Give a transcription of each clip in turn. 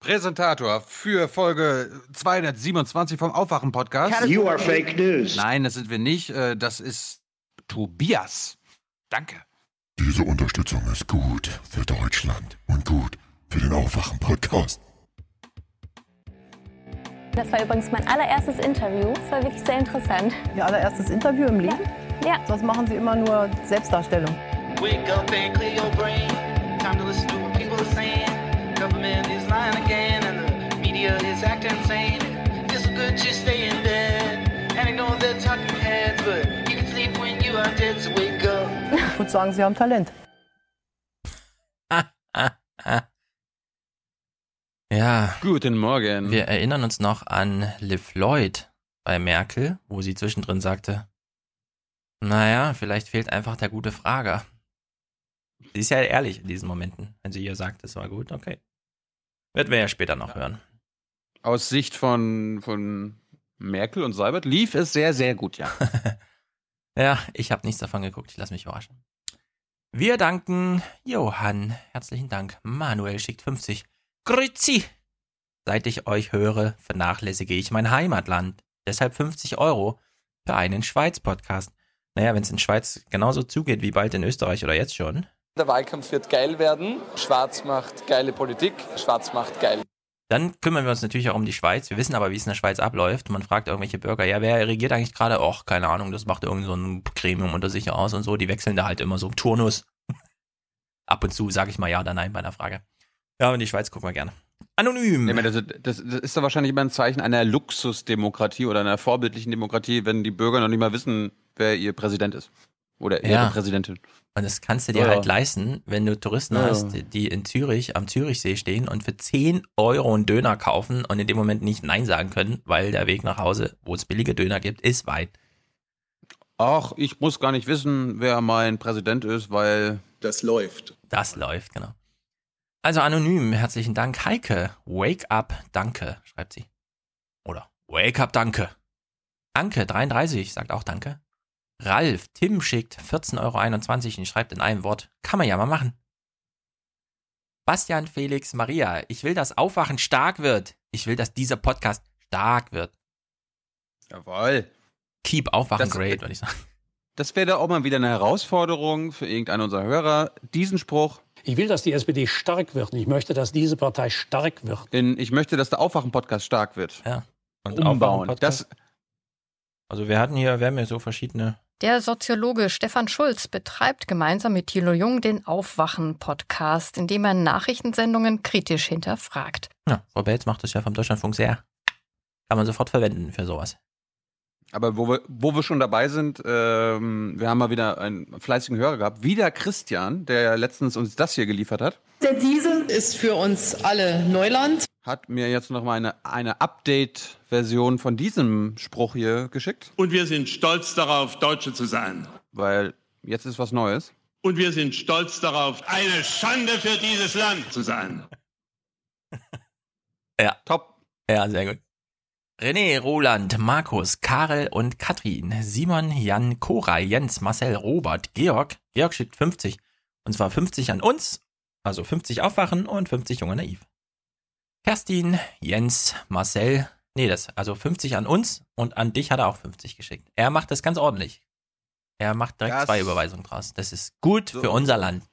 Präsentator für Folge 227 vom Aufwachen-Podcast. You are fake news. Nein, das sind wir nicht. Äh, das ist Tobias. Danke. Diese Unterstützung ist gut für Deutschland und gut für den Aufwachen-Podcast. Das war übrigens mein allererstes Interview. Es war wirklich sehr interessant. Ihr allererstes Interview im Leben? Ja. Sonst machen Sie immer nur Selbstdarstellung. Wake up and clear your brain. Time to listen to what people are saying. Government is lying again, and the media is acting insane. It's good to stay in bed and ignore the talking heads, but you can sleep when you are dead, so wake up. Ich würde sagen, Sie haben Talent. Ja, Guten Morgen. wir erinnern uns noch an Liv Lloyd bei Merkel, wo sie zwischendrin sagte, naja, vielleicht fehlt einfach der gute Frager. Sie ist ja ehrlich in diesen Momenten, wenn sie ihr sagt, es war gut, okay. Werden wir ja später noch hören. Aus Sicht von, von Merkel und Seibert lief es sehr, sehr gut, ja. Ja, ich habe nichts davon geguckt, ich lasse mich überraschen. Wir danken Johann, herzlichen Dank. Manuel schickt 50. Grüezi! Seit ich euch höre, vernachlässige ich mein Heimatland. Deshalb 50 Euro für einen Schweiz-Podcast. Naja, wenn es in Schweiz genauso zugeht wie bald in Österreich oder jetzt schon. Der Wahlkampf wird geil werden. Schwarz macht geile Politik. Schwarz macht geil. Dann kümmern wir uns natürlich auch um die Schweiz. Wir wissen aber, wie es in der Schweiz abläuft. Man fragt irgendwelche Bürger, ja, wer regiert eigentlich gerade? Och, keine Ahnung, das macht irgend so ein Gremium unter sich aus und so. Die wechseln da halt immer so im Turnus. Ab und zu sage ich mal ja oder nein bei einer Frage. Ja, und die Schweiz gucken wir gerne. Anonym. Meine, das, das, das ist doch wahrscheinlich immer ein Zeichen einer Luxusdemokratie oder einer vorbildlichen Demokratie, wenn die Bürger noch nicht mal wissen, wer ihr Präsident ist. Oder Ja. ihre Präsidentin. Und das kannst du dir Ja. halt leisten, wenn du Touristen Ja. hast, die in Zürich am Zürichsee stehen und für 10 Euro einen Döner kaufen und in dem Moment nicht Nein sagen können, weil der Weg nach Hause, wo es billige Döner gibt, ist weit. Ach, ich muss gar nicht wissen, wer mein Präsident ist, weil Das läuft. Das läuft, genau. Also anonym, herzlichen Dank. Heike, wake up, danke, schreibt sie. Oder wake up, danke. Anke, 33, sagt auch danke. Ralf, Tim schickt 14,21 Euro und schreibt in einem Wort, kann man ja mal machen. Bastian, Felix, Maria, ich will, dass Aufwachen stark wird. Ich will, dass dieser Podcast stark wird. Jawohl. Keep Aufwachen Das- great, würde ich sagen. Das wäre doch auch mal wieder eine Herausforderung für irgendeinen unserer Hörer. Diesen Spruch Ich will, dass die SPD stark wird. Ich möchte, dass diese Partei stark wird. in Ich möchte, dass der Aufwachen-Podcast stark wird. Ja. Und Umbauen. Das, Also wir hatten hier, wir haben ja so verschiedene Der Soziologe Stefan Schulz betreibt gemeinsam mit Thilo Jung den Aufwachen-Podcast, in dem er Nachrichtensendungen kritisch hinterfragt. Ja, Frau Belz macht das ja vom Deutschlandfunk sehr. Kann man sofort verwenden für sowas. aber wo wir, wo wir schon dabei sind, ähm, wir haben mal wieder einen fleißigen Hörer gehabt. Wieder Christian, der letztens uns das hier geliefert hat. Der Diesel ist für uns alle Neuland. Hat mir jetzt noch mal eine, eine Update-Version von diesem Spruch hier geschickt, Und wir sind stolz darauf, Deutsche zu sein. weil jetzt ist was Neues. Und wir sind stolz darauf, eine Schande für dieses Land zu sein. Top. Ja, sehr gut. René, Roland, Markus, Karel und Katrin, Simon, Jan, Cora, Jens, Marcel, Robert, Georg. Georg schickt 50. Und zwar 50 an uns, also 50 Aufwachen und 50 Junge Naiv. Kerstin, Jens, Marcel, nee, das, also 50 an uns und an dich hat er auch 50 geschickt. Er macht das ganz ordentlich. Er macht direkt Das- zwei Überweisungen draus. Das ist gut So. für unser Land.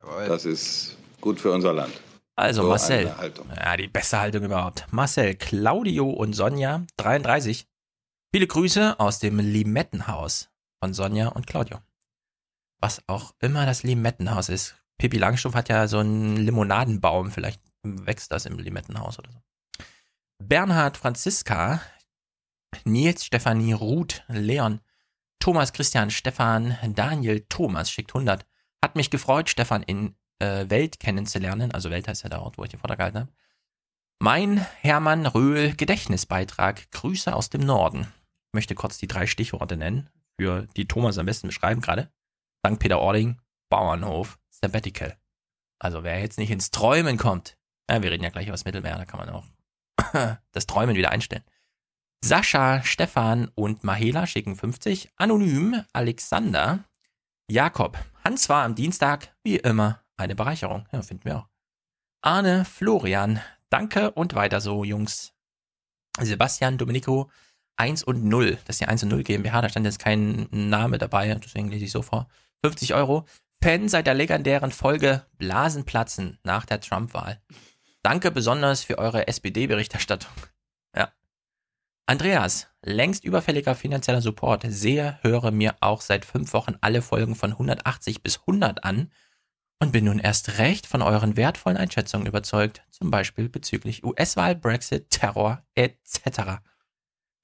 Das ist gut für unser Land. Also So Marcel. Ja, die beste Haltung überhaupt. Marcel, Claudio und Sonja, 33. Viele Grüße aus dem Limettenhaus von Sonja und Claudio. Was auch immer das Limettenhaus ist. Pippi Langstrumpf hat ja so einen Limonadenbaum. Vielleicht wächst das im Limettenhaus oder so. Bernhard Franziska, Nils, Stefanie, Ruth, Leon, Thomas, Christian, Stefan, Daniel, Thomas schickt 100. Hat mich gefreut, Stefan in äh, Welt kennenzulernen. Also Welt heißt ja der Ort, wo ich den Vortrag gehalten habe. Mein Hermann Röhl Gedächtnisbeitrag. Grüße aus dem Norden. Ich möchte kurz die drei Stichworte nennen, für die Thomas am besten beschreiben gerade. St. Peter-Ording, Bauernhof, Sabbatical. Also wer jetzt nicht ins Träumen kommt, ja, wir reden ja gleich über das Mittelmeer, da kann man auch das Träumen wieder einstellen. Sascha, Stefan und Mahela schicken 50. Anonym, Alexander, Jakob. Hans war am Dienstag, wie immer, eine Bereicherung. Ja, finden wir auch. Arne, Florian, Danke und weiter so, Jungs. Sebastian Domenico 1 und 0. Das ist die 1 und 0 GmbH, da stand jetzt kein Name dabei, deswegen lese ich so vor. 50 Euro. Fan seit der legendären Folge Blasenplatzen nach der Trump-Wahl. Danke besonders für eure SPD-Berichterstattung. Ja. Andreas, längst überfälliger finanzieller Support. Sehe, höre mir auch seit fünf Wochen alle Folgen von 180 bis 100 an und bin nun erst recht von euren wertvollen Einschätzungen überzeugt, zum Beispiel bezüglich US-Wahl, Brexit, Terror etc.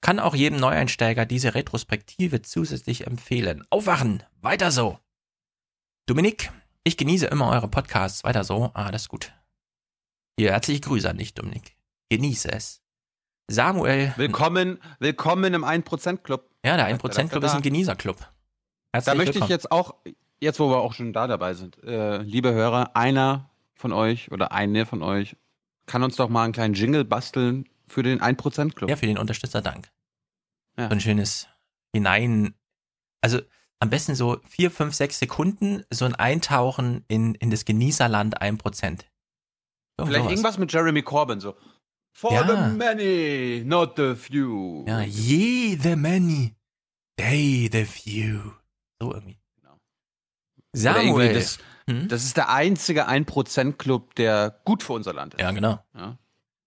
Kann auch jedem Neueinsteiger diese Retrospektive zusätzlich empfehlen. Aufwachen, weiter so. Dominik, ich genieße immer eure Podcasts, weiter so. Ah, das ist gut. Hier, herzliche Grüße an dich, Dominik. Genieße es. Samuel. Willkommen, willkommen im 1%-Club. Ja, der 1%-Club ist ein Genießerclub. Herzlich da möchte willkommen. ich jetzt auch, jetzt wo wir auch schon da dabei sind, äh, liebe Hörer, einer von euch oder eine von euch kann uns doch mal einen kleinen Jingle basteln für den 1%-Club. Ja, für den Unterstützerdank. Ja. So ein schönes Hinein. Also am besten so vier, fünf, sechs Sekunden so ein Eintauchen in, in das Genießerland 1%. Irgend Vielleicht sowas. irgendwas mit Jeremy Corbyn, so. For ja. the many, not the few. Ja, ye the many, they the few. So irgendwie. Genau. Samuel. Das, hm? das, ist der einzige 1%-Club, der gut für unser Land ist. Ja, genau. Ja.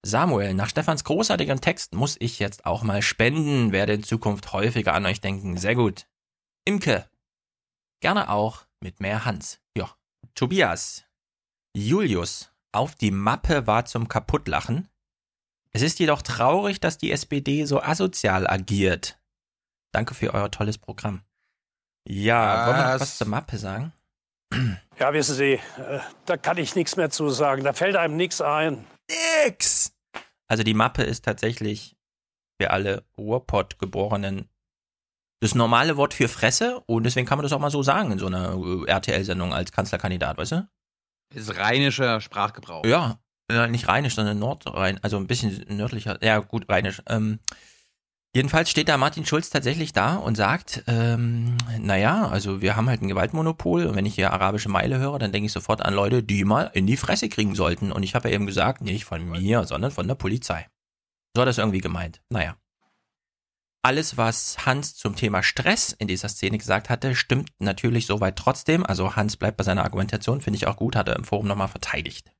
Samuel, nach Stefans großartigem Text muss ich jetzt auch mal spenden, werde in Zukunft häufiger an euch denken. Sehr gut. Imke. Gerne auch mit mehr Hans. Ja. Tobias. Julius. Auf die Mappe war zum Kaputtlachen. Es ist jedoch traurig, dass die SPD so asozial agiert. Danke für euer tolles Programm. Ja, wollen wir noch was zur Mappe sagen? Ja, wissen Sie, äh, da kann ich nichts mehr zu sagen. Da fällt einem nichts ein. Nix! Also die Mappe ist tatsächlich für alle Ruhrpott-Geborenen das normale Wort für Fresse und deswegen kann man das auch mal so sagen in so einer äh, RTL-Sendung als Kanzlerkandidat, weißt du? Ist rheinischer Sprachgebrauch. Ja, nicht rheinisch, sondern Nordrhein, also ein bisschen nördlicher. Ja, gut, rheinisch. Ähm, jedenfalls steht da Martin Schulz tatsächlich da und sagt, ähm, naja, also wir haben halt ein Gewaltmonopol und wenn ich hier arabische Meile höre, dann denke ich sofort an Leute, die mal in die Fresse kriegen sollten. Und ich habe ja eben gesagt, nicht von mir, sondern von der Polizei. So hat das irgendwie gemeint. Naja. Alles, was Hans zum Thema Stress in dieser Szene gesagt hatte, stimmt natürlich soweit trotzdem. Also Hans bleibt bei seiner Argumentation, finde ich auch gut, hat er im Forum nochmal verteidigt.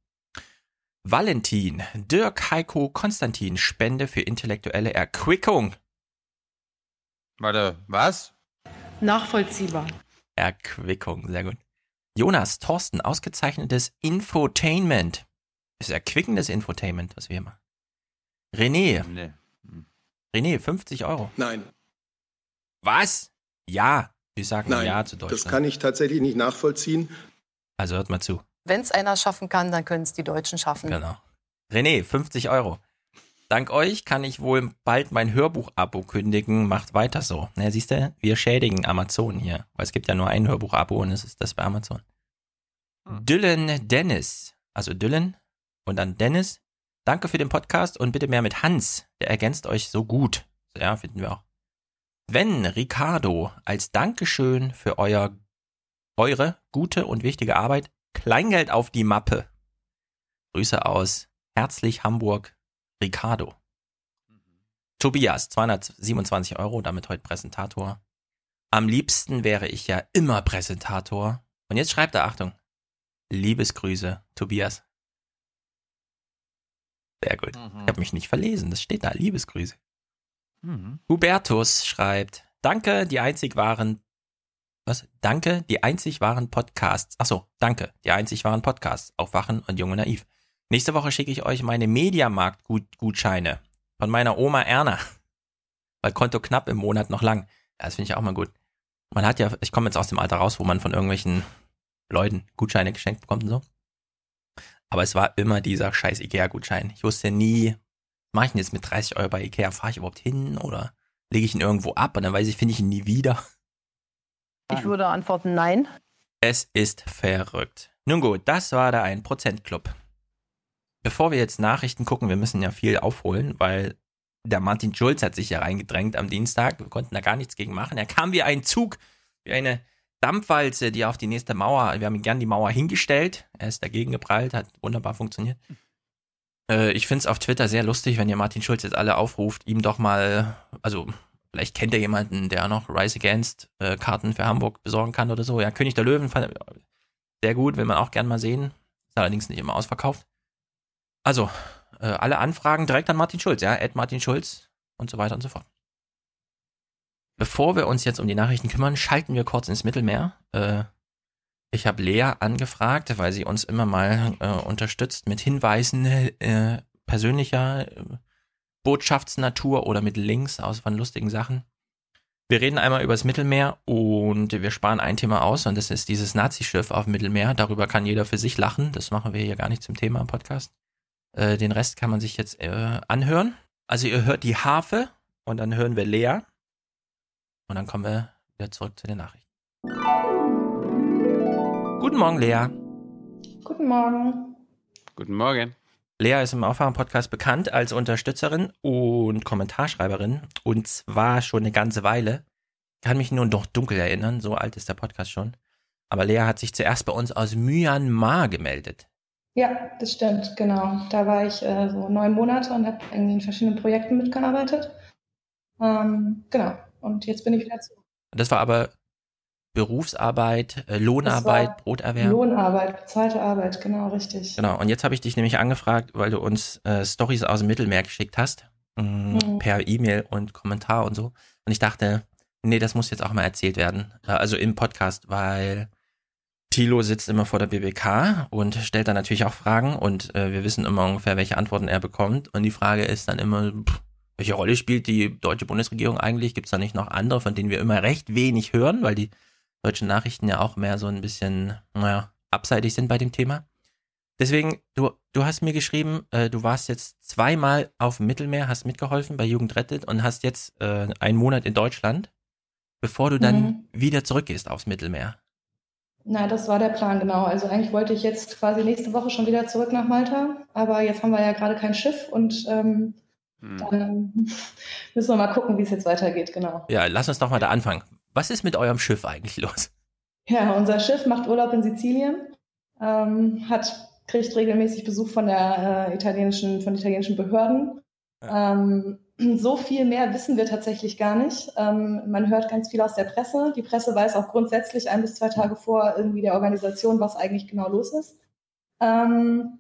Valentin, Dirk Heiko Konstantin, Spende für intellektuelle Erquickung. Warte, was? Nachvollziehbar. Erquickung, sehr gut. Jonas, Thorsten, ausgezeichnetes Infotainment. Ist erquickendes Infotainment, was wir machen. René. Nee. René, 50 Euro. Nein. Was? Ja. Wir sagen Nein, Ja zu Deutschland. Das kann ich tatsächlich nicht nachvollziehen. Also hört mal zu. Wenn es einer schaffen kann, dann können es die Deutschen schaffen. Genau. René, 50 Euro. Dank euch kann ich wohl bald mein Hörbuch-Abo kündigen. Macht weiter so. Na, siehst du, wir schädigen Amazon hier. Weil es gibt ja nur ein Hörbuch-Abo und es ist das bei Amazon. Hm. Dylan Dennis. Also Dylan und dann Dennis. Danke für den Podcast und bitte mehr mit Hans. Der ergänzt euch so gut. Ja, finden wir auch. Wenn Ricardo als Dankeschön für euer, eure gute und wichtige Arbeit Kleingeld auf die Mappe. Grüße aus Herzlich Hamburg, Ricardo. Tobias, 227 Euro, damit heute Präsentator. Am liebsten wäre ich ja immer Präsentator. Und jetzt schreibt er, Achtung, Liebesgrüße, Tobias. Sehr gut. Mhm. Ich habe mich nicht verlesen, das steht da, Liebesgrüße. Mhm. Hubertus schreibt, danke, die einzig wahren was? Danke, die einzig wahren Podcasts. Achso, danke, die einzig wahren Podcasts. Aufwachen und Junge Naiv. Nächste Woche schicke ich euch meine Mediamarkt-Gutscheine von meiner Oma Erna. Weil Konto knapp im Monat noch lang. Ja, das finde ich auch mal gut. Man hat ja, ich komme jetzt aus dem Alter raus, wo man von irgendwelchen Leuten Gutscheine geschenkt bekommt und so. Aber es war immer dieser scheiß Ikea-Gutschein. Ich wusste nie, mache ich denn jetzt mit 30 Euro bei Ikea? Fahre ich überhaupt hin oder lege ich ihn irgendwo ab und dann weiß ich, finde ich ihn nie wieder. Ich würde antworten nein. Es ist verrückt. Nun gut, das war der 1% Club. Bevor wir jetzt Nachrichten gucken, wir müssen ja viel aufholen, weil der Martin Schulz hat sich ja reingedrängt am Dienstag. Wir konnten da gar nichts gegen machen. Er kam wie ein Zug, wie eine Dampfwalze, die auf die nächste Mauer, wir haben ihm gern die Mauer hingestellt. Er ist dagegen geprallt, hat wunderbar funktioniert. Äh, ich finde es auf Twitter sehr lustig, wenn ihr Martin Schulz jetzt alle aufruft, ihm doch mal, also vielleicht kennt ihr jemanden, der noch Rise Against äh, Karten für Hamburg besorgen kann oder so. Ja, König der Löwen, fand, sehr gut, will man auch gern mal sehen. Ist allerdings nicht immer ausverkauft. Also, äh, alle Anfragen direkt an Martin Schulz, ja, Ed Martin Schulz und so weiter und so fort. Bevor wir uns jetzt um die Nachrichten kümmern, schalten wir kurz ins Mittelmeer. Äh, ich habe Lea angefragt, weil sie uns immer mal äh, unterstützt mit Hinweisen äh, persönlicher äh, Botschaftsnatur oder mit Links aus von lustigen Sachen. Wir reden einmal über das Mittelmeer und wir sparen ein Thema aus und das ist dieses Nazischiff auf dem Mittelmeer. Darüber kann jeder für sich lachen. Das machen wir hier gar nicht zum Thema im Podcast. Äh, den Rest kann man sich jetzt äh, anhören. Also ihr hört die Harfe und dann hören wir Lea. Und dann kommen wir wieder zurück zu den Nachrichten. Guten Morgen, Lea. Guten Morgen. Guten Morgen. Lea ist im Aufwachen-Podcast bekannt als Unterstützerin und Kommentarschreiberin. Und zwar schon eine ganze Weile. Ich kann mich nur noch dunkel erinnern, so alt ist der Podcast schon. Aber Lea hat sich zuerst bei uns aus Myanmar gemeldet. Ja, das stimmt, genau. Da war ich äh, so neun Monate und habe in verschiedenen Projekten mitgearbeitet. Ähm, genau. Und jetzt bin ich wieder zurück. Das war aber Berufsarbeit, äh, Lohnarbeit, Broterwerb. Lohnarbeit, bezahlte Arbeit, genau, richtig. Genau, und jetzt habe ich dich nämlich angefragt, weil du uns äh, Stories aus dem Mittelmeer geschickt hast, mh, mhm. per E-Mail und Kommentar und so. Und ich dachte, nee, das muss jetzt auch mal erzählt werden. Äh, also im Podcast, weil Thilo sitzt immer vor der BBK und stellt dann natürlich auch Fragen und äh, wir wissen immer ungefähr, welche Antworten er bekommt. Und die Frage ist dann immer, pff, welche Rolle spielt die deutsche Bundesregierung eigentlich? Gibt es da nicht noch andere, von denen wir immer recht wenig hören, weil die deutschen Nachrichten ja auch mehr so ein bisschen, naja, abseitig sind bei dem Thema. Deswegen, du, du hast mir geschrieben, äh, du warst jetzt zweimal auf dem Mittelmeer, hast mitgeholfen bei Jugend rettet und hast jetzt äh, einen Monat in Deutschland, bevor du dann mhm. wieder zurückgehst aufs Mittelmeer. Na, das war der Plan, genau. Also eigentlich wollte ich jetzt quasi nächste Woche schon wieder zurück nach Malta, aber jetzt haben wir ja gerade kein Schiff und ähm, hm. dann müssen wir mal gucken, wie es jetzt weitergeht, genau. Ja, lass uns doch mal da anfangen. Was ist mit eurem Schiff eigentlich los? Ja, unser Schiff macht Urlaub in Sizilien, ähm, hat, kriegt regelmäßig Besuch von der äh, italienischen, von italienischen Behörden. Ja. Ähm, so viel mehr wissen wir tatsächlich gar nicht. Ähm, man hört ganz viel aus der Presse. Die Presse weiß auch grundsätzlich ein bis zwei Tage vor irgendwie der Organisation, was eigentlich genau los ist. Ähm,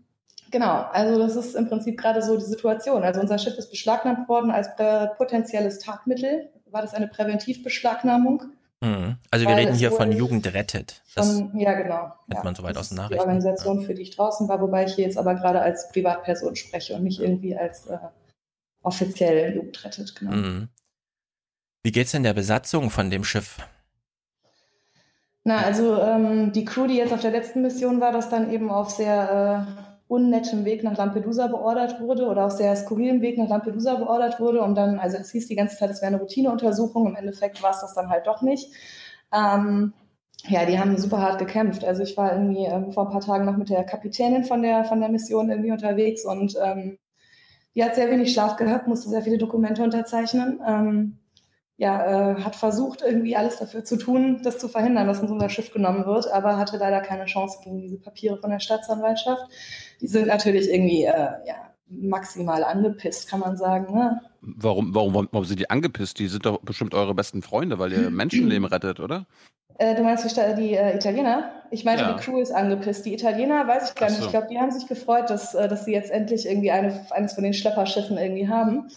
genau, also das ist im Prinzip gerade so die Situation. Also unser Schiff ist beschlagnahmt worden als potenzielles Tatmittel war das eine Präventivbeschlagnahmung. Mhm. Also wir reden hier von Jugend rettet. Das von, ja, genau. Hat ja, man soweit aus den Nachrichten. Die Organisation, für die ich draußen war, wobei ich hier jetzt aber gerade als Privatperson spreche und nicht irgendwie als äh, offiziell Jugend rettet. Genau. Mhm. Wie geht's denn der Besatzung von dem Schiff? Na, also ähm, die Crew, die jetzt auf der letzten Mission war, das dann eben auf sehr äh, unnettem Weg nach Lampedusa beordert wurde oder auf sehr skurrilem Weg nach Lampedusa beordert wurde und dann, also es hieß die ganze Zeit, es wäre eine Routineuntersuchung, im Endeffekt war es das dann halt doch nicht. Ähm, ja, die haben super hart gekämpft. Also ich war irgendwie ähm, vor ein paar Tagen noch mit der Kapitänin von der, von der Mission irgendwie unterwegs und ähm, die hat sehr wenig Schlaf gehabt, musste sehr viele Dokumente unterzeichnen. Ja, äh, hat versucht, irgendwie alles dafür zu tun, das zu verhindern, dass uns unser Schiff genommen wird, aber hatte leider keine Chance gegen diese Papiere von der Staatsanwaltschaft. Die sind natürlich irgendwie äh, ja, maximal angepisst, kann man sagen. Ne? Warum, warum, warum sind die angepisst? Die sind doch bestimmt eure besten Freunde, weil ihr Menschenleben rettet, oder? Äh, du meinst die, die äh, Italiener? Ich meinte, ja. die Crew ist angepisst. Die Italiener weiß ich gar nicht. So. Ich glaube, die haben sich gefreut, dass, äh, dass sie jetzt endlich irgendwie eine, eines von den Schlepperschiffen irgendwie haben.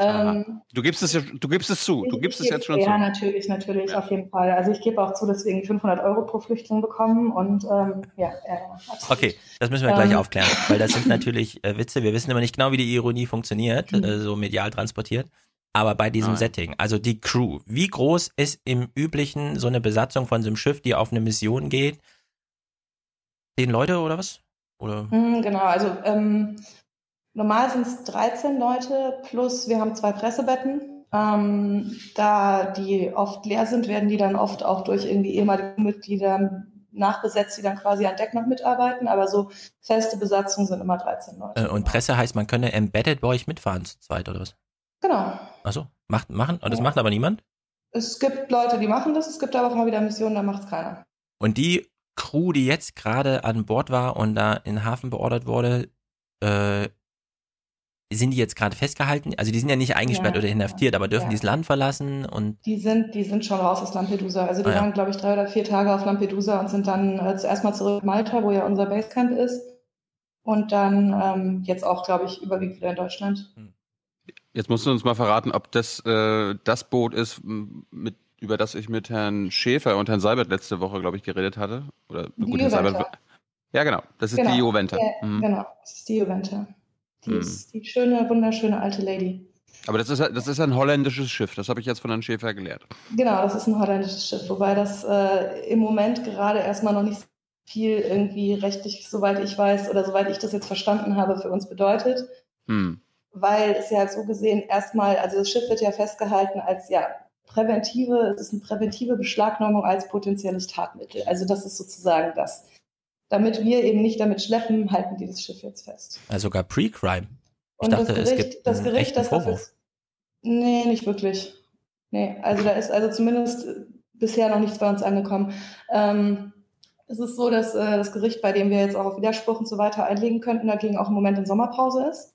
Ähm, du gibst es ja, du gibst es zu, du gibst es jetzt schon ja, zu. Ja, natürlich, natürlich, ja. auf jeden Fall. Also ich gebe auch zu, dass wir irgendwie 500 Euro pro Flüchtling bekommen und ähm, ja, ja, Okay, das müssen wir gleich ähm, aufklären, weil das sind natürlich äh, Witze. Wir wissen immer nicht genau, wie die Ironie funktioniert, mhm. äh, so medial transportiert. Aber bei diesem Nein. Setting, also die Crew, wie groß ist im Üblichen so eine Besatzung von so einem Schiff, die auf eine Mission geht? Zehn Leute oder was? Oder? Mhm, genau, also ähm, Normal sind es 13 Leute plus wir haben zwei Pressebetten. Ähm, da die oft leer sind, werden die dann oft auch durch irgendwie ehemalige Mitglieder nachbesetzt, die dann quasi an Deck noch mitarbeiten. Aber so feste Besatzung sind immer 13 Leute. Äh, und Presse heißt, man könne embedded bei euch mitfahren zu zweit oder was? Genau. Achso, macht, machen, das ja. macht aber niemand? Es gibt Leute, die machen das, es gibt aber auch mal wieder Missionen, da macht es keiner. Und die Crew, die jetzt gerade an Bord war und da in den Hafen beordert wurde, äh, sind die jetzt gerade festgehalten? Also die sind ja nicht eingesperrt Ja, oder inhaftiert, aber dürfen ja. die das Land verlassen und Die sind, die sind schon raus aus Lampedusa. Also die Ah, ja. waren, glaube ich, drei oder vier Tage auf Lampedusa und sind dann äh, zuerst mal zurück nach Malta, wo ja unser Basecamp ist. Und dann ähm, jetzt auch, glaube ich, überwiegend wieder in Deutschland. Jetzt musst du uns mal verraten, ob das äh, das Boot ist, mit, über das ich mit Herrn Schäfer und Herrn Seibert letzte Woche, glaube ich, geredet hatte. Oder Die gut, Herr. Seibert. Ja, genau. Das ist Genau. die Juventa. Ja, Mhm. Genau, das ist die Juventa. Die Mhm. ist die schöne, wunderschöne alte Lady. Aber das ist, das ist ein holländisches Schiff. Das habe ich jetzt von Herrn Schäfer gelehrt. Genau, das ist ein holländisches Schiff, wobei das äh, im Moment gerade erstmal noch nicht viel irgendwie rechtlich, soweit ich weiß oder soweit ich das jetzt verstanden habe, für uns bedeutet. Hm. weil es ja so gesehen erstmal, also das Schiff wird ja festgehalten als ja präventive, es ist eine präventive Beschlagnahmung als potenzielles Tatmittel. Also das ist sozusagen das. Damit wir eben nicht damit schleppen, halten die das Schiff jetzt fest. also sogar Pre-Crime. Ich Und dachte, das es Gericht, gibt das Gericht, das. Vorwurf. Nee, nicht wirklich. Nee, also da ist also zumindest äh, bisher noch nichts bei uns angekommen. Ähm, es ist so, dass äh, das Gericht, bei dem wir jetzt auch auf Widerspruch und so weiter einlegen könnten, dagegen auch im Moment in Sommerpause ist.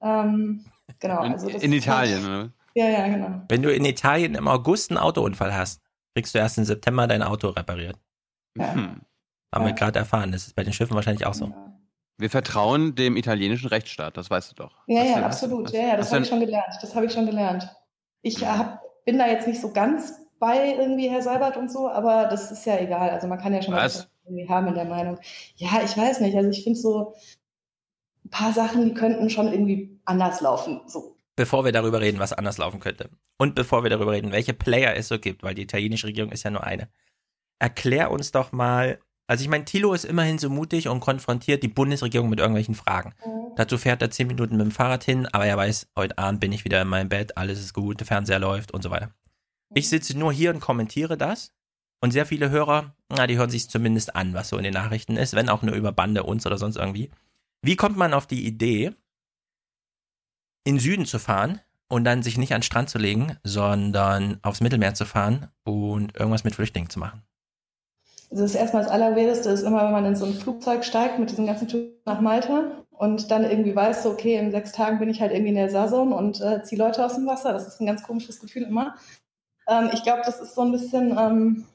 Ähm, genau. In, also das in ist Italien, oder? ja, ja, genau. Wenn du in Italien im August einen Autounfall hast, kriegst du erst im September dein Auto repariert. Ja. Hm. Haben wir Ja. gerade erfahren. Das ist bei den Schiffen wahrscheinlich auch so. Wir vertrauen dem italienischen Rechtsstaat, das weißt du doch. Ja, ja, absolut. hast- Ja, ja, das habe ich schon gelernt. Das habe ich schon gelernt. Ich hab, bin da jetzt nicht so ganz bei irgendwie Herr Seibert und so, aber das ist ja egal. Also man kann ja schon mal Was? was irgendwie haben in der Meinung. Ja, ich weiß nicht. Also ich finde so ein paar Sachen, die könnten schon irgendwie anders laufen. So. Bevor wir darüber reden, was anders laufen könnte. Und bevor wir darüber reden, welche Player es so gibt, weil die italienische Regierung ist ja nur eine. Erklär uns doch mal, also ich meine, Thilo ist immerhin so mutig und konfrontiert die Bundesregierung mit irgendwelchen Fragen. Dazu fährt er zehn Minuten mit dem Fahrrad hin, aber er weiß, heute Abend bin ich wieder in meinem Bett, alles ist gut, der Fernseher läuft und so weiter. Ich sitze nur hier und kommentiere das. Und sehr viele Hörer, na, die hören sich zumindest an, was so in den Nachrichten ist, wenn auch nur über Bande, uns oder sonst irgendwie. Wie kommt man auf die Idee, in den Süden zu fahren und dann sich nicht an den Strand zu legen, sondern aufs Mittelmeer zu fahren und irgendwas mit Flüchtlingen zu machen? Also das erstmal das Allerwildeste ist immer, wenn man in so ein Flugzeug steigt mit diesen ganzen Typen nach Malta und dann irgendwie weiß, so, okay, in sechs Tagen bin ich halt irgendwie in der Saison und äh, ziehe Leute aus dem Wasser. Das ist ein ganz komisches Gefühl immer. Ähm, ich glaube, das ist so ein bisschen, ähm,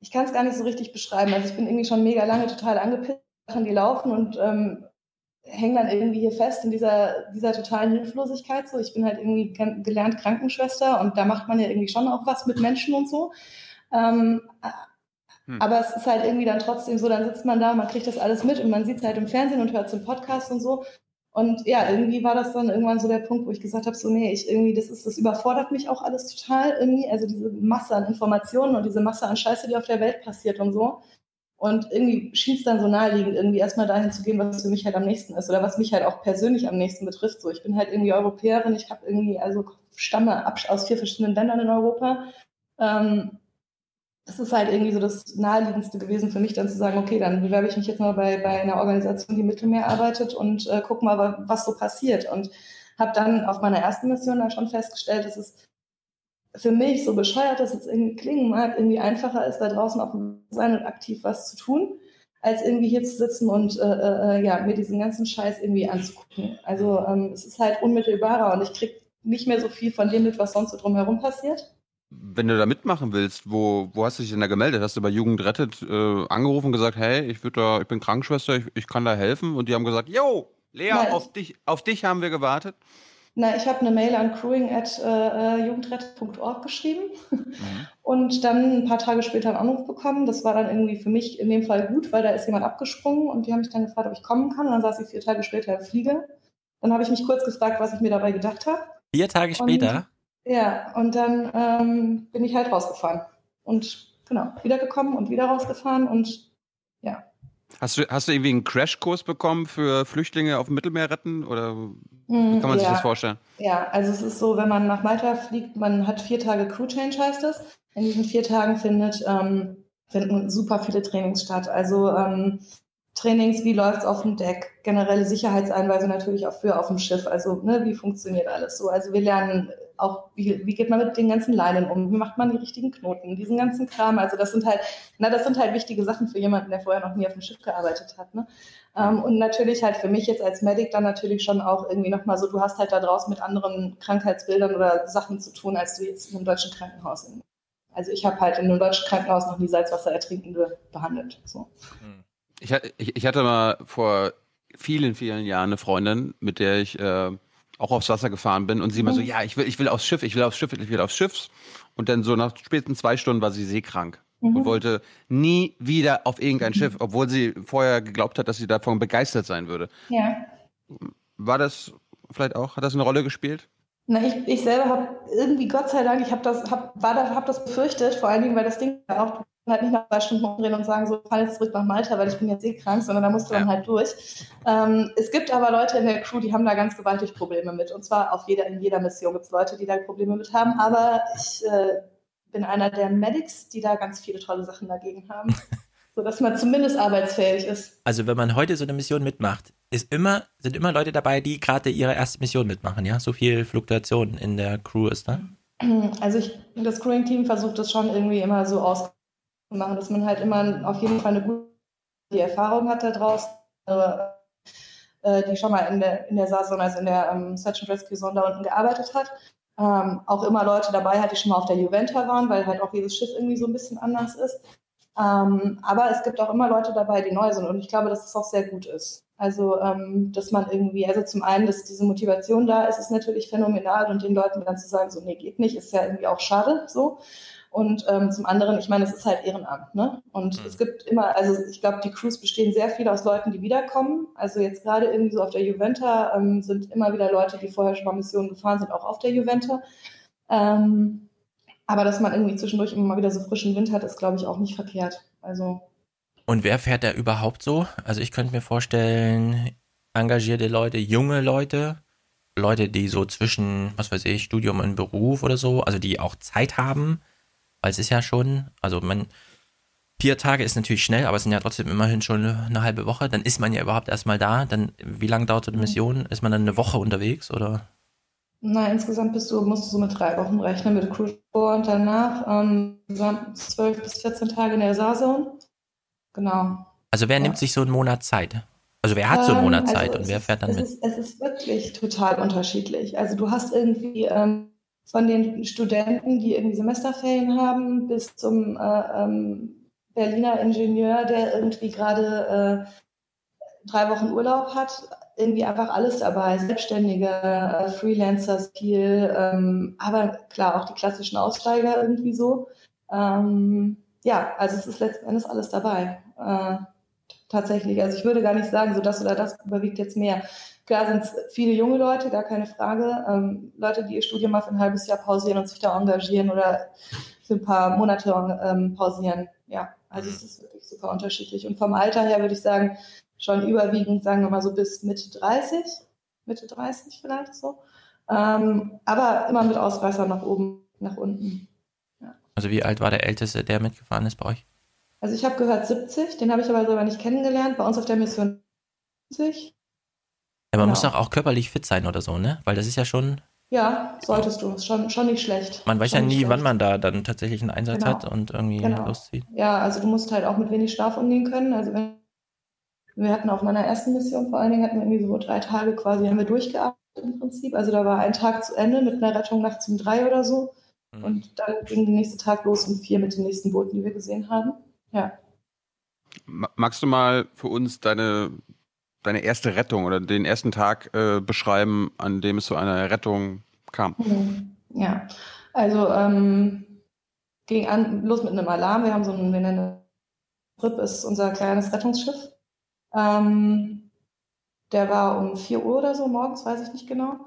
ich kann es gar nicht so richtig beschreiben. Also ich bin irgendwie schon mega lange total angepisst, Sachen, die laufen und ähm, hänge dann irgendwie hier fest in dieser, dieser totalen Hilflosigkeit. So, ich bin halt irgendwie gen- gelernt Krankenschwester und da macht man ja irgendwie schon auch was mit Menschen und so. Ähm, Hm. aber es ist halt irgendwie dann trotzdem so, dann sitzt man da, man kriegt das alles mit und man sieht es halt im Fernsehen und hört es im Podcast und so. Und ja, irgendwie war das dann irgendwann so der Punkt, wo ich gesagt habe, so nee, ich irgendwie, das ist, das überfordert mich auch alles total irgendwie. Also diese Masse an Informationen und diese Masse an Scheiße, die auf der Welt passiert und so. Und irgendwie schien es dann so naheliegend, irgendwie erstmal dahin zu gehen, was für mich halt am nächsten ist oder was mich halt auch persönlich am nächsten betrifft. So, ich bin halt irgendwie Europäerin, ich habe irgendwie, also stamme aus vier verschiedenen Ländern in Europa. Ähm, das ist halt irgendwie so das Naheliegendste gewesen für mich, dann zu sagen, okay, dann bewerbe ich mich jetzt mal bei, bei einer Organisation, die im Mittelmeer arbeitet und äh, guck mal, wa- was so passiert. Und habe dann auf meiner ersten Mission dann schon festgestellt, dass es für mich, so bescheuert das jetzt irgendwie klingen mag, irgendwie einfacher ist, da draußen auf dem sein und aktiv was zu tun, als irgendwie hier zu sitzen und äh, äh, ja, mir diesen ganzen Scheiß irgendwie anzugucken. Also ähm, es ist halt unmittelbarer und ich krieg nicht mehr so viel von dem mit, was sonst so drumherum passiert. Wenn du da mitmachen willst, wo, wo hast du dich denn da gemeldet? Hast du bei Jugend rettet äh, angerufen und gesagt, hey, ich würd da, ich bin Krankenschwester, ich, ich kann da helfen? Und die haben gesagt, yo, Lea, Nein. auf dich, auf dich haben wir gewartet. Na, ich habe eine Mail an crewing.jugendrette.org geschrieben und dann ein paar Tage später einen Anruf bekommen. Das war dann irgendwie für mich in dem Fall gut, weil da ist jemand abgesprungen und die haben mich dann gefragt, ob ich kommen kann. Und dann saß ich vier Tage später im Flieger. Dann habe ich mich kurz gefragt, was ich mir dabei gedacht habe. Vier Tage später? Ja, und dann ähm, bin ich halt rausgefahren. Und genau, wiedergekommen und wieder rausgefahren und ja. Hast du, hast du irgendwie einen Crashkurs bekommen für Flüchtlinge auf dem Mittelmeer retten? Oder wie Mm, kann man sich ja. das vorstellen? Ja, also es ist so, wenn man nach Malta fliegt, man hat vier Tage Crew Change heißt es. In diesen vier Tagen findet, ähm, finden super viele Trainings statt. Also ähm, Trainings, wie läuft's auf dem Deck, generelle Sicherheitseinweisungen natürlich auch für auf dem Schiff. Also ne, wie funktioniert alles so. Also wir lernen auch, wie, wie geht man mit den ganzen Leinen um? Wie macht man die richtigen Knoten? Diesen ganzen Kram. Also das sind halt, na, das sind halt wichtige Sachen für jemanden, der vorher noch nie auf dem Schiff gearbeitet hat. Ne? Ähm, und natürlich halt für mich jetzt als Medic dann natürlich schon auch irgendwie nochmal so, du hast halt da draußen mit anderen Krankheitsbildern oder Sachen zu tun, als du jetzt in einem deutschen Krankenhaus. Also ich habe halt in einem deutschen Krankenhaus noch nie Salzwasserertrinkende behandelt. So. Ich, ich, ich hatte mal vor vielen, vielen Jahren eine Freundin, mit der ich äh, auch aufs Wasser gefahren bin und sie immer so, mhm. ja, ich will, ich will aufs Schiff, ich will aufs Schiff, ich will aufs Schiff. Und dann so nach spätestens zwei Stunden war sie seekrank mhm. und wollte nie wieder auf irgendein Schiff, obwohl sie vorher geglaubt hat, dass sie davon begeistert sein würde. Ja. War das vielleicht auch, hat das eine Rolle gespielt? Na, ich, ich selber habe irgendwie, Gott sei Dank, ich habe das, hab, war da, hab das befürchtet, vor allen Dingen, weil das Ding auch halt nicht nach zwei Stunden umdrehen und sagen, so, fahr jetzt zurück nach Malta, weil ich bin jetzt eh krank, sondern da musst du ja. dann halt durch. Ähm, es gibt aber Leute in der Crew, die haben da ganz gewaltig Probleme mit. Und zwar auf jeder, in jeder Mission gibt es Leute, die da Probleme mit haben. Aber ich äh, bin einer der Medics, die da ganz viele tolle Sachen dagegen haben. sodass man zumindest arbeitsfähig ist. Also wenn man heute so eine Mission mitmacht, ist immer, sind immer Leute dabei, die gerade ihre erste Mission mitmachen, ja? So viel Fluktuation in der Crew ist da? Also ich, das Crewing-Team versucht das schon irgendwie immer so auszuprobieren machen, dass man halt immer auf jeden Fall eine gute Erfahrung hat da draußen, äh, die schon mal in der, in der SARS, also in der ähm, Search and Rescue Zone da unten gearbeitet hat. Ähm, auch immer Leute dabei hat, die schon mal auf der Juventa waren, weil halt auch jedes Schiff irgendwie so ein bisschen anders ist. Ähm, aber es gibt auch immer Leute dabei, die neu sind und ich glaube, dass das auch sehr gut ist. Also, ähm, dass man irgendwie, also zum einen, dass diese Motivation da ist, ist natürlich phänomenal und den Leuten dann zu sagen, so, nee, geht nicht, ist ja irgendwie auch schade, so. Und ähm, zum anderen, ich meine, es ist halt Ehrenamt, ne? Und mhm. es gibt immer, also ich glaube, die Crews bestehen sehr viel aus Leuten, die wiederkommen. Also jetzt gerade irgendwie so auf der Juventa ähm, sind immer wieder Leute, die vorher schon mal Missionen gefahren sind, auch auf der Juventa. Ähm, aber dass man irgendwie zwischendurch immer mal wieder so frischen Wind hat, ist, glaube ich, auch nicht verkehrt. Also. Und wer fährt da überhaupt so? Also ich könnte mir vorstellen, engagierte Leute, junge Leute, Leute, die so zwischen, was weiß ich, Studium und Beruf oder so, also die auch Zeit haben weil es ist ja schon, also man, vier Tage ist natürlich schnell, aber es sind ja trotzdem immerhin schon eine halbe Woche. Dann ist man ja überhaupt erstmal da. Dann, wie lange dauert so eine Mission? Ist man dann eine Woche unterwegs oder? Nein, insgesamt bist du, musst du so mit drei Wochen rechnen mit Cruise und danach ähm, zwölf bis 14 Tage in der Saarzone. Genau. Also wer ja. nimmt sich so einen Monat Zeit? Also wer hat so einen ähm, Monat Zeit also und wer fährt dann es mit? Ist, es ist wirklich total unterschiedlich. Also du hast irgendwie ähm, von den Studenten, die irgendwie Semesterferien haben, bis zum äh, ähm, Berliner Ingenieur, der irgendwie gerade äh, drei Wochen Urlaub hat, irgendwie einfach alles dabei. Selbstständige, äh, Freelancer viel, ähm, aber klar auch die klassischen Aussteiger irgendwie so. Ähm, ja, also es ist letzten Endes alles dabei. Äh, tatsächlich. Also ich würde gar nicht sagen, so das oder das überwiegt jetzt mehr. Klar sind es viele junge Leute, gar keine Frage. Ähm, Leute, die ihr Studium mal für ein halbes Jahr pausieren und sich da engagieren oder für ein paar Monate ähm, pausieren. Ja, also es ist wirklich super unterschiedlich. Und vom Alter her würde ich sagen, schon überwiegend, sagen wir mal so bis Mitte 30, Mitte 30 vielleicht so. Ähm, aber immer mit Ausreißer nach oben, nach unten. Ja. Also wie alt war der Älteste, der mitgefahren ist bei euch? Also ich habe gehört 70, den habe ich aber selber nicht kennengelernt. Bei uns auf der Mission 70. Ja, man genau. muss doch auch körperlich fit sein oder so, ne? Weil das ist ja schon. Ja, solltest du. Ist schon, schon nicht schlecht. Man weiß schon ja nie, wann man da dann tatsächlich einen Einsatz genau. hat und irgendwie genau. loszieht. Ja, also du musst halt auch mit wenig Schlaf umgehen können. Also wenn, wir hatten auf meiner ersten Mission vor allen Dingen hatten wir irgendwie so drei Tage quasi haben wir durchgearbeitet im Prinzip. Also da war ein Tag zu Ende mit einer Rettung nachts um drei oder so. Mhm. Und dann ging der nächste Tag los um vier mit den nächsten Booten, die wir gesehen haben. Ja. Magst du mal für uns deine deine erste Rettung oder den ersten Tag äh, beschreiben, an dem es zu einer Rettung kam? Mhm. Ja, also ähm, ging an, los mit einem Alarm. Wir haben so einen, wir nennen RIP ist unser kleines Rettungsschiff. Ähm, der war um 4 Uhr oder so morgens, weiß ich nicht genau.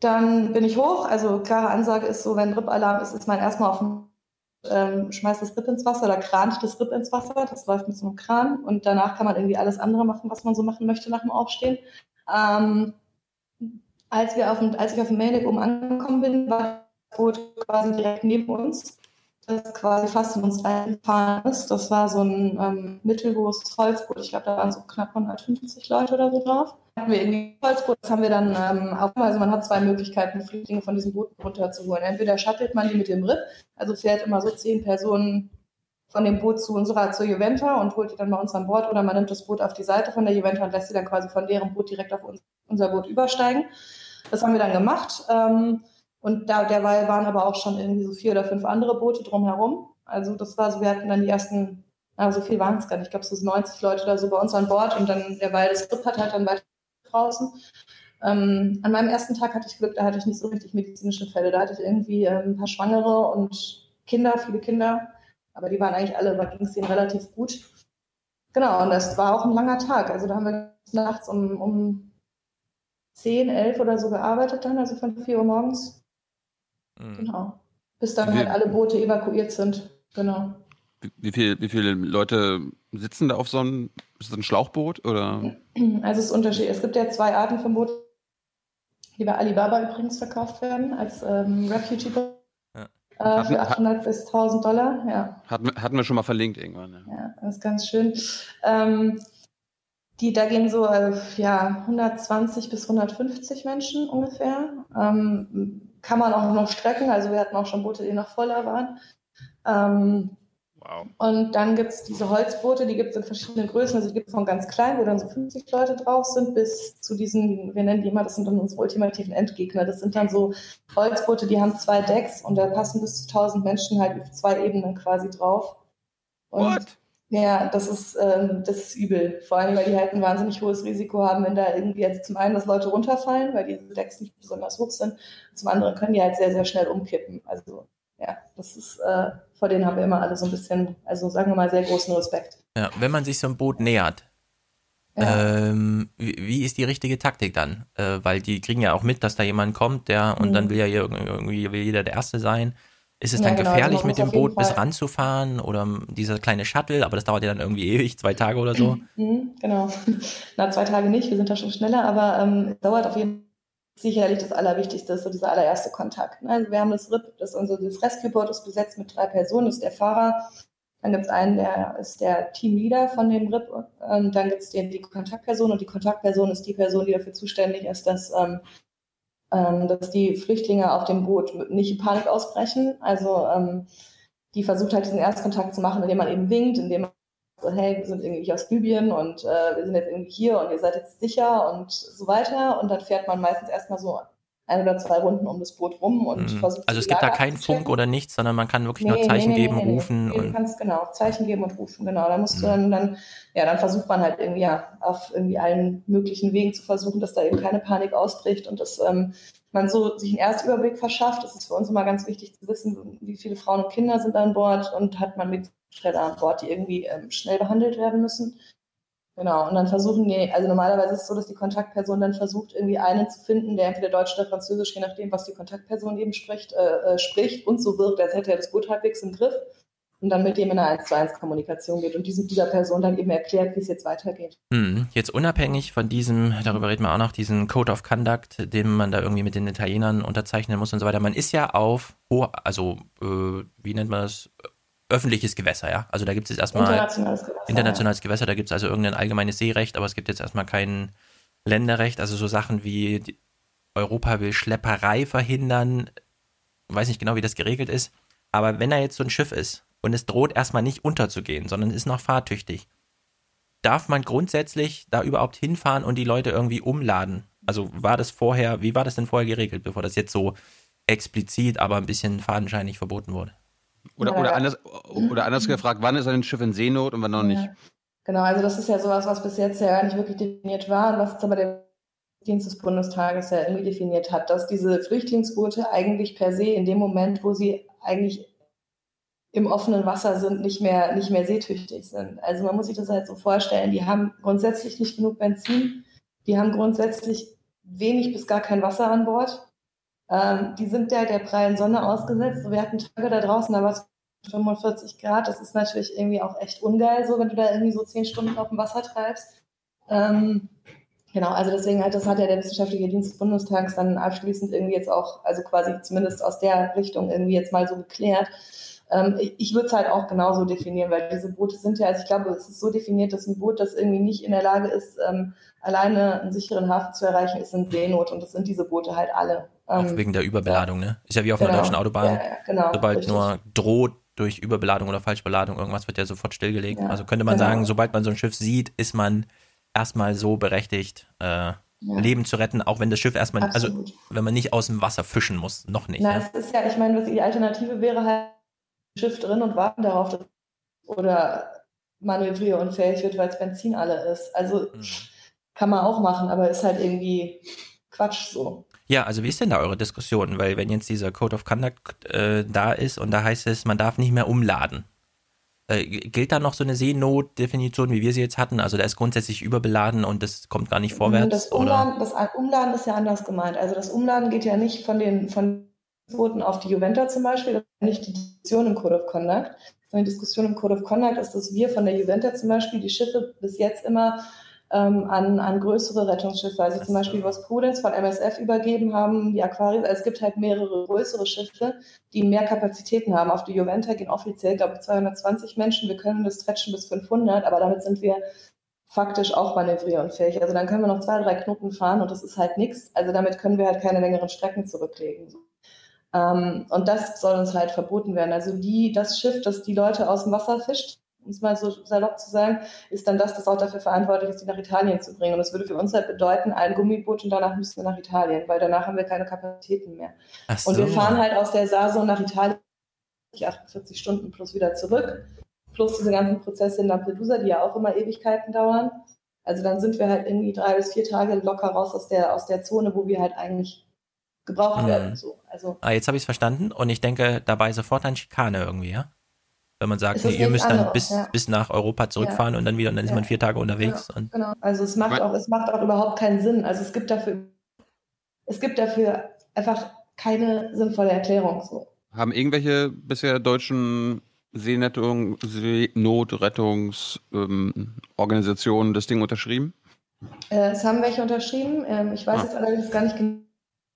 Dann bin ich hoch, also klare Ansage ist so, wenn RIP-Alarm ist, ist man erstmal auf dem ähm, schmeißt das Ripp ins Wasser oder krant das Ripp ins Wasser. Das läuft mit so einem Kran und danach kann man irgendwie alles andere machen, was man so machen möchte nach dem Aufstehen. Ähm, als, wir auf dem, als ich auf dem Maildeck oben angekommen bin, war das Boot quasi direkt neben uns. das quasi fast in uns reingefahren ist. Das war so ein ähm, mittelgroßes Holzboot. Ich glaube, da waren so knapp 150 Leute oder so drauf. Hatten wir irgendwie Holzboot, das haben wir dann ähm, auf, also man hat zwei Möglichkeiten, Flüchtlinge von diesem Boot runterzuholen. Entweder shuttelt man die mit dem RIP, also fährt immer so zehn Personen von dem Boot zu unserer zur Juventa und holt die dann bei uns an Bord oder man nimmt das Boot auf die Seite von der Juventa und lässt sie dann quasi von deren Boot direkt auf uns, unser Boot übersteigen. Das haben wir dann gemacht. Ähm, und da, derweil waren aber auch schon irgendwie so vier oder fünf andere Boote drumherum. Also das war so, wir hatten dann die ersten, also so viel waren es gar nicht, ich glaube so 90 Leute da so bei uns an Bord und dann derweil das Grip hat halt dann weiter draußen. Ähm, an meinem ersten Tag hatte ich Glück, da hatte ich nicht so richtig medizinische Fälle. Da hatte ich irgendwie ähm, ein paar Schwangere und Kinder, viele Kinder, aber die waren eigentlich alle, da ging es denen relativ gut. Genau, und das war auch ein langer Tag. Also da haben wir nachts um, um 10, 11 oder so gearbeitet dann, also von 4 Uhr morgens Mhm. Genau. Bis dann halt alle Boote evakuiert sind. Genau. Wie, viel, wie viele Leute sitzen da auf so einem, ist das ein Schlauchboot oder? Also es ist unterschiedlich. Es gibt ja zwei Arten von Booten, die bei Alibaba übrigens verkauft werden, als ähm, Refugee-Boot. Ja. Äh, für 800 bis 1000 Dollar, ja. Hatten, hatten wir schon mal verlinkt irgendwann. Ja, ja das ist ganz schön. Ähm, die, da gehen so äh, ja, 120 bis 150 Menschen ungefähr. Ähm, kann man auch noch strecken. Also wir hatten auch schon Boote, die noch voller waren. Ähm, wow. Und dann gibt es diese Holzboote, die gibt es in verschiedenen Größen. Also die gibt es von ganz klein, wo dann so 50 Leute drauf sind, bis zu diesen, wir nennen die immer, das sind dann unsere ultimativen Endgegner. Das sind dann so Holzboote, die haben zwei Decks und da passen bis zu 1000 Menschen halt auf zwei Ebenen quasi drauf. Und What? Ja, das ist, ähm, das ist übel. Vor allem, weil die halt ein wahnsinnig hohes Risiko haben, wenn da irgendwie jetzt zum einen, dass Leute runterfallen, weil diese Decks nicht besonders hoch sind. Zum anderen können die halt sehr, sehr schnell umkippen. Also, ja, das ist, äh, vor denen haben wir immer alle so ein bisschen, also sagen wir mal, sehr großen Respekt. Ja, wenn man sich so ein Boot nähert, ja. ähm, wie, wie, ist die richtige Taktik dann? Äh, weil die kriegen ja auch mit, dass da jemand kommt, der, und mhm. dann will ja irgendwie will jeder der Erste sein. Ist es dann genau, gefährlich, mit dem Boot bis ranzufahren oder dieser kleine Shuttle? Aber das dauert ja dann irgendwie ewig, zwei Tage oder so. Mhm, genau. Na, zwei Tage nicht, wir sind da schon schneller, aber ähm, es dauert auf jeden Fall sicherlich das Allerwichtigste, so dieser allererste Kontakt. Ne? Also wir haben das RIP, das, unser, das Rescue-Boot ist besetzt mit drei Personen, das ist der Fahrer, dann gibt es einen, der ist der Teamleader von dem RIP, und dann gibt es die, die Kontaktperson und die Kontaktperson ist die Person, die dafür zuständig ist, dass ähm, ähm, dass die Flüchtlinge auf dem Boot nicht in Panik ausbrechen. Also ähm, die versucht halt diesen Erstkontakt zu machen, indem man eben winkt, indem man so, hey, wir sind irgendwie aus Libyen und äh, wir sind jetzt irgendwie hier und ihr seid jetzt sicher und so weiter. Und dann fährt man meistens erstmal so ein oder zwei Runden um das Boot rum und mhm. versucht. Also es gibt da keinen Funk oder nichts, sondern man kann wirklich nee, nur Zeichen nee, nee, geben, rufen. und du kannst genau Zeichen geben und rufen, genau. Da musst mhm. du dann, dann, ja, dann versucht man halt irgendwie ja auf irgendwie allen möglichen Wegen zu versuchen, dass da eben keine Panik ausbricht und dass ähm, man so sich einen Erstüberblick verschafft. Das ist für uns immer ganz wichtig zu wissen, wie viele Frauen und Kinder sind an Bord und hat man mit Schredder an Bord, die irgendwie ähm, schnell behandelt werden müssen. Genau, und dann versuchen die, also normalerweise ist es so, dass die Kontaktperson dann versucht, irgendwie einen zu finden, der entweder Deutsch oder Französisch, je nachdem, was die Kontaktperson eben spricht, äh, äh, spricht und so wirkt, als hätte er das Boot halbwegs im Griff und dann mit dem in eine 1 zu 1 Kommunikation geht und diesem, dieser Person dann eben erklärt, wie es jetzt weitergeht. Hm, jetzt unabhängig von diesem, darüber reden wir auch noch, diesen Code of Conduct, den man da irgendwie mit den Italienern unterzeichnen muss und so weiter. Man ist ja auf, also äh, wie nennt man das, öffentliches Gewässer, ja. Also da gibt es jetzt erstmal internationales Gewässer, internationales Gewässer da gibt es also irgendein allgemeines Seerecht, aber es gibt jetzt erstmal kein Länderrecht, also so Sachen wie Europa will Schlepperei verhindern, weiß nicht genau, wie das geregelt ist, aber wenn da jetzt so ein Schiff ist und es droht erstmal nicht unterzugehen, sondern ist noch fahrtüchtig, darf man grundsätzlich da überhaupt hinfahren und die Leute irgendwie umladen? Also war das vorher, wie war das denn vorher geregelt, bevor das jetzt so explizit, aber ein bisschen fadenscheinig verboten wurde? Oder, ja, oder, anders, oder anders gefragt, wann ist ein Schiff in Seenot und wann noch nicht? Genau, also das ist ja sowas, was bis jetzt ja gar nicht wirklich definiert war und was jetzt aber der Dienst des Bundestages ja irgendwie definiert hat, dass diese Flüchtlingsboote eigentlich per se in dem Moment, wo sie eigentlich im offenen Wasser sind, nicht mehr, nicht mehr seetüchtig sind. Also man muss sich das halt so vorstellen, die haben grundsätzlich nicht genug Benzin, die haben grundsätzlich wenig bis gar kein Wasser an Bord ähm, die sind ja der prallen Sonne ausgesetzt. Wir hatten Tage da draußen, da war es 45 Grad. Das ist natürlich irgendwie auch echt ungeil, so wenn du da irgendwie so zehn Stunden auf dem Wasser treibst. Ähm, genau, also deswegen halt, das hat ja der Wissenschaftliche Dienst des Bundestags dann abschließend irgendwie jetzt auch, also quasi zumindest aus der Richtung irgendwie jetzt mal so geklärt. Ähm, ich ich würde es halt auch genauso definieren, weil diese Boote sind ja, also ich glaube, es ist so definiert, dass ein Boot, das irgendwie nicht in der Lage ist, ähm, alleine einen sicheren Hafen zu erreichen, ist in Seenot und das sind diese Boote halt alle. Auch Ähm, wegen der Überbeladung, ne? Ist ja wie auf einer Genau. deutschen Autobahn. Ja, ja, genau, sobald richtig. nur droht durch Überbeladung oder Falschbeladung, irgendwas wird ja sofort stillgelegt. Also könnte man genau. sagen, sobald man so ein Schiff sieht, ist man erstmal so berechtigt, äh, Leben zu retten, auch wenn das Schiff erstmal, also Absolut. wenn man nicht aus dem Wasser fischen muss, noch nicht. Na, ne? es ist ja, ich meine, was die Alternative wäre halt ein Schiff drin und warten darauf, dass oder manövrierunfähig wird, weil es Benzin alle ist. Also Mhm. kann man auch machen, aber ist halt irgendwie Quatsch so. Ja, also wie ist denn da eure Diskussion? Weil wenn jetzt dieser Code of Conduct äh, da ist und da heißt es, man darf nicht mehr umladen. Äh, gilt da noch so eine Seenotdefinition, wie wir sie jetzt hatten? Also da ist grundsätzlich überbeladen und das kommt gar nicht vorwärts? Das oder? Umladen, das Umladen ist ja anders gemeint. Also das Umladen geht ja nicht von den von Booten auf die Juventa zum Beispiel, das ist nicht die Diskussion im Code of Conduct. Sondern die Diskussion im Code of Conduct ist, dass wir von der Juventa zum Beispiel die Schiffe bis jetzt immer ähm, an, an größere Rettungsschiffe, also zum Beispiel was Prudence von MSF übergeben haben, die Aquarius, also es gibt halt mehrere größere Schiffe, die mehr Kapazitäten haben. Auf die Juventa gehen offiziell, glaube ich, 220 Menschen, wir können das stretchen bis 500, aber damit sind wir faktisch auch manövrierunfähig. Also dann können wir noch zwei, drei Knoten fahren und das ist halt nichts. Also damit können wir halt keine längeren Strecken zurücklegen. Ähm, und das soll uns halt verboten werden. Also die, das Schiff, das die Leute aus dem Wasser fischt, um es mal so salopp zu sagen, ist dann das, das auch dafür verantwortlich ist, die nach Italien zu bringen. Und das würde für uns halt bedeuten, ein Gummiboot und danach müssen wir nach Italien, weil danach haben wir keine Kapazitäten mehr. Ach Und wir so. fahren halt aus der Saison nach Italien 48 Stunden plus wieder zurück, plus diese ganzen Prozesse in Lampedusa, die ja auch immer Ewigkeiten dauern. Also dann sind wir halt irgendwie drei bis vier Tage locker raus aus der, aus der Zone, wo wir halt eigentlich gebraucht Mhm. werden. So. Also Ah, jetzt habe ich es verstanden und ich denke dabei sofort an Schikane irgendwie, ja? Wenn man sagt, nee, ihr müsst dann anderes, bis, ja. bis nach Europa zurückfahren und dann wieder und dann ist Ja. man vier Tage unterwegs. Und Genau. Also es macht auch, es macht auch überhaupt keinen Sinn. Also es gibt dafür, es gibt dafür einfach keine sinnvolle Erklärung. So. Haben irgendwelche bisher deutschen Seenettung, Seenotrettungsorganisationen das Ding unterschrieben? Äh, es haben welche unterschrieben. Ähm, ich weiß Ah. jetzt allerdings gar nicht genau.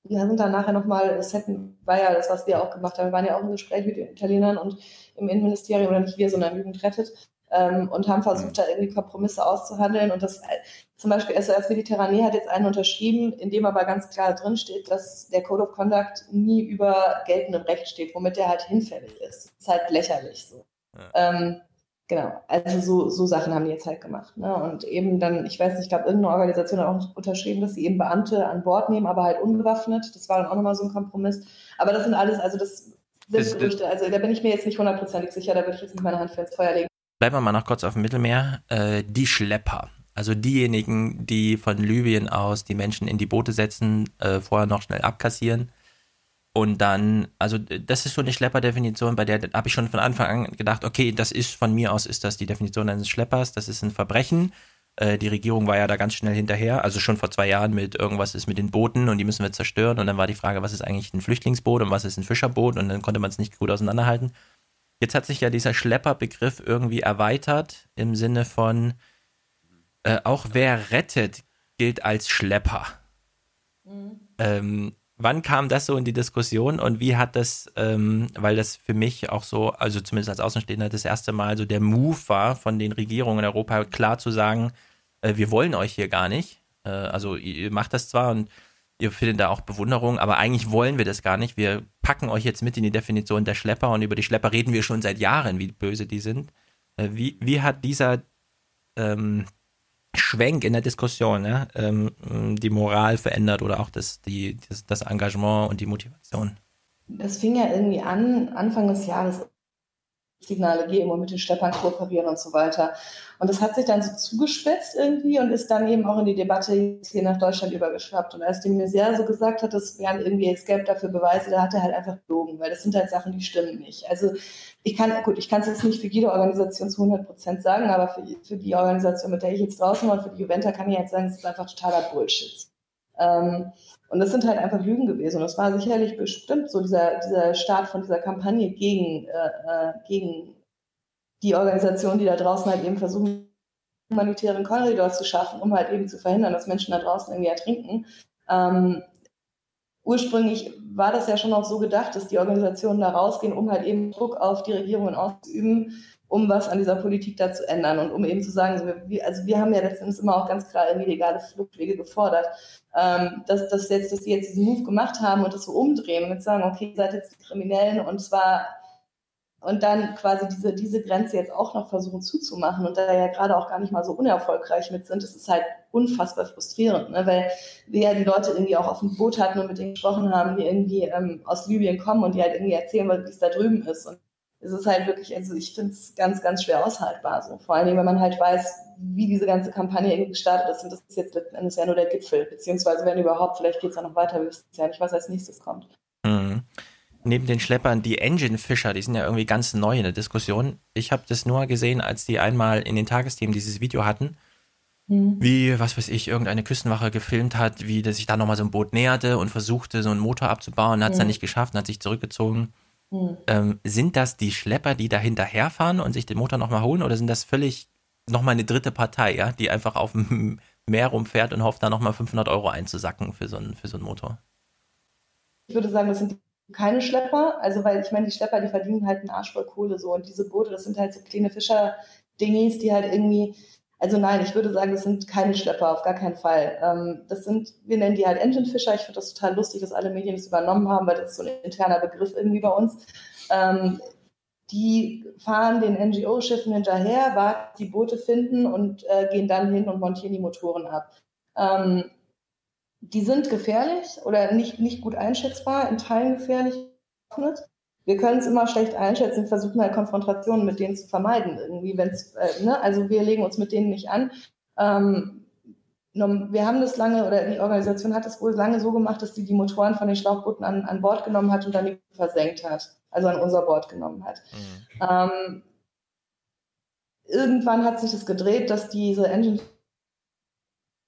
Wir sind dann nachher nochmal, es hätten, war ja das, was wir auch gemacht haben. Wir waren ja auch im Gespräch mit den Italienern und im Innenministerium, oder nicht wir, sondern Jugend rettet, ähm, und haben versucht, da irgendwie Kompromisse auszuhandeln. Und das, äh, zum Beispiel SOS Mediterranee hat jetzt einen unterschrieben, in dem aber ganz klar drin steht, dass der Code of Conduct nie über geltendem Recht steht, womit der halt hinfällig ist. Das ist halt lächerlich so. Ähm, genau, also so, so Sachen haben die jetzt halt gemacht. Ne? Und eben dann, ich weiß nicht, ich glaube, irgendeine Organisation hat auch unterschrieben, dass sie eben Beamte an Bord nehmen, aber halt unbewaffnet. Das war dann auch nochmal so ein Kompromiss. Aber das sind alles, also das sind Gerüchte. Also da bin ich mir jetzt nicht hundertprozentig sicher, da würde ich jetzt nicht meine Hand für ins Feuer legen. bleiben wir mal noch kurz auf dem Mittelmeer. Äh, die Schlepper, also diejenigen, die von Libyen aus die Menschen in die Boote setzen, äh, vorher noch schnell abkassieren und dann, also äh, das ist so eine Schlepperdefinition, bei der habe ich schon von Anfang an gedacht, okay, das ist von mir aus, ist das die Definition eines Schleppers, das ist ein Verbrechen. Äh, die Regierung war ja da ganz schnell hinterher, also schon vor zwei Jahren mit irgendwas ist mit den Booten und die müssen wir zerstören und dann war die Frage, was ist eigentlich ein Flüchtlingsboot und was ist ein Fischerboot und dann konnte man es nicht gut auseinanderhalten. Jetzt hat sich ja dieser Schlepperbegriff irgendwie erweitert im Sinne von äh, auch wer rettet, gilt als Schlepper. Ähm, wann kam das so in die Diskussion und wie hat das, ähm, weil das für mich auch so, also zumindest als Außenstehender, das erste Mal so der Move war von den Regierungen in Europa, klar zu sagen, äh, wir wollen euch hier gar nicht. Äh, also ihr macht das zwar und ihr findet da auch Bewunderung, aber eigentlich wollen wir das gar nicht. Wir packen euch jetzt mit in die Definition der Schlepper und über die Schlepper reden wir schon seit Jahren, wie böse die sind. Äh, wie, wie hat dieser ähm, Schwenk in der Diskussion ja, ähm, die Moral verändert oder auch das, die, das, das Engagement und die Motivation? Das fing ja irgendwie an, Anfang des Jahres Signale geben und mit den Schleppern kooperieren und so weiter. Und das hat sich dann so zugespitzt irgendwie und ist dann eben auch in die Debatte hier nach Deutschland übergeschwappt. Und als die Messier so gesagt hat, das wären irgendwie, es gäbe dafür Beweise, da hat er halt einfach gelogen, weil das sind halt Sachen, die stimmen nicht. Also ich kann, gut, ich kann es jetzt nicht für jede Organisation zu 100 Prozent sagen, aber für, für die Organisation, mit der ich jetzt draußen war, und für die Juventa kann ich jetzt sagen, es ist einfach totaler Bullshit. Ähm, und das sind halt einfach Lügen gewesen. Und das war sicherlich bestimmt so dieser, dieser Start von dieser Kampagne gegen, äh, äh, gegen die Organisationen, die da draußen halt eben versuchen, humanitären Korridor zu schaffen, um halt eben zu verhindern, dass Menschen da draußen irgendwie ertrinken. Ähm, ursprünglich war das ja schon auch so gedacht, dass die Organisationen da rausgehen, um halt eben Druck auf die Regierungen auszuüben, um was an dieser Politik da zu ändern und um eben zu sagen, so wir, also wir haben ja letztens immer auch ganz klar irgendwie legale Fluchtwege gefordert, ähm, dass, dass, jetzt, dass die jetzt diesen Move gemacht haben und das so umdrehen und sagen, okay, ihr seid jetzt die Kriminellen und zwar und dann quasi diese, diese Grenze jetzt auch noch versuchen zuzumachen und da ja gerade auch gar nicht mal so unerfolgreich mit sind, das ist halt unfassbar frustrierend, ne? weil wir ja die Leute irgendwie auch auf dem Boot hatten und mit denen gesprochen haben, die irgendwie ähm, aus Libyen kommen und die halt irgendwie erzählen, wie es da drüben ist. Und es ist halt wirklich, also ich finde es ganz, ganz schwer aushaltbar. So. Vor allen Dingen, wenn man halt weiß, wie diese ganze Kampagne irgendwie gestartet ist. Und das ist jetzt letzten Endes ja nur der Gipfel, beziehungsweise wenn überhaupt, vielleicht geht es ja noch weiter, wir wissen es ja nicht, was als nächstes kommt. Neben den Schleppern die Engine-Fischer, die sind ja irgendwie ganz neu in der Diskussion. Ich habe das nur gesehen, als die einmal in den Tagesthemen dieses Video hatten, mhm. wie, was weiß ich, irgendeine Küstenwache gefilmt hat, wie sich da nochmal so ein Boot näherte und versuchte, so einen Motor abzubauen, hat es mhm. dann nicht geschafft und hat sich zurückgezogen. Mhm. Ähm, sind das die Schlepper, die da hinterherfahren und sich den Motor nochmal holen oder sind das völlig nochmal eine dritte Partei, ja, die einfach auf dem Meer rumfährt und hofft, da nochmal 500 Euro einzusacken für so einen, für so einen Motor? Ich würde sagen, das sind die keine Schlepper, also weil ich meine, die Schlepper, die verdienen halt einen Arsch voll Kohle so und diese Boote, das sind halt so kleine Fischer-Dingis, die halt irgendwie, also nein, ich würde sagen, das sind keine Schlepper, auf gar keinen Fall. Ähm, das sind, wir nennen die halt Engine-Fischer, ich finde das total lustig, dass alle Medien das übernommen haben, weil das ist so ein interner Begriff irgendwie bei uns. Ähm, die fahren den NGO-Schiffen hinterher, warten, die Boote finden und äh, gehen dann hin und montieren die Motoren ab. Die sind gefährlich oder nicht, nicht gut einschätzbar, in Teilen gefährlich. Wir können es immer schlecht einschätzen, versuchen halt Konfrontationen mit denen zu vermeiden. Irgendwie, wenn's, äh, ne? Also wir legen uns mit denen nicht an. Ähm, wir haben das lange, oder die Organisation hat es wohl lange so gemacht, dass sie die Motoren von den Schlauchbooten an, an Bord genommen hat und dann die versenkt hat. Also an unser Bord genommen hat. Mhm. Ähm, irgendwann hat sich das gedreht, dass diese Engine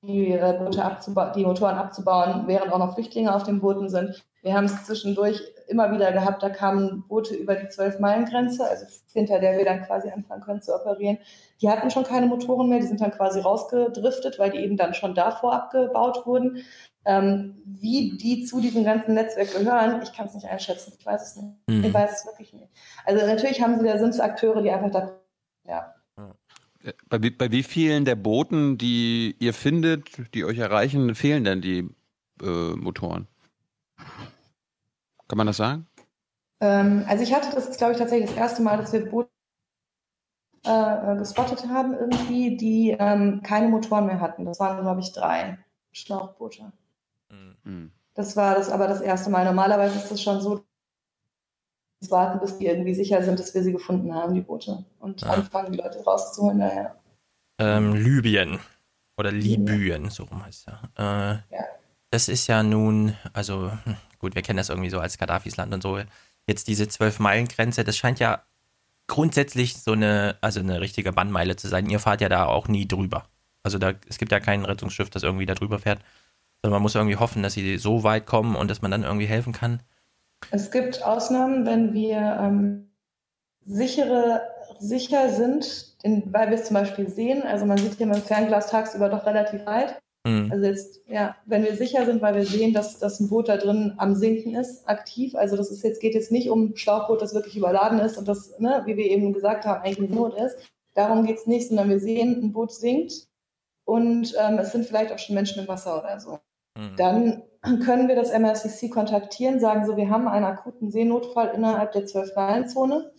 die, äh, Boote abzuba die Motoren abzubauen, während auch noch Flüchtlinge auf den Booten sind. Wir haben es zwischendurch immer wieder gehabt, da kamen Boote über die 12-Meilen-Grenze, also hinter der wir dann quasi anfangen können zu operieren. Die hatten schon keine Motoren mehr, die sind dann quasi rausgedriftet, weil die eben dann schon davor abgebaut wurden. Ähm, wie die zu diesem ganzen Netzwerk gehören, ich kann es nicht einschätzen. Ich weiß es nicht. Mhm. Ich weiß es wirklich nicht. Also natürlich haben sie da sind es Akteure, die einfach da, ja. Bei, bei wie vielen der Booten, die ihr findet, die euch erreichen, fehlen denn die äh, Motoren? Kann man das sagen? Ähm, also ich hatte das, glaube ich, tatsächlich das erste Mal, dass wir Boote äh, äh, gespottet haben, irgendwie, die ähm, keine Motoren mehr hatten. Das waren, glaube ich, drei Schlauchboote. Mhm. Das war das aber das erste Mal. Normalerweise ist das schon so, warten, bis die irgendwie sicher sind, dass wir sie gefunden haben, die Boote. Und ja. anfangen, die Leute rauszuholen. Naja. Ähm, Libyen. Oder Libyen, so rum heißt es ja. Äh, ja. Das ist ja nun, also hm, gut, wir kennen das irgendwie so als Gaddafis Land und so. Jetzt diese Zwölf-Meilen-Grenze, das scheint ja grundsätzlich so eine, also eine richtige Bannmeile zu sein. Ihr fahrt ja da auch nie drüber. Also da, es gibt ja kein Rettungsschiff, das irgendwie da drüber fährt. Sondern man muss irgendwie hoffen, dass sie so weit kommen und dass man dann irgendwie helfen kann. Es gibt Ausnahmen, wenn wir ähm, sichere, sicher sind, in, weil wir es zum Beispiel sehen. Also man sieht hier mit dem Fernglas tagsüber doch relativ weit. Mhm. Also jetzt, ja, wenn wir sicher sind, weil wir sehen, dass, dass ein Boot da drin am Sinken ist, aktiv. Also das ist jetzt, geht jetzt nicht um ein Schlauchboot, das wirklich überladen ist und das, ne, wie wir eben gesagt haben, eigentlich ein Not ist. Darum geht es nicht, sondern wir sehen, ein Boot sinkt und ähm, es sind vielleicht auch schon Menschen im Wasser oder so. Mhm. Dann können wir das MRCC kontaktieren, sagen so, wir haben einen akuten Seenotfall innerhalb der 12-Meilen-Zone.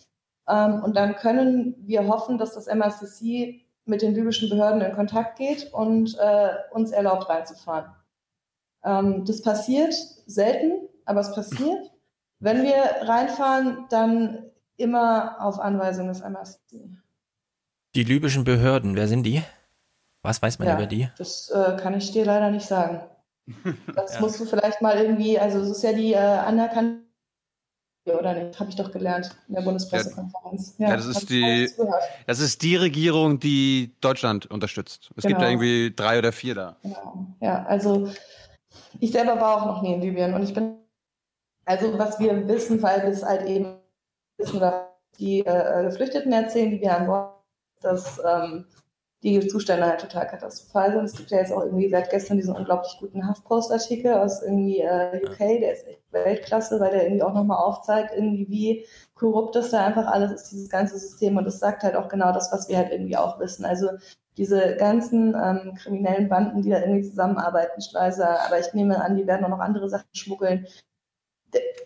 Ähm, und dann können wir hoffen, dass das MRCC mit den libyschen Behörden in Kontakt geht und äh, uns erlaubt reinzufahren. Ähm, das passiert selten, aber es passiert. Wenn wir reinfahren, dann immer auf Anweisung des MRCC. Die libyschen Behörden, wer sind die? Was weiß man ja, über die? Das äh, kann ich dir leider nicht sagen. Das ja. musst du vielleicht mal irgendwie, also es ist ja die äh, anerkannte oder nicht? Habe ich doch gelernt in der Bundespressekonferenz. Ja, ja das ist die, das ist die Regierung, die Deutschland unterstützt. Es genau. gibt da irgendwie drei oder vier da. Genau. Ja, also ich selber war auch noch nie in Libyen und ich bin, also was wir wissen, weil wir es halt eben wissen, dass die äh, Geflüchteten erzählen, die wir an Bord, dass ähm, die Zustände halt total katastrophal sind. Es gibt ja jetzt auch irgendwie seit gestern diesen unglaublich guten HuffPost-Artikel aus irgendwie äh, UK, der ist echt Weltklasse, weil der irgendwie auch nochmal aufzeigt, irgendwie wie korrupt das da einfach alles ist, dieses ganze System. Und das sagt halt auch genau das, was wir halt irgendwie auch wissen. Also diese ganzen ähm, kriminellen Banden, die da irgendwie zusammenarbeiten, Schleiser, aber ich nehme an, die werden auch noch andere Sachen schmuggeln.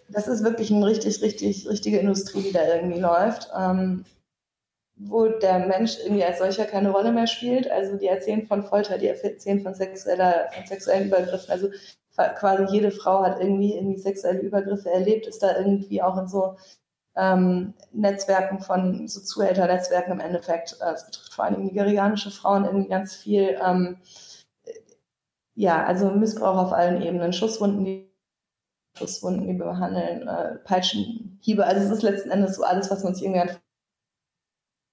Das ist wirklich eine richtig, richtig, richtige Industrie, die da irgendwie läuft. Ähm, wo der Mensch irgendwie als solcher keine Rolle mehr spielt. Also die erzählen von Folter, die erzählen von sexueller, von sexuellen Übergriffen. Also quasi jede Frau hat irgendwie irgendwie sexuelle Übergriffe erlebt, ist da irgendwie auch in so ähm, Netzwerken von so Zuhälternetzwerken im Endeffekt. Äh, es betrifft vor allem nigerianische Frauen irgendwie ganz viel. Ähm, ja, also Missbrauch auf allen Ebenen, Schusswunden, die Schusswunden, die wir behandeln, äh, Peitschenhiebe. Also es ist letzten Endes so alles, was man sich irgendwie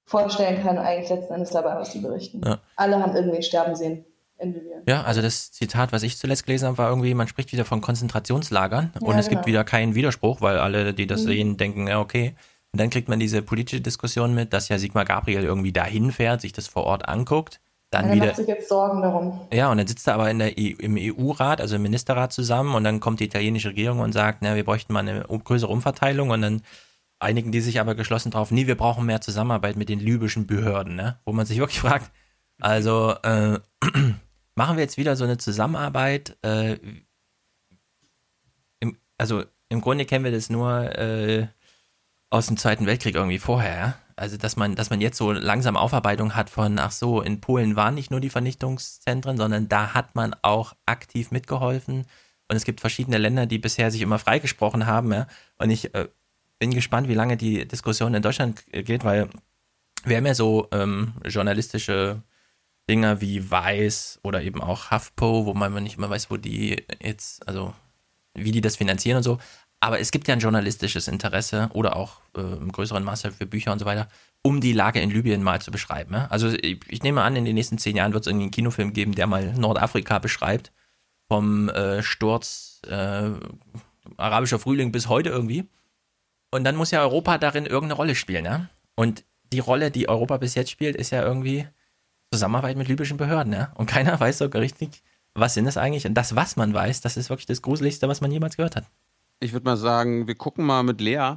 vorstellen kann, eigentlich letzten Endes dabei, was die berichten. Ja. Alle haben irgendwie sterben sehen. Ja, also das Zitat, was ich zuletzt gelesen habe, war irgendwie, man spricht wieder von Konzentrationslagern ja, und es genau. gibt wieder keinen Widerspruch, weil alle, die das mhm. sehen, denken, ja, okay. Und dann kriegt man diese politische Diskussion mit, dass ja Sigmar Gabriel irgendwie dahin fährt, sich das vor Ort anguckt. Dann ja, wieder, macht sich jetzt Sorgen darum. Ja, und dann sitzt er aber in der, e im EU-Rat, also im Ministerrat zusammen und dann kommt die italienische Regierung und sagt, na, wir bräuchten mal eine größere Umverteilung und dann einigen die sich aber geschlossen drauf, nee, wir brauchen mehr Zusammenarbeit mit den libyschen Behörden, ne? Wo man sich wirklich fragt, also äh, machen wir jetzt wieder so eine Zusammenarbeit? Äh, im, also im Grunde kennen wir das nur äh, aus dem Zweiten Weltkrieg irgendwie vorher. Also dass man, dass man jetzt so langsam Aufarbeitung hat von, ach so, in Polen waren nicht nur die Vernichtungszentren, sondern da hat man auch aktiv mitgeholfen. Und es gibt verschiedene Länder, die bisher sich immer freigesprochen haben. Ja? Und ich äh, bin gespannt, wie lange die Diskussion in Deutschland geht, weil wir haben ja so ähm, journalistische Dinger wie Weiß oder eben auch HuffPo, wo man nicht immer weiß, wo die jetzt, also wie die das finanzieren und so. Aber es gibt ja ein journalistisches Interesse oder auch äh, im größeren Maße für Bücher und so weiter, um die Lage in Libyen mal zu beschreiben. Ja? Also ich, ich, nehme an, in den nächsten zehn Jahren wird es irgendwie einen Kinofilm geben, der mal Nordafrika beschreibt, vom äh, Sturz äh, arabischer Frühling bis heute irgendwie. Und dann muss ja Europa darin irgendeine Rolle spielen, ja? Und die Rolle, die Europa bis jetzt spielt, ist ja irgendwie Zusammenarbeit mit libyschen Behörden, ja? Und keiner weiß so richtig, was sind das eigentlich? Und das, was man weiß, das ist wirklich das Gruseligste, was man jemals gehört hat. Ich würde mal sagen, wir gucken mal mit Lea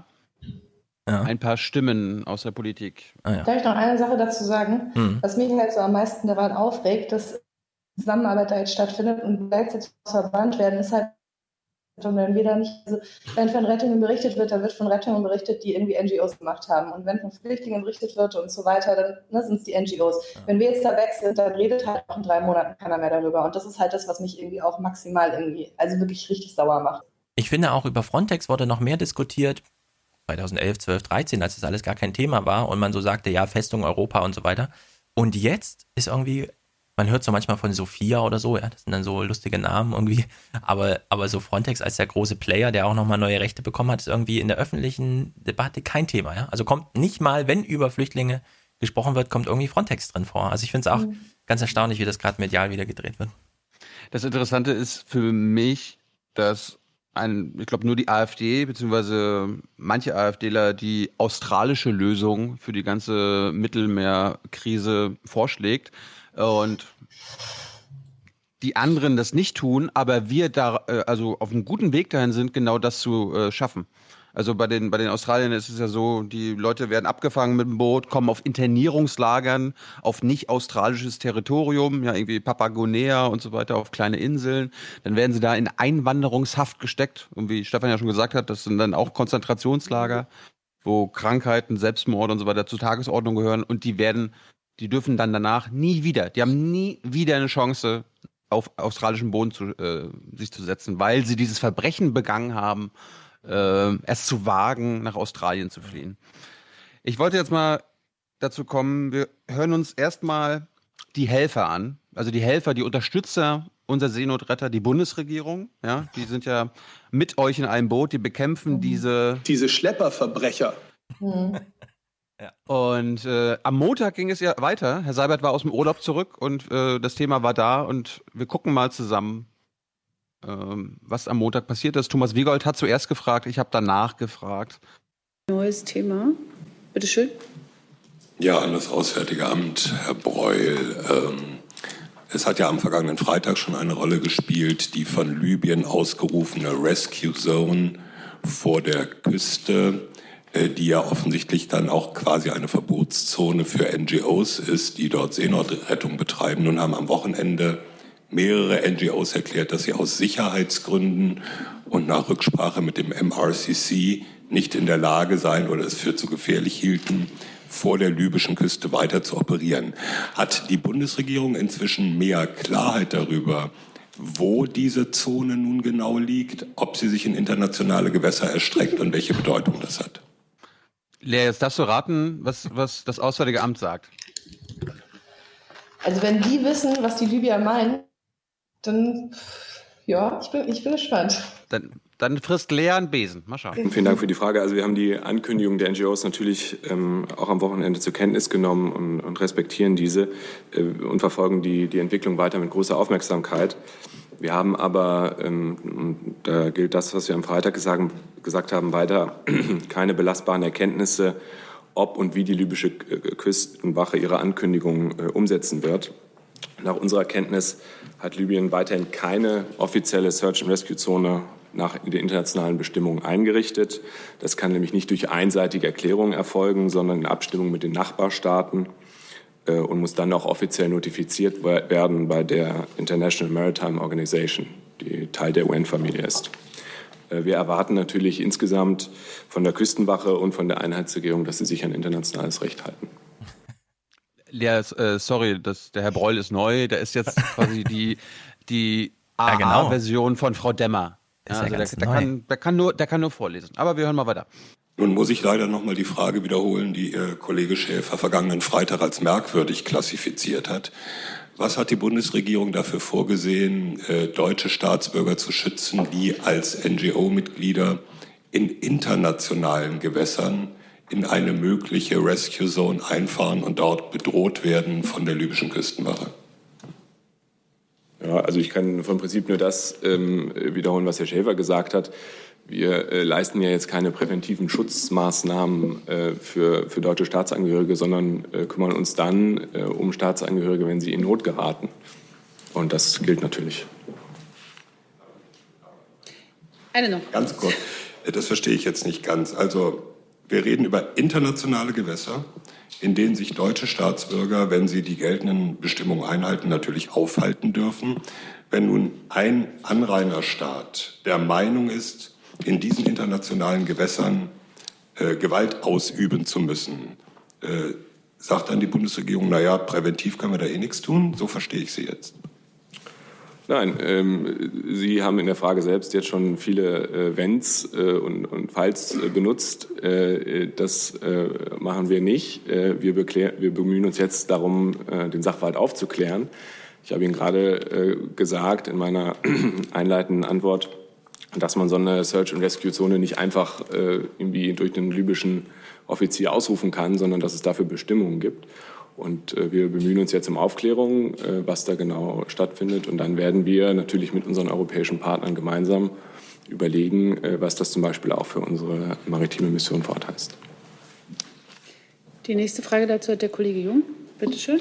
ja. ein paar Stimmen aus der Politik. Ah, ja. Darf ich noch eine Sache dazu sagen? Hm. Was mich halt so am meisten daran aufregt, dass Zusammenarbeit da jetzt stattfindet und gleichzeitig verbannt werden, ist halt und wenn wir da nicht, also wenn von Rettungen berichtet wird, dann wird von Rettungen berichtet, die irgendwie NGOs gemacht haben. Und wenn von Flüchtlingen berichtet wird und so weiter, dann ne, sind es die NGOs. Ja. Wenn wir jetzt da weg sind, dann redet halt auch in drei Monaten keiner mehr darüber. Und das ist halt das, was mich irgendwie auch maximal irgendwie, also wirklich richtig sauer macht. Ich finde auch über Frontex wurde noch mehr diskutiert. 2011, 12, 13, als das alles gar kein Thema war und man so sagte, ja, Festung Europa und so weiter. Und jetzt ist irgendwie man hört so manchmal von Sophia oder so, ja, das sind dann so lustige Namen irgendwie, aber, aber so Frontex als der große Player, der auch nochmal neue Rechte bekommen hat, ist irgendwie in der öffentlichen Debatte kein Thema, ja. Also kommt nicht mal, wenn über Flüchtlinge gesprochen wird, kommt irgendwie Frontex drin vor. Also ich finde es auch mhm. ganz erstaunlich, wie das gerade medial wieder gedreht wird. Das Interessante ist für mich, dass ein, ich glaube, nur die AfD, beziehungsweise manche AfDler die australische Lösung für die ganze Mittelmeerkrise vorschlägt. Und die anderen das nicht tun, aber wir da äh, also auf einem guten Weg dahin sind, genau das zu äh, schaffen. Also bei den, bei den Australiern ist es ja so, die Leute werden abgefangen mit dem Boot, kommen auf Internierungslagern, auf nicht australisches Territorium, ja irgendwie Papua-Guinea und so weiter, auf kleine Inseln. Dann werden sie da in Einwanderungshaft gesteckt. Und wie Stefan ja schon gesagt hat, das sind dann auch Konzentrationslager, wo Krankheiten, Selbstmord und so weiter zur Tagesordnung gehören. Und die werden die dürfen dann danach nie wieder, die haben nie wieder eine Chance, auf australischen Boden zu, äh, sich zu setzen, weil sie dieses Verbrechen begangen haben, äh, es zu wagen, nach Australien zu fliehen. Ich wollte jetzt mal dazu kommen, wir hören uns erstmal die Helfer an, also die Helfer, die Unterstützer unser Seenotretter, die Bundesregierung, ja, die sind ja mit euch in einem Boot, die bekämpfen mhm. diese diese Schlepperverbrecher. Mhm. Ja. Und äh, am Montag ging es ja weiter. Herr Seibert war aus dem Urlaub zurück und äh, das Thema war da und wir gucken mal zusammen, ähm, was am Montag passiert ist. Thomas Wiegold hat zuerst gefragt, ich habe danach gefragt. Neues Thema. Bitteschön. Ja, an das Auswärtige Amt, Herr Breul. Ähm, es hat ja am vergangenen Freitag schon eine Rolle gespielt, die von Libyen ausgerufene Rescue Zone vor der Küste, die ja offensichtlich dann auch quasi eine Verbotszone für NGOs ist, die dort Seenotrettung betreiben. Nun haben am Wochenende mehrere NGOs erklärt, dass sie aus Sicherheitsgründen und nach Rücksprache mit dem MRCC nicht in der Lage seien oder es für zu gefährlich hielten, vor der libyschen Küste weiter zu operieren. Hat die Bundesregierung inzwischen mehr Klarheit darüber, wo diese Zone nun genau liegt, ob sie sich in internationale Gewässer erstreckt und welche Bedeutung das hat? Lea, jetzt darfst du raten, was, was das Auswärtige Amt sagt. Also wenn die wissen, was die Libyer meinen, dann ja, ich bin, ich bin gespannt. Dann, dann frisst Lea einen Besen. Mal schauen. Vielen Dank für die Frage. Also wir haben die Ankündigung der NGOs natürlich ähm, auch am Wochenende zur Kenntnis genommen und, und respektieren diese äh, und verfolgen die, die Entwicklung weiter mit großer Aufmerksamkeit. Wir haben aber, ähm, da gilt das, was wir am Freitag gesagt, gesagt haben, weiter keine belastbaren Erkenntnisse, ob und wie die libysche äh, Küstenwache ihre Ankündigungen äh, umsetzen wird. Nach unserer Kenntnis hat Libyen weiterhin keine offizielle Search-and-Rescue-Zone nach den internationalen Bestimmungen eingerichtet. Das kann nämlich nicht durch einseitige Erklärungen erfolgen, sondern in Abstimmung mit den Nachbarstaaten und muss dann auch offiziell notifiziert werden bei der International Maritime Organization, die Teil der UN-Familie ist. Äh, wir erwarten natürlich insgesamt von der Küstenwache und von der Einheitsregierung, dass sie sich an internationales Recht halten. Ja, äh, sorry, das, der Herr Breul ist neu. Der ist jetzt quasi die, die AA-Version von Frau Demmer. Ja, also der, der, kann, der, kann nur, der kann nur vorlesen. Aber wir hören mal weiter. Nun muss ich leider noch mal die Frage wiederholen, die Ihr Kollege Schäfer vergangenen Freitag als merkwürdig klassifiziert hat. Was hat die Bundesregierung dafür vorgesehen, äh, deutsche Staatsbürger zu schützen, die als NGO-Mitglieder in internationalen Gewässern in eine mögliche Rescue Zone einfahren und dort bedroht werden von der libyschen Küstenwache? Ja, also ich kann vom Prinzip nur das ähm, wiederholen, was Herr Schäfer gesagt hat. Wir äh, leisten ja jetzt keine präventiven Schutzmaßnahmen äh, für, für deutsche Staatsangehörige, sondern äh, kümmern uns dann äh, um Staatsangehörige, wenn sie in Not geraten. Und das gilt natürlich. Eine noch. Ganz kurz. Das verstehe ich jetzt nicht ganz. Also wir reden über internationale Gewässer, in denen sich deutsche Staatsbürger, wenn sie die geltenden Bestimmungen einhalten, natürlich aufhalten dürfen. Wenn nun ein Anrainerstaat der Meinung ist, in diesen internationalen Gewässern äh, Gewalt ausüben zu müssen, äh, sagt dann die Bundesregierung, naja, präventiv können wir da eh nichts tun. So verstehe ich Sie jetzt. Nein, ähm, Sie haben in der Frage selbst jetzt schon viele äh, Wenns äh, und, und Falls äh, benutzt. Äh, das äh, machen wir nicht. Äh, wir, wir, bemühen uns jetzt darum, den Sachverhalt aufzuklären. Ich habe Ihnen gerade gesagt in meiner einleitenden Antwort, dass man so eine Search-and-Rescue-Zone nicht einfach irgendwie durch den libyschen Offizier ausrufen kann, sondern dass es dafür Bestimmungen gibt. Und äh, wir bemühen uns jetzt um Aufklärung, äh, was da genau stattfindet. Und dann werden wir natürlich mit unseren europäischen Partnern gemeinsam überlegen, äh, was das zum Beispiel auch für unsere maritime Mission vor Ort heißt. Die nächste Frage dazu hat der Kollege Jung. Bitte schön.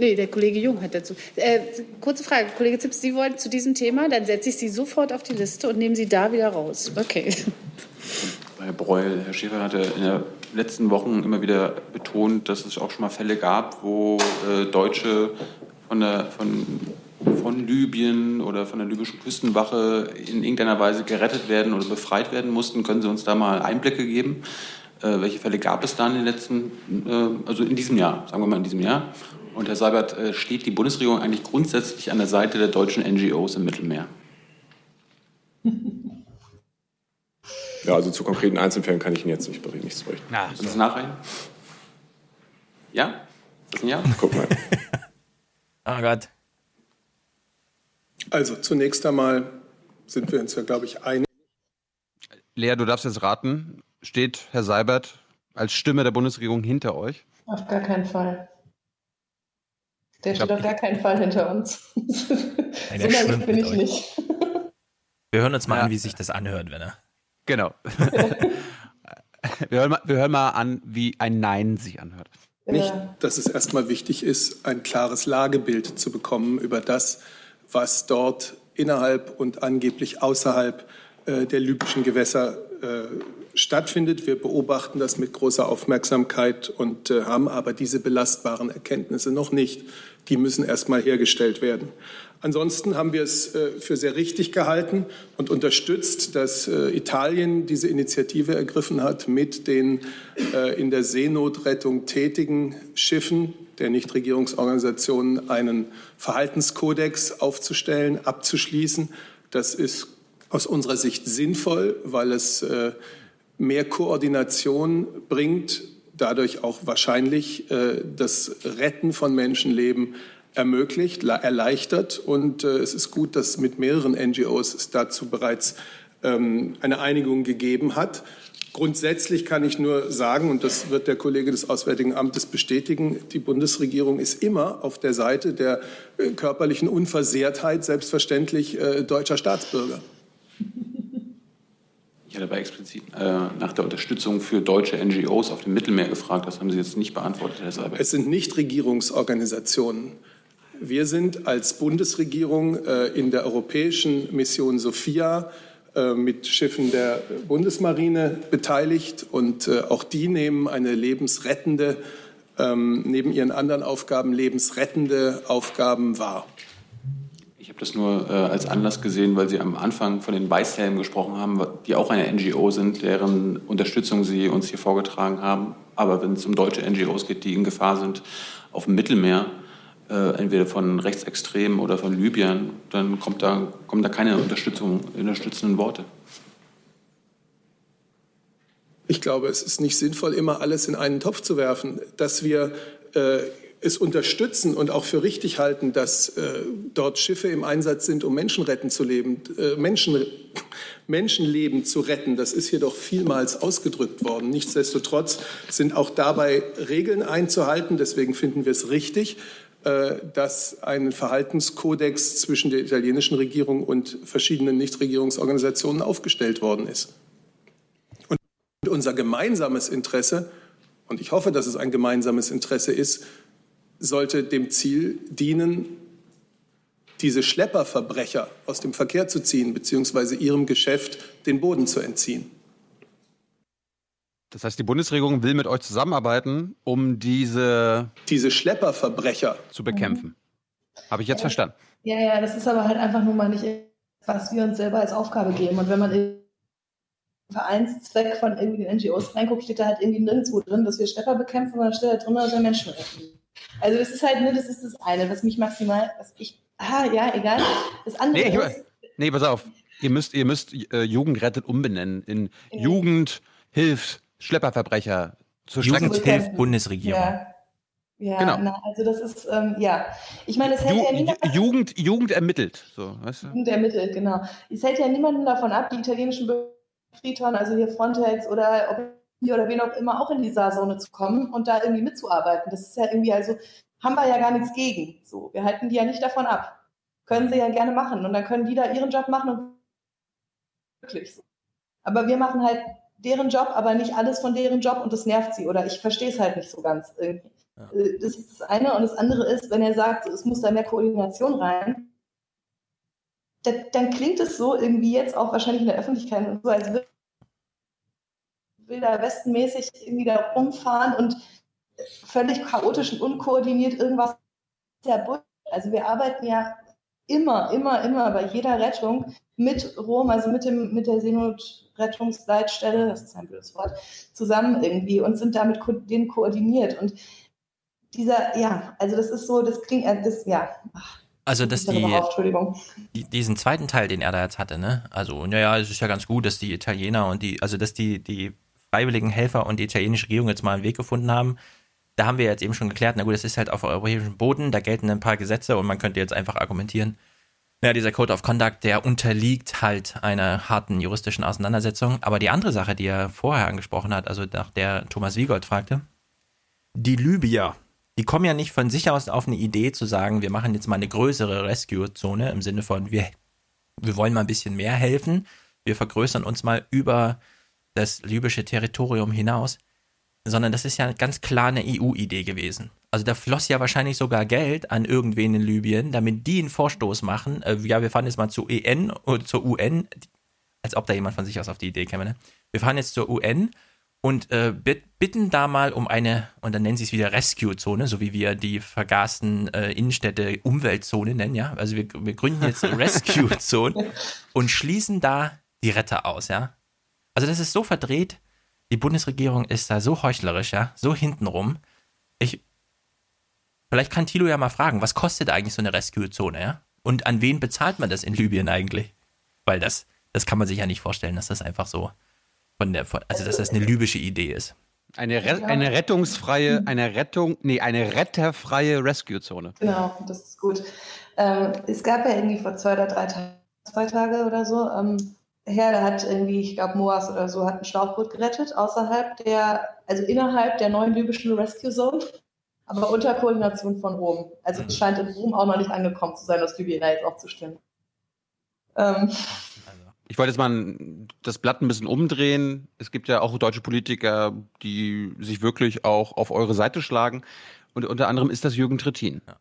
Nee, der Kollege Jung hat dazu. Äh, kurze Frage, Kollege Zips, Sie wollen zu diesem Thema, dann setze ich Sie sofort auf die Liste und nehme Sie da wieder raus. Okay. Herr Breul, Herr Schäfer hatte in der letzten Wochen immer wieder betont, dass es auch schon mal Fälle gab, wo äh, Deutsche von, der, von, von Libyen oder von der libyschen Küstenwache in irgendeiner Weise gerettet werden oder befreit werden mussten. Können Sie uns da mal Einblicke geben? Äh, welche Fälle gab es da in den letzten, äh, also in diesem Jahr, sagen wir mal in diesem Jahr? Und Herr Seibert, äh, steht die Bundesregierung eigentlich grundsätzlich an der Seite der deutschen NGOs im Mittelmeer? Ja, also zu konkreten Einzelfällen kann ich Ihnen jetzt nicht berichten. Nichts berichten. Ja, das nachreichen? Ja? Das ist ein Ja? Guck mal. oh Gott. Also zunächst einmal sind wir uns ja, glaube ich, einig. Lea, du darfst jetzt raten. Steht Herr Seibert als Stimme der Bundesregierung hinter euch? Auf gar keinen Fall. Der steht auf gar keinen Fall hinter uns. Nein, so naiv bin ich nicht. Wir hören uns mal ja. an, wie sich das anhört, wenn er. Genau. Wir hören, mal, wir hören mal an, wie ein Nein sich anhört. Nicht, dass es erstmal wichtig ist, ein klares Lagebild zu bekommen über das, was dort innerhalb und angeblich außerhalb äh, der libyschen Gewässer äh, stattfindet. Wir beobachten das mit großer Aufmerksamkeit und äh, haben aber diese belastbaren Erkenntnisse noch nicht. Die müssen erstmal hergestellt werden. Ansonsten haben wir es äh, für sehr richtig gehalten und unterstützt, dass äh, Italien diese Initiative ergriffen hat, mit den äh, in der Seenotrettung tätigen Schiffen der Nichtregierungsorganisationen einen Verhaltenskodex aufzustellen, abzuschließen. Das ist aus unserer Sicht sinnvoll, weil es mehr Koordination bringt, dadurch auch wahrscheinlich das Retten von Menschenleben ermöglicht, erleichtert. Und äh, es ist gut, dass mit mehreren NGOs es dazu bereits ähm, eine Einigung gegeben hat. Grundsätzlich kann ich nur sagen, und das wird der Kollege des Auswärtigen Amtes bestätigen, die Bundesregierung ist immer auf der Seite der äh, körperlichen Unversehrtheit, selbstverständlich äh, deutscher Staatsbürger. Ich hatte aber explizit äh, nach der Unterstützung für deutsche NGOs auf dem Mittelmeer gefragt. Das haben Sie jetzt nicht beantwortet, Herr Seibert. Es sind Nichtregierungsorganisationen. Wir sind als Bundesregierung äh, in der europäischen Mission Sophia äh, mit Schiffen der Bundesmarine beteiligt und äh, auch die nehmen eine lebensrettende, ähm, neben ihren anderen Aufgaben lebensrettende Aufgaben wahr. Ich habe das nur äh, als Anlass gesehen, weil Sie am Anfang von den Weißhelmen gesprochen haben, die auch eine NGO sind, deren Unterstützung Sie uns hier vorgetragen haben. Aber wenn es um deutsche NGOs geht, die in Gefahr sind auf dem Mittelmeer, äh, entweder von Rechtsextremen oder von Libyern, dann kommt da, kommen da keine unterstützenden Worte. Ich glaube, es ist nicht sinnvoll, immer alles in einen Topf zu werfen. Dass wir äh, es unterstützen und auch für richtig halten, dass äh, dort Schiffe im Einsatz sind, um Menschen retten zu leben, äh, Menschen, Menschenleben zu retten. Das ist hier doch vielmals ausgedrückt worden. Nichtsdestotrotz sind auch dabei Regeln einzuhalten. Deswegen finden wir es richtig, äh, dass ein Verhaltenskodex zwischen der italienischen Regierung und verschiedenen Nichtregierungsorganisationen aufgestellt worden ist. Und unser gemeinsames Interesse, und ich hoffe, dass es ein gemeinsames Interesse ist, sollte dem Ziel dienen, diese Schlepperverbrecher aus dem Verkehr zu ziehen, beziehungsweise ihrem Geschäft den Boden zu entziehen. Das heißt, die Bundesregierung will mit euch zusammenarbeiten, um diese, diese Schlepperverbrecher zu bekämpfen. Mhm. Habe ich jetzt ja, verstanden. Ja, ja, das ist aber halt einfach nur mal nicht, was wir uns selber als Aufgabe geben. Und wenn man im Vereinszweck von irgendwie den NGOs reinguckt, steht da halt irgendwie nirgendwo drin, dass wir Schlepper bekämpfen, sondern steht da drin, dass wir Menschen retten. Also das ist halt, ne, das ist das eine, was mich maximal, was ich, ah, ja, egal. Das andere nee, ist, nee, pass auf. Ihr müsst, ihr müsst äh, Jugend rettet umbenennen in ja. Jugend hilft Schlepperverbrecher zur Jugendhilfe Bundesregierung. Ja. Ja, genau. Na, also das ist, ähm, ja. Ich meine, es hält Ju ja niemand Jugend, Jugend ermittelt. So, weißt du? Jugend ermittelt, genau. Es hält ja niemanden davon ab, die italienischen Triton, also hier Frontex oder hier oder wen auch immer, auch in die Saar-Zone zu kommen und da irgendwie mitzuarbeiten. Das ist ja irgendwie, also haben wir ja gar nichts gegen. So, wir halten die ja nicht davon ab. Können sie ja gerne machen und dann können die da ihren Job machen und wirklich so. Aber wir machen halt deren Job, aber nicht alles von deren Job und das nervt sie oder ich verstehe es halt nicht so ganz irgendwie. Ja. Äh, das ist das eine und das andere ist, wenn er sagt, es muss da mehr Koordination rein, dann klingt es so irgendwie jetzt auch wahrscheinlich in der Öffentlichkeit so, als würde Wilder Westenmäßig irgendwie da rumfahren und völlig chaotisch und unkoordiniert irgendwas. Also wir arbeiten ja immer, immer, immer bei jeder Rettung mit Rom, also mit, dem, mit der Seenotrettungsleitstelle, das ist ein blödes Wort, zusammen irgendwie und sind damit ko denen koordiniert. Und dieser, ja, also das ist so, das klingt, äh, das, ja. Ach, also, dass die, die, diesen zweiten Teil, den er da jetzt hatte, ne? Also, naja, es ist ja ganz gut, dass die Italiener und die, also, dass die, die freiwilligen Helfer und die italienische Regierung jetzt mal einen Weg gefunden haben. Da haben wir jetzt eben schon geklärt, na gut, das ist halt auf europäischem Boden, da gelten ein paar Gesetze und man könnte jetzt einfach argumentieren, ja, dieser Code of Conduct, der unterliegt halt einer harten juristischen Auseinandersetzung. Aber die andere Sache, die er vorher angesprochen hat, also nach der Thomas Wiegold fragte, die Libyer, die kommen ja nicht von sich aus auf eine Idee zu sagen, wir machen jetzt mal eine größere Rescue-Zone im Sinne von, wir, wir wollen mal ein bisschen mehr helfen, wir vergrößern uns mal über das libysche Territorium hinaus, sondern das ist ja ganz klar eine EU-Idee gewesen. Also da floss ja wahrscheinlich sogar Geld an irgendwen in Libyen, damit die einen Vorstoß machen. Äh, ja, wir fahren jetzt mal zur EN oder zur UN, als ob da jemand von sich aus auf die Idee käme. Ne? Wir fahren jetzt zur UN und äh, bitten da mal um eine, und dann nennen sie es wieder Rescue-Zone, so wie wir die vergasten äh, Innenstädte Umweltzone nennen, ja. Also wir, wir gründen jetzt Rescue-Zone und schließen da die Retter aus, ja. Also das ist so verdreht, die Bundesregierung ist da so heuchlerisch, ja, so hintenrum. Ich, vielleicht kann Thilo ja mal fragen, was kostet eigentlich so eine Rescue-Zone, ja? Und an wen bezahlt man das in Libyen eigentlich? Weil das, das kann man sich ja nicht vorstellen, dass das einfach so von der, von, also dass das eine libysche Idee ist. Eine, Re eine rettungsfreie, eine Rettung, nee, eine retterfreie Rescue-Zone. Genau, das ist gut. Ähm, es gab ja irgendwie vor zwei oder drei Tagen, zwei Tage oder so, ähm, Herr, der hat irgendwie, ich glaube, Moas oder so, hat ein Schlauchboot gerettet, außerhalb der, also innerhalb der neuen libyschen Rescue Zone, aber unter Koordination von Rom. Also es scheint in Rom auch noch nicht angekommen zu sein, dass Libyen da jetzt auch zustimmt. Ähm, ich wollte jetzt mal das Blatt ein bisschen umdrehen. Es gibt ja auch deutsche Politiker, die sich wirklich auch auf eure Seite schlagen. Und unter anderem ist das Jürgen Trittin. Ja.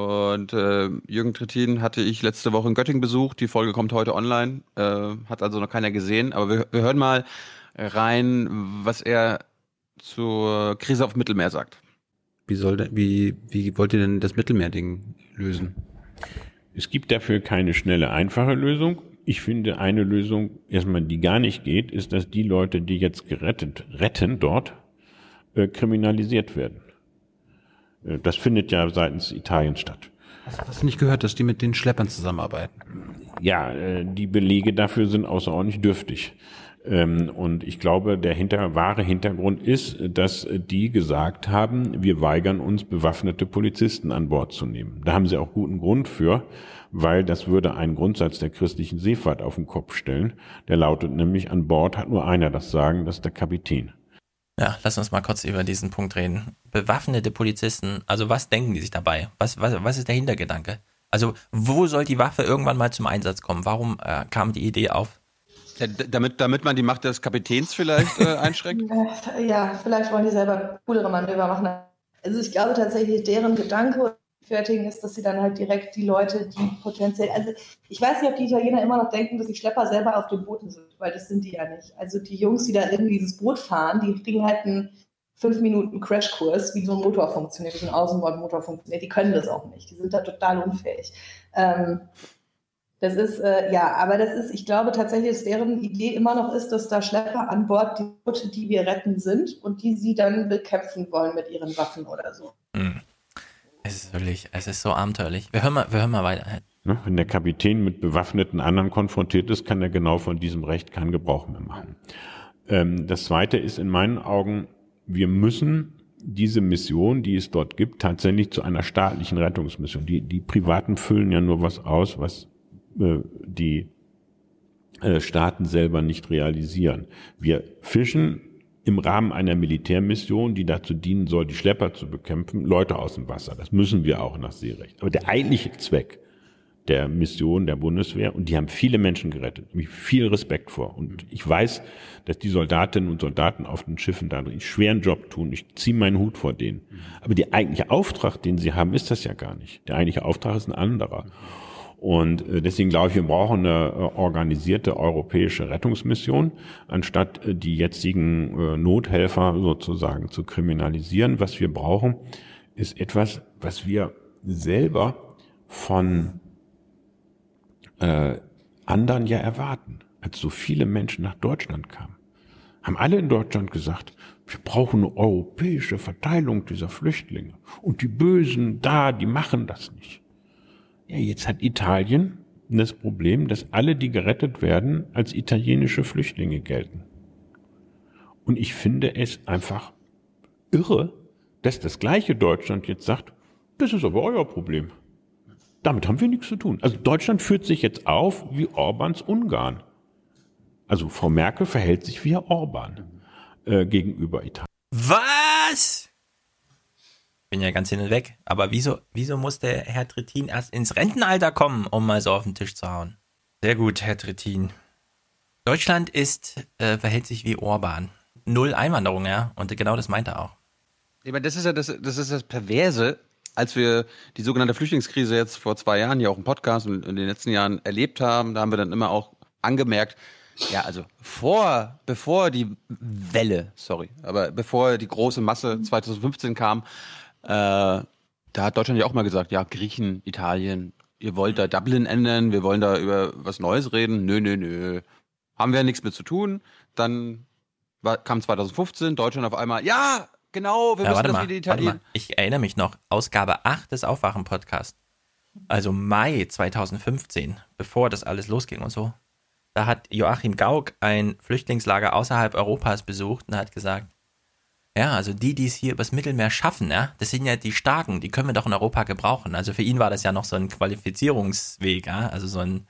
Und äh, Jürgen Trittin hatte ich letzte Woche in Göttingen besucht. Die Folge kommt heute online. Äh, hat also noch keiner gesehen. Aber wir, wir hören mal rein, was er zur Krise auf Mittelmeer sagt. Wie, soll der, wie, wie wollt ihr denn das Mittelmeerding lösen? Es gibt dafür keine schnelle, einfache Lösung. Ich finde eine Lösung, erstmal, die gar nicht geht, ist, dass die Leute, die jetzt gerettet, retten dort, äh, kriminalisiert werden. Äh, das findet ja seitens Italien statt. Hast du nicht gehört, dass die mit den Schleppern zusammenarbeiten? Ja, äh, die Belege dafür sind außerordentlich dürftig. Ähm, und ich glaube, der hinter, wahre Hintergrund ist, dass die gesagt haben, wir weigern uns, bewaffnete Polizisten an Bord zu nehmen. Da haben sie auch guten Grund für weil das würde einen Grundsatz der christlichen Seefahrt auf den Kopf stellen. Der lautet nämlich, an Bord hat nur einer das Sagen, das ist der Kapitän. Ja, lass uns mal kurz über diesen Punkt reden. Bewaffnete Polizisten, also was denken die sich dabei? Was, was, was ist der Hintergedanke? Also wo soll die Waffe irgendwann mal zum Einsatz kommen? Warum äh, kam die Idee auf? Ja, damit, damit man die Macht des Kapitäns vielleicht äh, einschränkt? ja, vielleicht wollen die selber coolere Manöver machen. Also ich glaube tatsächlich, deren Gedanke rechtfertigen, ist, dass sie dann halt direkt die Leute, die potenziell, also ich weiß nicht, ob die Italiener immer noch denken, dass die Schlepper selber auf den Booten sind, weil das sind die ja nicht. Also die Jungs, die da irgendwie dieses Boot fahren, die kriegen halt einen fünf Minuten Crashkurs, wie so ein Motor funktioniert, wie so ein Außenbordmotor funktioniert. Die können das auch nicht. Die sind da total unfähig. Ähm, das ist, äh, ja, aber das ist, ich glaube tatsächlich, dass deren Idee immer noch ist, dass da Schlepper an Bord die Boote, die wir retten, sind und die sie dann bekämpfen wollen mit ihren Waffen oder so. Es ist wirklich, es ist so abenteuerlich. Wir hören mal, wir hören mal weiter. Ne, wenn der Kapitän mit bewaffneten anderen konfrontiert ist, kann er genau von diesem Recht keinen Gebrauch mehr machen. Ähm, das zweite ist in meinen Augen, wir müssen diese Mission, die es dort gibt, tatsächlich zu einer staatlichen Rettungsmission. Die, die Privaten füllen ja nur was aus, was äh, die äh, Staaten selber nicht realisieren. Wir fischen im Rahmen einer Militärmission, die dazu dienen soll, die Schlepper zu bekämpfen, Leute aus dem Wasser. Das müssen wir auch nach Seerecht. Aber der eigentliche Zweck der Mission der Bundeswehr, und die haben viele Menschen gerettet, ich viel Respekt vor. Und ich weiß, dass die Soldatinnen und Soldaten auf den Schiffen da einen schweren Job tun. Ich ziehe meinen Hut vor denen. Aber der eigentliche Auftrag, den sie haben, ist das ja gar nicht. Der eigentliche Auftrag ist ein anderer. Und äh, deswegen glaube ich, wir brauchen eine äh, organisierte europäische Rettungsmission, anstatt äh, die jetzigen Nothelfer sozusagen zu kriminalisieren. Was wir brauchen, ist etwas, was wir selber von äh, anderen ja erwarten. Als so viele Menschen nach Deutschland kamen, haben alle in Deutschland gesagt, wir brauchen eine europäische Verteilung dieser Flüchtlinge. Und die Bösen da, die machen das nicht. Ja, jetzt hat Italien das Problem, dass alle, die gerettet werden, als italienische Flüchtlinge gelten. Und ich finde es einfach irre, dass das gleiche Deutschland jetzt sagt, das ist aber euer Problem. Damit haben wir nichts zu tun. Also Deutschland führt sich jetzt auf wie Orbans Ungarn. Also Frau Merkel verhält sich wie Herr Orban äh, gegenüber Italien. Was? Bin ja ganz hin und weg. Aber wieso, wieso muss der Herr Trittin erst ins Rentenalter kommen, um mal so auf den Tisch zu hauen? Sehr gut, Herr Trittin. Deutschland ist, äh, verhält sich wie Orban. Null Einwanderung, ja. Und genau das meint er auch. Ich meine, das ist ja das, das ist das Perverse, als wir die sogenannte Flüchtlingskrise jetzt vor zwei Jahren ja auch im Podcast und in den letzten Jahren erlebt haben, da haben wir dann immer auch angemerkt, ja, also vor, bevor die Welle, sorry, aber bevor die große Masse 2015 kam, da hat Deutschland ja auch mal gesagt, ja, Griechen, Italien, ihr wollt da Dublin ändern, wir wollen da über was Neues reden. Nö, nö, nö. Haben wir nichts mit zu tun. Dann war, kam 2015, Deutschland auf einmal, ja, genau, wir Ja, müssen das mal, wie die warte Italien. Ich erinnere mich noch, Ausgabe 8 des Aufwachen-Podcasts. Also Mai 2015, bevor das alles losging und so. Da hat Joachim Gauck ein Flüchtlingslager außerhalb Europas besucht und hat gesagt, ja, also die, die es hier übers Mittelmeer schaffen, ja, das sind ja die Starken, die können wir doch in Europa gebrauchen. Also für ihn war das ja noch so ein Qualifizierungsweg, ja, also so ein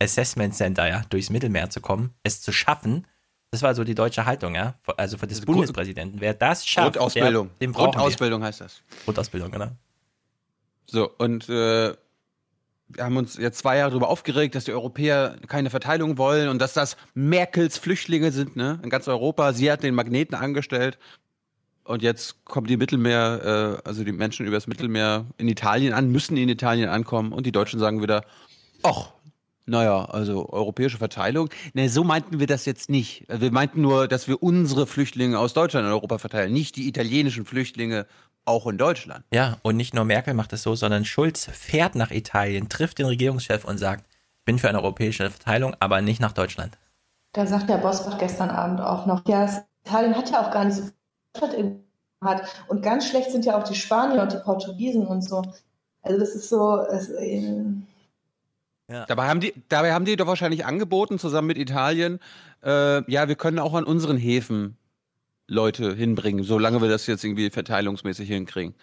Assessment Center, ja, durchs Mittelmeer zu kommen, es zu schaffen. Das war so die deutsche Haltung, ja, also für des Grund- Bundespräsidenten. Wer das schafft, Grundausbildung. Der, den brauchen Grundausbildung wir. heißt das. Grundausbildung, genau. So, und äh, wir haben uns jetzt zwei Jahre darüber aufgeregt, dass die Europäer keine Verteilung wollen und dass das Merkels Flüchtlinge sind, ne? In ganz Europa. Sie hat den Magneten angestellt. Und jetzt kommen die Mittelmeer, äh, also die Menschen übers Mittelmeer in Italien an, müssen in Italien ankommen und die Deutschen sagen wieder, ach, naja, also europäische Verteilung. Ne, so meinten wir das jetzt nicht. Wir meinten nur, dass wir unsere Flüchtlinge aus Deutschland in Europa verteilen, nicht die italienischen Flüchtlinge auch in Deutschland. Ja, und nicht nur Merkel macht es so, sondern Schulz fährt nach Italien, trifft den Regierungschef und sagt, ich bin für eine europäische Verteilung, aber nicht nach Deutschland. Da sagt der Bosbach gestern Abend auch noch, ja, Italien hat ja auch gar nicht so viel Stadt hat. Und ganz schlecht sind ja auch die Spanier und die Portugiesen und so. Also das ist so, es, äh, Dabei haben die, dabei haben die doch wahrscheinlich angeboten, zusammen mit Italien, äh, ja, wir können auch an unseren Häfen Leute hinbringen, solange wir das jetzt irgendwie verteilungsmäßig hinkriegen.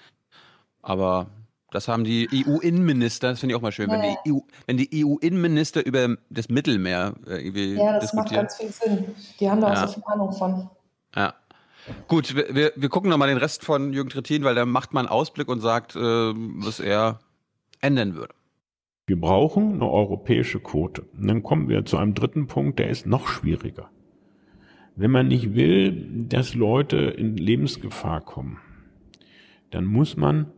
Aber das haben die EU-Innenminister, das finde ich auch mal schön, wenn Ja, die EU, wenn die EU-Innenminister über das Mittelmeer äh, irgendwie ja, das macht diskutieren. ganz viel Sinn. Die haben da Ja. auch so viel Ahnung von. Ja. Gut, wir, wir, gucken nochmal den Rest von Jürgen Trittin, weil der macht mal einen Ausblick und sagt, äh, was er ändern würde. Wir brauchen eine europäische Quote. Und dann kommen wir zu einem dritten Punkt, der ist noch schwieriger. Wenn man nicht will, dass Leute in Lebensgefahr kommen, dann muss man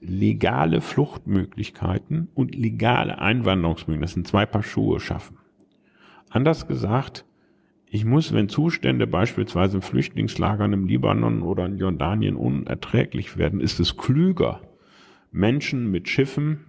legale Fluchtmöglichkeiten und legale Einwanderungsmöglichkeiten, das sind zwei Paar Schuhe, schaffen. Anders gesagt, ich muss, wenn Zustände beispielsweise in Flüchtlingslagern im Libanon oder in Jordanien unerträglich werden, ist es klüger, Menschen mit Schiffen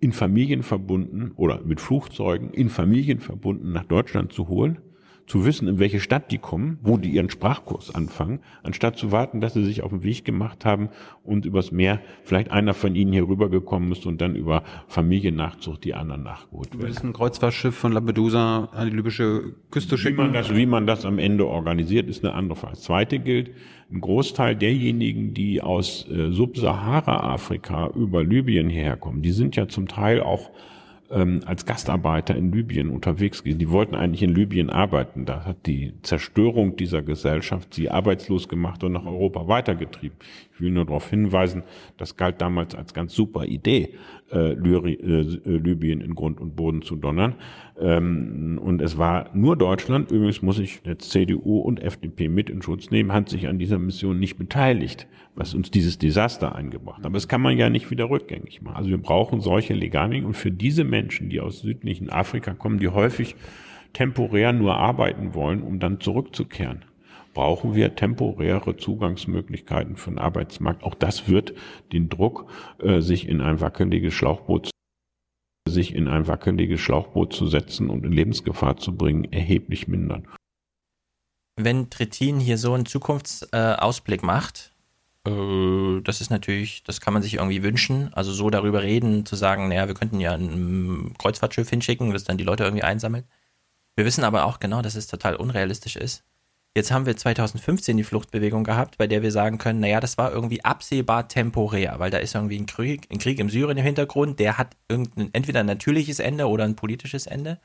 in Familien verbunden oder mit Flugzeugen in Familien verbunden nach Deutschland zu holen, zu wissen, in welche Stadt die kommen, wo die ihren Sprachkurs anfangen, anstatt zu warten, dass sie sich auf den Weg gemacht haben und übers Meer vielleicht einer von ihnen hier rübergekommen ist und dann über Familiennachzucht die anderen nachgeholt Du werden. willst ein Kreuzfahrtschiff von Lampedusa an die libysche Küste Wie schicken? man, das, wie man das am Ende organisiert, ist eine andere Frage. Das zweite gilt, ein Großteil derjenigen, die aus äh, Subsahara-Afrika über Libyen hierher kommen, die sind ja zum Teil auch ähm, als Gastarbeiter in Libyen unterwegs gewesen. Die wollten eigentlich in Libyen arbeiten. Da hat die Zerstörung dieser Gesellschaft sie arbeitslos gemacht und nach Europa weitergetrieben. Ich will nur darauf hinweisen, das galt damals als ganz super Idee, äh, Lyri, äh, Libyen in Grund und Boden zu donnern. Ähm, und es war nur Deutschland, übrigens muss ich jetzt CDU und FDP mit in Schutz nehmen, hat sich an dieser Mission nicht beteiligt, was uns dieses Desaster eingebracht hat. Aber das kann man ja nicht wieder rückgängig machen. Also wir brauchen solche Legalien und für diese Menschen, die aus südlichen Afrika kommen, die häufig temporär nur arbeiten wollen, um dann zurückzukehren, brauchen wir temporäre Zugangsmöglichkeiten für den Arbeitsmarkt. Auch das wird den Druck, äh, sich in ein wackeliges Schlauchboot sich in ein wackeliges Schlauchboot zu setzen und in Lebensgefahr zu bringen, erheblich mindern. Wenn Trittin hier so einen Zukunftsausblick macht, äh, das ist natürlich, das kann man sich irgendwie wünschen. Also so darüber reden, zu sagen, naja, wir könnten ja ein Kreuzfahrtschiff hinschicken, das dann die Leute irgendwie einsammelt. Wir wissen aber auch genau, dass es total unrealistisch ist. Jetzt haben wir 2015 die Fluchtbewegung gehabt, bei der wir sagen können, naja, das war irgendwie absehbar temporär, weil da ist irgendwie ein Krieg, ein Krieg im Syrien im Hintergrund, der hat irgendein, entweder ein natürliches Ende oder ein politisches Ende.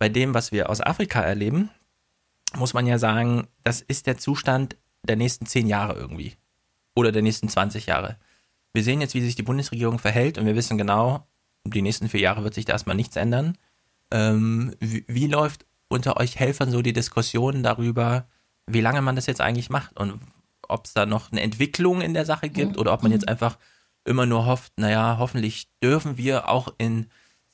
Bei dem, was wir aus Afrika erleben, muss man ja sagen, das ist der Zustand der nächsten zehn Jahre irgendwie. Oder der nächsten 20 Jahre. Wir sehen jetzt, wie sich die Bundesregierung verhält und wir wissen genau, die nächsten vier Jahre wird sich da erstmal nichts ändern. Ähm, wie, wie läuft unter euch Helfern so die Diskussion darüber, wie lange man das jetzt eigentlich macht und ob es da noch eine Entwicklung in der Sache gibt oder ob man jetzt einfach immer nur hofft, naja, hoffentlich dürfen wir auch in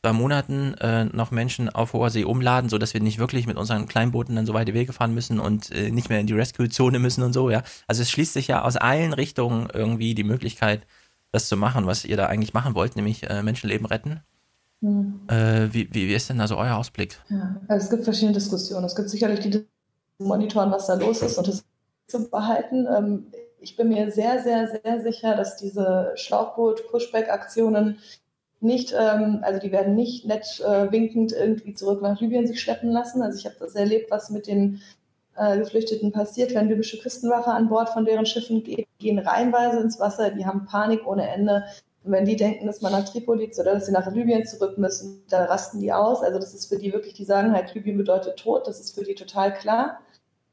zwei Monaten äh, noch Menschen auf hoher See umladen, sodass wir nicht wirklich mit unseren Kleinbooten dann so weite Wege fahren müssen und äh, nicht mehr in die Rescue-Zone müssen und so, ja. Also es schließt sich ja aus allen Richtungen irgendwie die Möglichkeit, das zu machen, was ihr da eigentlich machen wollt, nämlich äh, Menschenleben retten. Hm. Wie, wie, wie ist denn also euer Ausblick? Ja, also es gibt verschiedene Diskussionen. Es gibt sicherlich die Diskussion, monitoren, was da los ist und das zu behalten. Ähm, ich bin mir sehr, sehr, sehr sicher, dass diese Schlauchboot-Pushback-Aktionen nicht, ähm, also die werden nicht nett äh, winkend irgendwie zurück nach Libyen sich schleppen lassen. Also ich habe das erlebt, was mit den äh, Geflüchteten passiert, wenn libysche Küstenwache an Bord von deren Schiffen geht, gehen reihenweise ins Wasser, die haben Panik ohne Ende. Und wenn die denken, dass man nach Tripoli oder dass sie nach Libyen zurück müssen, dann rasten die aus. Also das ist für die wirklich, die sagen halt, Libyen bedeutet Tod, das ist für die total klar.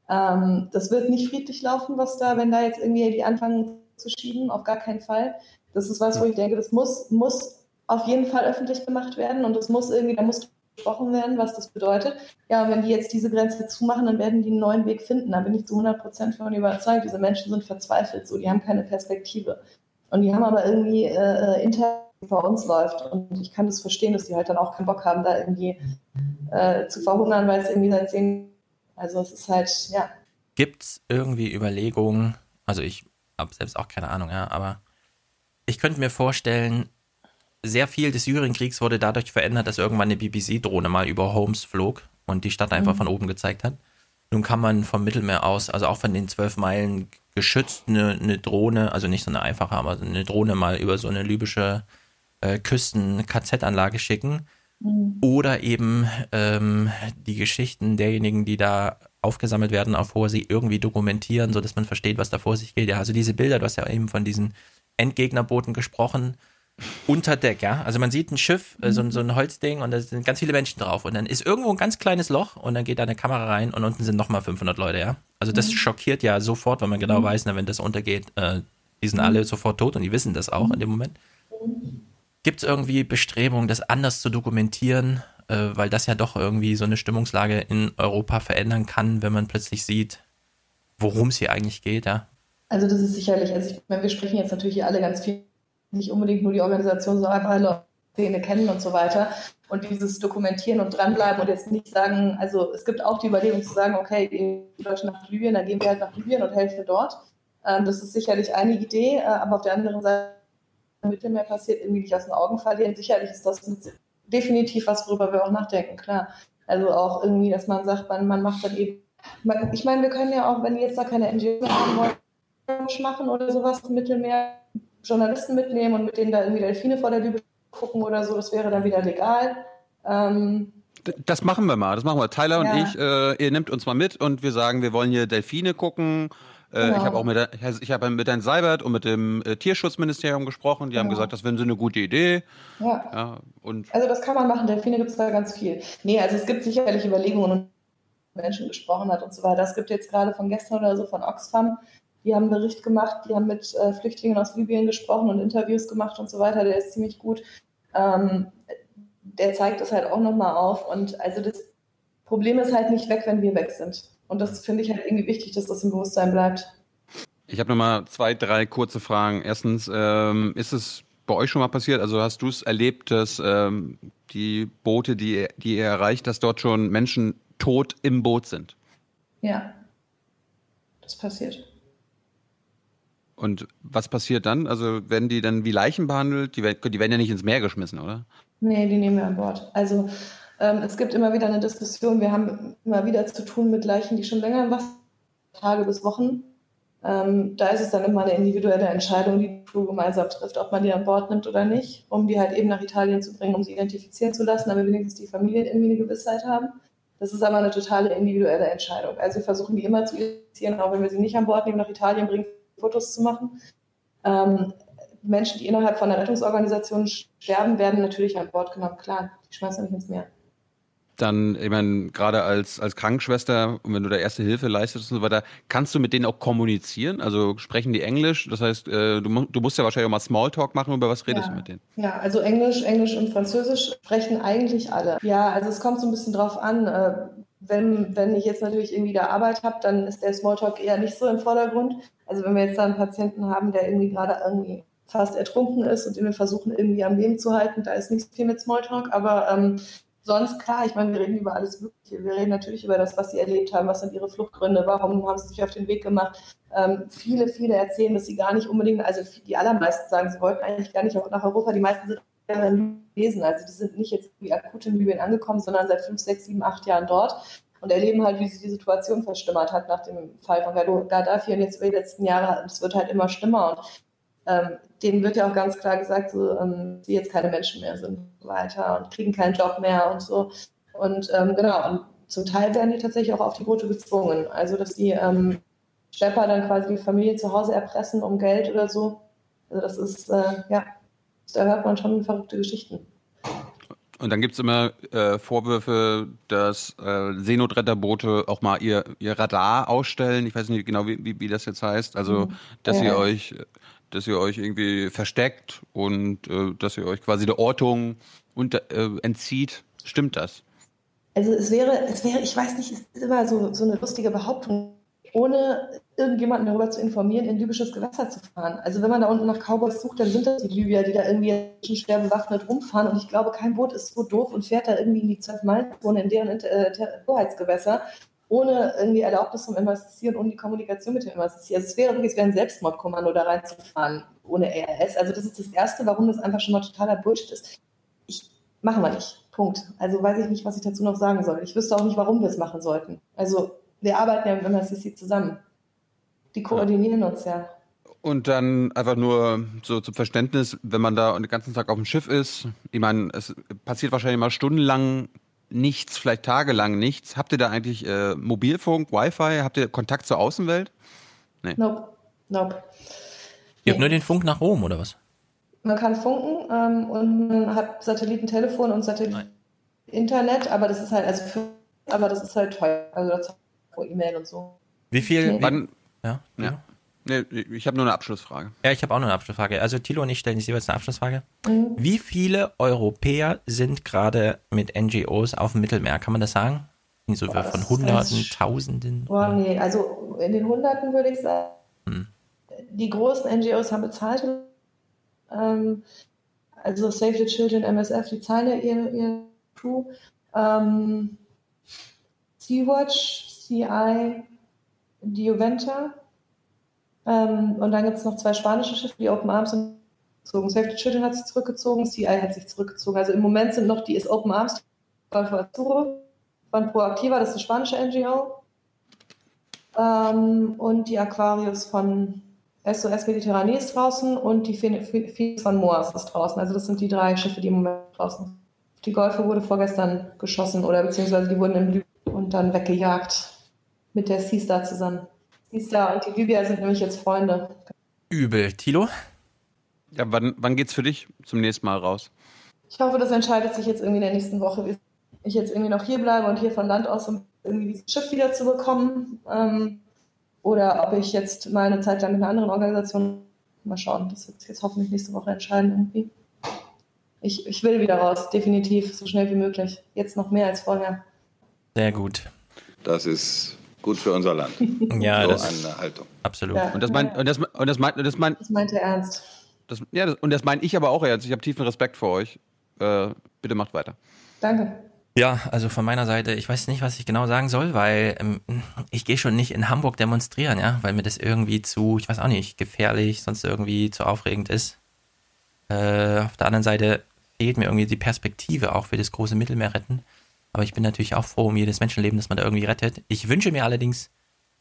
Ähm, das wird nicht friedlich laufen, was da, wenn da jetzt irgendwie die anfangen zu schieben, auf gar keinen Fall. Das ist was, wo ich denke, das muss, muss auf jeden Fall öffentlich gemacht werden und das muss irgendwie, da muss gesprochen werden, was das bedeutet. Ja, und wenn die jetzt diese Grenze zumachen, dann werden die einen neuen Weg finden. Da bin ich zu 100 Prozent von überzeugt. Diese Menschen sind verzweifelt, so, die haben keine Perspektive. Und die haben aber irgendwie äh, intern vor uns läuft. Und ich kann das verstehen, dass die halt dann auch keinen Bock haben, da irgendwie äh, zu verhungern, weil es irgendwie seit zehn also es ist halt, ja. Gibt es irgendwie Überlegungen, also ich habe selbst auch keine Ahnung, ja, aber ich könnte mir vorstellen, sehr viel des Syrienkriegs wurde dadurch verändert, dass irgendwann eine BBC-Drohne mal über Homs flog und die Stadt einfach mhm. von oben gezeigt hat. Nun kann man vom Mittelmeer aus, also auch von den zwölf Meilen geschützt, eine, eine, Drohne, also nicht so eine einfache, aber eine Drohne mal über so eine libysche äh, Küsten-KZ-Anlage schicken Mhm. Oder eben ähm, die Geschichten derjenigen, die da aufgesammelt werden auf hoher See, irgendwie dokumentieren, sodass man versteht, was da vor sich geht. Ja, also diese Bilder, du hast ja eben von diesen Endgegnerbooten gesprochen, unter Deck, ja. Also man sieht ein Schiff, äh, so, so, ein Holzding und da sind ganz viele Menschen drauf und dann ist irgendwo ein ganz kleines Loch und dann geht da eine Kamera rein und unten sind nochmal 500 Leute, ja. Also das mhm. schockiert ja sofort, weil man genau mhm. weiß, na, wenn das untergeht, äh, die sind mhm. alle sofort tot und die wissen das auch in dem Moment. Gibt es irgendwie Bestrebungen, das anders zu dokumentieren, äh, weil das ja doch irgendwie so eine Stimmungslage in Europa verändern kann, wenn man plötzlich sieht, worum es hier eigentlich geht, ja? Also das ist sicherlich, also ich meine, wir sprechen jetzt natürlich hier alle ganz viel, nicht unbedingt nur die Organisation, sondern einfach alle Szene kennen und so weiter. Und dieses Dokumentieren und dranbleiben und jetzt nicht sagen, also es gibt auch die Überlegung zu sagen, okay, die Deutschen nach Libyen, dann gehen wir halt nach Libyen und helfen dort. Ähm, das ist sicherlich eine Idee, äh, aber auf der anderen Seite Mittelmeer passiert, irgendwie nicht aus den Augen verlieren. Sicherlich ist das definitiv was, worüber wir auch nachdenken, klar. Also auch irgendwie, dass man sagt, man, man macht dann eben, man, ich meine, wir können ja auch, wenn jetzt da keine NGOs mehr haben wollen, machen oder sowas im Mittelmeer, Journalisten mitnehmen und mit denen da irgendwie Delfine vor der Lübe gucken oder so, das wäre dann wieder legal. Ähm, das machen wir mal, das machen wir. Tyler ja. und ich, äh, ihr nehmt uns mal mit und wir sagen, wir wollen hier Delfine gucken äh, genau. Ich habe auch mit, ich habe mit Herrn Seibert und mit dem äh, Tierschutzministerium gesprochen. Die genau. haben gesagt, das wäre eine gute Idee. Ja. ja. und also das kann man machen. Delfine gibt es da ganz viel. Nee, also es gibt sicherlich Überlegungen und Menschen gesprochen hat und so weiter. Es gibt jetzt gerade von gestern oder so von Oxfam, die haben einen Bericht gemacht, die haben mit äh, Flüchtlingen aus Libyen gesprochen und Interviews gemacht und so weiter. Der ist ziemlich gut. Ähm, der zeigt das halt auch nochmal auf. Und also das Problem ist halt nicht weg, wenn wir weg sind. Und das finde ich halt irgendwie wichtig, dass das im Bewusstsein bleibt. Ich habe nochmal zwei, drei kurze Fragen. Erstens, ähm, ist es bei euch schon mal passiert? Also hast du es erlebt, dass ähm, die Boote, die, die ihr erreicht, dass dort schon Menschen tot im Boot sind? Ja, das passiert. Und was passiert dann? Also werden die dann wie Leichen behandelt? Die, die werden ja nicht ins Meer geschmissen, oder? Nee, die nehmen wir an Bord. Also es gibt immer wieder eine Diskussion. Wir haben immer wieder zu tun mit Leichen, die schon länger im Wasser Tage bis Wochen. Ähm, da ist es dann immer eine individuelle Entscheidung, die Crew gemeinsam trifft, ob man die an Bord nimmt oder nicht, um die halt eben nach Italien zu bringen, um sie identifizieren zu lassen, damit wenigstens die Familien irgendwie eine Gewissheit haben. Das ist aber eine totale individuelle Entscheidung. Also wir versuchen die immer zu identifizieren, auch wenn wir sie nicht an Bord nehmen, nach Italien bringen, Fotos zu machen. Ähm, Menschen, die innerhalb von der Rettungsorganisation sterben, werden natürlich an Bord genommen. Klar, die schmeißen nicht ins Meer. Dann, ich meine, gerade als, als Krankenschwester und wenn du da erste Hilfe leistest und so weiter, kannst du mit denen auch kommunizieren? Also sprechen die Englisch? Das heißt, äh, du, du musst ja wahrscheinlich auch mal Smalltalk machen. Über was redest Ja. du mit denen? Ja, also Englisch, Englisch und Französisch sprechen eigentlich alle. Ja, also es kommt so ein bisschen drauf an. Äh, wenn, wenn ich jetzt natürlich irgendwie da Arbeit habe, dann ist der Smalltalk eher nicht so im Vordergrund. Also wenn wir jetzt da einen Patienten haben, der irgendwie gerade irgendwie fast ertrunken ist und den wir versuchen irgendwie am Leben zu halten, da ist nicht viel mit Smalltalk. Aber ähm, sonst klar, ich meine, wir reden über alles Mögliche. Wir reden natürlich über das, was sie erlebt haben, was sind ihre Fluchtgründe, warum haben sie sich auf den Weg gemacht. Ähm, viele, viele erzählen, dass sie gar nicht unbedingt, also die allermeisten sagen, sie wollten eigentlich gar nicht nach Europa. Die meisten sind lesen. Also die sind nicht jetzt wie akut in Libyen angekommen, sondern seit fünf, sechs, sieben, acht Jahren dort und erleben halt, wie sich die Situation verschlimmert hat nach dem Fall von Gaddafi und jetzt über die letzten Jahre. Es wird halt immer schlimmer und ähm, denen wird ja auch ganz klar gesagt, so, ähm, die jetzt keine Menschen mehr sind und so weiter und kriegen keinen Job mehr und so. Und ähm, genau, und zum Teil werden die tatsächlich auch auf die Boote gezwungen. Also, dass die ähm, Schlepper dann quasi die Familie zu Hause erpressen um Geld oder so. Also, das ist, äh, ja, da hört man schon verrückte Geschichten. Und dann gibt's immer äh, Vorwürfe, dass äh, Seenotretterboote auch mal ihr, ihr Radar ausstellen. Ich weiß nicht genau, wie, wie, wie das jetzt heißt. Also, Mhm. dass Ja, ihr euch, dass ihr euch irgendwie versteckt und äh, dass ihr euch quasi der Ortung unter, äh, entzieht. Stimmt das? Also es wäre, es wäre, ich weiß nicht, es ist immer so, so eine lustige Behauptung, ohne irgendjemanden darüber zu informieren, in libysches Gewässer zu fahren. Also wenn man da unten nach Cowboys sucht, dann sind das die Libyer, die da irgendwie schwer bewaffnet rumfahren. Und ich glaube, kein Boot ist so doof und fährt da irgendwie in die 12-Meilen-Zone in deren äh, Hoheitsgewässer, ohne irgendwie Erlaubnis vom MSC und ohne die Kommunikation mit dem MSC. Also es wäre wirklich, es wäre ein Selbstmordkommando, da reinzufahren, ohne ARS. Also das ist das Erste, warum das einfach schon mal totaler Bullshit ist. Ich machen wir nicht. Punkt. Also weiß ich nicht, was ich dazu noch sagen soll. Ich wüsste auch nicht, warum wir es machen sollten. Also wir arbeiten ja mit MSCC zusammen. Die koordinieren uns ja. Und dann einfach nur so zum Verständnis, wenn man da den ganzen Tag auf dem Schiff ist, ich meine, es passiert wahrscheinlich mal stundenlang nichts, vielleicht tagelang nichts. Habt ihr da eigentlich äh, Mobilfunk, Wi-Fi? Habt ihr Kontakt zur Außenwelt? Nee. Nope. Nope. Ihr habt nur den Funk nach Rom, oder was? Man kann funken ähm, und man hat Satellitentelefon und Satelliten-Internet, aber das ist halt, also für, aber das ist halt teuer. Also das pro E-Mail und so. Wie viel? Nee. Wann? Ja. Ja. Nee, ich habe nur eine Abschlussfrage. Ja, ich habe auch noch eine Abschlussfrage. Also Thilo und ich stellen jetzt jeweils eine Abschlussfrage. Mhm. Wie viele Europäer sind gerade mit NGOs auf dem Mittelmeer? Kann man das sagen? So Boah, von Hunderten, Tausenden? Boah, nee, also in den Hunderten würde ich sagen. Hm. Die großen NGOs haben bezahlt. Ähm, also Save the Children, MSF, die zahlen ja ihr, ihr Crew. Ähm, Sea-Watch, CI, die Juventa. Ähm, und dann gibt es noch zwei spanische Schiffe, die Open Arms sind zurückgezogen. Save the Children hat sich zurückgezogen, CI hat sich zurückgezogen. Also im Moment sind noch die ist Open Arms, Golfo Azuro, von Proactiva, das ist eine spanische NGO. Ähm, und die Aquarius von SOS Mediterranee ist draußen und die Phoenix von Moas ist draußen. Also das sind die drei Schiffe, die im Moment draußen sind. Die Golfe wurde vorgestern geschossen oder beziehungsweise die wurden im Libyen und dann weggejagt mit der Seastar zusammen. Seastar und die Libyer sind nämlich jetzt Freunde. Übel. Thilo? Ja, wann, wann geht's für dich zum nächsten Mal raus? Ich hoffe, das entscheidet sich jetzt irgendwie in der nächsten Woche, wie ich jetzt irgendwie noch hier bleibe und hier von Land aus um irgendwie dieses Schiff wieder zu bekommen. Ähm, oder ob ich jetzt mal eine Zeit lang mit einer anderen Organisation mal schauen. Das wird sich jetzt hoffentlich nächste Woche entscheiden irgendwie. Ich, ich will wieder raus, definitiv, so schnell wie möglich. Jetzt noch mehr als vorher. Sehr gut. Das ist gut für unser Land. Ja, so das eine Haltung. Absolut. Ja. Und das meint, und das, und das meint, und das meint, Das meinte er ernst. das, ja, das, und das meine ich aber auch ernst. Ich habe tiefen Respekt vor euch. Äh, bitte macht weiter. Danke. Ja, also von meiner Seite, ich weiß nicht, was ich genau sagen soll, weil ähm, ich gehe schon nicht in Hamburg demonstrieren, ja, weil mir das irgendwie zu, ich weiß auch nicht, gefährlich, sonst irgendwie zu aufregend ist. Äh, auf der anderen Seite fehlt mir irgendwie die Perspektive auch für das große Mittelmeer retten. Aber ich bin natürlich auch froh um jedes Menschenleben, das man da irgendwie rettet. Ich wünsche mir allerdings,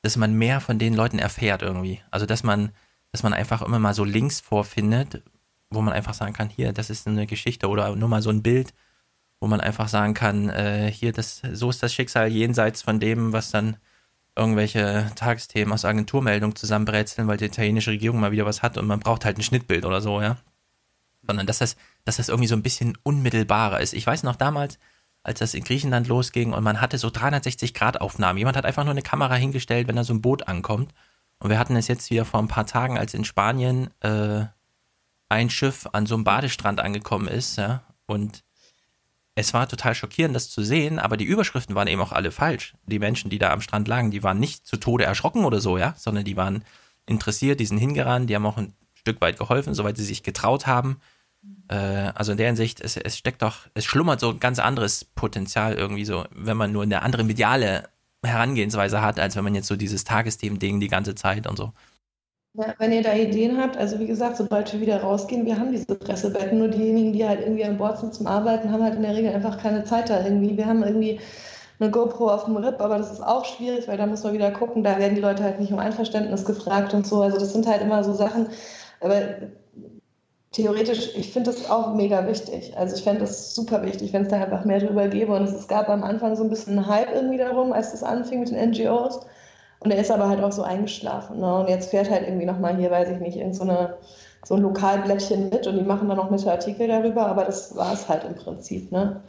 dass man mehr von den Leuten erfährt irgendwie. Also dass man, dass man einfach immer mal so Links vorfindet, wo man einfach sagen kann, hier, das ist eine Geschichte oder nur mal so ein Bild, wo man einfach sagen kann, äh, hier, das, so ist das Schicksal jenseits von dem, was dann irgendwelche Tagesthemen aus Agenturmeldungen zusammenbrezeln, weil die italienische Regierung mal wieder was hat und man braucht halt ein Schnittbild oder so, ja. Sondern dass das, dass das irgendwie so ein bisschen unmittelbarer ist. Ich weiß noch damals, als das in Griechenland losging und man hatte so 360-Grad-Aufnahmen. Jemand hat einfach nur eine Kamera hingestellt, wenn da so ein Boot ankommt. Und wir hatten es jetzt wieder vor ein paar Tagen, als in Spanien äh, ein Schiff an so einem Badestrand angekommen ist, ja, und es war total schockierend, das zu sehen, aber die Überschriften waren eben auch alle falsch. Die Menschen, die da am Strand lagen, die waren nicht zu Tode erschrocken oder so, ja, sondern die waren interessiert, die sind hingerannt, die haben auch ein Stück weit geholfen, soweit sie sich getraut haben. Äh, also in der Hinsicht, es, es steckt doch, es schlummert so ein ganz anderes Potenzial irgendwie so, wenn man nur eine andere mediale Herangehensweise hat, als wenn man jetzt so dieses Tagesthemen-Ding die ganze Zeit und so. Ja, wenn ihr da Ideen habt, also wie gesagt, sobald wir wieder rausgehen, wir haben diese Pressebetten, nur diejenigen, die halt irgendwie an Bord sind zum Arbeiten, haben halt in der Regel einfach keine Zeit da irgendwie. Wir haben irgendwie eine GoPro auf dem RIP, aber das ist auch schwierig, weil da muss man wieder gucken, da werden die Leute halt nicht um Einverständnis gefragt und so. Also das sind halt immer so Sachen, aber theoretisch, ich finde das auch mega wichtig. Also ich fände das super wichtig, wenn es da einfach mehr drüber gäbe. Und es gab am Anfang so ein bisschen einen Hype irgendwie darum, als das anfing mit den NGOs. Und er ist aber halt auch so eingeschlafen. Ne? Und jetzt fährt halt irgendwie nochmal hier, weiß ich nicht, irgend so, eine, so ein Lokalblättchen mit und die machen dann noch nette Artikel darüber, aber das war es halt im Prinzip. Ne?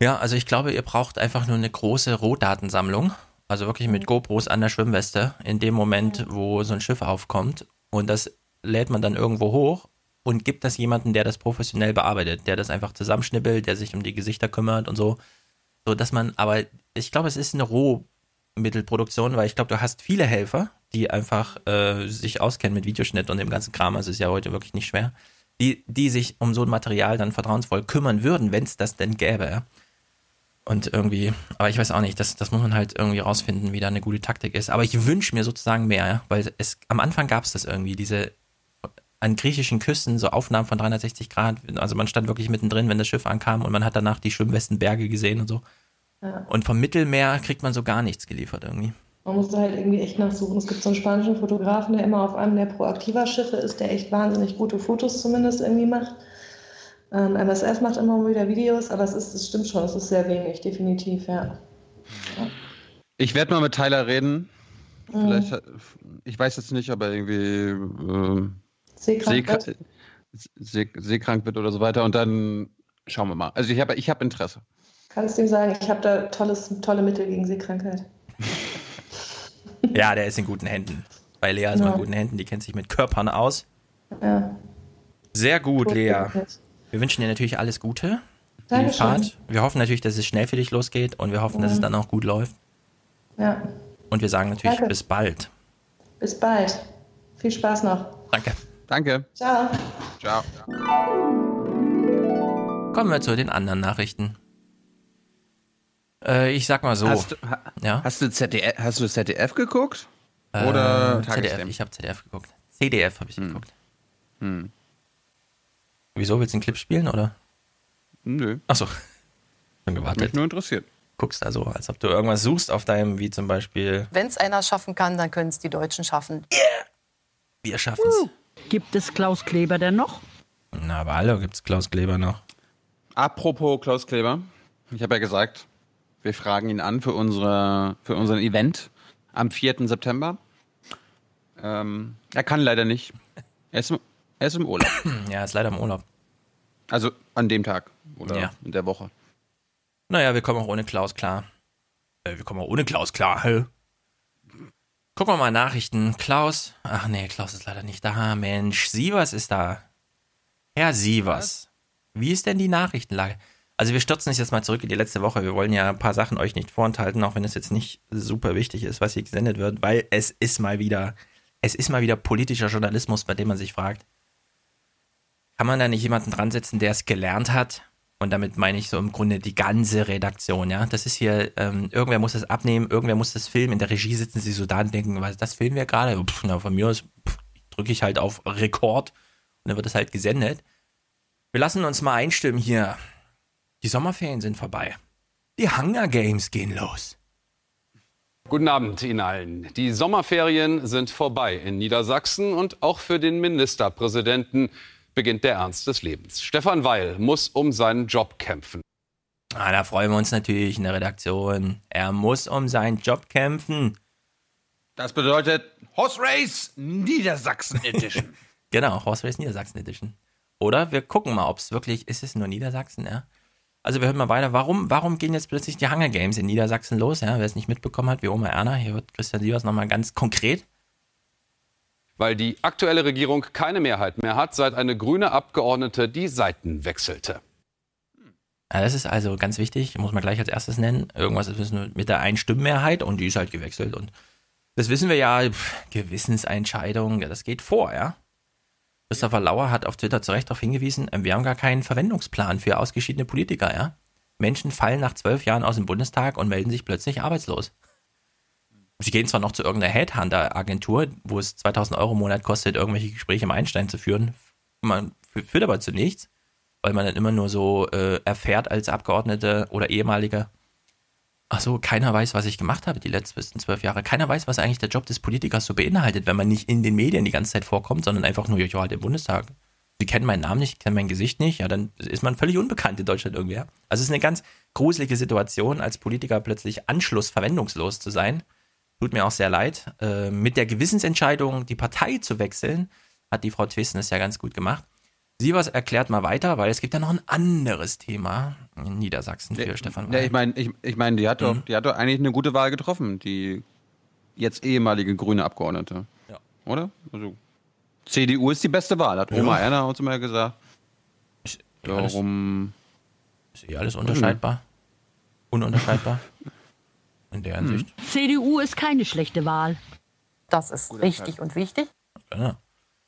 Ja, also ich glaube, ihr braucht einfach nur eine große Rohdatensammlung. Also wirklich mit GoPros an der Schwimmweste in dem Moment, wo so ein Schiff aufkommt. Und das lädt man dann irgendwo hoch und gibt das jemanden, der das professionell bearbeitet, der das einfach zusammenschnippelt, der sich um die Gesichter kümmert und so. So dass man, aber ich glaube, es ist eine Rohmittelproduktion, weil ich glaube, du hast viele Helfer, die einfach äh, sich auskennen mit Videoschnitt und dem ganzen Kram. Also ist ja heute wirklich nicht schwer. Die, die sich um so ein Material dann vertrauensvoll kümmern würden, wenn es das denn gäbe. Und irgendwie, aber ich weiß auch nicht, das, das muss man halt irgendwie rausfinden, wie da eine gute Taktik ist. Aber ich wünsche mir sozusagen mehr, weil es am Anfang gab es das irgendwie, diese an griechischen Küsten so Aufnahmen von 360 Grad. Also man stand wirklich mittendrin, wenn das Schiff ankam und man hat danach die Schwimmwestenberge gesehen und so. Ja. Und vom Mittelmeer kriegt man so gar nichts geliefert irgendwie. Man muss da halt irgendwie echt nachsuchen. Es gibt so einen spanischen Fotografen, der immer auf einem der proaktiver Schiffe ist, der echt wahnsinnig gute Fotos zumindest irgendwie macht. Ähm, MSF macht immer mal wieder Videos, aber es ist, es stimmt schon, es ist sehr wenig, definitiv, ja. ja. Ich werde mal mit Tyler reden. Mhm. Vielleicht, hat- ich weiß jetzt nicht, ob er irgendwie ähm, Seekrank seekra- wird. see, seekrank wird oder so weiter. Und dann schauen wir mal. Also ich habe ich hab Interesse. Kannst du ihm sagen, ich habe da tolles, tolle Mittel gegen Seekrankheit. Ja, der ist in guten Händen. Bei Lea ist man Ja. in guten Händen, die kennt sich mit Körpern aus. Ja. Sehr gut, Gut, Lea. Wir wünschen dir natürlich alles Gute. Dankeschön. Fahrt. Wir hoffen natürlich, dass es schnell für dich losgeht und wir hoffen, dass es dann auch gut läuft. Ja, Und wir sagen natürlich Danke. bis bald. bis bald. Viel Spaß noch. Danke. Danke. Ciao. Ciao. Kommen wir zu den anderen Nachrichten. Äh, ich sag mal so. Hast, du- ha, ja? hast, du ZDF, hast du ZDF geguckt? Äh, Oder ZDF. Tagesthemen? Ich habe ZDF geguckt. CDF habe ich geguckt. Hm. Wieso willst du einen Clip spielen oder? Nö. Achso. Schon gewartet. Mich nur interessiert. Guckst da so, als ob du irgendwas suchst auf deinem, wie zum Beispiel, Wenn es einer schaffen kann, dann können es die Deutschen schaffen. wir schaffen's. Gibt es Klaus Kleber denn noch? Na, aber hallo, gibt's Klaus Kleber noch. Apropos Klaus Kleber. Ich habe ja gesagt, wir fragen ihn an für, unsere, für unseren Event am 4. September. Ähm, er kann leider nicht. Er ist, im, er ist im Urlaub. Ja, ist leider im Urlaub. Also an dem Tag oder Ja. in der Woche. Naja, wir kommen auch ohne Klaus klar. Äh, wir kommen auch ohne Klaus klar. Gucken wir mal Nachrichten. Klaus. Ach nee, Klaus ist leider nicht da. Mensch, Sievers ist da. Herr Sievers. Wie ist denn die Nachrichtenlage? Also wir stürzen uns jetzt mal zurück in die letzte Woche. Wir wollen ja ein paar Sachen euch nicht vorenthalten, auch wenn es jetzt nicht super wichtig ist, was hier gesendet wird, weil es ist mal wieder, es ist mal wieder politischer Journalismus, bei dem man sich fragt, kann man da nicht jemanden dran setzen, der es gelernt hat? Und damit meine ich so im Grunde die ganze Redaktion, ja. Das ist hier, ähm, irgendwer muss das abnehmen, irgendwer muss das filmen. In der Regie sitzen sie so da und denken, was, das filmen wir gerade? Pff, na, von mir aus drücke ich halt auf Rekord und dann wird es halt gesendet. Wir lassen uns mal einstimmen hier. Die Sommerferien sind vorbei. Die Hunger Games gehen los. Guten Abend Ihnen allen. Die Sommerferien sind vorbei in Niedersachsen und auch für den Ministerpräsidenten beginnt der Ernst des Lebens. Stefan Weil muss um seinen Job kämpfen. Ah, da freuen wir uns natürlich in der Redaktion. Er muss um seinen Job kämpfen. Das bedeutet Horse Race Niedersachsen Edition. Genau, Horse Race Niedersachsen Edition. Oder wir gucken mal, ob es wirklich, ist es nur Niedersachsen, ja? Also wir hören mal weiter. Warum, warum gehen jetzt plötzlich die Hunger Games in Niedersachsen los? Ja, wer es nicht mitbekommen hat, wie Oma Erna, hier wird Christian Sievers nochmal ganz konkret. Weil die aktuelle Regierung keine Mehrheit mehr hat, seit eine grüne Abgeordnete die Seiten wechselte. Das ist also ganz wichtig, muss man gleich als erstes nennen. Irgendwas ist mit der Einstimmenmehrheit und die ist halt gewechselt. Und das wissen wir ja, pff, Gewissensentscheidung, ja, das geht vor, ja. Christopher Lauer hat auf Twitter zu Recht darauf hingewiesen, äh, wir haben gar keinen Verwendungsplan für ausgeschiedene Politiker, ja. Menschen fallen nach zwölf Jahren aus dem Bundestag und melden sich plötzlich arbeitslos. Sie gehen zwar noch zu irgendeiner Headhunter-Agentur, wo es 2000 Euro im Monat kostet, irgendwelche Gespräche im Einstein zu führen. Man führt aber zu nichts weil man dann immer nur so äh, erfährt als Abgeordnete oder ehemaliger, ach so, keiner weiß, was ich gemacht habe die letzten zwölf Jahre. Keiner weiß, was eigentlich der Job des Politikers so beinhaltet, wenn man nicht in den Medien die ganze Zeit vorkommt, sondern einfach nur, ja, halt im Bundestag. Sie kennen meinen Namen nicht, kennen mein Gesicht nicht, ja, dann ist man völlig unbekannt in Deutschland irgendwie. Also es ist eine ganz gruselige Situation, als Politiker plötzlich anschlussverwendungslos zu sein. Tut mir auch sehr leid. Äh, mit der Gewissensentscheidung, die Partei zu wechseln, hat die Frau Twisten es ja ganz gut gemacht. Sie was erklärt mal weiter, weil es gibt ja noch ein anderes Thema in Niedersachsen für Ja, Stefan Ja, Weil. ich meine, ich, ich mein, die, hat doch, Mhm. die hat doch eigentlich eine gute Wahl getroffen, die jetzt ehemalige grüne Abgeordnete. Ja. Oder? Also, CDU ist die beste Wahl, hat Ja. Oma Erna uns immer gesagt. eh alles- Darum. Ist eh alles unterscheidbar? Ununterscheidbar? In der Hm. Hinsicht. CDU ist keine schlechte Wahl. Das ist richtig und wichtig. Ja.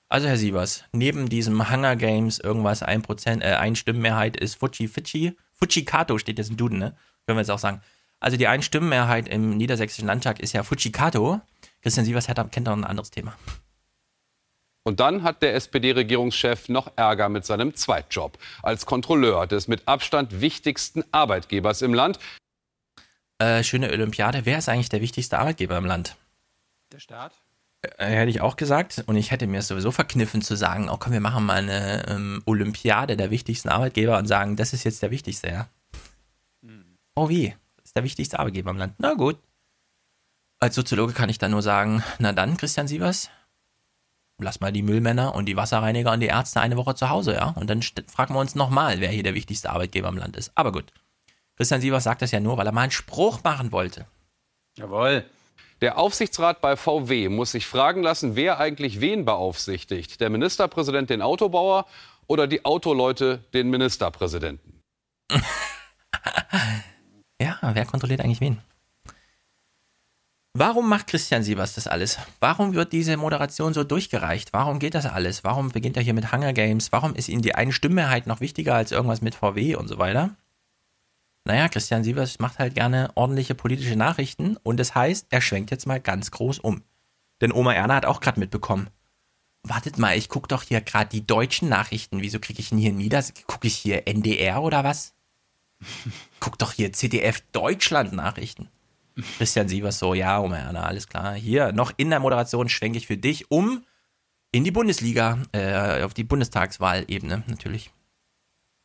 Also Herr Sievers, neben diesem Hunger Games irgendwas 1%, äh, Einstimmenmehrheit ist Fuji Fichi. Fujikato steht jetzt im Duden, ne? Können wir jetzt auch sagen. Also die Einstimmenmehrheit im niedersächsischen Landtag ist ja Fujikato. Christian Sievers hat, kennt noch ein anderes Thema. Und dann hat der SPD-Regierungschef noch Ärger mit seinem Zweitjob als Kontrolleur des mit Abstand wichtigsten Arbeitgebers im Land. Äh, schöne Olympiade. Wer ist eigentlich der wichtigste Arbeitgeber im Land? Der Staat? Äh, hätte ich auch gesagt. Und ich hätte mir es sowieso verkniffen zu sagen, oh komm, wir machen mal eine ähm, Olympiade der wichtigsten Arbeitgeber und sagen, das ist jetzt der wichtigste, ja. Oh wie? Das ist der wichtigste Arbeitgeber im Land. Na gut. Als Soziologe kann ich dann nur sagen, na dann, Christian Sievers, lass mal die Müllmänner und die Wasserreiniger und die Ärzte eine Woche zu Hause, ja. Und dann fragen wir uns nochmal, wer hier der wichtigste Arbeitgeber im Land ist. Aber gut. Christian Sievers sagt das ja nur, weil er mal einen Spruch machen wollte. Jawohl. Der Aufsichtsrat bei VW muss sich fragen lassen, wer eigentlich wen beaufsichtigt. Der Ministerpräsident den Autobauer oder die Autoleute den Ministerpräsidenten? Ja, wer kontrolliert eigentlich wen? Warum macht Christian Sievers das alles? Warum wird diese Moderation so durchgereicht? Warum geht das alles? Warum beginnt er hier mit Hunger Games? Warum ist ihm die eine Stimmmehrheit noch wichtiger als irgendwas mit VW und so weiter? Naja, Christian Sievers macht halt gerne ordentliche politische Nachrichten und das heißt, er schwenkt jetzt mal ganz groß um. Denn Oma Erna hat auch gerade mitbekommen. Wartet mal, ich gucke doch hier gerade die deutschen Nachrichten. Wieso kriege ich denn hier nieder? Gucke ich hier NDR oder was? Guck doch hier CDF Deutschland Nachrichten. Christian Sievers so, ja, Oma Erna, alles klar. Hier, noch in der Moderation schwenke ich für dich um in die Bundesliga, äh, auf die Bundestagswahlebene natürlich.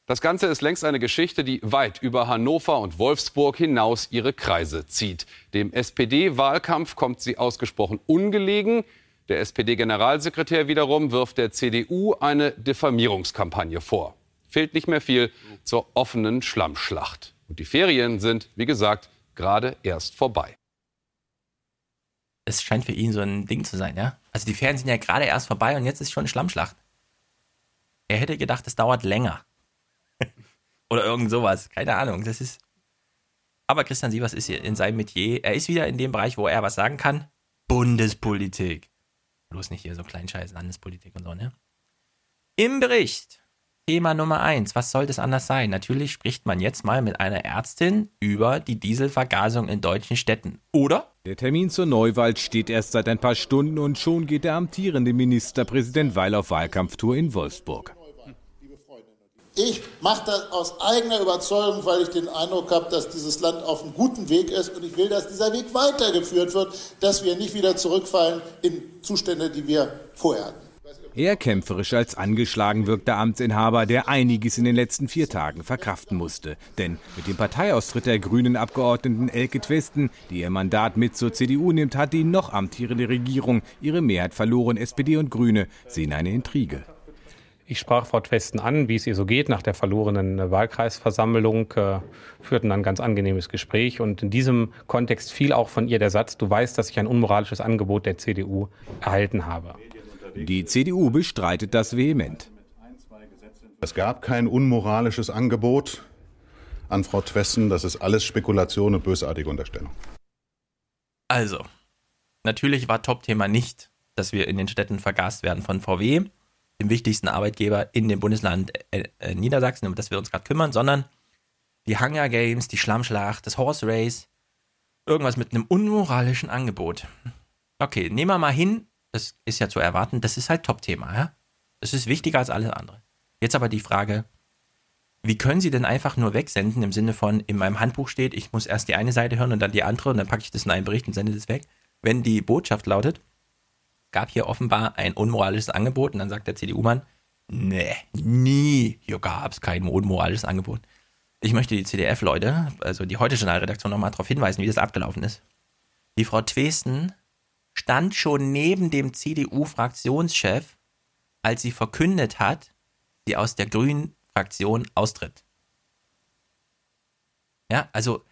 Das Ganze ist längst eine Geschichte, die weit über Hannover und Wolfsburg hinaus ihre Kreise zieht. Dem SPD-Wahlkampf kommt sie ausgesprochen ungelegen. Der SPD-Generalsekretär wiederum wirft der CDU eine Diffamierungskampagne vor. Fehlt nicht mehr viel zur offenen Schlammschlacht. Und die Ferien sind, wie gesagt, gerade erst vorbei. Es scheint für ihn so ein Ding zu sein, ja? Also die Ferien sind ja gerade erst vorbei und jetzt ist schon Schlammschlacht. Er hätte gedacht, es dauert länger. Oder irgend sowas. Keine Ahnung. Das ist. Aber Christian Sievers ist hier in seinem Metier. Er ist wieder in dem Bereich, wo er was sagen kann. Bundespolitik. Bloß nicht hier so Kleinscheiß, Landespolitik und so, ne? Im Bericht. Thema Nummer eins. Was soll das anders sein? Natürlich spricht man jetzt mal mit einer Ärztin über die Dieselvergasung in deutschen Städten. Oder? Der Termin zur Neuwahl steht erst seit ein paar Stunden und schon geht der amtierende Ministerpräsident Weil auf Wahlkampftour in Wolfsburg. Ich mache das aus eigener Überzeugung, weil ich den Eindruck habe, dass dieses Land auf einem guten Weg ist und ich will, dass dieser Weg weitergeführt wird, dass wir nicht wieder zurückfallen in Zustände, die wir vorher hatten. Eher kämpferisch als angeschlagen wirkt der Amtsinhaber, der einiges in den letzten vier Tagen verkraften musste. Denn mit dem Parteiaustritt der grünen Abgeordneten Elke Twesten, die ihr Mandat mit zur CDU nimmt, hat die noch amtierende Regierung ihre Mehrheit verloren. SPD und Grüne sehen eine Intrige. Ich sprach Frau Twesten an, wie es ihr so geht nach der verlorenen Wahlkreisversammlung, äh, führten dann ein ganz angenehmes Gespräch. Und in diesem Kontext fiel auch von ihr der Satz, du weißt, dass ich ein unmoralisches Angebot der CDU erhalten habe. Die CDU bestreitet das vehement. Es gab kein unmoralisches Angebot an Frau Twesten. Das ist alles Spekulation und bösartige Unterstellung. Also, natürlich war Top-Thema nicht, dass wir in den Städten vergast werden von VW dem wichtigsten Arbeitgeber in dem Bundesland äh, äh, Niedersachsen, um das wir uns gerade kümmern, sondern die Hunger Games, die Schlammschlacht, das Horse Race, irgendwas mit einem unmoralischen Angebot. Okay, nehmen wir mal hin, das ist ja zu erwarten, das ist halt Top-Thema, ja? Das ist wichtiger als alles andere. Jetzt aber die Frage, wie können Sie denn einfach nur wegsenden im Sinne von, in meinem Handbuch steht, ich muss erst die eine Seite hören und dann die andere und dann packe ich das in einen Bericht und sende das weg, wenn die Botschaft lautet, gab hier offenbar ein unmoralisches Angebot und dann sagt der CDU-Mann, nee, nie, hier gab es kein unmoralisches Angebot. Ich möchte die CDF-Leute, also die heute Journalredaktion, nochmal darauf hinweisen, wie das abgelaufen ist. Die Frau Twesten stand schon neben dem CDU-Fraktionschef, als sie verkündet hat, sie aus der grünen Fraktion austritt. Ja, also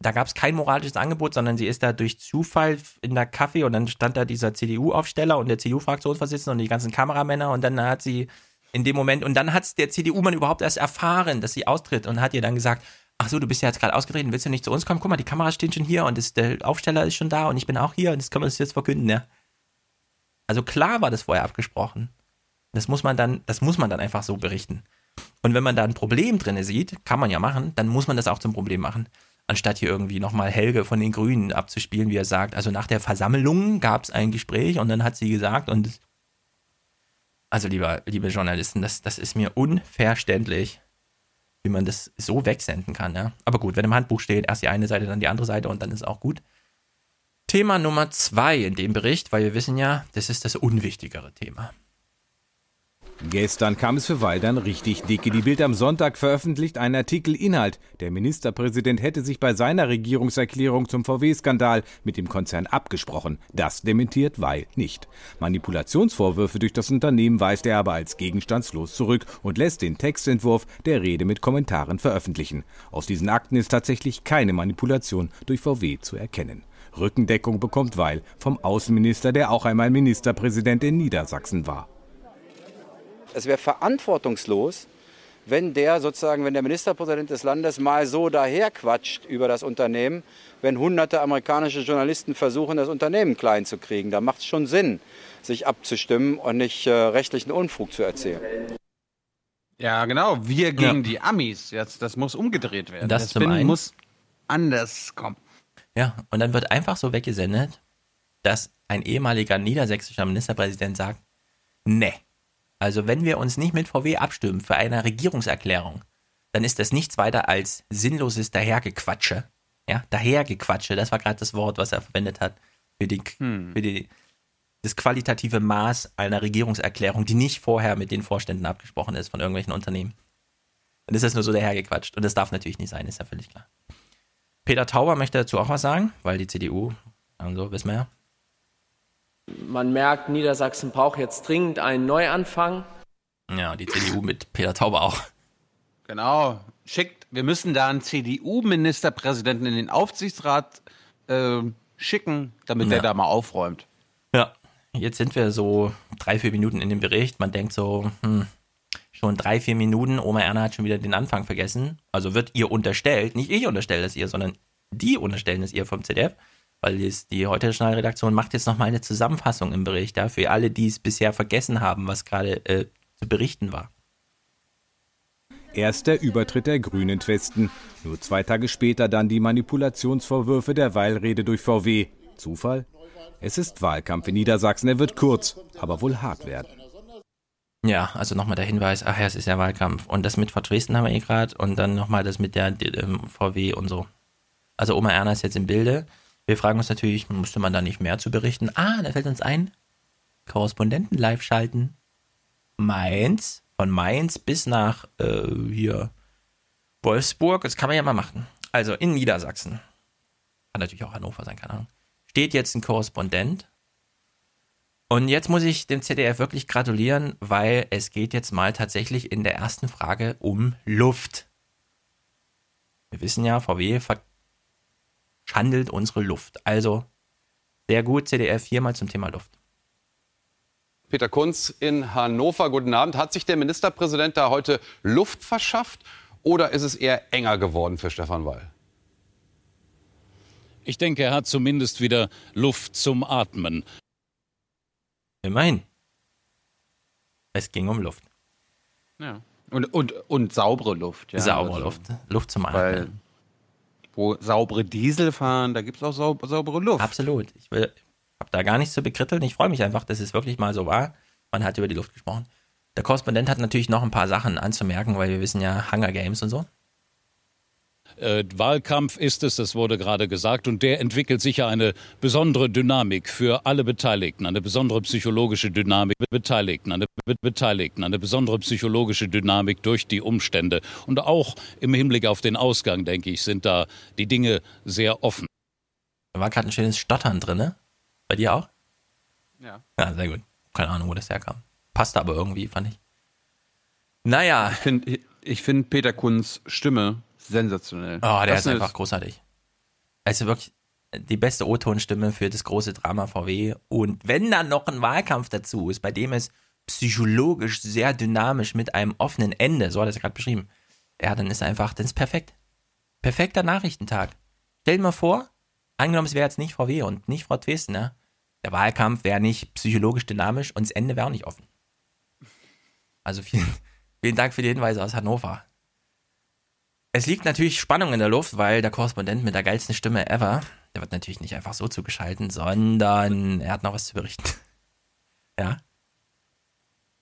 da gab es kein moralisches Angebot, sondern sie ist da durch Zufall in der Kaffee und dann stand da dieser CDU-Aufsteller und der CDU-Fraktionsvorsitzende und die ganzen Kameramänner und dann hat sie in dem Moment und dann hat der CDU-Mann überhaupt erst erfahren, dass sie austritt und hat ihr dann gesagt, ach so, du bist ja jetzt gerade ausgetreten, willst du nicht zu uns kommen? Guck mal, die Kameras stehen schon hier und das, der Aufsteller ist schon da und ich bin auch hier und das können wir uns jetzt verkünden, ja. Also klar war das vorher abgesprochen. Das muss man dann, das muss man dann einfach so berichten. Und wenn man da ein Problem drin sieht, kann man ja machen, dann muss man das auch zum Problem machen anstatt hier irgendwie nochmal Helge von den Grünen abzuspielen, wie er sagt. Also nach der Versammlung gab es ein Gespräch und dann hat sie gesagt und also lieber, liebe Journalisten, das, das ist mir unverständlich, wie man das so wegsenden kann. Ja? Aber gut, wenn im Handbuch steht, erst die eine Seite, dann die andere Seite und dann ist auch gut. Thema Nummer zwei in dem Bericht, weil wir wissen ja, das ist das unwichtigere Thema. Gestern kam es für Weil dann richtig dicke. Die Bild am Sonntag veröffentlicht einen Artikel Inhalt. Der Ministerpräsident hätte sich bei seiner Regierungserklärung zum VW-Skandal mit dem Konzern abgesprochen. Das dementiert Weil nicht. Manipulationsvorwürfe durch das Unternehmen weist er aber als gegenstandslos zurück und lässt den Textentwurf der Rede mit Kommentaren veröffentlichen. Aus diesen Akten ist tatsächlich keine Manipulation durch VW zu erkennen. Rückendeckung bekommt Weil vom Außenminister, der auch einmal Ministerpräsident in Niedersachsen war. Es wäre verantwortungslos, wenn der sozusagen, wenn der Ministerpräsident des Landes mal so daherquatscht über das Unternehmen, wenn hunderte amerikanische Journalisten versuchen, das Unternehmen klein zu kriegen. Da macht es schon Sinn, sich abzustimmen und nicht äh, rechtlichen Unfug zu erzählen. Ja, genau. Wir gegen ja. die Amis. Jetzt, das muss umgedreht werden. Das, das zum einen. muss anders kommen. Ja, und dann wird einfach so weggesendet, dass ein ehemaliger niedersächsischer Ministerpräsident sagt, nee, also wenn wir uns nicht mit VW abstimmen für eine Regierungserklärung, dann ist das nichts weiter als sinnloses Dahergequatsche. Ja, Dahergequatsche, das war gerade das Wort, was er verwendet hat für, die, hm. für die, das qualitative Maß einer Regierungserklärung, die nicht vorher mit den Vorständen abgesprochen ist von irgendwelchen Unternehmen. Dann ist das nur so dahergequatscht. Und das darf natürlich nicht sein, ist ja völlig klar. Peter Tauber möchte dazu auch was sagen, weil die CDU, und so wissen wir ja, man merkt, Niedersachsen braucht jetzt dringend einen Neuanfang. Ja, die CDU mit Peter Tauber auch. Genau. Schickt, wir müssen da einen CDU-Ministerpräsidenten in den Aufsichtsrat äh, schicken, damit ja. der da mal aufräumt. Ja, jetzt sind wir so drei, vier Minuten in dem Bericht. Man denkt so, hm, schon drei, vier Minuten, Oma Erna hat schon wieder den Anfang vergessen. Also wird ihr unterstellt, nicht ich unterstelle es ihr, sondern die unterstellen es ihr vom ZDF weil jetzt die heute Schnellredaktion macht jetzt nochmal eine Zusammenfassung im Bericht, ja, für alle, die es bisher vergessen haben, was gerade äh, zu berichten war. Erst der Übertritt der Grünen Twesten. Nur zwei Tage später dann die Manipulationsvorwürfe der Weilrede durch VW. Zufall? Es ist Wahlkampf in Niedersachsen. Er wird kurz, aber wohl hart werden. Ja, also nochmal der Hinweis, ach ja, es ist ja Wahlkampf. Und das mit Frau Dresden haben wir eh gerade und dann nochmal das mit der ähm, VW und so. Also Oma Erna ist jetzt im Bilde. Wir fragen uns natürlich, musste man da nicht mehr zu berichten? Ah, da fällt uns ein, Korrespondenten live schalten. Mainz, von Mainz bis nach äh, hier Wolfsburg, das kann man ja mal machen. Also in Niedersachsen, kann natürlich auch Hannover sein, keine Ahnung, steht jetzt ein Korrespondent Und jetzt muss ich dem ZDF wirklich gratulieren, weil es geht jetzt mal tatsächlich in der ersten Frage um Luft. Wir wissen ja, VW verschandelt unsere Luft. Also sehr gut, ZDF, hier mal zum Thema Luft. Peter Kunz in Hannover, guten Abend. Hat sich der Ministerpräsident da heute Luft verschafft oder ist es eher enger geworden für Stefan Weil? Ich denke, er hat zumindest wieder Luft zum Atmen. Immerhin. Es ging um Luft. Ja. Und, und, und saubere Luft. Ja. Saubere Also, Luft. Luft zum Atmen. Wo saubere Diesel fahren, da gibt es auch saub, saubere Luft. Absolut. Ich habe da gar nichts zu bekritteln. Ich freue mich einfach, dass es wirklich mal so war. Man hat über die Luft gesprochen. Der Korrespondent hat natürlich noch ein paar Sachen anzumerken, weil wir wissen ja Hunger Games und so. Äh, Wahlkampf ist es, das wurde gerade gesagt, und der entwickelt sicher eine besondere Dynamik für alle Beteiligten, eine besondere psychologische Dynamik Beteiligten, eine Be Beteiligten, eine besondere psychologische Dynamik durch die Umstände. Und auch im Hinblick auf den Ausgang, denke ich, sind da die Dinge sehr offen. Da war gerade ein schönes Stottern drin, ne? Bei dir auch? Ja. Ja, sehr gut. Keine Ahnung, wo das herkam. Passte aber irgendwie, fand ich. Naja. Ich finde ich find Peter Kunz Stimme sensationell. Oh, der Das ist einfach großartig. Also wirklich die beste O-Ton-Stimme für das große Drama VW. Und wenn dann noch ein Wahlkampf dazu ist, bei dem es psychologisch sehr dynamisch mit einem offenen Ende, so hat er es gerade beschrieben, ja, dann ist einfach, dann ist perfekt. Perfekter Nachrichtentag. Stell dir mal vor, angenommen, es wäre jetzt nicht VW und nicht Frau Dresden, ne? Der Wahlkampf wäre nicht psychologisch dynamisch und das Ende wäre auch nicht offen. Also vielen, vielen Dank für die Hinweise aus Hannover. Es liegt natürlich Spannung in der Luft, weil der Korrespondent mit der geilsten Stimme ever, der wird natürlich nicht einfach so zugeschalten, sondern er hat noch was zu berichten. Ja.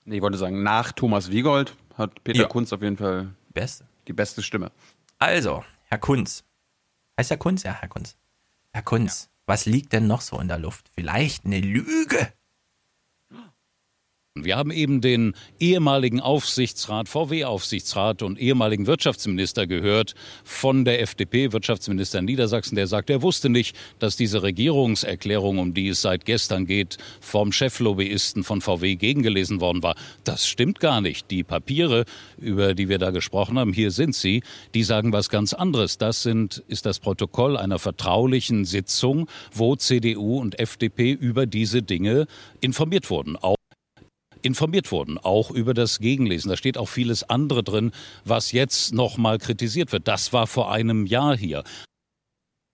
Nee, ich wollte sagen, nach Thomas Wiegold hat Peter Ja. Kunz auf jeden Fall Beste. die beste Stimme. Also, Herr Kunz. Heißt Herr Kunz? Ja, Herr Kunz. Herr Kunz, was liegt denn noch so in der Luft? Vielleicht eine Lüge? Wir haben eben den ehemaligen Aufsichtsrat, VW-Aufsichtsrat und ehemaligen Wirtschaftsminister gehört von der FDP, Wirtschaftsminister in Niedersachsen, der sagt, er wusste nicht, dass diese Regierungserklärung, um die es seit gestern geht, vom Cheflobbyisten von VW gegengelesen worden war. Das stimmt gar nicht. Die Papiere, über die wir da gesprochen haben, hier sind sie, die sagen was ganz anderes. Das sind, ist das Protokoll einer vertraulichen Sitzung, wo CDU und FDP über diese Dinge informiert wurden. Auch informiert wurden, auch über das Gegenlesen. Da steht auch vieles andere drin, was jetzt nochmal kritisiert wird. Das war vor einem Jahr hier.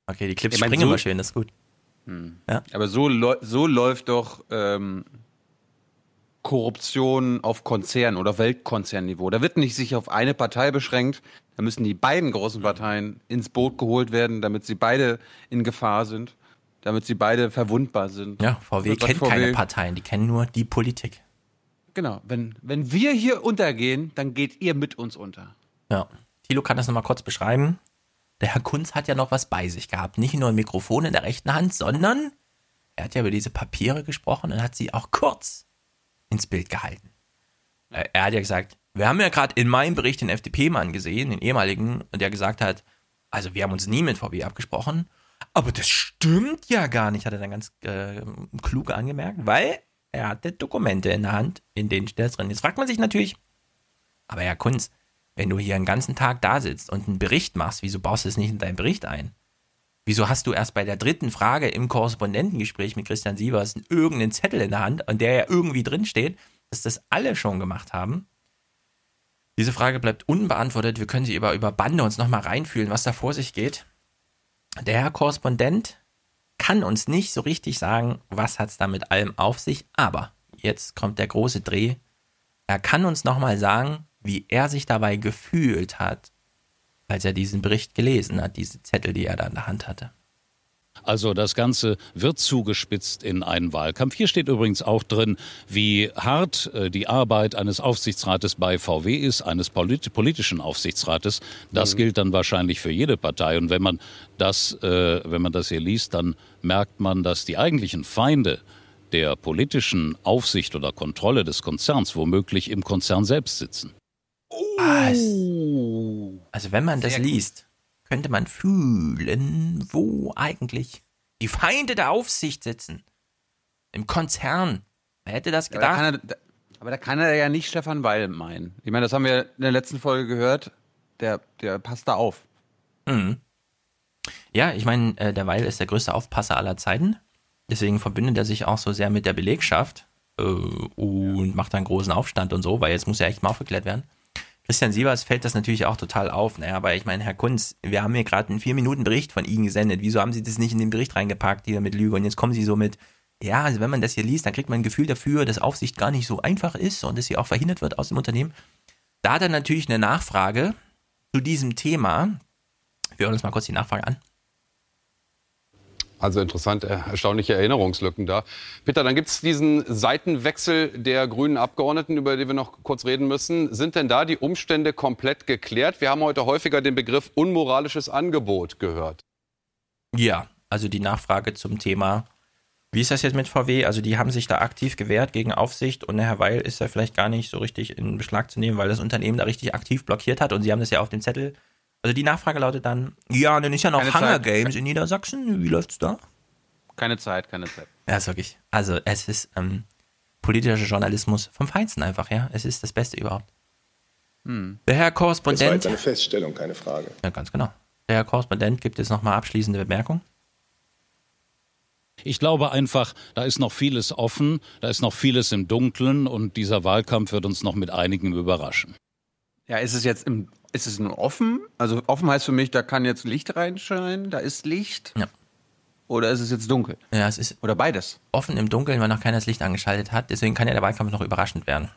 Okay, die Clips Ich mein, springen so- immer schön, das ist gut. Hm. Ja. Aber so, so läuft doch ähm, Korruption auf Konzern- oder Weltkonzernniveau. Da wird nicht sich auf eine Partei beschränkt. Da müssen die beiden großen Parteien ins Boot geholt werden, damit sie beide in Gefahr sind, damit sie beide verwundbar sind. Ja, VW kennt VW? keine Parteien, die kennen nur die Politik. Genau, wenn, wenn wir hier untergehen, dann geht ihr mit uns unter. Ja. Thilo kann das nochmal kurz beschreiben. Der Herr Kunz hat ja noch was bei sich gehabt. Nicht nur ein Mikrofon in der rechten Hand, sondern er hat ja über diese Papiere gesprochen und hat sie auch kurz ins Bild gehalten. Äh, Er hat ja gesagt, wir haben ja gerade in meinem Bericht den FDP-Mann gesehen, den ehemaligen, der gesagt hat, also wir haben uns nie mit VW abgesprochen, aber das stimmt ja gar nicht, hat er dann ganz äh, klug angemerkt, weil er hatte Dokumente in der Hand, in denen steht das drin. Jetzt fragt man sich natürlich, aber Herr Kunz, wenn du hier einen ganzen Tag da sitzt und einen Bericht machst, wieso baust du es nicht in deinen Bericht ein? Wieso hast du erst bei der dritten Frage im Korrespondentengespräch mit Christian Sievers irgendeinen Zettel in der Hand, und der ja irgendwie drin steht, dass das alle schon gemacht haben? Diese Frage bleibt unbeantwortet. Wir können sie über, über Bande uns nochmal reinfühlen, was da vor sich geht. Der Herr Korrespondent kann uns nicht so richtig sagen, was hat es da mit allem auf sich, aber jetzt kommt der große Dreh. Er kann uns nochmal sagen, wie er sich dabei gefühlt hat, als er diesen Bericht gelesen hat, diese Zettel, die er da in der Hand hatte. Also das Ganze wird zugespitzt in einen Wahlkampf. Hier steht übrigens auch drin, wie hart äh, die Arbeit eines Aufsichtsrates bei VW ist, eines polit politischen Aufsichtsrates. Das Mhm. gilt dann wahrscheinlich für jede Partei. Und wenn man das, äh, wenn man das hier liest, dann merkt man, dass die eigentlichen Feinde der politischen Aufsicht oder Kontrolle des Konzerns womöglich im Konzern selbst sitzen. Was? Also wenn man das liest, könnte man fühlen, wo eigentlich die Feinde der Aufsicht sitzen. Im Konzern. Wer hätte das Aber da, gedacht? kann er, aber da kann er ja nicht Stefan Weil meinen. Ich meine, das haben wir in der letzten Folge gehört. Der, der passt da auf. Mhm. Ja, ich meine, äh, der Weil ist der größte Aufpasser aller Zeiten. Deswegen verbindet er sich auch so sehr mit der Belegschaft äh, und macht einen großen Aufstand und so, weil jetzt muss ja echt mal aufgeklärt werden. Christian Sievers fällt das natürlich auch total auf. Naja, aber ich meine, Herr Kunz, wir haben hier gerade einen vier Minuten Bericht von Ihnen gesendet. Wieso haben Sie das nicht in den Bericht reingepackt, hier mit Lüge? Und jetzt kommen Sie so mit, ja, also wenn man das hier liest, dann kriegt man ein Gefühl dafür, dass Aufsicht gar nicht so einfach ist und dass sie auch verhindert wird aus dem Unternehmen. Da hat er natürlich eine Nachfrage zu diesem Thema. Wir hören uns mal kurz die Nachfrage an. Also interessant, äh, erstaunliche Erinnerungslücken da. Peter, dann gibt es diesen Seitenwechsel der grünen Abgeordneten, über den wir noch kurz reden müssen. Sind denn da die Umstände komplett geklärt? Wir haben heute häufiger den Begriff unmoralisches Angebot gehört. Ja, also die Nachfrage zum Thema, wie ist das jetzt mit VW? Also die haben sich da aktiv gewehrt gegen Aufsicht und Herr Weil ist da vielleicht gar nicht so richtig in Beschlag zu nehmen, weil das Unternehmen da richtig aktiv blockiert hat und sie haben das ja auf dem Zettel. Also die Nachfrage lautet dann, ja, dann ist ja noch Keine Hunger Zeit. Games in Niedersachsen. Wie läuft's da? Keine Zeit, keine Zeit. Ja, ist wirklich. Also es ist ähm, politischer Journalismus vom Feinsten einfach, ja. Es ist das Beste überhaupt. Hm. Der Herr Das war Korrespondent. jetzt eine Feststellung, keine Frage. Ja, ganz genau. Der Herr Korrespondent gibt jetzt nochmal abschließende Bemerkung. Ich glaube einfach, da ist noch vieles offen, da ist noch vieles im Dunkeln und dieser Wahlkampf wird uns noch mit einigem überraschen. Ja, ist es jetzt im, ist es nur offen? Also offen heißt für mich, da kann jetzt Licht reinscheinen, da ist Licht. Ja. Oder ist es jetzt dunkel? Ja, es ist Oder beides. offen im Dunkeln, weil noch keiner das Licht angeschaltet hat. Deswegen kann ja der Wahlkampf noch überraschend werden.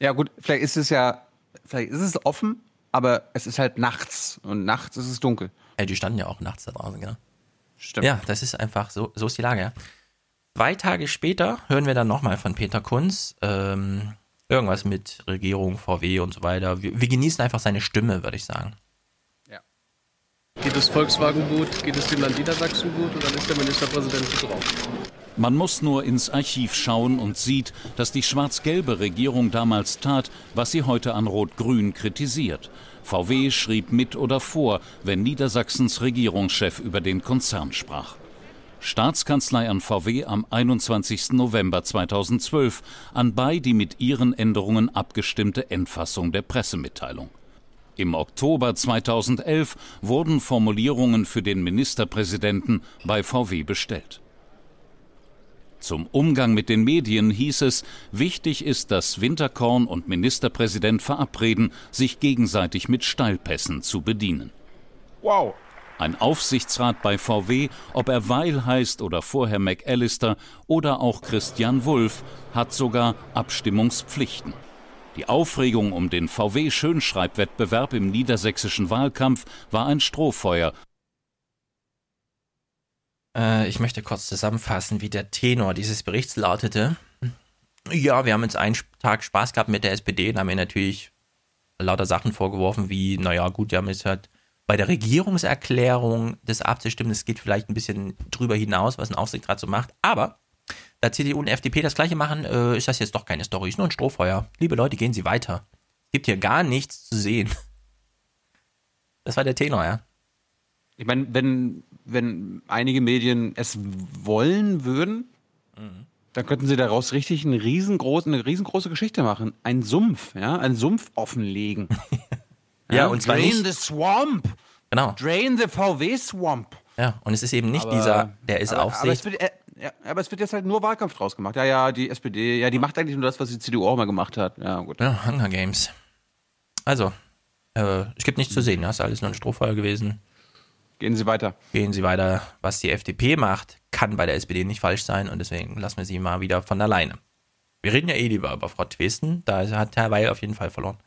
Ja gut, vielleicht ist es ja, vielleicht ist es offen, aber es ist halt nachts und nachts ist es dunkel. Ey, die standen ja auch nachts da draußen, genau. Stimmt. Ja, das ist einfach so, so ist die Lage, ja. Zwei Tage später hören wir dann nochmal von Peter Kunz, ähm, irgendwas mit Regierung, VW und so weiter. Wir, wir genießen einfach seine Stimme, würde ich sagen. Geht es Volkswagen gut? Geht es dem Land Niedersachsen gut? Oder ist der Ministerpräsident gut drauf? Man muss nur ins Archiv schauen und sieht, dass die schwarz-gelbe Regierung damals tat, was sie heute an Rot-Grün kritisiert. VW schrieb mit oder vor, wenn Niedersachsens Regierungschef über den Konzern sprach. Staatskanzlei an VW am 21. November 2012, anbei die mit ihren Änderungen abgestimmte Endfassung der Pressemitteilung. Im Oktober 2011 wurden Formulierungen für den Ministerpräsidenten bei VW bestellt. Zum Umgang mit den Medien hieß es, wichtig ist, dass Winterkorn und Ministerpräsident verabreden, sich gegenseitig mit Steilpässen zu bedienen. Wow. Ein Aufsichtsrat bei VW, ob er Weil heißt oder vorher McAllister oder auch Christian Wulff, hat sogar Abstimmungspflichten. Die Aufregung um den VW-Schönschreibwettbewerb im niedersächsischen Wahlkampf war ein Strohfeuer. Äh, ich möchte kurz zusammenfassen, wie der Tenor dieses Berichts lautete. Ja, wir haben jetzt einen Tag Spaß gehabt mit der SPD und haben ihr natürlich lauter Sachen vorgeworfen, wie, naja, gut, die haben jetzt halt bei der Regierungserklärung das abzustimmen, das geht vielleicht ein bisschen drüber hinaus, was ein Aufsichtsrat so macht. Aber da CDU und FDP das gleiche machen, äh, ist das jetzt doch keine Story, ist nur ein Strohfeuer. Liebe Leute, gehen Sie weiter. Es gibt hier gar nichts zu sehen. Das war der Tenor, ja. Ich meine, wenn, wenn einige Medien es wollen würden, dann könnten sie daraus richtig eine riesengroße, eine riesengroße Geschichte machen. Ein Sumpf, ja, ein Sumpf offenlegen. Ja, und zwar Drain nicht- the swamp. Genau. Drain the VW swamp. Ja, und es ist eben nicht Aber- dieser, der ist aber, Aufsicht. Aber es, wird, äh, ja, aber es wird jetzt halt nur Wahlkampf draus gemacht. Ja, ja, die SPD, ja, die macht eigentlich nur das, was die CDU auch mal gemacht hat. Ja, gut. Ja, Hunger Games. Also, äh, es gibt nichts zu sehen, ja, ist alles nur ein Strohfeuer gewesen. Gehen Sie weiter. Gehen Sie weiter. Was die FDP macht, kann bei der SPD nicht falsch sein und deswegen lassen wir sie mal wieder von alleine. Wir reden ja eh lieber über Frau Twesten, da hat Herr Weil auf jeden Fall verloren.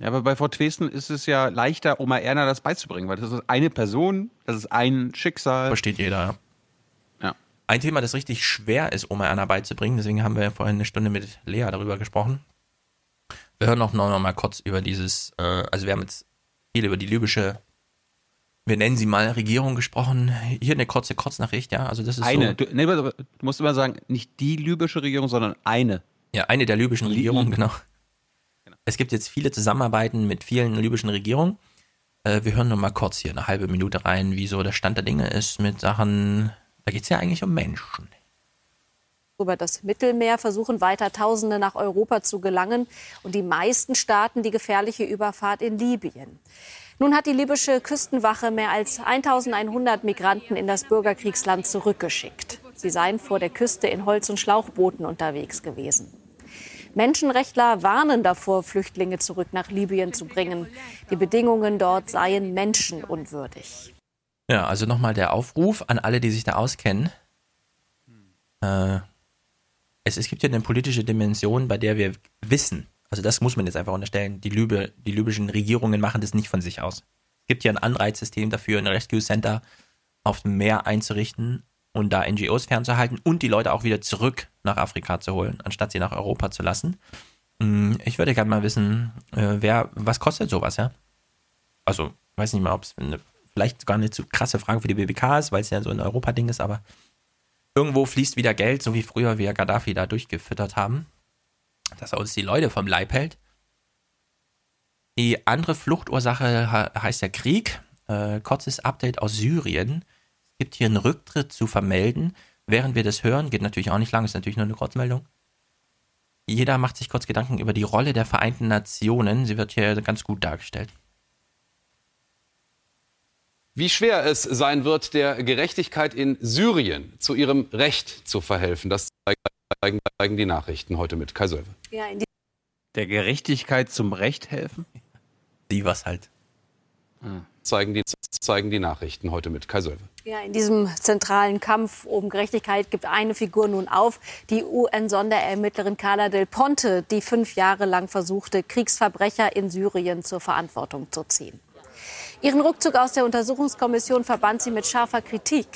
Ja, aber bei Frau Twesten ist es ja leichter, Oma Erna das beizubringen, weil das ist eine Person, das ist ein Schicksal. Versteht jeder, ja. Ja. Ein Thema, das richtig schwer ist, Oma Erna beizubringen, deswegen haben wir vorhin eine Stunde mit Lea darüber gesprochen. Wir hören noch, noch mal kurz über dieses, äh, also wir haben jetzt viel über die libysche, wir nennen sie mal Regierung gesprochen. Hier eine kurze Kurznachricht, ja, also das ist Eine. so. Du, nee, du musst immer sagen, nicht die libysche Regierung, sondern eine. Ja, eine der libyschen Li- Regierungen, genau. Es gibt jetzt viele Zusammenarbeiten mit vielen libyschen Regierungen. Äh, wir hören noch mal kurz hier eine halbe Minute rein, wie so der Stand der Dinge ist mit Sachen, da geht es ja eigentlich um Menschen. über das Mittelmeer versuchen weiter Tausende nach Europa zu gelangen und die meisten starten die gefährliche Überfahrt in Libyen. Nun hat die libysche Küstenwache mehr als 1100 Migranten in das Bürgerkriegsland zurückgeschickt. Sie seien vor der Küste in Holz- und Schlauchbooten unterwegs gewesen. Menschenrechtler warnen davor, Flüchtlinge zurück nach Libyen zu bringen. Die Bedingungen dort seien menschenunwürdig. Ja, also nochmal der Aufruf an alle, die sich da auskennen. Äh, es, es gibt ja eine politische Dimension, bei der wir wissen, also das muss man jetzt einfach unterstellen, die, Lübe, die libyschen Regierungen machen das nicht von sich aus. Es gibt ja ein Anreizsystem dafür, ein Rescue Center auf dem Meer einzurichten und da NGOs fernzuhalten und die Leute auch wieder zurück nach Afrika zu holen, anstatt sie nach Europa zu lassen. Hm, Ich würde gerne mal wissen, äh, wer, was kostet sowas, ja? Also, weiß nicht mal, ob es vielleicht sogar eine zu krasse Frage für die BBK ist, weil es ja so ein Europa-Ding ist, aber irgendwo fließt wieder Geld, so wie früher wir Gaddafi da durchgefüttert haben, dass er uns die Leute vom Leib hält. Die andere Fluchtursache he- heißt ja Krieg. Äh, kurzes Update aus Syrien. Es gibt hier einen Rücktritt zu vermelden. Während wir das hören, geht natürlich auch nicht lang, ist natürlich nur eine Kurzmeldung. Jeder macht sich kurz Gedanken über die Rolle der Vereinten Nationen. Sie wird hier ganz gut dargestellt. Wie schwer es sein wird, der Gerechtigkeit in Syrien zu ihrem Recht zu verhelfen, das zeigen, zeigen die Nachrichten heute mit Kai Sölve. Ja, Der Gerechtigkeit zum Recht helfen? Die was halt. Zeigen die, zeigen die Nachrichten heute mit Kai Sölve. Ja, in diesem zentralen Kampf um Gerechtigkeit gibt eine Figur nun auf, die UN-Sonderermittlerin Carla Del Ponte, die fünf Jahre lang versuchte, Kriegsverbrecher in Syrien zur Verantwortung zu ziehen. Ihren Rückzug aus der Untersuchungskommission verband sie mit scharfer Kritik.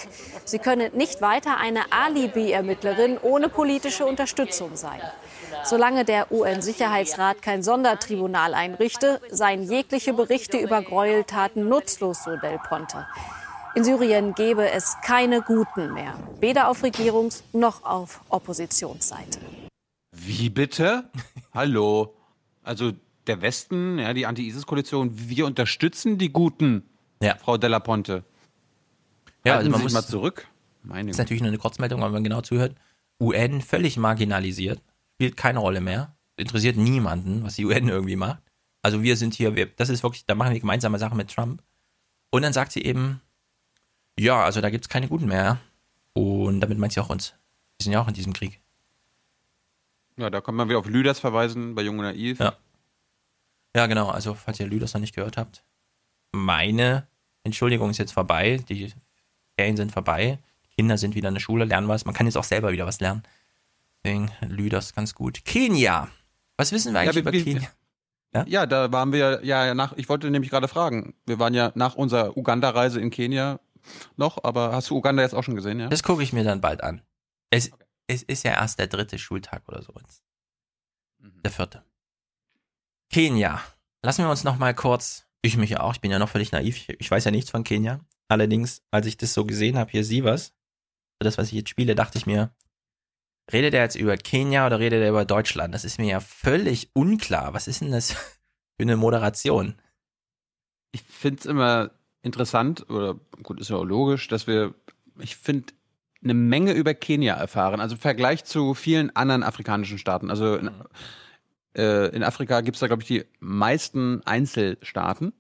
Sie könne nicht weiter eine Alibi-Ermittlerin ohne politische Unterstützung sein. Solange der UN-Sicherheitsrat kein Sondertribunal einrichte, seien jegliche Berichte über Gräueltaten nutzlos, so Del Ponte. In Syrien gebe es keine Guten mehr, weder auf Regierungs- noch auf Oppositionsseite. Wie bitte? Hallo. Also der Westen, ja, die Anti-ISIS-Koalition, wir unterstützen die Guten, Frau Della Ponte. Ja, Halten also man muss mal zurück. Meine ist natürlich nur eine Kurzmeldung, wenn man genau zuhört. UN völlig marginalisiert, spielt keine Rolle mehr, interessiert niemanden, was die UN irgendwie macht. Also wir sind hier, wir, das ist wirklich, da machen wir gemeinsame Sachen mit Trump. Und dann sagt sie eben, ja, also da gibt es keine Guten mehr. Und damit meint sie auch uns. Wir sind ja auch in diesem Krieg. Ja, da kann man wieder auf Lüders verweisen, bei Jung und Naiv. Ja. Ja, genau. Also, falls ihr Lüders noch nicht gehört habt, meine Entschuldigung ist jetzt vorbei. Die Ferien sind vorbei. Die Kinder sind wieder in der Schule, lernen was. Man kann jetzt auch selber wieder was lernen. Deswegen Lüders ganz gut. Kenia. Was wissen wir eigentlich Ja, über wir- Kenia? Ja? da waren wir ja ja nach, ich wollte nämlich gerade fragen, wir waren ja nach unserer Uganda-Reise in Kenia noch, aber hast du Uganda jetzt auch schon gesehen, ja? Das gucke ich mir dann bald an. Es, es ist ja erst der dritte Schultag oder so. jetzt. Mhm. Der vierte. Kenia. Lassen wir uns noch mal kurz, ich mich ja auch, ich bin ja noch völlig naiv, ich, ich weiß ja nichts von Kenia. Allerdings, als ich das so gesehen habe, hier sie was, das, was ich jetzt spiele, dachte ich mir, redet er jetzt über Kenia oder redet er über Deutschland? Das ist mir ja völlig unklar. Was ist denn das für eine Moderation? Ich finde es immer interessant, oder gut, ist ja auch logisch, dass wir, ich finde, eine Menge über Kenia erfahren. Also im Vergleich zu vielen anderen afrikanischen Staaten. Also in, äh, in Afrika gibt es da, glaube ich, die meisten Einzelstaaten.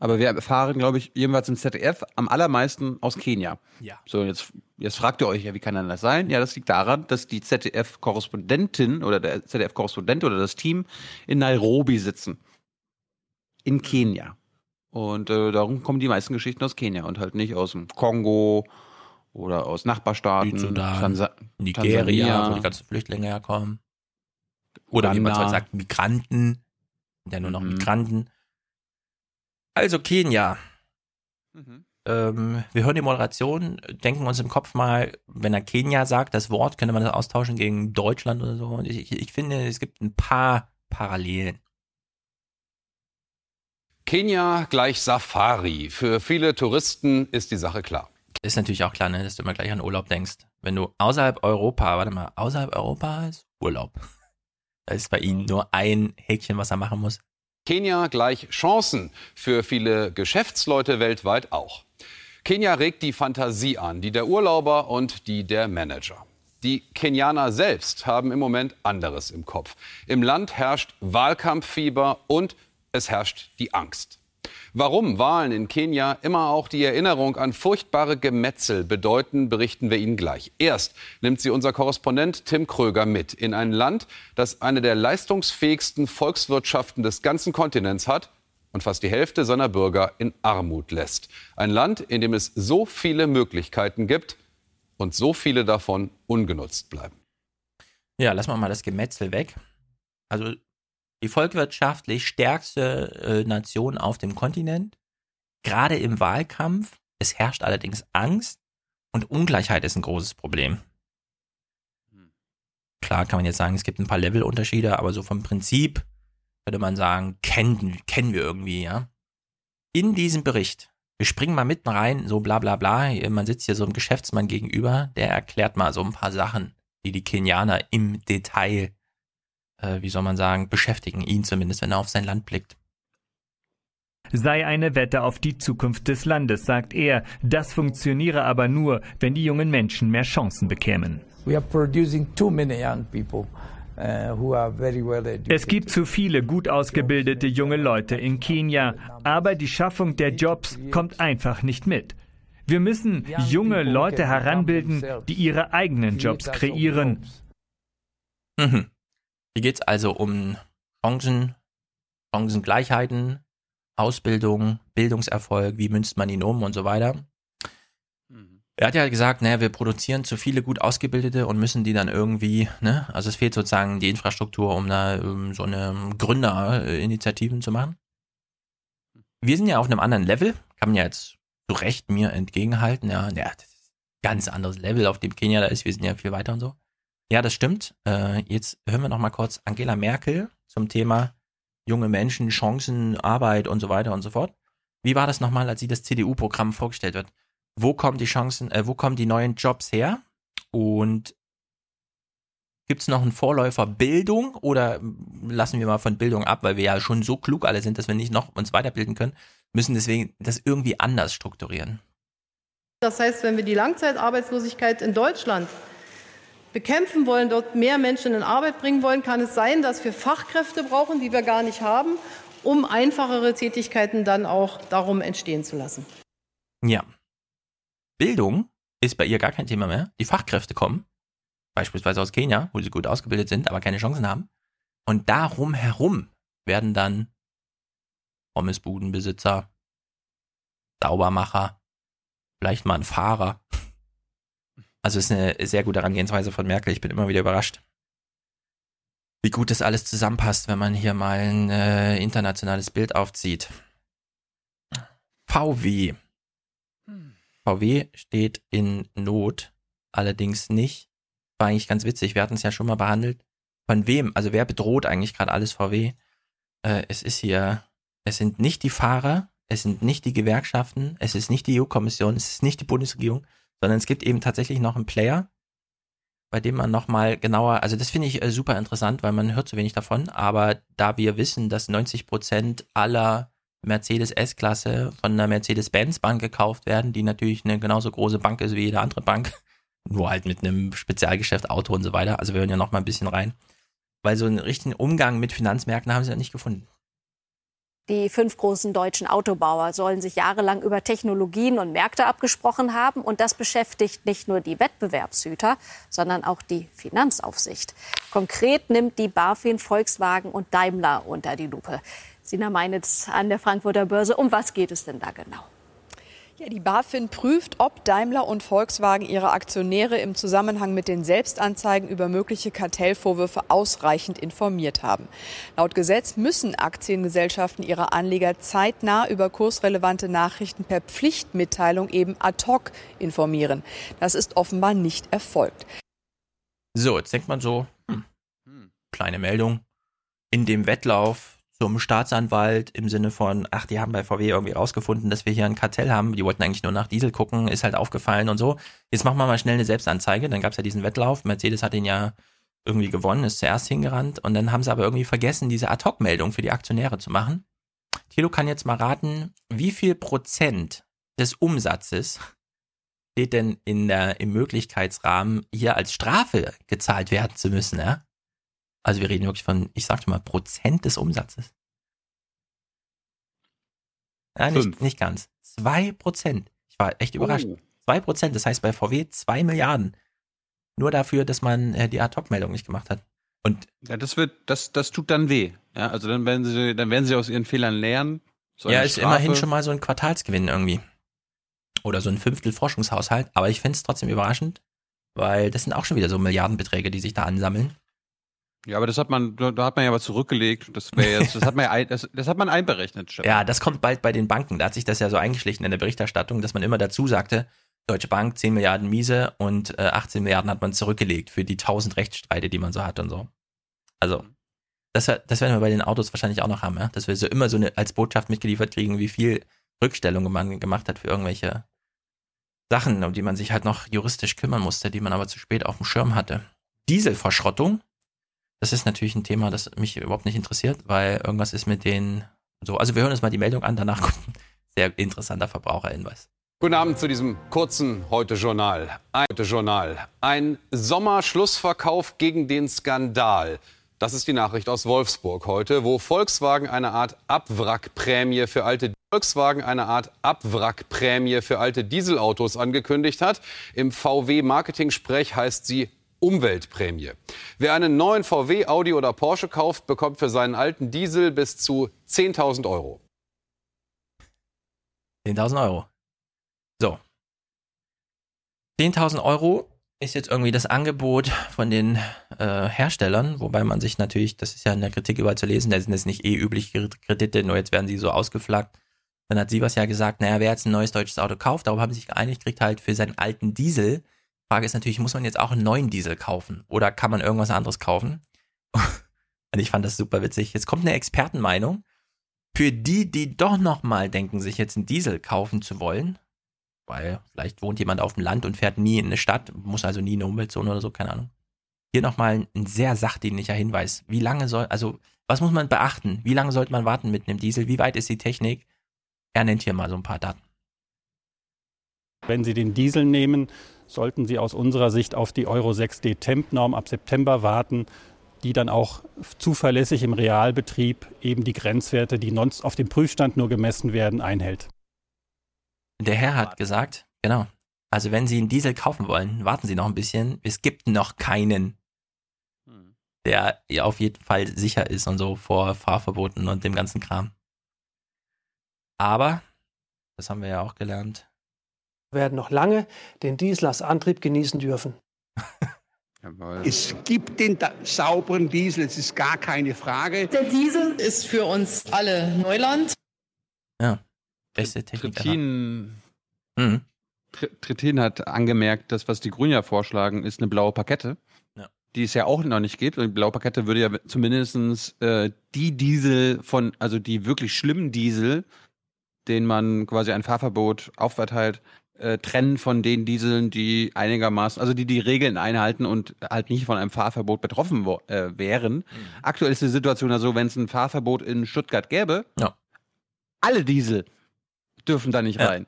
Aber wir erfahren, glaube ich, jedenfalls im ZDF am allermeisten aus Kenia. Ja. So, jetzt, jetzt fragt ihr euch ja, wie kann denn das sein? Ja, das liegt daran, dass die ZDF-Korrespondentin oder der ZDF-Korrespondent oder das Team in Nairobi sitzen. In Kenia. Und äh, darum kommen die meisten Geschichten aus Kenia und halt nicht aus dem Kongo oder aus Nachbarstaaten. Südsudan, Tansa Nigeria, Tansania. wo die ganzen Flüchtlinge herkommen. Oder wie man so sagt, Migranten. Sind Ja, nur noch Migranten. Also Kenia. Ähm, wir hören die Moderation, denken uns im Kopf mal, wenn er Kenia sagt, das Wort, könnte man das austauschen gegen Deutschland oder so. Und ich, ich finde, es gibt ein paar Parallelen. Kenia gleich Safari. Für viele Touristen ist die Sache klar. Ist natürlich auch klar, ne, dass du immer gleich an Urlaub denkst. Wenn du außerhalb Europa, warte mal, außerhalb Europa ist Urlaub. Da ist bei ihnen nur ein Häkchen, was er machen muss. Kenia gleich Chancen. Für viele Geschäftsleute weltweit auch. Kenia regt die Fantasie an, die der Urlauber und die der Manager. Die Kenianer selbst haben im Moment anderes im Kopf. Im Land herrscht Wahlkampffieber und es herrscht die Angst. Warum Wahlen in Kenia immer auch die Erinnerung an furchtbare Gemetzel bedeuten, berichten wir Ihnen gleich. Erst nimmt sie unser Korrespondent Tim Kröger mit in ein Land, das eine der leistungsfähigsten Volkswirtschaften des ganzen Kontinents hat und fast die Hälfte seiner Bürger in Armut lässt. Ein Land, in dem es so viele Möglichkeiten gibt, und so viele davon ungenutzt bleiben. Ja, lassen wir mal das Gemetzel weg. Also die volkswirtschaftlich stärkste äh, Nation auf dem Kontinent, gerade im Wahlkampf. Es herrscht allerdings Angst und Ungleichheit ist ein großes Problem. Klar kann man jetzt sagen, es gibt ein paar Levelunterschiede, aber so vom Prinzip würde man sagen, kennen, kennen wir irgendwie, ja. In diesem Bericht wir springen mal mitten rein, so bla bla bla. Man sitzt hier so einem Geschäftsmann gegenüber, der erklärt mal so ein paar Sachen, die die Kenianer im Detail, äh, wie soll man sagen, beschäftigen, ihn zumindest, wenn er auf sein Land blickt. Sei eine Wette auf die Zukunft des Landes, sagt er. Das funktioniere aber nur, wenn die jungen Menschen mehr Chancen bekämen. Uh, es gibt zu viele gut ausgebildete junge Leute in Kenia, aber die Schaffung der Jobs kommt einfach nicht mit. Wir müssen junge Leute heranbilden, die ihre eigenen Jobs kreieren. Mhm. Hier geht es also um Chancen, Chancengleichheiten, Ausbildung, Bildungserfolg, wie münzt man ihn um und so weiter. Er hat ja gesagt, naja, wir produzieren zu viele gut ausgebildete und müssen die dann irgendwie, ne, also es fehlt sozusagen die Infrastruktur, um da um so eine Gründerinitiativen zu machen. Wir sind ja auf einem anderen Level, kann man ja jetzt zu Recht mir entgegenhalten, ja, ja, das ist ein ganz anderes Level, auf dem Kenia da ist, wir sind ja viel weiter und so. Ja, das stimmt. Äh, jetzt hören wir noch mal kurz Angela Merkel zum Thema junge Menschen, Chancen, Arbeit und so weiter und so fort. Wie war das nochmal, als sie das CDU-Programm vorgestellt wird? wo kommen die Chancen, äh, wo kommen die neuen Jobs her? Und gibt es noch einen Vorläufer Bildung oder lassen wir mal von Bildung ab, weil wir ja schon so klug alle sind, dass wir nicht noch uns weiterbilden können, müssen deswegen das irgendwie anders strukturieren. Das heißt, wenn wir die Langzeitarbeitslosigkeit in Deutschland bekämpfen wollen, dort mehr Menschen in Arbeit bringen wollen, kann es sein, dass wir Fachkräfte brauchen, die wir gar nicht haben, um einfachere Tätigkeiten dann auch darum entstehen zu lassen. Ja, Bildung ist bei ihr gar kein Thema mehr. Die Fachkräfte kommen, beispielsweise aus Kenia, wo sie gut ausgebildet sind, aber keine Chancen haben. Und darum herum werden dann Pommesbudenbesitzer, Saubermacher, vielleicht mal ein Fahrer. Also ist eine sehr gute Herangehensweise von Merkel. Ich bin immer wieder überrascht, wie gut das alles zusammenpasst, wenn man hier mal ein äh, internationales Bild aufzieht. VW VW steht in Not, allerdings nicht. War eigentlich ganz witzig, wir hatten es ja schon mal behandelt. Von wem, also wer bedroht eigentlich gerade alles VW? Äh, es ist hier, es sind nicht die Fahrer, es sind nicht die Gewerkschaften, es ist nicht die EU-Kommission, es ist nicht die Bundesregierung, sondern es gibt eben tatsächlich noch einen Player, bei dem man nochmal genauer, also das finde ich äh, super interessant, weil man hört zu wenig davon, aber da wir wissen, dass 90 Prozent aller Mercedes S-Klasse von einer Mercedes-Benz-Bank gekauft werden, die natürlich eine genauso große Bank ist wie jede andere Bank. Nur halt mit einem Spezialgeschäft, Auto und so weiter. Also wir hören ja noch mal ein bisschen rein. Weil so einen richtigen Umgang mit Finanzmärkten haben sie ja nicht gefunden. Die fünf großen deutschen Autobauer sollen sich jahrelang über Technologien und Märkte abgesprochen haben. Und das beschäftigt nicht nur die Wettbewerbshüter, sondern auch die Finanzaufsicht. Konkret nimmt die BaFin Volkswagen und Daimler unter die Lupe. Sina Meinitz an der Frankfurter Börse. Um was geht es denn da genau? Ja, die BaFin prüft, ob Daimler und Volkswagen ihre Aktionäre im Zusammenhang mit den Selbstanzeigen über mögliche Kartellvorwürfe ausreichend informiert haben. Laut Gesetz müssen Aktiengesellschaften ihre Anleger zeitnah über kursrelevante Nachrichten per Pflichtmitteilung eben ad hoc informieren. Das ist offenbar nicht erfolgt. So, jetzt denkt man so, hm, kleine Meldung. In dem Wettlauf zum Staatsanwalt im Sinne von, ach, die haben bei VW irgendwie rausgefunden, dass wir hier ein Kartell haben. Die wollten eigentlich nur nach Diesel gucken, ist halt aufgefallen und so. Jetzt machen wir mal schnell eine Selbstanzeige. Dann gab es ja diesen Wettlauf. Mercedes hat ihn ja irgendwie gewonnen, ist zuerst hingerannt und dann haben sie aber irgendwie vergessen, diese Ad-Hoc-Meldung für die Aktionäre zu machen. Thilo kann jetzt mal raten, wie viel Prozent des Umsatzes steht denn in der, im Möglichkeitsrahmen, hier als Strafe gezahlt werden zu müssen, ja? Also wir reden wirklich von, ich sagte mal, Prozent des Umsatzes. Ja, nicht, nicht ganz. Zwei Prozent. Ich war echt überrascht. Oh. Zwei Prozent, das heißt bei VW zwei Milliarden. Nur dafür, dass man äh, die Ad-Hoc-Meldung nicht gemacht hat. Und Ja, das wird, das, das tut dann weh. Ja, also dann werden sie, dann werden sie aus ihren Fehlern lernen. So ja, ist Strafe- immerhin schon mal so ein Quartalsgewinn irgendwie. Oder so ein Fünftel Forschungshaushalt. Aber ich finde es trotzdem überraschend, weil das sind auch schon wieder so Milliardenbeträge, die sich da ansammeln. Ja, aber das hat man, da hat man ja was zurückgelegt. Das jetzt, das hat man ja, das, das hat man einberechnet. Stefan. Ja, das kommt bald bei den Banken. Da hat sich das ja so eingeschlichen in der Berichterstattung, dass man immer dazu sagte, Deutsche Bank 10 Milliarden miese und äh, 18 Milliarden hat man zurückgelegt für die 1000 Rechtsstreite, die man so hat und so. Also, das, das werden wir bei den Autos wahrscheinlich auch noch haben, ja? dass wir so immer so eine, als Botschaft mitgeliefert kriegen, wie viel Rückstellung man gemacht hat für irgendwelche Sachen, um die man sich halt noch juristisch kümmern musste, die man aber zu spät auf dem Schirm hatte. Dieselverschrottung, das ist natürlich ein Thema, das mich überhaupt nicht interessiert, weil irgendwas ist mit den so. Also wir hören uns mal die Meldung an, danach kommt ein sehr interessanter Verbraucherhinweis. Guten Abend zu diesem kurzen Heute-Journal. Ein Heute-Journal. Ein Sommerschlussverkauf gegen den Skandal. Das ist die Nachricht aus Wolfsburg heute, wo Volkswagen eine Art Abwrackprämie für alte Volkswagen eine Art Abwrackprämie für alte Dieselautos angekündigt hat. Im VW-Marketing-Sprech heißt sie Umweltprämie. Wer einen neuen VW, Audi oder Porsche kauft, bekommt für seinen alten Diesel bis zu 10.000 Euro. 10.000 Euro. So. 10.000 Euro ist jetzt irgendwie das Angebot von den äh, Herstellern, wobei man sich natürlich, das ist ja in der Kritik überall zu lesen, da sind jetzt nicht eh übliche Kredite, nur jetzt werden sie so ausgeflaggt. Dann hat sie was ja gesagt, naja, wer jetzt ein neues deutsches Auto kauft, darauf haben sie sich geeinigt, kriegt halt für seinen alten Diesel. Frage ist natürlich, muss man jetzt auch einen neuen Diesel kaufen oder kann man irgendwas anderes kaufen? Und ich fand das super witzig. Jetzt kommt eine Expertenmeinung. Für die, die doch noch mal denken, sich jetzt einen Diesel kaufen zu wollen, weil vielleicht wohnt jemand auf dem Land und fährt nie in eine Stadt, muss also nie in eine Umweltzone oder so, keine Ahnung. Hier nochmal ein sehr sachdienlicher Hinweis. Wie lange soll, also, was muss man beachten? Wie lange sollte man warten mit einem Diesel? Wie weit ist die Technik? Er nennt hier mal so ein paar Daten. Wenn Sie den Diesel nehmen, sollten Sie aus unserer Sicht auf die Euro 6D Temp-Norm ab September warten, die dann auch zuverlässig im Realbetrieb eben die Grenzwerte, die sonst auf dem Prüfstand nur gemessen werden, einhält. Der Herr hat gesagt, genau. Also wenn Sie einen Diesel kaufen wollen, warten Sie noch ein bisschen. Es gibt noch keinen, der ja auf jeden Fall sicher ist und so vor Fahrverboten und dem ganzen Kram. Aber, das haben wir ja auch gelernt, werden noch lange den Diesel als Antrieb genießen dürfen. Es gibt den da sauberen Diesel, es ist gar keine Frage. Der Diesel ist für uns alle Neuland. Ja, beste Technik. Trittin, Mhm. Tr- Trittin hat angemerkt, dass was die Grünen ja vorschlagen, ist eine blaue Pakette. Ja. Die es ja auch noch nicht gibt. Und die blaue Pakette würde ja zumindest äh, die Diesel von, also die wirklich schlimmen Diesel, denen man quasi ein Fahrverbot aufverteilt, äh, trennen von den Dieseln, die einigermaßen, also die die Regeln einhalten und halt nicht von einem Fahrverbot betroffen wo, äh, wären. Aktuell ist die Situation ja so, wenn es ein Fahrverbot in Stuttgart gäbe, Ja. alle Diesel dürfen da nicht Ja. rein.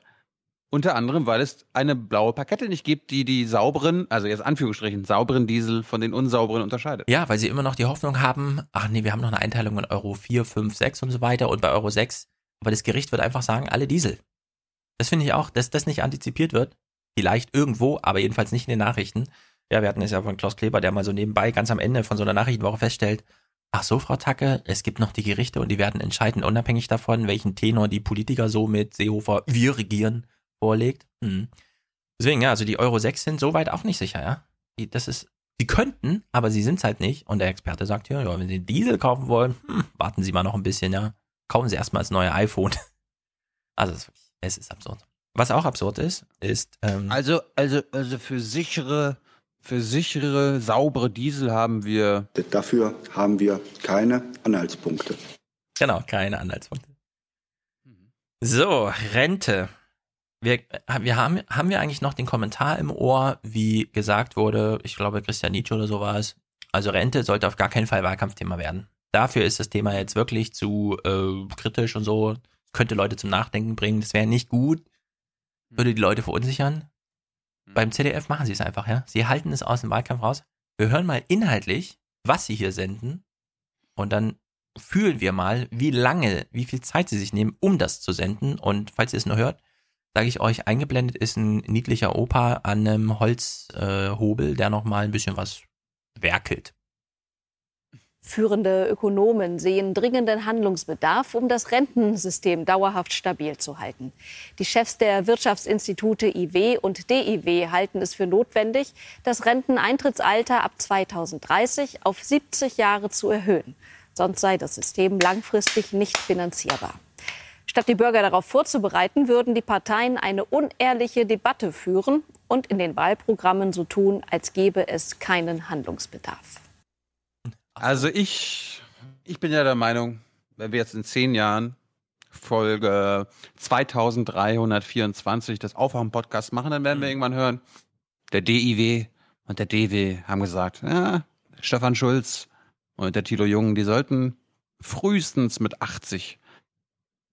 Unter anderem, weil es eine blaue Pakette nicht gibt, die die sauberen, also jetzt Anführungsstrichen, sauberen Diesel von den unsauberen unterscheidet. Ja, weil sie immer noch die Hoffnung haben, ach nee, wir haben noch eine Einteilung in Euro 4, 5, 6 und so weiter und bei Euro 6, aber das Gericht wird einfach sagen, alle Diesel. Das finde ich auch, dass das nicht antizipiert wird. Vielleicht irgendwo, aber jedenfalls nicht in den Nachrichten. Ja, wir hatten es ja von Klaus Kleber, der mal so nebenbei ganz am Ende von so einer Nachrichtenwoche feststellt, ach so, Frau Tacke, es gibt noch die Gerichte und die werden entscheiden, unabhängig davon, welchen Tenor die Politiker so mit Seehofer, wir regieren, vorlegt. Hm. Deswegen, ja, also die Euro 6 sind soweit auch nicht sicher, ja. Die, das ist, sie könnten, aber sie sind es halt nicht. Und der Experte sagt, ja, ja, wenn Sie Diesel kaufen wollen, hm, warten Sie mal noch ein bisschen, ja. Kaufen Sie erstmal das neue iPhone. Also, es ist, wirklich- es ist absurd. Was auch absurd ist, ist, ähm, Also, also, also für sichere, für sichere, saubere Diesel haben wir. Dafür haben wir keine Anhaltspunkte. Genau, keine Anhaltspunkte. So, Rente. Wir, wir haben, haben wir eigentlich noch den Kommentar im Ohr, wie gesagt wurde, ich glaube Christian Nietzsche oder so war es. Also Rente sollte auf gar keinen Fall Wahlkampfthema werden. Dafür ist das Thema jetzt wirklich zu äh, kritisch und so. Könnte Leute zum Nachdenken bringen. Das wäre nicht gut. Würde die Leute verunsichern. beim ZDF machen sie es einfach, ja. Sie halten es aus dem Wahlkampf raus. Wir hören mal inhaltlich, was sie hier senden. Und dann fühlen wir mal, wie lange, wie viel Zeit sie sich nehmen, um das zu senden. Und falls ihr es nur hört, sage ich euch, eingeblendet ist ein niedlicher Opa an einem Holzhobel, äh, der nochmal ein bisschen was werkelt. Führende Ökonomen sehen dringenden Handlungsbedarf, um das Rentensystem dauerhaft stabil zu halten. Die Chefs der Wirtschaftsinstitute IW und DIW halten es für notwendig, das Renteneintrittsalter ab 2030 auf 70 Jahre zu erhöhen. Sonst sei das System langfristig nicht finanzierbar. Statt die Bürger darauf vorzubereiten, würden die Parteien eine unehrliche Debatte führen und in den Wahlprogrammen so tun, als gäbe es keinen Handlungsbedarf. Also ich, ich bin ja der Meinung, wenn wir jetzt in zehn Jahren Folge 2324 des Aufwachen-Podcasts machen, dann werden wir irgendwann hören, der DIW und der DW haben gesagt, ja, Stefan Schulz und der Tilo Jung, die sollten frühestens mit 80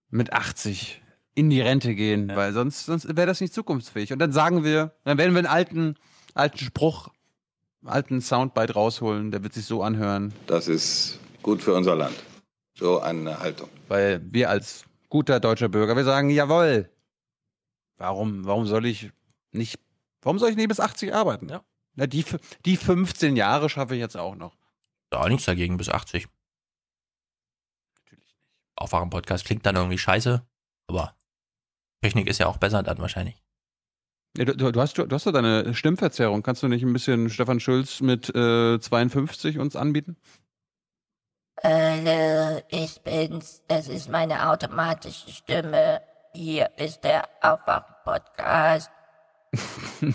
mit 80 in die Rente gehen, ja. weil sonst, sonst wäre das nicht zukunftsfähig. Und dann sagen wir, dann werden wir einen alten, alten Spruch, alten Soundbite rausholen, der wird sich so anhören. Das ist gut für unser Land. So eine Haltung. Weil wir als guter deutscher Bürger, wir sagen, jawohl. Warum, warum soll ich nicht, warum soll ich nicht bis 80 arbeiten? Ja. Na, die, die 15 Jahre schaffe ich jetzt auch noch. Da nichts dagegen bis 80. Aufwachen-Podcast klingt dann irgendwie scheiße, aber Technik ist ja auch besser dann wahrscheinlich. Ja, du, du, hast, du, hast doch deine Stimmverzerrung. Kannst du nicht ein bisschen Stefan Schulz mit äh, 52 uns anbieten? Hallo, ich bin's. Das ist meine automatische Stimme. Hier ist der Aufwachen-Podcast.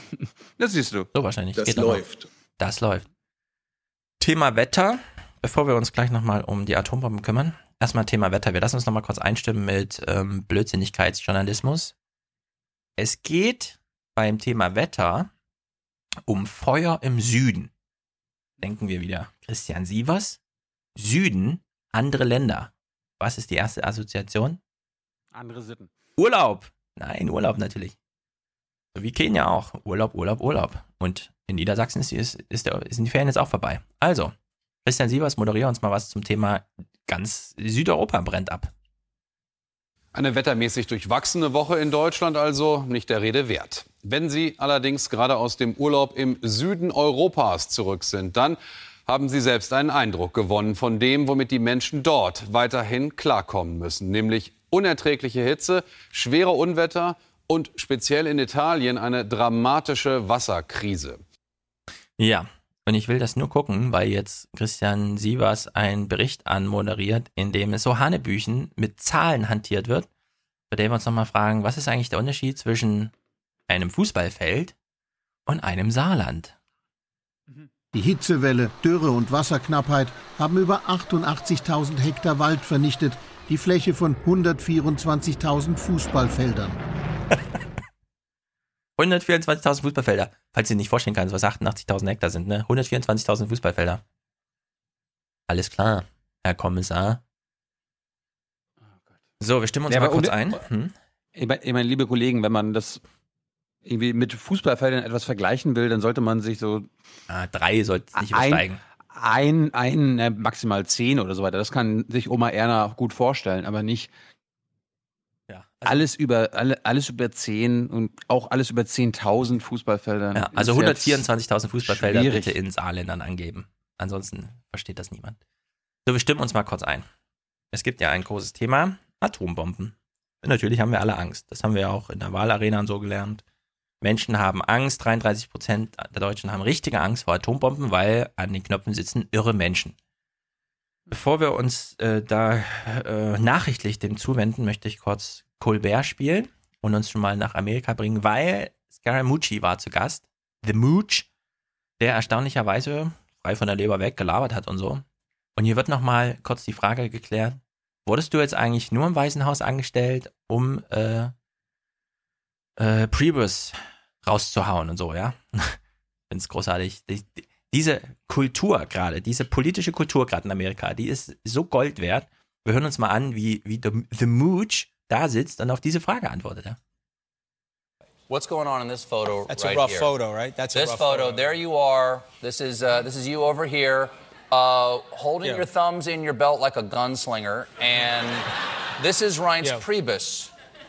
das siehst du. So wahrscheinlich. Das Geht läuft. Das läuft. Thema Wetter, bevor wir uns gleich nochmal um die Atombomben kümmern erstmal Thema Wetter. Wir lassen uns nochmal kurz einstimmen mit ähm, Blödsinnigkeitsjournalismus. Es geht beim Thema Wetter um Feuer im Süden. Denken wir wieder. Christian Sievers. Süden, andere Länder. Was ist die erste Assoziation? Andere Sitten. Urlaub. Nein, Urlaub natürlich. So wie Kenia auch. Urlaub, Urlaub, Urlaub. Und in Niedersachsen ist, ist, ist, sind die Ferien jetzt auch vorbei. Also, Christian Sievers, moderiere uns mal was zum Thema ganz Südeuropa brennt ab. Eine wettermäßig durchwachsene Woche in Deutschland also nicht der Rede wert. Wenn Sie allerdings gerade aus dem Urlaub im Süden Europas zurück sind, dann haben Sie selbst einen Eindruck gewonnen von dem, womit die Menschen dort weiterhin klarkommen müssen, nämlich unerträgliche Hitze, schwere Unwetter und speziell in Italien eine dramatische Wasserkrise. Ja, und ich will das nur gucken, weil jetzt Christian Sievers einen Bericht anmoderiert, in dem es so Hanebüchen mit Zahlen hantiert wird, bei dem wir uns nochmal fragen, was ist eigentlich der Unterschied zwischen einem Fußballfeld und einem Saarland? Die Hitzewelle, Dürre und Wasserknappheit haben über 88.000 Hektar Wald vernichtet, die Fläche von 124.000 Fußballfeldern. 124.000 Fußballfelder. Falls ihr nicht vorstellen kannst, was 88.000 Hektar sind, ne? 124.000 Fußballfelder. Alles klar, Herr Kommissar. So, wir stimmen uns ja, mal kurz ein. Hm? Ich meine, liebe Kollegen, wenn man das irgendwie mit Fußballfeldern etwas vergleichen will, dann sollte man sich so. Ah, drei sollte es nicht übersteigen. Ein, ein, ein, maximal zehn oder so weiter. Das kann sich Oma Erna gut vorstellen, aber nicht ja, also alles über alle, alles über 10 und auch alles über 10.000 Fußballfelder. Ja, also 124.000 Fußballfelder schwierig. bitte in Saarländern angeben. Ansonsten versteht das niemand. So, wir stimmen uns mal kurz ein. Es gibt ja ein großes Thema, Atombomben. Und natürlich haben wir alle Angst. Das haben wir auch in der Wahlarena so gelernt. Menschen haben Angst, 33 Prozent der Deutschen haben richtige Angst vor Atombomben, weil an den Knöpfen sitzen irre Menschen. Bevor wir uns äh, da äh, nachrichtlich dem zuwenden, möchte ich kurz Colbert spielen und uns schon mal nach Amerika bringen, weil Scaramucci war zu Gast. The Mooch, der erstaunlicherweise frei von der Leber weg gelabert hat und so. Und hier wird nochmal kurz die Frage geklärt, wurdest du jetzt eigentlich nur im Weißen Haus angestellt, um äh, äh, Priebus rauszuhauen und so, ja? Ich finde es großartig. Die, die, diese Kultur gerade, diese politische Kultur gerade in Amerika, die ist so Gold wert. Wir hören uns mal an, wie, wie The, The Mooch da sitzt und auf diese Frage antwortet. Ja. What's going on in this photo That's right a rough here? photo, right? That's a this rough photo. photo. There you are. This is uh, this is you over here, uh, holding Yeah. your thumbs in your belt like a gunslinger, and this is Reince Yeah. Priebus.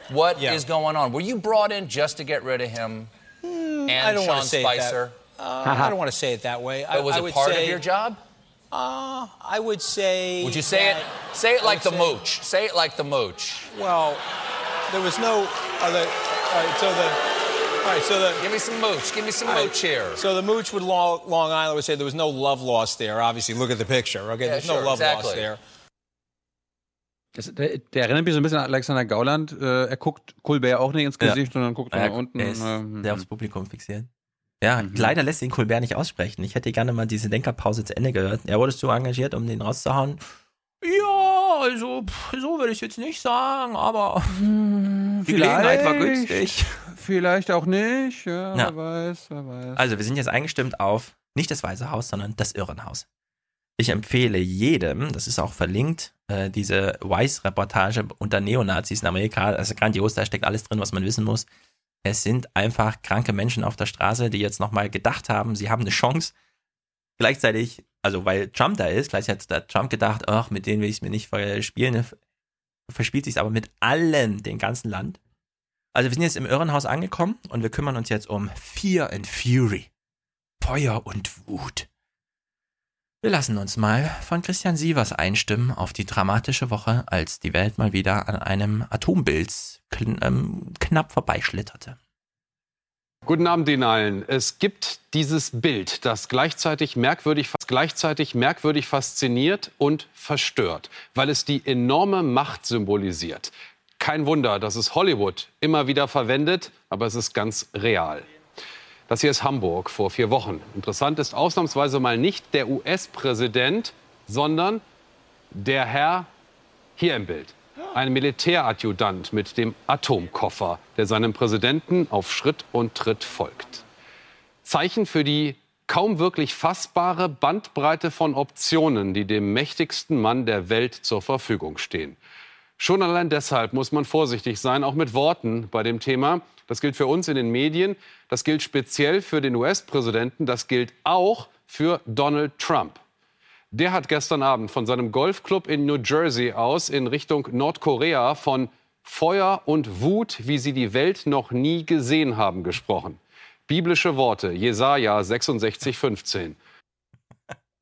What is Yeah. going on? Were you brought in just to get rid of him and I don't Sean want to say Spicer? Uh, I don't want to say it that way. I, But was I it part say, of your job? Uh, I would say. Would you say it? Say it like the say- mooch. Say it like the mooch. Well, there was no other. All right, so the. All right, so the. Give me some mooch. Give me some right, mooch here. So the mooch would Long, Long Island would say there was no love lost there. Obviously, look at the picture. Okay, Yeah, there's sure, no love exactly. lost there. Das, der, der erinnert mich so ein bisschen an Alexander Gauland. Äh, er guckt Colbert auch nicht ins Ja. Gesicht, sondern guckt Ja, nach unten. er ist ähm, sehr aufs Publikum fixiert. Ja, Mhm. leider lässt ihn Colbert nicht aussprechen. Ich hätte gerne mal diese Denkerpause zu Ende gehört. Er wurde zu engagiert, um den rauszuhauen. Ja, also pff, so würde ich jetzt nicht sagen, aber die Gelegenheit war Vielleicht. günstig. Vielleicht auch nicht. Ja, Ja. wer weiß, wer weiß. Also wir sind jetzt eingestimmt auf nicht das Weiße Haus, sondern das Irrenhaus. Ich empfehle jedem, das ist auch verlinkt, äh, diese Weiss-Reportage unter Neonazis in Amerika. Also grandios, da steckt alles drin, was man wissen muss. Es sind einfach kranke Menschen auf der Straße, die jetzt nochmal gedacht haben, sie haben eine Chance. Gleichzeitig, also weil Trump da ist, gleichzeitig hat Trump gedacht, ach, mit denen will ich es mir nicht verspielen. Verspielt sich aber mit allen, dem ganzen Land. Also wir sind jetzt im Irrenhaus angekommen und wir kümmern uns jetzt um Fear and Fury. Feuer und Wut. Wir lassen uns mal von Christian Sievers einstimmen auf die dramatische Woche, als die Welt mal wieder an einem Atombild kn ähm, knapp vorbeischlitterte. Guten Abend Ihnen allen. Es gibt dieses Bild, das gleichzeitig merkwürdig, gleichzeitig merkwürdig fasziniert und verstört, weil es die enorme Macht symbolisiert. Kein Wunder, dass es Hollywood immer wieder verwendet, aber es ist ganz real. Das hier ist Hamburg vor vier Wochen. Interessant ist ausnahmsweise mal nicht der US-Präsident, sondern der Herr hier im Bild. Ein Militäradjutant mit dem Atomkoffer, der seinem Präsidenten auf Schritt und Tritt folgt. Zeichen für die kaum wirklich fassbare Bandbreite von Optionen, die dem mächtigsten Mann der Welt zur Verfügung stehen. Schon allein deshalb muss man vorsichtig sein, auch mit Worten bei dem Thema. Das gilt für uns in den Medien, das gilt speziell für den US-Präsidenten, das gilt auch für Donald Trump. Der hat gestern Abend von seinem Golfclub in New Jersey aus in Richtung Nordkorea von Feuer und Wut, wie sie die Welt noch nie gesehen haben, gesprochen. Biblische Worte, Jesaja 66, 15.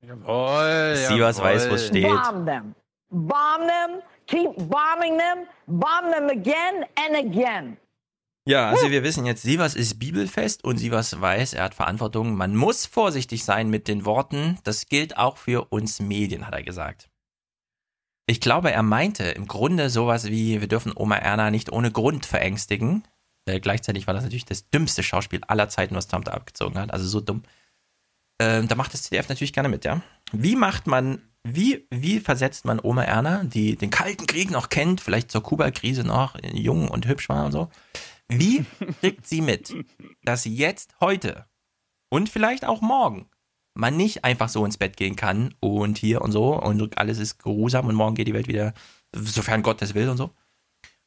Jawohl, Sievers weiß, wo es steht. Bomb them. Bomb them. Keep bombing them. Bomb them again and again. Ja, also wir wissen jetzt, Sievers ist bibelfest und Sievers weiß, er hat Verantwortung. Man muss vorsichtig sein mit den Worten. Das gilt auch für uns Medien, hat er gesagt. Ich glaube, er meinte im Grunde sowas wie, wir dürfen Oma Erna nicht ohne Grund verängstigen. Äh, gleichzeitig war das natürlich das dümmste Schauspiel aller Zeiten, was Trump da abgezogen hat. Also so dumm. Ähm, da macht das CDF natürlich gerne mit, ja. Wie macht man, wie, wie versetzt man Oma Erna, die den Kalten Krieg noch kennt, vielleicht zur Kuba-Krise noch jung und hübsch war und so, wie kriegt sie mit, dass jetzt heute und vielleicht auch morgen man nicht einfach so ins Bett gehen kann und hier und so und alles ist geruhsam und morgen geht die Welt wieder, sofern Gott das will und so.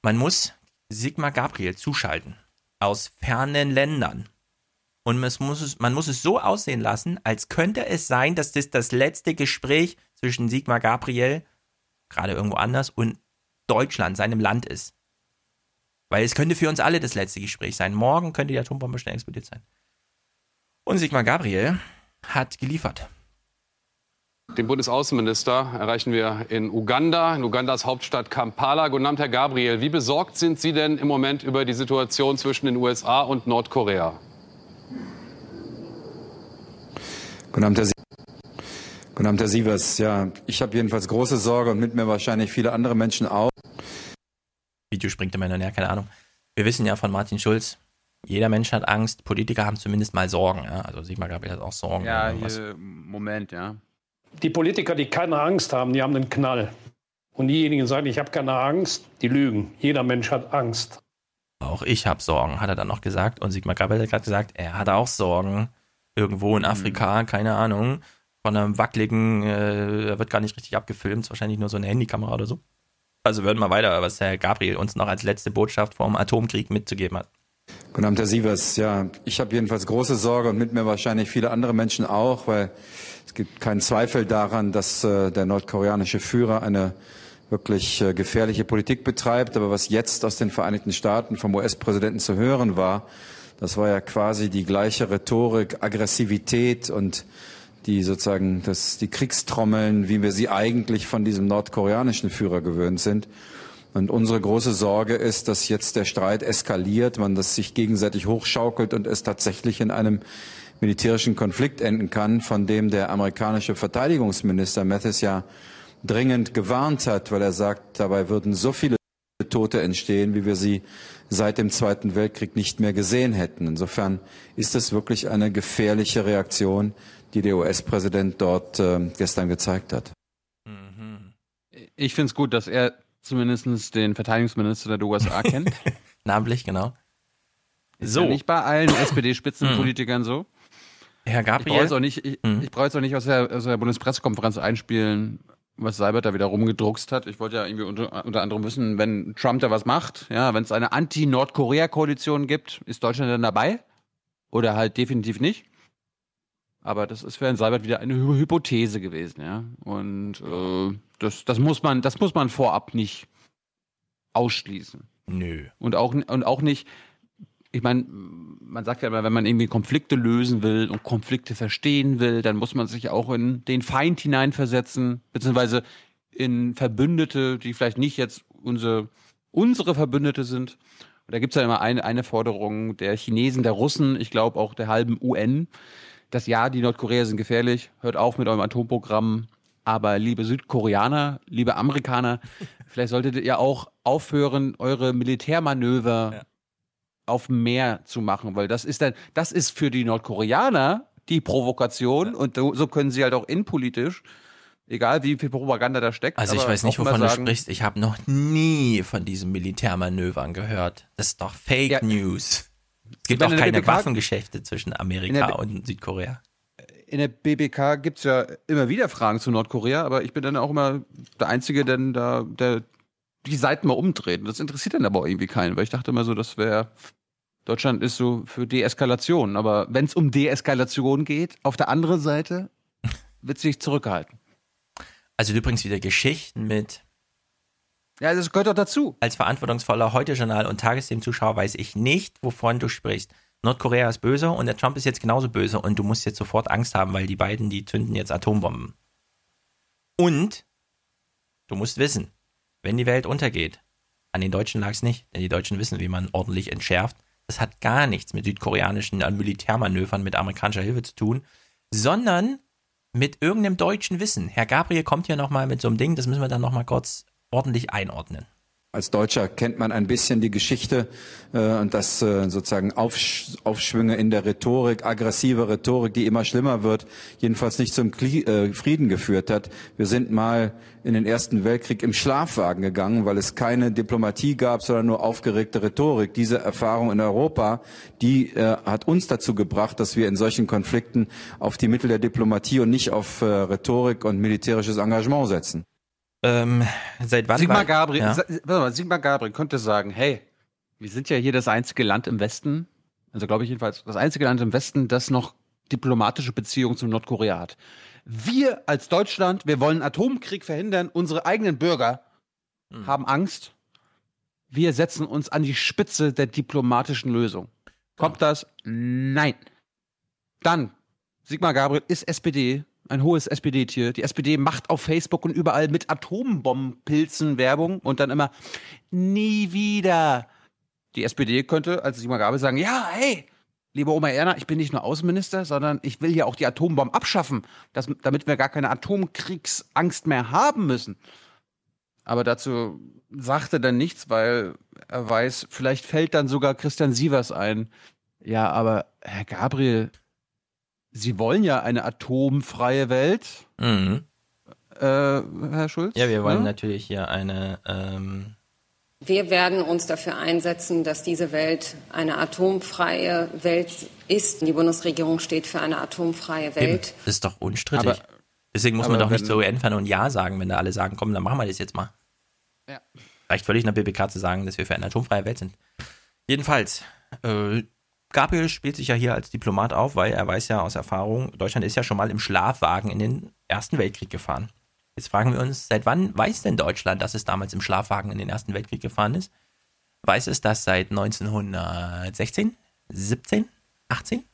Man muss Sigmar Gabriel zuschalten aus fernen Ländern. Und es muss es, man muss es so aussehen lassen, als könnte es sein, dass das das letzte Gespräch zwischen Sigmar Gabriel, gerade irgendwo anders, und Deutschland, seinem Land ist. Weil es könnte für uns alle das letzte Gespräch sein. Morgen könnte die Atombombe schnell explodiert sein. Und Sigmar Gabriel hat geliefert. Den Bundesaußenminister erreichen wir in Uganda, in Ugandas Hauptstadt Kampala. Guten Abend, Herr Gabriel. Wie besorgt sind Sie denn im Moment über die Situation zwischen den USA und Nordkorea? Guten Abend, Herr, Sie Guten Abend, Herr Sievers. Ja, ich habe jedenfalls große Sorge und mit mir wahrscheinlich viele andere Menschen auch. Video springt immer näher, keine Ahnung. Wir wissen ja von Martin Schulz, jeder Mensch hat Angst, Politiker haben zumindest mal Sorgen. Ja? Also Sigmar Gabriel hat auch Sorgen. Ja, hier, Moment, ja. Die Politiker, die keine Angst haben, die haben einen Knall. Und diejenigen, die sagen, ich habe keine Angst, die lügen. Jeder Mensch hat Angst. Auch ich habe Sorgen, hat er dann noch gesagt. Und Sigmar Gabriel hat gerade gesagt, er hat auch Sorgen. Irgendwo in Afrika, keine Ahnung. Von einem wackeligen, äh, er wird gar nicht richtig abgefilmt, ist wahrscheinlich nur so eine Handykamera oder so. Also würden wir weiter, was Herr Gabriel uns noch als letzte Botschaft vom Atomkrieg mitzugeben hat. Guten Abend, Herr Sievers. Ja, ich habe jedenfalls große Sorge und mit mir wahrscheinlich viele andere Menschen auch, weil es gibt keinen Zweifel daran, dass äh, der nordkoreanische Führer eine wirklich äh, gefährliche Politik betreibt. Aber was jetzt aus den Vereinigten Staaten vom US-Präsidenten zu hören war, das war ja quasi die gleiche Rhetorik, Aggressivität und die sozusagen das, die Kriegstrommeln, wie wir sie eigentlich von diesem nordkoreanischen Führer gewöhnt sind. Und unsere große Sorge ist, dass jetzt der Streit eskaliert, man das sich gegenseitig hochschaukelt und es tatsächlich in einem militärischen Konflikt enden kann, von dem der amerikanische Verteidigungsminister Mathis ja dringend gewarnt hat, weil er sagt, dabei würden so viele Tote entstehen, wie wir sie seit dem Zweiten Weltkrieg nicht mehr gesehen hätten. Insofern ist es wirklich eine gefährliche Reaktion, die der US-Präsident dort äh, gestern gezeigt hat. Ich finde es gut, dass er zumindest den Verteidigungsminister der USA kennt. Namentlich, genau. Ist So. Ja nicht bei allen SPD-Spitzenpolitikern so. Herr Ich brauche Gabriel, jetzt auch nicht, ich, Mhm. ich auch nicht aus der, aus der Bundespressekonferenz einspielen, was Seibert da wieder rumgedruckst hat. Ich wollte ja irgendwie unter, unter anderem wissen, wenn Trump da was macht, ja, wenn es eine Anti-Nordkorea-Koalition gibt, ist Deutschland dann dabei? Oder halt definitiv nicht? Aber das ist für Herrn Seibert wieder eine Hy- Hypothese gewesen, ja. Und äh, das, das muss man, das muss man vorab nicht ausschließen. Nö. Und auch, und auch nicht, ich meine, man sagt ja immer, wenn man irgendwie Konflikte lösen will und Konflikte verstehen will, dann muss man sich auch in den Feind hineinversetzen, beziehungsweise in Verbündete, die vielleicht nicht jetzt unsere, unsere Verbündete sind. Und da gibt's ja immer eine, eine Forderung der Chinesen, der Russen, ich glaube auch der halben UN, dass ja, die Nordkoreer sind gefährlich, hört auf mit eurem Atomprogramm, aber liebe Südkoreaner, liebe Amerikaner, vielleicht solltet ihr auch aufhören, eure Militärmanöver auf Meer zu machen, weil das ist dann, das ist für die Nordkoreaner die Provokation und so können sie halt auch innenpolitisch, egal wie viel Propaganda da steckt. also ich weiß nicht, wovon du sagen, sprichst. Ich habe noch nie von diesen Militärmanövern gehört. Das ist doch Fake Ja. News. Es gibt auch keine BBK Waffengeschäfte zwischen Amerika und Südkorea. in der BBK gibt's ja immer wieder Fragen zu Nordkorea, aber ich bin dann auch immer der Einzige, der da, der die Seiten mal umdreht. Und Das interessiert dann aber auch irgendwie keinen, weil ich dachte immer so, das wäre Deutschland ist so für Deeskalation. Aber wenn es um Deeskalation geht, auf der anderen Seite wird sich zurückgehalten. Also übrigens wieder Geschichten mit. Ja, das gehört doch dazu. Als verantwortungsvoller Heute-Journal- und Tagesthemen-Zuschauer weiß ich nicht, wovon du sprichst. Nordkorea ist böse und der Trump ist jetzt genauso böse und du musst jetzt sofort Angst haben, weil die beiden, die zünden jetzt Atombomben. Und du musst wissen, wenn die Welt untergeht, an den Deutschen lag es nicht, denn die Deutschen wissen, wie man ordentlich entschärft. Das hat gar nichts mit südkoreanischen äh, Militärmanövern mit amerikanischer Hilfe zu tun, sondern mit irgendeinem deutschen Wissen. Herr Gabriel kommt hier nochmal mit so einem Ding, das müssen wir dann nochmal kurz ordentlich einordnen. Als Deutscher kennt man ein bisschen die Geschichte äh, und das äh, sozusagen Aufsch Aufschwünge in der Rhetorik, aggressive Rhetorik, die immer schlimmer wird, jedenfalls nicht zum Kli äh, Frieden geführt hat. Wir sind mal in den Ersten Weltkrieg im Schlafwagen gegangen, weil es keine Diplomatie gab, sondern nur aufgeregte Rhetorik. Diese Erfahrung in Europa, die äh, hat uns dazu gebracht, dass wir in solchen Konflikten auf die Mittel der Diplomatie und nicht auf äh, Rhetorik und militärisches Engagement setzen. Ähm, seit wann Sigmar Gabriel, Ja. Mal, Sigmar Gabriel könnte sagen, hey, wir sind ja hier das einzige Land im Westen, also glaube ich jedenfalls, das einzige Land im Westen, das noch diplomatische Beziehungen zu Nordkorea hat. Wir als Deutschland, wir wollen Atomkrieg verhindern, unsere eigenen Bürger Hm. haben Angst. Wir setzen uns an die Spitze der diplomatischen Lösung. Kommt das? Nein. Dann, Sigmar Gabriel ist SPD, ein hohes SPD-Tier. Die SPD macht auf Facebook und überall mit Atombombenpilzen Werbung und dann immer nie wieder. Die SPD könnte als Sigmar Gabriel sagen, ja, hey, liebe Oma Erna, ich bin nicht nur Außenminister, sondern ich will ja auch die Atombomben abschaffen, das, damit wir gar keine Atomkriegsangst mehr haben müssen. Aber dazu sagte dann nichts, weil er weiß, vielleicht fällt dann sogar Christian Sievers ein. Ja, aber Herr Gabriel, Sie wollen ja eine atomfreie Welt, Mhm. äh, Herr Schulz? Ja, wir wollen Ne? natürlich hier eine. Ähm, Wir werden uns dafür einsetzen, dass diese Welt eine atomfreie Welt ist. Die Bundesregierung steht für eine atomfreie Welt. das ist doch unstrittig. Aber- Deswegen muss man doch nicht zur UN fahren und Ja sagen, wenn da alle sagen, komm, dann machen wir das jetzt mal. Ja. Reicht völlig in der BBK zu sagen, dass wir für eine atomfreie Welt sind. Jedenfalls, Äh, Gabriel spielt sich ja hier als Diplomat auf, weil er weiß ja aus Erfahrung, Deutschland ist ja schon mal im Schlafwagen in den Ersten Weltkrieg gefahren. Jetzt fragen wir uns, seit wann weiß denn Deutschland, dass es damals im Schlafwagen in den Ersten Weltkrieg gefahren ist? Weiß es das seit 1916, 17, 18?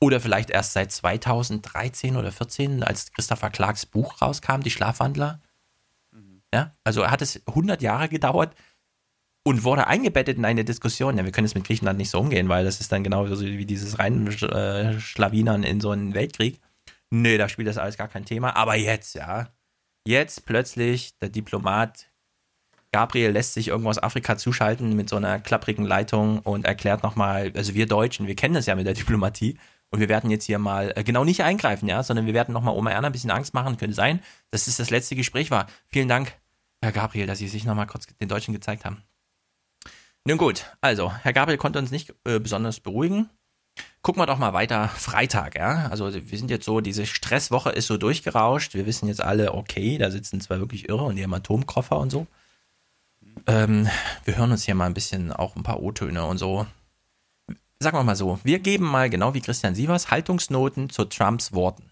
Oder vielleicht erst seit 2013 oder 14, als Christopher Clarks Buch rauskam, Die Schlafwandler? Ja, also hat es 100 Jahre gedauert und wurde eingebettet in eine Diskussion. Ja, wir können es mit Griechenland nicht so umgehen, weil das ist dann genauso wie dieses Reinschlawinern in so einen Weltkrieg. Nö, da spielt das alles gar kein Thema. Aber jetzt, ja. Jetzt plötzlich der Diplomat Gabriel lässt sich irgendwo aus Afrika zuschalten mit so einer klapprigen Leitung und erklärt nochmal, also wir Deutschen, wir kennen das ja mit der Diplomatie und wir werden jetzt hier mal äh, genau nicht eingreifen, ja, sondern wir werden nochmal Oma Erna ein bisschen Angst machen. Könnte sein, dass es das letzte Gespräch war. Vielen Dank, Herr Gabriel, dass Sie sich nochmal kurz den Deutschen gezeigt haben. Nun gut, also, Herr Gabriel konnte uns nicht äh, besonders beruhigen. Gucken wir doch mal weiter. Freitag, ja. Also, wir sind jetzt so, diese Stresswoche ist so durchgerauscht. Wir wissen jetzt alle, okay, da sitzen zwei wirklich Irre und die haben Atomkoffer und so. Ähm, wir hören uns hier mal ein bisschen auch ein paar O-Töne und so. Sagen wir mal so, wir geben mal, genau wie Christian Sievers, Haltungsnoten zu Trumps Worten.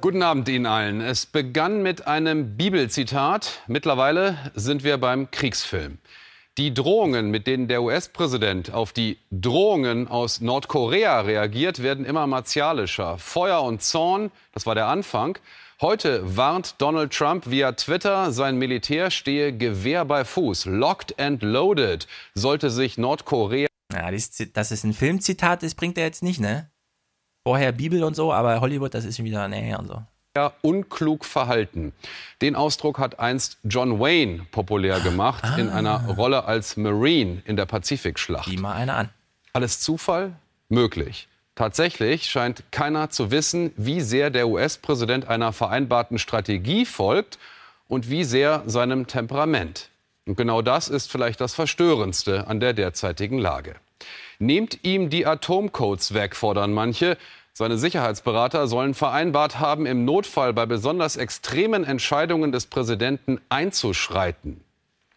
Guten Abend Ihnen allen. Es begann mit einem Bibelzitat. Mittlerweile sind wir beim Kriegsfilm. Die Drohungen, mit denen der US-Präsident auf die Drohungen aus Nordkorea reagiert, werden immer martialischer. Feuer und Zorn, das war der Anfang. Heute warnt Donald Trump via Twitter, sein Militär stehe Gewehr bei Fuß. Locked and loaded. Sollte sich Nordkorea. Ja, das ist ein Filmzitat, das bringt er jetzt nicht, ne? vorher Bibel und so, aber Hollywood, das ist wieder näher und so. Unklug verhalten. Den Ausdruck hat einst John Wayne populär gemacht ah. in einer Rolle als Marine in der Pazifikschlacht. Sieh mal eine an. Alles Zufall? Möglich. Tatsächlich scheint keiner zu wissen, wie sehr der US-Präsident einer vereinbarten Strategie folgt und wie sehr seinem Temperament. Und genau das ist vielleicht das Verstörendste an der derzeitigen Lage. Nehmt ihm die Atomcodes weg, fordern manche. Seine Sicherheitsberater sollen vereinbart haben, im Notfall bei besonders extremen Entscheidungen des Präsidenten einzuschreiten.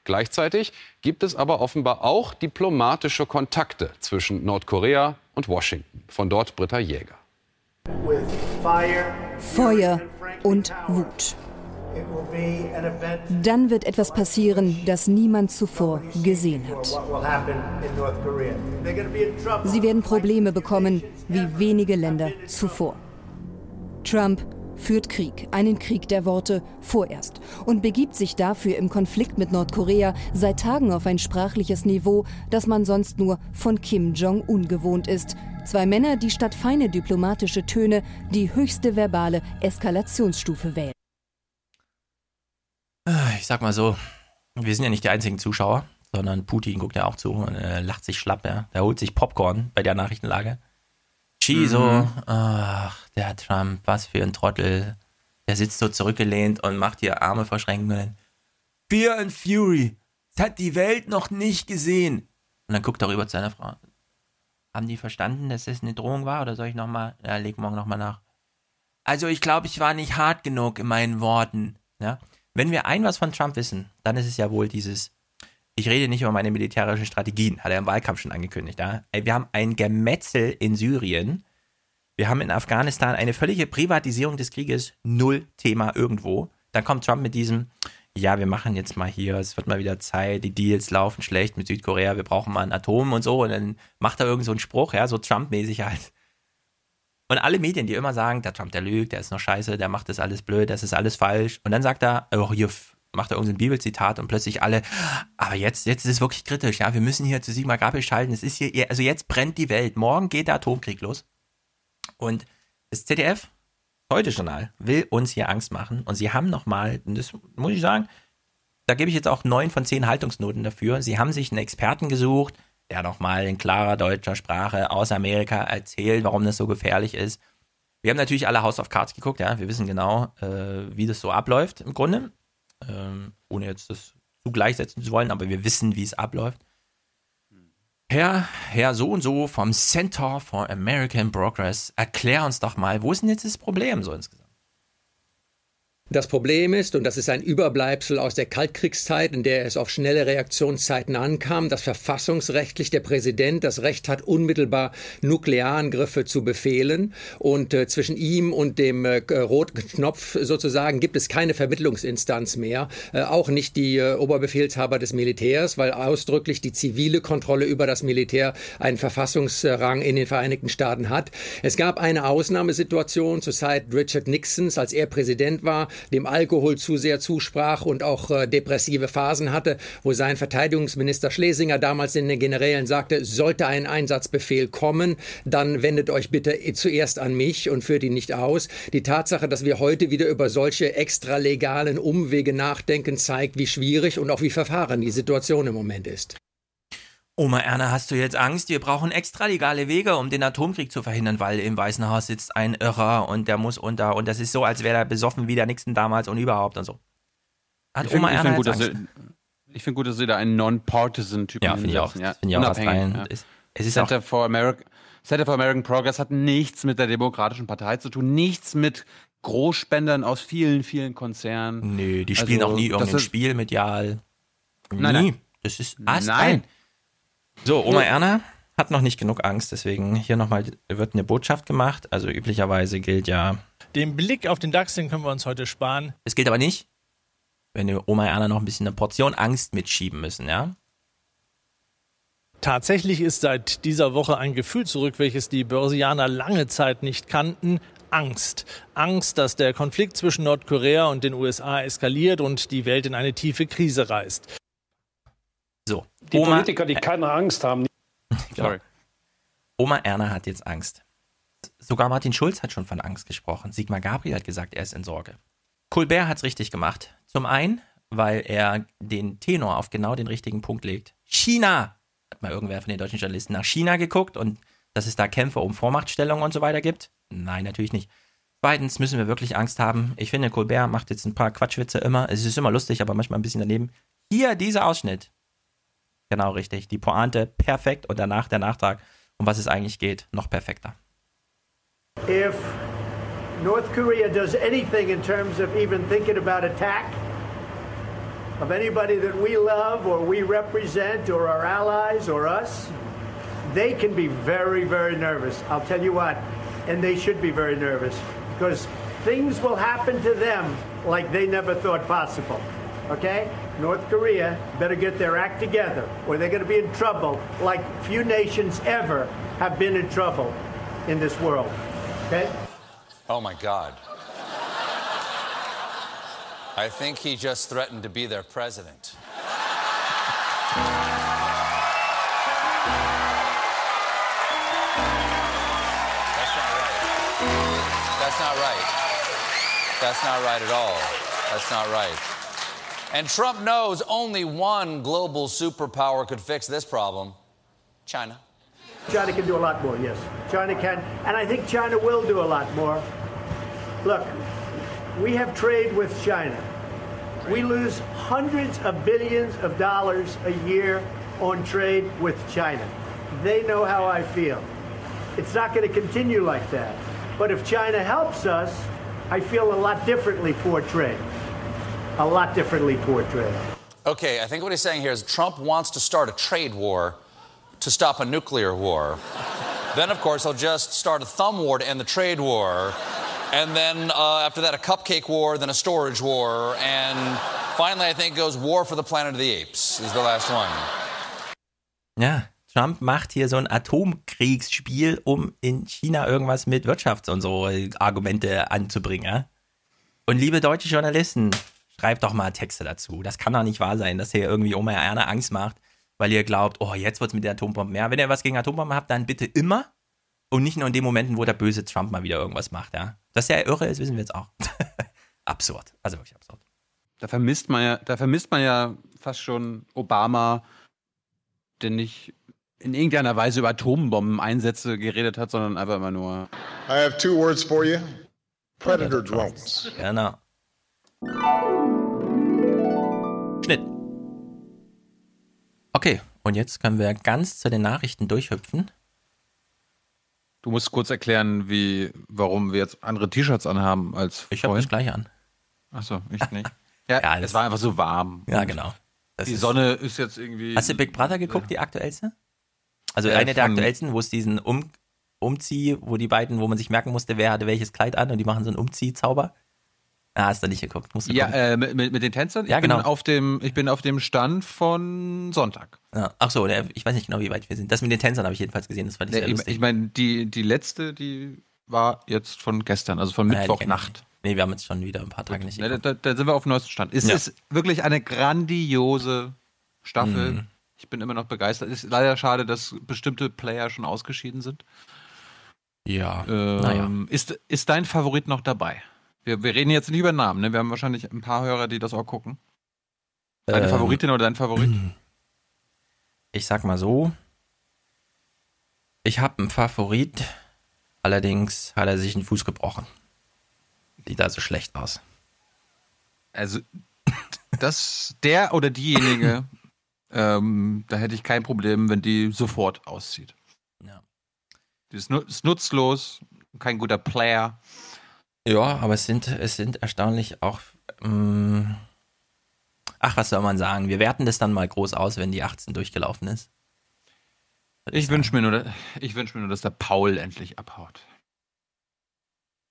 Gleichzeitig gibt es aber offenbar auch diplomatische Kontakte zwischen Nordkorea und Washington. Von dort Britta Jäger. Feuer und Wut. Dann wird etwas passieren, das niemand zuvor gesehen hat. Sie werden Probleme bekommen, wie wenige Länder zuvor. Trump führt Krieg, einen Krieg der Worte vorerst, und begibt sich dafür im Konflikt mit Nordkorea seit Tagen auf ein sprachliches Niveau, das man sonst nur von Kim Jong-un gewohnt ist. Zwei Männer, die statt feine diplomatische Töne die höchste verbale Eskalationsstufe wählen. Äh, ich sag mal so, wir sind ja nicht die einzigen Zuschauer, sondern Putin guckt ja auch zu und äh, lacht sich schlapp, ja. Der holt sich Popcorn bei der Nachrichtenlage. Chiso, mhm. ach, der Trump, was für ein Trottel. Der sitzt so zurückgelehnt und macht hier Arme verschränken und dann Fear and Fury. Das hat die Welt noch nicht gesehen. Und dann guckt er rüber zu seiner Frau. Haben die verstanden, dass das eine Drohung war? Oder soll ich nochmal? Ja, leg morgen nochmal nach. Also ich glaube, ich war nicht hart genug in meinen Worten. Ja? Wenn wir ein was von Trump wissen, dann ist es ja wohl dieses, ich rede nicht über meine militärischen Strategien, hat er im Wahlkampf schon angekündigt. Ja? Wir haben ein Gemetzel in Syrien. Wir haben in Afghanistan eine völlige Privatisierung des Krieges, null Thema irgendwo. Dann kommt Trump mit diesem, ja, wir machen jetzt mal hier, es wird mal wieder Zeit, die Deals laufen schlecht mit Südkorea, wir brauchen mal ein Atom und so. Und dann macht er irgend so einen Spruch, ja, so Trump-mäßig halt. Und alle Medien, die immer sagen, der Trump, der lügt, der ist noch scheiße, der macht das alles blöd, das ist alles falsch. Und dann sagt er, oh, hier macht er irgendein Bibelzitat und plötzlich alle, aber jetzt, jetzt ist es wirklich kritisch, ja, wir müssen hier zu Sigmar Gabriel schalten, es ist hier, also jetzt brennt die Welt, morgen geht der Atomkrieg los. Und das ZDF, heute Journal, will uns hier Angst machen und sie haben nochmal, das muss ich sagen, da gebe ich jetzt auch neun von zehn Haltungsnoten dafür, sie haben sich einen Experten gesucht, der nochmal in klarer deutscher Sprache aus Amerika erzählt, warum das so gefährlich ist. Wir haben natürlich alle House of Cards geguckt, ja, wir wissen genau, äh, wie das so abläuft im Grunde, ähm, ohne jetzt das zu gleichsetzen zu wollen, aber wir wissen, wie es abläuft. Herr, Herr so und so vom Center for American Progress, erklär uns doch mal, wo ist denn jetzt das Problem so insgesamt? Das Problem ist, und das ist ein Überbleibsel aus der Kaltkriegszeit, in der es auf schnelle Reaktionszeiten ankam, dass verfassungsrechtlich der Präsident das Recht hat, unmittelbar Nuklearangriffe zu befehlen. Und äh, zwischen ihm und dem äh, roten Knopf sozusagen gibt es keine Vermittlungsinstanz mehr, äh, auch nicht die äh, Oberbefehlshaber des Militärs, weil ausdrücklich die zivile Kontrolle über das Militär einen Verfassungsrang in den Vereinigten Staaten hat. Es gab eine Ausnahmesituation zur Zeit Richard Nixons, als er Präsident war, dem Alkohol zu sehr zusprach und auch äh, depressive Phasen hatte, wo sein Verteidigungsminister Schlesinger damals in den Generälen sagte, sollte ein Einsatzbefehl kommen, dann wendet euch bitte zuerst an mich und führt ihn nicht aus. Die Tatsache, dass wir heute wieder über solche extralegalen Umwege nachdenken, zeigt, wie schwierig und auch wie verfahren die Situation im Moment ist. Oma Erna, hast du jetzt Angst? Wir brauchen extra legale Wege, um den Atomkrieg zu verhindern, weil im Weißen Haus sitzt ein Irrer und der muss unter und das ist so, als wäre er besoffen wie der Nixon damals und überhaupt und so. Hat ich Oma find, Erna ich gut, Angst? sie, ich finde gut, dass sie da einen Non-Partisan-Typen Ja, finde ich auch. Ja, Finde ich auch astrein. ja. Es- es ist Center, for America, Center for American Progress hat nichts mit der Demokratischen Partei zu tun, nichts mit Großspendern aus vielen, vielen Konzernen. Nö, die spielen Also, auch nie irgendein Spiel medial. Nein, nie. nein. Das ist Nein. So, Oma. Erna hat noch nicht genug Angst, deswegen hier nochmal wird eine Botschaft gemacht. Also üblicherweise gilt ja, Den Blick auf den DAX, den können wir uns heute sparen. es gilt aber nicht, wenn wir Oma Erna noch ein bisschen eine Portion Angst mitschieben müssen, ja? Tatsächlich ist seit dieser Woche ein Gefühl zurück, welches die Börsianer lange Zeit nicht kannten. Angst. Angst, dass der Konflikt zwischen Nordkorea und den USA eskaliert und die Welt in eine tiefe Krise reißt. So, Die Oma, Politiker, die keine Angst haben, Sorry. Oma Erna hat jetzt Angst. Sogar Martin Schulz hat schon von Angst gesprochen. Sigmar Gabriel hat gesagt, er ist in Sorge. Colbert hat es richtig gemacht. Zum einen, weil er den Tenor auf genau den richtigen Punkt legt. China! Hat mal irgendwer von den deutschen Journalisten nach China geguckt und dass es da Kämpfe um Vormachtstellungen und so weiter gibt? Nein, natürlich nicht. Zweitens müssen wir wirklich Angst haben. Ich finde, Colbert macht jetzt ein paar Quatschwitze immer. Es ist immer lustig, aber manchmal ein bisschen daneben. Hier, dieser Ausschnitt. Genau richtig. Die Pointe perfekt und danach der Nachtrag, um was es eigentlich geht, noch perfekter. If North Korea does anything in terms of even thinking about attack of anybody that we love or we represent or our allies or us, they can be very, very nervous. I'll tell you what, and they should be very nervous because things will happen to them like they never thought possible. Okay? North Korea better get their act together or they're going to be in trouble like few nations ever have been in trouble in this world. Okay? Oh my God. I think he just threatened to be their president. That's not right. That's not right That's not right at all. That's not right. And Trump knows only one global superpower could fix this problem China. China can do a lot more, yes. China can, and I think China will do a lot more. Look, we have trade with China. We lose hundreds of billions of dollars a year on trade with China. They know how I feel. It's not going to continue like that. But if China helps us, I feel a lot differently for trade. A lot differently toward trade. Okay, I think what he's saying here is Trump wants to start a trade war to stop a nuclear war. then, of course, he'll just start a thumb war to end the trade war. And then uh, after that, a cupcake war, then a storage war. And finally, I think it goes war for the planet of the apes is the last one. Ja, Trump macht hier so ein Atomkriegsspiel, um in China irgendwas mit Wirtschafts- und so Argumente anzubringen. Und liebe deutsche Journalisten, schreibt doch mal Texte dazu. Das kann doch nicht wahr sein, dass ihr irgendwie Oma Erna Angst macht, weil ihr glaubt, oh, jetzt wird's mit der Atombombe mehr. Wenn ihr was gegen Atombomben habt, dann bitte immer und nicht nur in den Momenten, wo der böse Trump mal wieder irgendwas macht. Ja? Dass er irre ist, wissen wir jetzt auch. absurd. Also wirklich absurd. Da vermisst man ja, da vermisst man ja fast schon Obama, der nicht in irgendeiner Weise über Atombomben-Einsätze geredet hat, sondern einfach immer nur. I have two words for you Predator drones. Genau. Okay, und jetzt können wir ganz zu den Nachrichten durchhüpfen. Du musst kurz erklären, wie, warum wir jetzt andere T-Shirts anhaben als Ich habe das gleich an. Achso, ich nicht. Ja, Ja, es das- war einfach so warm. Ja, genau. Das die ist- Sonne ist jetzt irgendwie. Hast du Big Brother geguckt, die aktuellste? Also Äh, eine der aktuellsten, wo es diesen um Umzieh, wo die beiden, wo man sich merken musste, wer hatte welches Kleid an und die machen so einen Umziehzauber. Ah, hast du nicht geguckt. Musst du Ja, äh, mit, mit, den Tänzern? Ja, ich bin genau. Auf dem, ich bin auf dem Stand von Sonntag. Ja. Ach so, der, ich weiß nicht genau, wie weit wir sind. Das mit den Tänzern habe ich jedenfalls gesehen, das fand ich Nee, sehr ich lustig. ich meine, die, die letzte, die war jetzt von gestern, also von ja, ich Mittwochnacht. Nee, wir haben jetzt schon wieder ein paar Tage nicht Ne, geguckt. da, da sind wir auf dem neuesten Stand. Es Ja. ist wirklich eine grandiose Staffel. Mhm. Ich bin immer noch begeistert. Ist leider schade, dass bestimmte Player schon ausgeschieden sind. Ja, Ähm, naja. ist, ist dein Favorit noch dabei? Wir, wir reden jetzt nicht über Namen, ne? Wir haben wahrscheinlich ein paar Hörer, die das auch gucken. Deine Ähm, Favoritin oder dein Favorit? Ich sag mal so, ich habe einen Favorit, allerdings hat er sich den Fuß gebrochen. Sieht also schlecht aus. Also, das, der oder diejenige, ähm, da hätte ich kein Problem, wenn die sofort auszieht. Ja. Die ist, ist nutzlos, kein guter Player. Ja, aber es sind, es sind erstaunlich auch. Ähm, ach, was soll man sagen? Wir werten das dann mal groß aus, wenn die 18 durchgelaufen ist. Ich wünsche mir, nur, ich wünsch mir nur, dass der Paul endlich abhaut.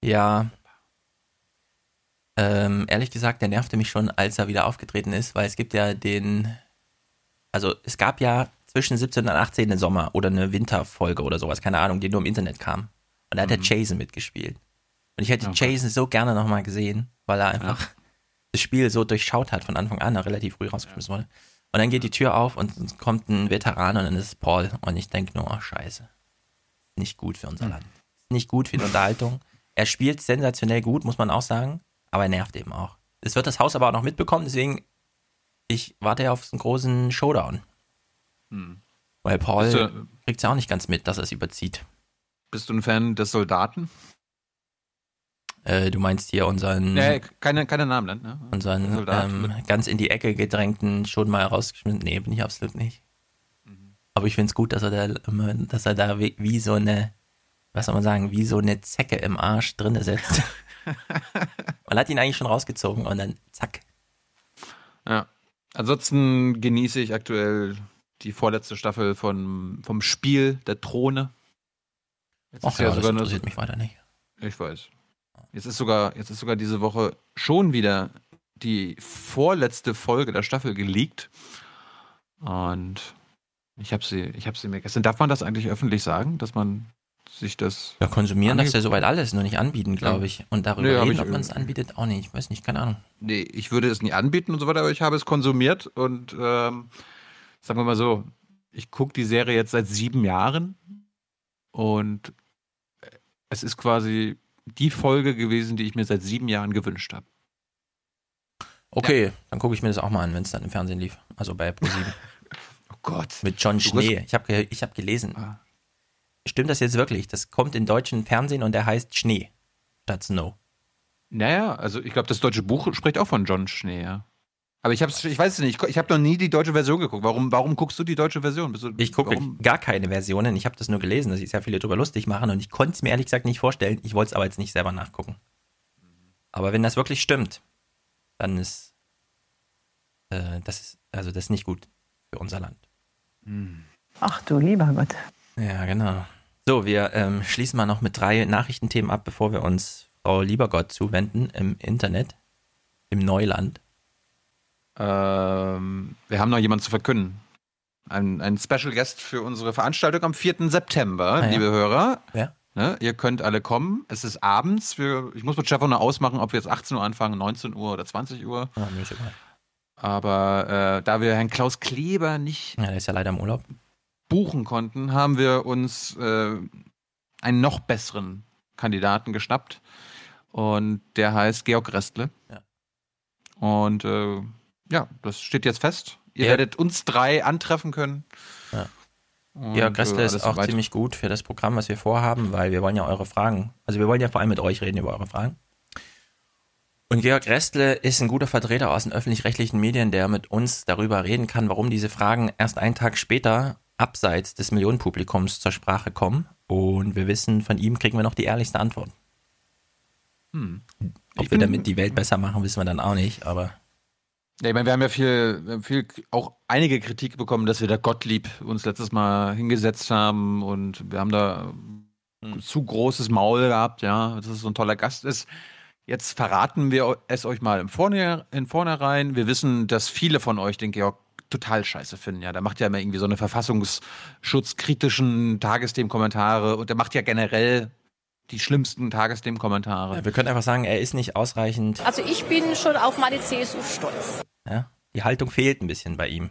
Ja. Ähm, ehrlich gesagt, der nervte mich schon, als er wieder aufgetreten ist, weil es gibt ja den. Also, es gab ja zwischen 17 und 18 eine Sommer- oder eine Winterfolge oder sowas, keine Ahnung, die nur im Internet kam. Und da hat der Jason mitgespielt. Und ich hätte Okay. Jason so gerne nochmal gesehen, weil er einfach das Spiel so durchschaut hat von Anfang an, er relativ früh rausgeschmissen wurde. Und dann geht die Tür auf und es kommt ein Veteran und dann ist es Paul. Und ich denke nur, oh, scheiße. Nicht gut für unser Land. Nicht gut für die Unterhaltung. Er spielt sensationell gut, muss man auch sagen, aber er nervt eben auch. Es wird das Haus aber auch noch mitbekommen, deswegen ich warte ja auf einen großen Showdown. Hm. Weil Paul kriegt es ja auch nicht ganz mit, dass er es überzieht. Bist du ein Fan des Soldaten? Äh, du meinst hier unseren, Nee, keine, keine Namen nennen, ne? unseren Soldat ähm, ganz in die Ecke gedrängten schon mal rausgeschmissen. Nee, bin ich absolut nicht. Aber ich finde es gut, dass er da immer, dass er da wie, wie so eine, was soll man sagen, wie so eine Zecke im Arsch drinne sitzt. man hat ihn eigentlich schon rausgezogen und dann zack. Ja. Ansonsten genieße ich aktuell die vorletzte Staffel von, vom Spiel der Throne. Jetzt Ach ist ja, das interessiert mich weiter nicht. Ich weiß. Jetzt ist sogar, jetzt ist sogar diese Woche schon wieder die vorletzte Folge der Staffel geleakt. Und ich habe sie, ich habe sie mir gestern. Darf man das eigentlich öffentlich sagen, dass man sich das. Ja, konsumieren darfst du ja soweit alles, nur nicht anbieten, glaube ich. Und darüber Nee, reden, ob man es anbietet, auch nicht. Ich weiß nicht, keine Ahnung. Nee, ich würde es nie anbieten und so weiter, aber ich habe es konsumiert und ähm, sagen wir mal so, ich gucke die Serie jetzt seit sieben Jahren und es ist quasi die Folge gewesen, die ich mir seit sieben Jahren gewünscht habe. Okay, dann gucke ich mir das auch mal an, wenn es dann im Fernsehen lief. Also bei ProSieben. oh Gott. Mit John Schnee. Ich habe ich hab gelesen. Ah. Stimmt das jetzt wirklich? Das kommt im deutschen Fernsehen und der heißt Schnee statt Snow. Naja, also ich glaube, das deutsche Buch spricht auch von John Schnee, ja. Aber ich hab's, ich weiß es nicht, ich, ich habe noch nie die deutsche Version geguckt. Warum, warum guckst du die deutsche Version? Bist du, Ich gucke gar keine Versionen. Ich habe das nur gelesen, dass sich sehr viele drüber lustig machen und ich konnte es mir ehrlich gesagt nicht vorstellen. Ich wollte es aber jetzt nicht selber nachgucken. Aber wenn das wirklich stimmt, dann ist äh, das ist, also das ist nicht gut für unser Land. Ach du lieber Gott. Ja, genau. So, wir ähm, schließen mal noch mit drei Nachrichtenthemen ab, bevor wir uns Frau Liebergott zuwenden im Internet, im Neuland. Ähm, wir haben noch jemanden zu verkünden. Ein, ein Special Guest für unsere Veranstaltung am 4. September, Ah, ja. liebe Hörer. Ja. Ne, ihr könnt alle kommen. Es ist abends. Wir, ich muss mit Stefan noch ausmachen, ob wir jetzt 18 Uhr anfangen, 19 Uhr oder 20 Uhr. Ja, mir ist egal. Aber äh, da wir Herrn Klaus Kleber nicht Ja, der ist ja leider im Urlaub. buchen konnten, haben wir uns äh, einen noch besseren Kandidaten geschnappt. Und der heißt Georg Restle. Ja. Und äh, ja, das steht jetzt fest. Ihr Ja. werdet uns drei antreffen können. Ja. Und, Ja, Gressler äh, ist auch weiter. ziemlich gut für das Programm, was wir vorhaben, weil wir wollen ja eure Fragen, also wir wollen ja vor allem mit euch reden über eure Fragen. Und Georg Restle ist ein guter Vertreter aus den öffentlich-rechtlichen Medien, der mit uns darüber reden kann, warum diese Fragen erst einen Tag später abseits des Millionenpublikums zur Sprache kommen. Und wir wissen, von ihm kriegen wir noch die ehrlichste Antwort. Hm. Ob wir damit die Welt besser machen, wissen wir dann auch nicht, aber. Ja, ich meine, wir haben ja viel, viel, auch einige Kritik bekommen, dass wir da Gottlieb uns letztes Mal hingesetzt haben und wir haben da zu großes Maul gehabt, ja, dass es so ein toller Gast ist. Jetzt verraten wir es euch mal im Vorne, in vornherein. Wir wissen, dass viele von euch den Georg total scheiße finden. Ja, der macht ja immer irgendwie so eine verfassungsschutzkritischen Tagesthemen-Kommentare und der macht ja generell die schlimmsten Tagesthemen-Kommentare. Ja, wir können einfach sagen, er ist nicht ausreichend. Also ich bin schon auf meine CSU stolz. Ja, die Haltung fehlt ein bisschen bei ihm.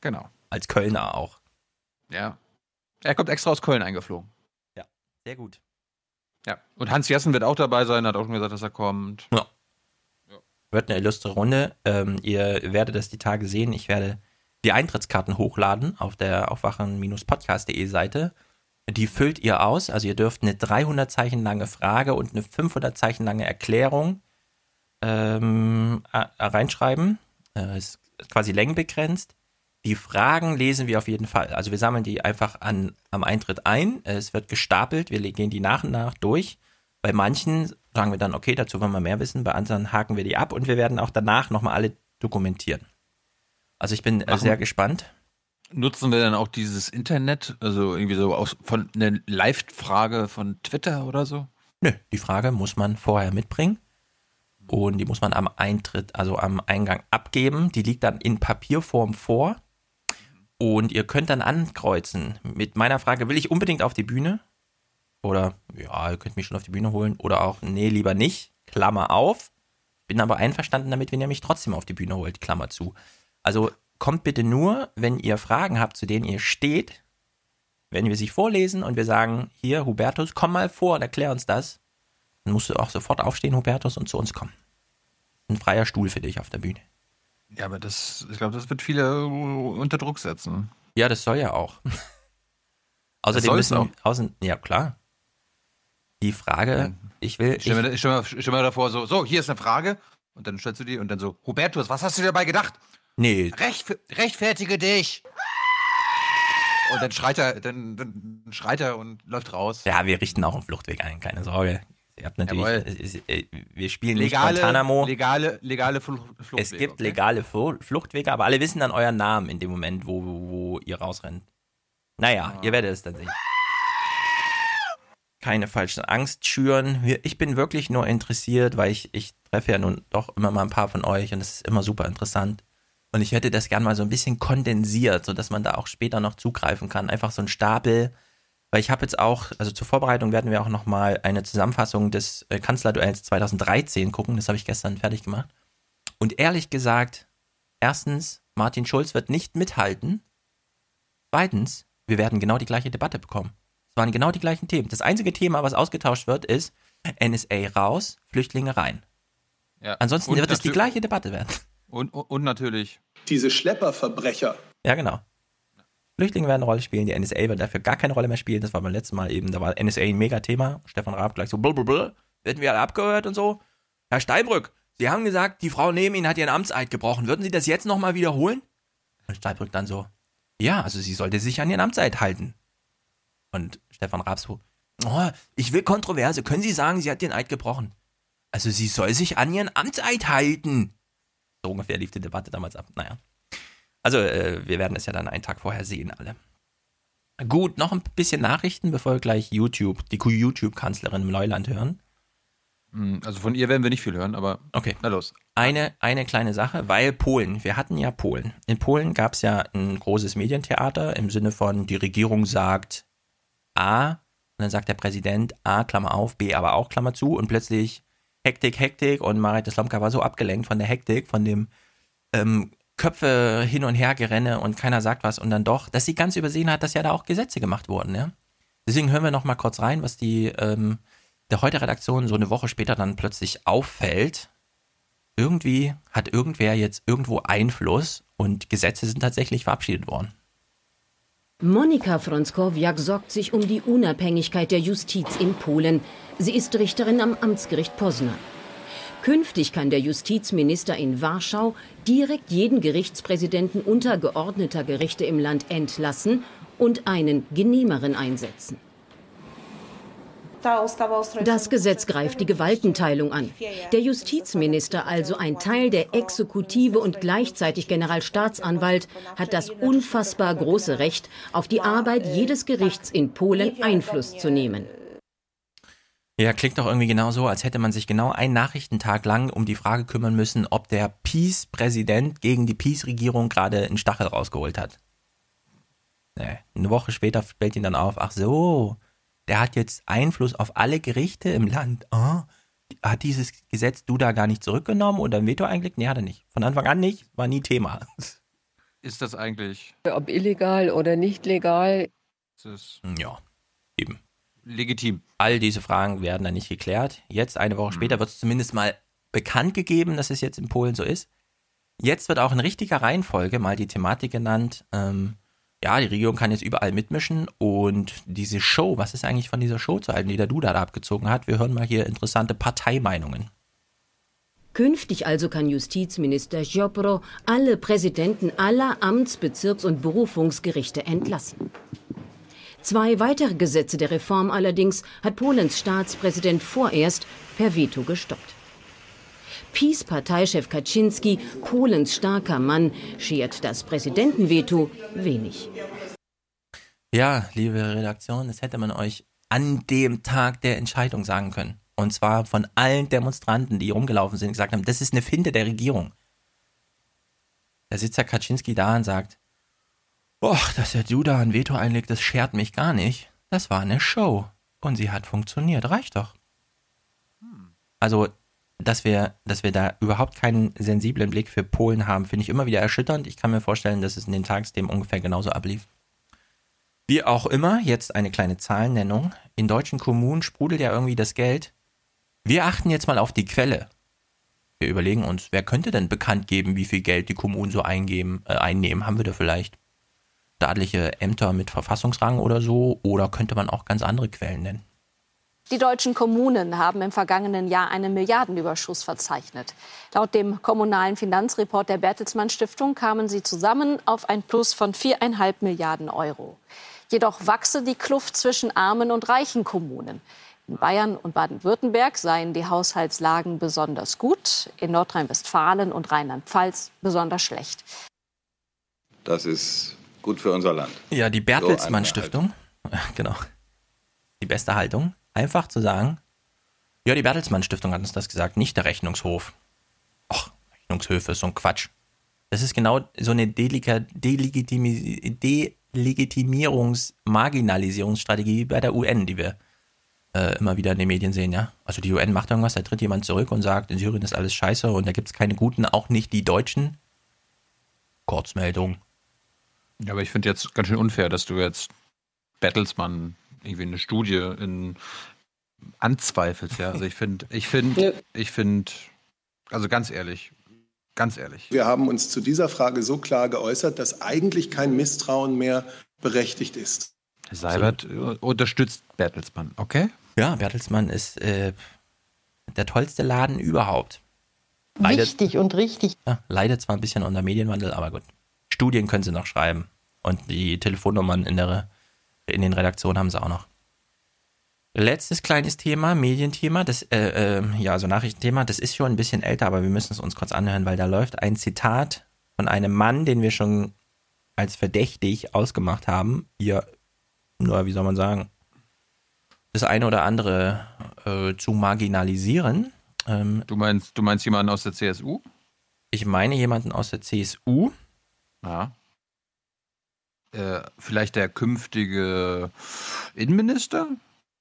Genau. Als Kölner auch. Ja. Er kommt extra aus Köln eingeflogen. Ja, sehr gut. Ja. Und Hans Jessen wird auch dabei sein, hat auch schon gesagt, dass er kommt. Ja. Wird eine illustre Runde. Ähm, ihr werdet es die Tage sehen. Ich werde die Eintrittskarten hochladen auf der aufwachen-podcast.de Seite. Die füllt ihr aus. Also ihr dürft eine 300 Zeichen lange Frage und eine 500 Zeichen lange Erklärung ähm, reinschreiben. Äh, ist quasi längenbegrenzt. Die Fragen lesen wir auf jeden Fall. Also wir sammeln die einfach an, am Eintritt ein. Es wird gestapelt. Wir gehen die nach und nach durch. Bei manchen sagen wir dann, okay, dazu wollen wir mehr wissen. Bei anderen haken wir die ab und wir werden auch danach nochmal alle dokumentieren. Also ich bin äh, sehr gespannt. Nutzen wir dann auch dieses Internet, also irgendwie so aus, von einer Live-Frage von Twitter oder so? Nö, die Frage muss man vorher mitbringen und die muss man am Eintritt, also am Eingang abgeben. Die liegt dann in Papierform vor und ihr könnt dann ankreuzen mit meiner Frage, will ich unbedingt auf die Bühne? Oder ja, ihr könnt mich schon auf die Bühne holen oder auch nee, lieber nicht, Klammer auf. Bin aber einverstanden damit, wenn ihr mich trotzdem auf die Bühne holt, Klammer zu. Also kommt bitte nur, wenn ihr Fragen habt, zu denen ihr steht, wenn wir sie vorlesen und wir sagen, hier, Hubertus, komm mal vor und erklär uns das, dann musst du auch sofort aufstehen, Hubertus, und zu uns kommen. Ein freier Stuhl für dich auf der Bühne. Ja, aber das, ich glaube, das wird viele unter Druck setzen. Ja, das soll ja auch. Außerdem müssen auch. Außen, ja klar. Die Frage, ich will. Ich stelle mir, stell mir, stell mir davor, so, so, hier ist eine Frage. Und dann stellst du die und dann so, Hubertus, was hast du dir dabei gedacht? Nee. Recht, rechtfertige dich. Und dann schreit er, dann, dann schreit er und läuft raus. Ja, wir richten auch einen Fluchtweg ein, keine Sorge. Ihr habt natürlich, äh, wir spielen legale, nicht Guantanamo. Legale, legale Fluchtwege. Es gibt okay? legale Fluchtwege, aber alle wissen dann euren Namen in dem Moment, wo, wo ihr rausrennt. Naja, ah. ihr werdet es dann sehen. Keine falschen Angst schüren. Ich bin wirklich nur interessiert, weil ich, ich treffe ja nun doch immer mal ein paar von euch und es ist immer super interessant. Und ich hätte das gern mal so ein bisschen kondensiert, sodass man da auch später noch zugreifen kann. Einfach so ein Stapel. Weil ich habe jetzt auch, also zur Vorbereitung werden wir auch nochmal eine Zusammenfassung des äh, Kanzlerduells 2013 gucken. Das habe ich gestern fertig gemacht. Und ehrlich gesagt, erstens, Martin Schulz wird nicht mithalten. Zweitens, wir werden genau die gleiche Debatte bekommen. Es waren genau die gleichen Themen. Das einzige Thema, was ausgetauscht wird, ist NSA raus, Flüchtlinge rein. Ja. Ansonsten wird es die gleiche Debatte werden. Und, und natürlich. Diese Schlepperverbrecher. Ja, genau. Flüchtlinge werden eine Rolle spielen, die NSA wird dafür gar keine Rolle mehr spielen. Das war beim letzten Mal eben, da war NSA ein Megathema. Stefan Raab gleich so, blablabla, werden wir alle abgehört und so. Herr Steinbrück, Sie haben gesagt, die Frau neben Ihnen hat ihren Amtseid gebrochen. Würden Sie das jetzt nochmal wiederholen? Und Steinbrück dann so, ja, also sie sollte sich an ihren Amtseid halten. Und Stefan Raab so, oh, ich will Kontroverse. Können Sie sagen, sie hat den Eid gebrochen? Also sie soll sich an ihren Amtseid halten. So ungefähr lief die Debatte damals ab. Naja. Also, äh, wir werden es ja dann einen Tag vorher sehen, alle. Gut, noch ein bisschen Nachrichten, bevor wir gleich YouTube, die YouTube-Kanzlerin im Neuland hören. Hm, also von ihr werden wir nicht viel hören, aber okay. Na los. Eine, eine kleine Sache, weil Polen, wir hatten ja Polen. In Polen gab es ja ein großes Medientheater im Sinne von, die Regierung sagt A, und dann sagt der Präsident A, Klammer auf, B aber auch, Klammer zu, und plötzlich Hektik, Hektik und Marit Slomka war so abgelenkt von der Hektik, von dem ähm, Köpfe hin und her gerenne und keiner sagt was und dann doch, dass sie ganz übersehen hat, dass ja da auch Gesetze gemacht wurden, ja. Deswegen hören wir noch mal kurz rein, was die ähm, der heute Redaktion so eine Woche später dann plötzlich auffällt. Irgendwie hat irgendwer jetzt irgendwo Einfluss und Gesetze sind tatsächlich verabschiedet worden. Monika Frąckowiak sorgt sich um die Unabhängigkeit der Justiz in Polen. Sie ist Richterin am Amtsgericht Poznan. Künftig kann der Justizminister in Warschau direkt jeden Gerichtspräsidenten untergeordneter Gerichte im Land entlassen und einen genehmeren einsetzen. Das Gesetz greift die Gewaltenteilung an. Der Justizminister, also ein Teil der Exekutive und gleichzeitig Generalstaatsanwalt, hat das unfassbar große Recht, auf die Arbeit jedes Gerichts in Polen Einfluss zu nehmen. Ja, klingt doch irgendwie genau so, als hätte man sich genau einen Nachrichtentag lang um die Frage kümmern müssen, ob der Peace-Präsident gegen die Peace-Regierung gerade einen Stachel rausgeholt hat. Nee, eine Woche später fällt ihn dann auf, ach so, der hat jetzt Einfluss auf alle Gerichte im Land. Oh, hat dieses Gesetz du da gar nicht zurückgenommen oder ein Veto eingelegt? Nee, hat er nicht. Von Anfang an nicht, war nie Thema. Ist das eigentlich? Ob illegal oder nicht legal. Ja, eben legitim. All diese Fragen werden dann nicht geklärt. Jetzt, eine Woche später, wird es zumindest mal bekannt gegeben, dass es jetzt in Polen so ist. Jetzt wird auch in richtiger Reihenfolge mal die Thematik genannt. Ähm, ja, die Regierung kann jetzt überall mitmischen und diese Show, was ist eigentlich von dieser Show zu halten, die der Duda da abgezogen hat? Wir hören mal hier interessante Parteimeinungen. Künftig also kann Justizminister Jopro alle Präsidenten aller Amts-, Bezirks- und Berufungsgerichte entlassen. Zwei weitere Gesetze der Reform allerdings hat Polens Staatspräsident vorerst per Veto gestoppt. PiS-Parteichef Kaczynski, Polens starker Mann, schert das Präsidentenveto wenig. Ja, liebe Redaktion, das hätte man euch an dem Tag der Entscheidung sagen können. Und zwar von allen Demonstranten, die rumgelaufen sind, gesagt haben, das ist eine Finte der Regierung. Da sitzt Herr Kaczynski da und sagt, Boah, dass der Duda ein Veto einlegt, das schert mich gar nicht. Das war eine Show. Und sie hat funktioniert. Reicht doch. Also, dass wir, dass wir da überhaupt keinen sensiblen Blick für Polen haben, finde ich immer wieder erschütternd. Ich kann mir vorstellen, dass es in den Tagesthemen ungefähr genauso ablief. Wie auch immer, jetzt eine kleine Zahlennennung. In deutschen Kommunen sprudelt ja irgendwie das Geld. Wir achten jetzt mal auf die Quelle. Wir überlegen uns, wer könnte denn bekannt geben, wie viel Geld die Kommunen so eingeben, äh, einnehmen? Haben wir da vielleicht? Staatliche Ämter mit Verfassungsrang oder so? Oder könnte man auch ganz andere Quellen nennen? Die deutschen Kommunen haben im vergangenen Jahr einen Milliardenüberschuss verzeichnet. Laut dem kommunalen Finanzreport der Bertelsmann Stiftung kamen sie zusammen auf ein Plus von viereinhalb Milliarden Euro. Jedoch wachse die Kluft zwischen armen und reichen Kommunen. In Bayern und Baden-Württemberg seien die Haushaltslagen besonders gut, in Nordrhein-Westfalen und Rheinland-Pfalz besonders schlecht. Das ist gut für unser Land. Ja, die Bertelsmann so Stiftung, genau, die beste Haltung, einfach zu sagen, ja, die Bertelsmann Stiftung hat uns das gesagt, nicht der Rechnungshof. Ach, Rechnungshöfe ist so ein Quatsch. Das ist genau so eine Delegitimierungs-, Marginalisierungsstrategie wie bei der UN, die wir äh, immer wieder in den Medien sehen, ja. Also die UN macht irgendwas, da tritt jemand zurück und sagt, in Syrien ist alles scheiße und da gibt es keine Guten, auch nicht die Deutschen. Kurzmeldung. Ja, aber ich finde jetzt ganz schön unfair, dass du jetzt Bertelsmann irgendwie eine Studie in anzweifelst, ja. Also ich finde, ich finde, ich finde, also ganz ehrlich, ganz ehrlich. Wir haben uns zu dieser Frage so klar geäußert, dass eigentlich kein Misstrauen mehr berechtigt ist. Herr Seibert so. unterstützt Bertelsmann, okay? Ja, Bertelsmann ist äh, der tollste Laden überhaupt. Leidet, Wichtig und richtig. Ja, leidet zwar ein bisschen unter Medienwandel, aber gut. Studien können sie noch schreiben. Und die Telefonnummern in, der, in den Redaktionen haben sie auch noch. Letztes kleines Thema, Medienthema, das, äh, äh, ja, also Nachrichtenthema, das ist schon ein bisschen älter, aber wir müssen es uns kurz anhören, weil da läuft ein Zitat von einem Mann, den wir schon als verdächtig ausgemacht haben, hier, nur wie soll man sagen, das eine oder andere äh, zu marginalisieren. Ähm, du meinst, du meinst jemanden aus der CSU? Ich meine jemanden aus der CSU. Ja. Äh, vielleicht der künftige Innenminister?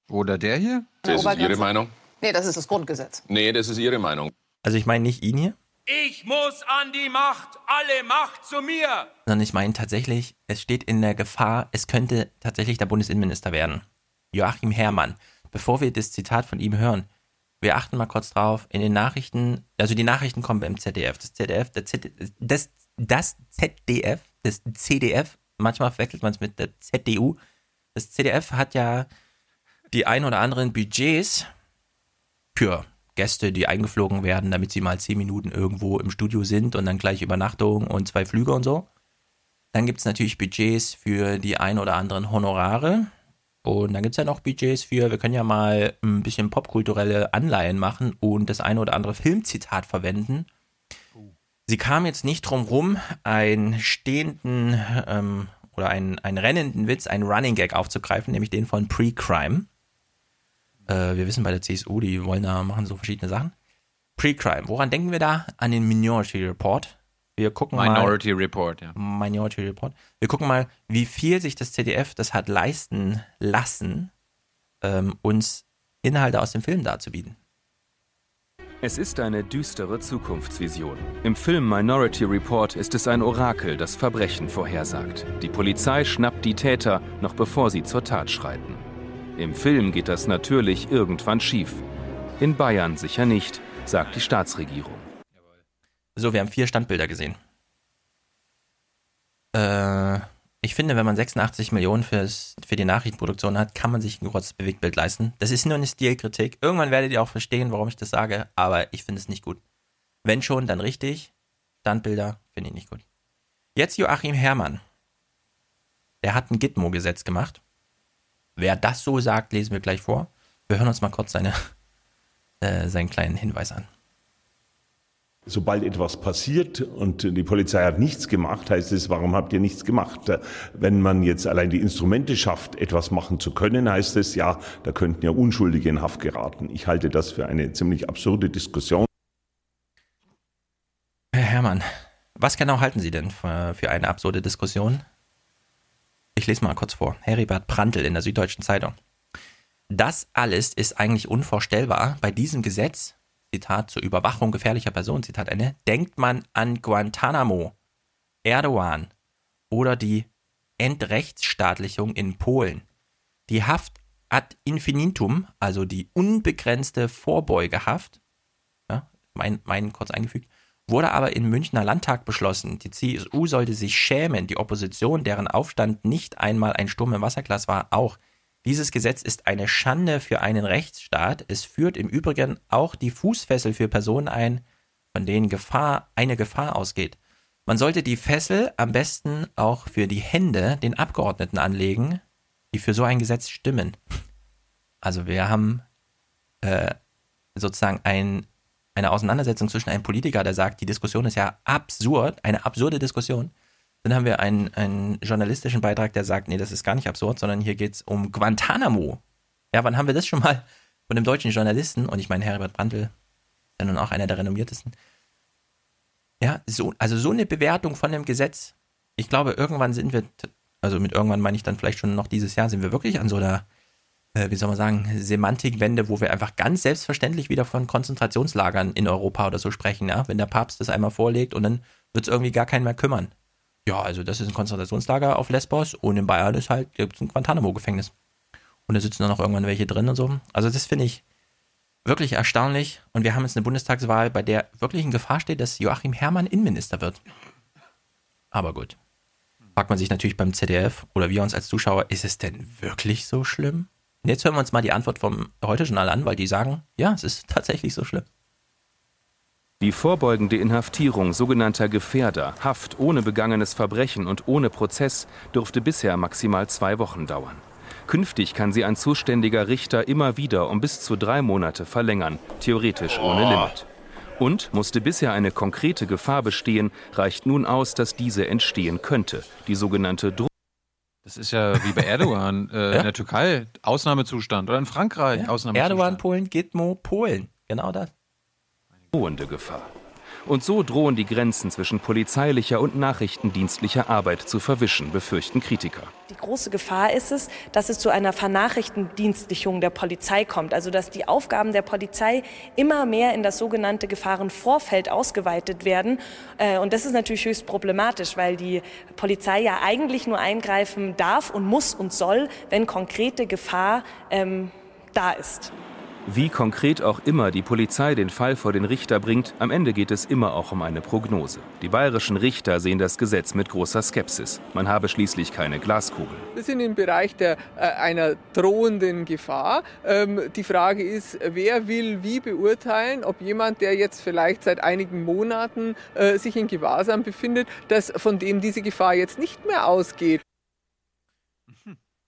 Oder der hier? Das ist Ihre Meinung? Nee, das ist das Grundgesetz. Nee, das ist Ihre Meinung. Also ich meine nicht ihn hier. Ich muss an die Macht, alle Macht zu mir. Sondern ich meine tatsächlich, es steht in der Gefahr, es könnte tatsächlich der Bundesinnenminister werden. Joachim Herrmann. Bevor wir das Zitat von ihm hören, wir achten mal kurz drauf, in den Nachrichten, also die Nachrichten kommen beim ZDF. Das ZDF, das, ZDF, das, das ZDF, das CDF manchmal verwechselt man es mit der ZDU. Das CDF hat ja die ein oder anderen Budgets für Gäste, die eingeflogen werden, damit sie mal zehn Minuten irgendwo im Studio sind und dann gleich Übernachtung und zwei Flüge und so. Dann gibt es natürlich Budgets für die ein oder anderen Honorare. Und dann gibt es ja noch Budgets für, wir können ja mal ein bisschen popkulturelle Anleihen machen und das eine oder andere Filmzitat verwenden. Sie kam jetzt nicht drum rum, einen stehenden ähm, oder einen, einen rennenden Witz, einen Running Gag aufzugreifen, nämlich den von Pre-Crime. Äh, wir wissen bei der CSU, die wollen da machen so verschiedene Sachen. Pre-Crime, woran denken wir da? An den Minority Report. Wir gucken Minority mal, Report, ja. Minority Report. Wir gucken mal, wie viel sich das ZDF das hat leisten lassen, ähm, uns Inhalte aus dem Film darzubieten. Es ist eine düstere Zukunftsvision. Im Film Minority Report ist es ein Orakel, das Verbrechen vorhersagt. Die Polizei schnappt die Täter, noch bevor sie zur Tat schreiten. Im Film geht das natürlich irgendwann schief. In Bayern sicher nicht, sagt die Staatsregierung. So, wir haben vier Standbilder gesehen. Äh, ich finde, wenn man 86 Millionen fürs, für die Nachrichtenproduktion hat, kann man sich ein kurzes Bewegtbild leisten. Das ist nur eine Stilkritik. Irgendwann werdet ihr auch verstehen, warum ich das sage, aber ich finde es nicht gut. Wenn schon, dann richtig. Standbilder finde ich nicht gut. Jetzt Joachim Herrmann. Der hat ein Gitmo-Gesetz gemacht. Wer das so sagt, lesen wir gleich vor. Wir hören uns mal kurz seine, äh, seinen kleinen Hinweis an. Sobald etwas passiert und die Polizei hat nichts gemacht, heißt es, warum habt ihr nichts gemacht? Wenn man jetzt allein die Instrumente schafft, etwas machen zu können, heißt es, ja, da könnten ja Unschuldige in Haft geraten. Ich halte das für eine ziemlich absurde Diskussion. Herr Herrmann, was genau halten Sie denn für, eine absurde Diskussion? Ich lese mal kurz vor. Heribert Prantl in der Süddeutschen Zeitung. Das alles ist eigentlich unvorstellbar. Bei diesem Gesetz Zitat zur Überwachung gefährlicher Personen, Zitat Ende, denkt man an Guantanamo, Erdogan oder die Entrechtsstaatlichung in Polen. Die Haft ad infinitum, also die unbegrenzte Vorbeugehaft, ja, mein, mein kurz eingefügt, wurde aber im Münchner Landtag beschlossen. Die CSU sollte sich schämen, die Opposition, deren Aufstand nicht einmal ein Sturm im Wasserglas war, auch. Dieses Gesetz ist eine Schande für einen Rechtsstaat. Es führt im Übrigen auch die Fußfessel für Personen ein, von denen Gefahr, eine Gefahr ausgeht. Man sollte die Fessel am besten auch für die Hände den Abgeordneten anlegen, die für so ein Gesetz stimmen. Also wir haben äh, sozusagen ein, eine Auseinandersetzung zwischen einem Politiker, der sagt, die Diskussion ist ja absurd, eine absurde Diskussion, dann haben wir einen, einen journalistischen Beitrag, der sagt, nee, das ist gar nicht absurd, sondern hier geht es um Guantanamo. Ja, wann haben wir das schon mal von einem deutschen Journalisten? Und ich meine, Herbert Brandl ist ja nun auch einer der renommiertesten. Ja, so, also so eine Bewertung von dem Gesetz. Ich glaube, irgendwann sind wir, also mit irgendwann meine ich dann vielleicht schon noch dieses Jahr, sind wir wirklich an so einer, äh, wie soll man sagen, Semantikwende, wo wir einfach ganz selbstverständlich wieder von Konzentrationslagern in Europa oder so sprechen, ja, wenn der Papst das einmal vorlegt und dann wird es irgendwie gar keinen mehr kümmern. Ja, also das ist ein Konzentrationslager auf Lesbos und in Bayern ist halt, gibt es ein Guantanamo-Gefängnis. Und da sitzen dann auch irgendwann welche drin und so. Also das finde ich wirklich erstaunlich. Und wir haben jetzt eine Bundestagswahl, bei der wirklich in Gefahr steht, dass Joachim Herrmann Innenminister wird. Aber gut. Fragt man sich natürlich beim ZDF oder wir uns als Zuschauer, ist es denn wirklich so schlimm? Und jetzt hören wir uns mal die Antwort vom Heute-Journal an, weil die sagen, ja, es ist tatsächlich so schlimm. Die vorbeugende Inhaftierung sogenannter Gefährder, Haft ohne begangenes Verbrechen und ohne Prozess, durfte bisher maximal zwei Wochen dauern. Künftig kann sie ein zuständiger Richter immer wieder um bis zu drei Monate verlängern, theoretisch ohne Limit. Und musste bisher eine konkrete Gefahr bestehen, reicht nun aus, dass diese entstehen könnte, die sogenannte Druck. Das ist ja wie bei Erdogan äh, Ja. in der Türkei, Ausnahmezustand oder in Frankreich, Ausnahmezustand. Erdogan, Polen, Gitmo, Polen. Genau das. Drohende Gefahr. Und so drohen die Grenzen zwischen polizeilicher und nachrichtendienstlicher Arbeit zu verwischen, befürchten Kritiker. Die große Gefahr ist es, dass es zu einer Vernachrichtendienstlichung der Polizei kommt. Also dass die Aufgaben der Polizei immer mehr in das sogenannte Gefahrenvorfeld ausgeweitet werden. Äh, Und das ist natürlich höchst problematisch, weil die Polizei ja eigentlich nur eingreifen darf und muss und soll, wenn konkrete Gefahr ähm, da ist. Wie konkret auch immer die Polizei den Fall vor den Richter bringt, am Ende geht es immer auch um eine Prognose. Die bayerischen Richter sehen das Gesetz mit großer Skepsis. Man habe schließlich keine Glaskugel. Wir sind im Bereich der, äh, einer drohenden Gefahr. Ähm, die Frage ist, wer will wie beurteilen, ob jemand, der jetzt vielleicht seit einigen Monaten äh, sich in Gewahrsam befindet, dass von dem diese Gefahr jetzt nicht mehr ausgeht.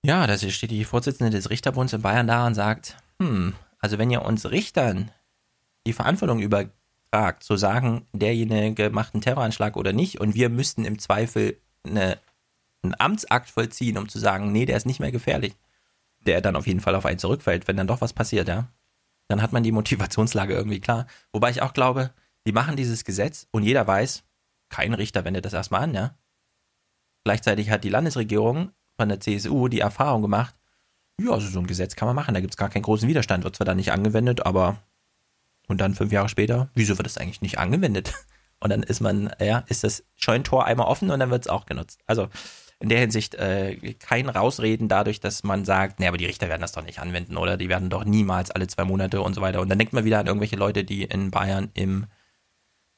Ja, da steht die Vorsitzende des Richterbunds in Bayern da und sagt, hm, also wenn ihr uns Richtern die Verantwortung übertragt, zu sagen, derjenige macht einen Terroranschlag oder nicht und wir müssten im Zweifel eine, einen Amtsakt vollziehen, um zu sagen, nee, der ist nicht mehr gefährlich, der dann auf jeden Fall auf einen zurückfällt, wenn dann doch was passiert, ja, dann hat man die Motivationslage irgendwie klar. Wobei ich auch glaube, die machen dieses Gesetz und jeder weiß, kein Richter wendet das erstmal an, ja. Gleichzeitig hat die Landesregierung von der CSU die Erfahrung gemacht, ja, also so ein Gesetz kann man machen, da gibt es gar keinen großen Widerstand, wird zwar dann nicht angewendet, aber und dann fünf Jahre später, wieso wird das eigentlich nicht angewendet? Und dann ist man, ja, ist das Scheunentor einmal offen und dann wird es auch genutzt. Also in der Hinsicht äh, kein Rausreden dadurch, dass man sagt, nee, aber die Richter werden das doch nicht anwenden oder die werden doch niemals alle zwei Monate und so weiter. Und dann denkt man wieder an irgendwelche Leute, die in Bayern im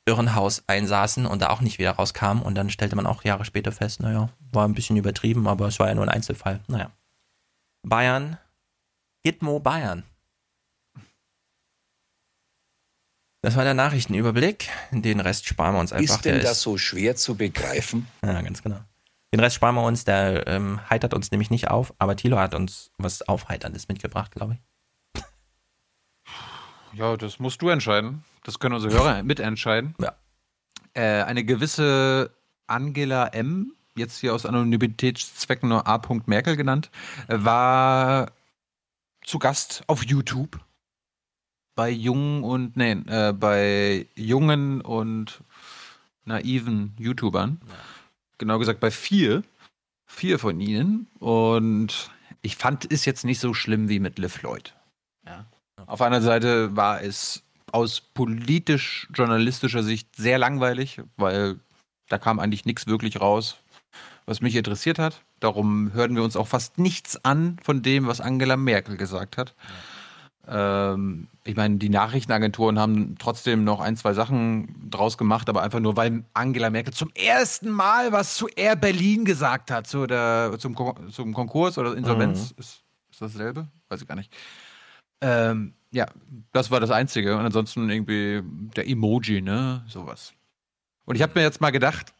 Irrenhaus einsaßen und da auch nicht wieder rauskamen. Und dann stellte man auch Jahre später fest, naja, war ein bisschen übertrieben, aber es war ja nur ein Einzelfall. Naja. Bayern, Gitmo Bayern. Das war der Nachrichtenüberblick. Den Rest sparen wir uns einfach. Ist denn das so schwer zu begreifen? Ja, ganz genau. Den Rest sparen wir uns, der ähm, heitert uns nämlich nicht auf, aber Thilo hat uns was Aufheiterndes mitgebracht, glaube ich. Ja, das musst du entscheiden. Das können unsere Hörer mitentscheiden. Ja. Äh, eine gewisse Angela M., jetzt hier aus Anonymitätszwecken nur A. Merkel genannt, war zu Gast auf YouTube bei jungen und nee, äh, bei jungen und naiven YouTubern. Ja. Genau gesagt bei vier. Vier von ihnen. Und ich fand es jetzt nicht so schlimm wie mit Liv Floyd. Ja. Auf einer Seite war es aus politisch-journalistischer Sicht sehr langweilig, weil da kam eigentlich nichts wirklich raus, was mich interessiert hat. Darum hören wir uns auch fast nichts an von dem, was Angela Merkel gesagt hat. Ja. Ähm, ich meine, die Nachrichtenagenturen haben trotzdem noch ein, zwei Sachen draus gemacht, aber einfach nur, weil Angela Merkel zum ersten Mal was zu Air Berlin gesagt hat, zu der, zum, zum Konkurs oder Insolvenz. Mhm. Ist, ist dasselbe? Weiß ich gar nicht. Ähm, ja, das war das Einzige. Und ansonsten irgendwie der Emoji, ne? Sowas. Und ich habe mir jetzt mal gedacht,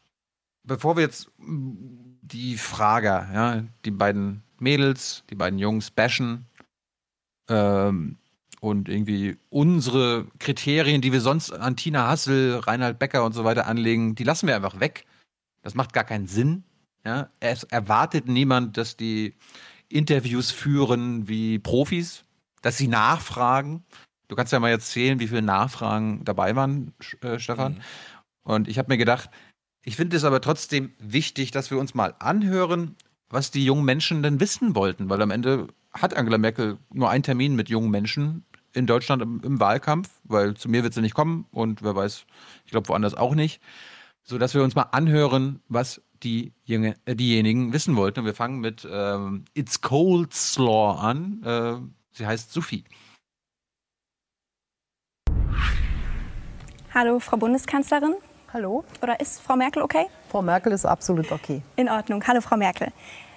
bevor wir jetzt die Frage, ja, die beiden Mädels, die beiden Jungs bashen, ähm, und irgendwie unsere Kriterien, die wir sonst an Tina Hassel, Reinhard Becker und so weiter anlegen, die lassen wir einfach weg. Das macht gar keinen Sinn. Ja? Es erwartet niemand, dass die Interviews führen wie Profis, dass sie nachfragen. Du kannst ja mal erzählen, wie viele Nachfragen dabei waren, äh, Stefan. Mhm. Und ich habe mir gedacht, ich finde es aber trotzdem wichtig, dass wir uns mal anhören, was die jungen Menschen denn wissen wollten, weil am Ende hat Angela Merkel nur einen Termin mit jungen Menschen in Deutschland im, im Wahlkampf, weil zu mir wird sie nicht kommen und wer weiß, ich glaube woanders auch nicht, so dass wir uns mal anhören, was die Junge, äh, diejenigen wissen wollten. Und wir fangen mit ähm, It's Cold Slaw an. Äh, sie heißt Sophie. Hallo, Frau Bundeskanzlerin. Hallo. Oder ist Frau Merkel okay? Frau Merkel ist absolut okay. In Ordnung. Hallo, Frau Merkel.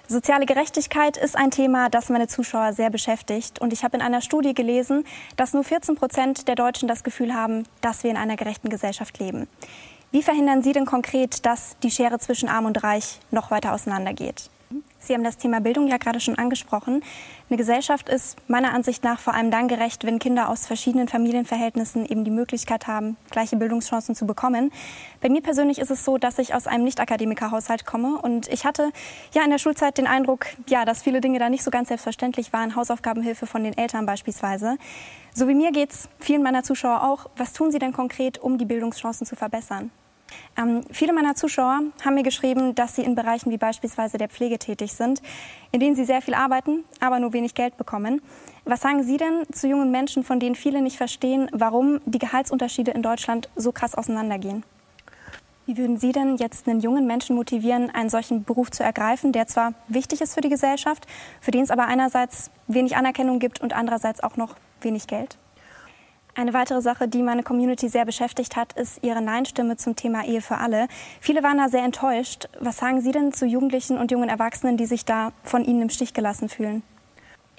Soziale Gerechtigkeit ist ein Thema, das meine Zuschauer sehr beschäftigt. Und ich habe in einer Studie gelesen, dass nur 14 Prozent der Deutschen das Gefühl haben, dass wir in einer gerechten Gesellschaft leben. Wie verhindern Sie denn konkret, dass die Schere zwischen Arm und Reich noch weiter auseinandergeht? Sie haben das Thema Bildung ja gerade schon angesprochen. Eine Gesellschaft ist meiner Ansicht nach vor allem dann gerecht, wenn Kinder aus verschiedenen Familienverhältnissen eben die Möglichkeit haben, gleiche Bildungschancen zu bekommen. Bei mir persönlich ist es so, dass ich aus einem Nicht-Akademiker-Haushalt komme und ich hatte ja in der Schulzeit den Eindruck, ja, dass viele Dinge da nicht so ganz selbstverständlich waren, Hausaufgabenhilfe von den Eltern beispielsweise. So wie mir geht es vielen meiner Zuschauer auch. Was tun Sie denn konkret, um die Bildungschancen zu verbessern? Ähm, viele meiner Zuschauer haben mir geschrieben, dass sie in Bereichen wie beispielsweise der Pflege tätig sind, in denen sie sehr viel arbeiten, aber nur wenig Geld bekommen. Was sagen Sie denn zu jungen Menschen, von denen viele nicht verstehen, warum die Gehaltsunterschiede in Deutschland so krass auseinandergehen? Wie würden Sie denn jetzt einen jungen Menschen motivieren, einen solchen Beruf zu ergreifen, der zwar wichtig ist für die Gesellschaft, für den es aber einerseits wenig Anerkennung gibt und andererseits auch noch wenig Geld? Eine weitere Sache, die meine Community sehr beschäftigt hat, ist ihre Nein-Stimme zum Thema Ehe für alle. Viele waren da sehr enttäuscht. Was sagen Sie denn zu Jugendlichen und jungen Erwachsenen, die sich da von Ihnen im Stich gelassen fühlen?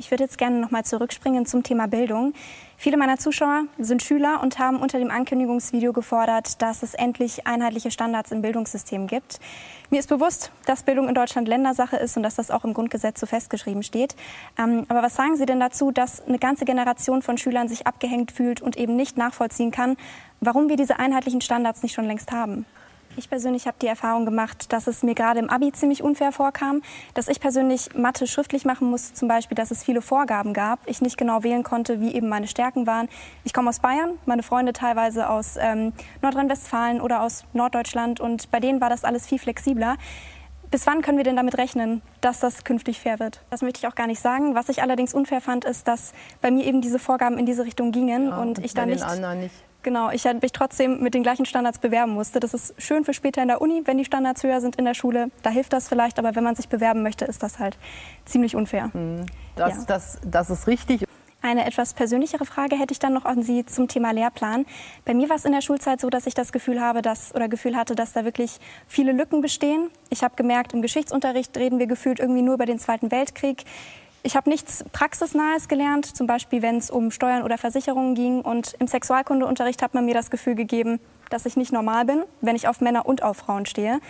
Ich würde jetzt gerne noch mal zurückspringen zum Thema Bildung. Viele meiner Zuschauer sind Schüler und haben unter dem Ankündigungsvideo gefordert, dass es endlich einheitliche Standards im Bildungssystem gibt. Mir ist bewusst, dass Bildung in Deutschland Ländersache ist und dass das auch im Grundgesetz so festgeschrieben steht. Ähm, aber was sagen Sie denn dazu, dass eine ganze Generation von Schülern sich abgehängt fühlt und eben nicht nachvollziehen kann, warum wir diese einheitlichen Standards nicht schon längst haben? Ich persönlich habe die Erfahrung gemacht, dass es mir gerade im Abi ziemlich unfair vorkam, dass ich persönlich Mathe schriftlich machen musste, zum Beispiel, dass es viele Vorgaben gab, ich nicht genau wählen konnte, wie eben meine Stärken waren. Ich komme aus Bayern, meine Freunde teilweise aus ähm, Nordrhein-Westfalen oder aus Norddeutschland und bei denen war das alles viel flexibler. Bis wann können wir denn damit rechnen, dass das künftig fair wird? Das möchte ich auch gar nicht sagen. Was ich allerdings unfair fand, ist, dass bei mir eben diese Vorgaben in diese Richtung gingen Ja, und ich dann den nicht, nicht. Genau, ich mich trotzdem mit den gleichen Standards bewerben musste. Das ist schön für später in der Uni, wenn die Standards höher sind in der Schule. Da hilft das vielleicht, aber wenn man sich bewerben möchte, ist das halt ziemlich unfair. Das, Ja. das, das ist richtig. Eine etwas persönlichere Frage hätte ich dann noch an Sie zum Thema Lehrplan. Bei mir war es in der Schulzeit so, dass ich das Gefühl habe, dass oder Gefühl hatte, dass da wirklich viele Lücken bestehen. Ich habe gemerkt, im Geschichtsunterricht reden wir gefühlt irgendwie nur über den Zweiten Weltkrieg. Ich habe nichts Praxisnahes gelernt, zum Beispiel wenn es um Steuern oder Versicherungen ging. Und im Sexualkundeunterricht hat man mir das Gefühl gegeben, dass ich nicht normal bin, wenn ich auf Männer und auf Frauen stehe.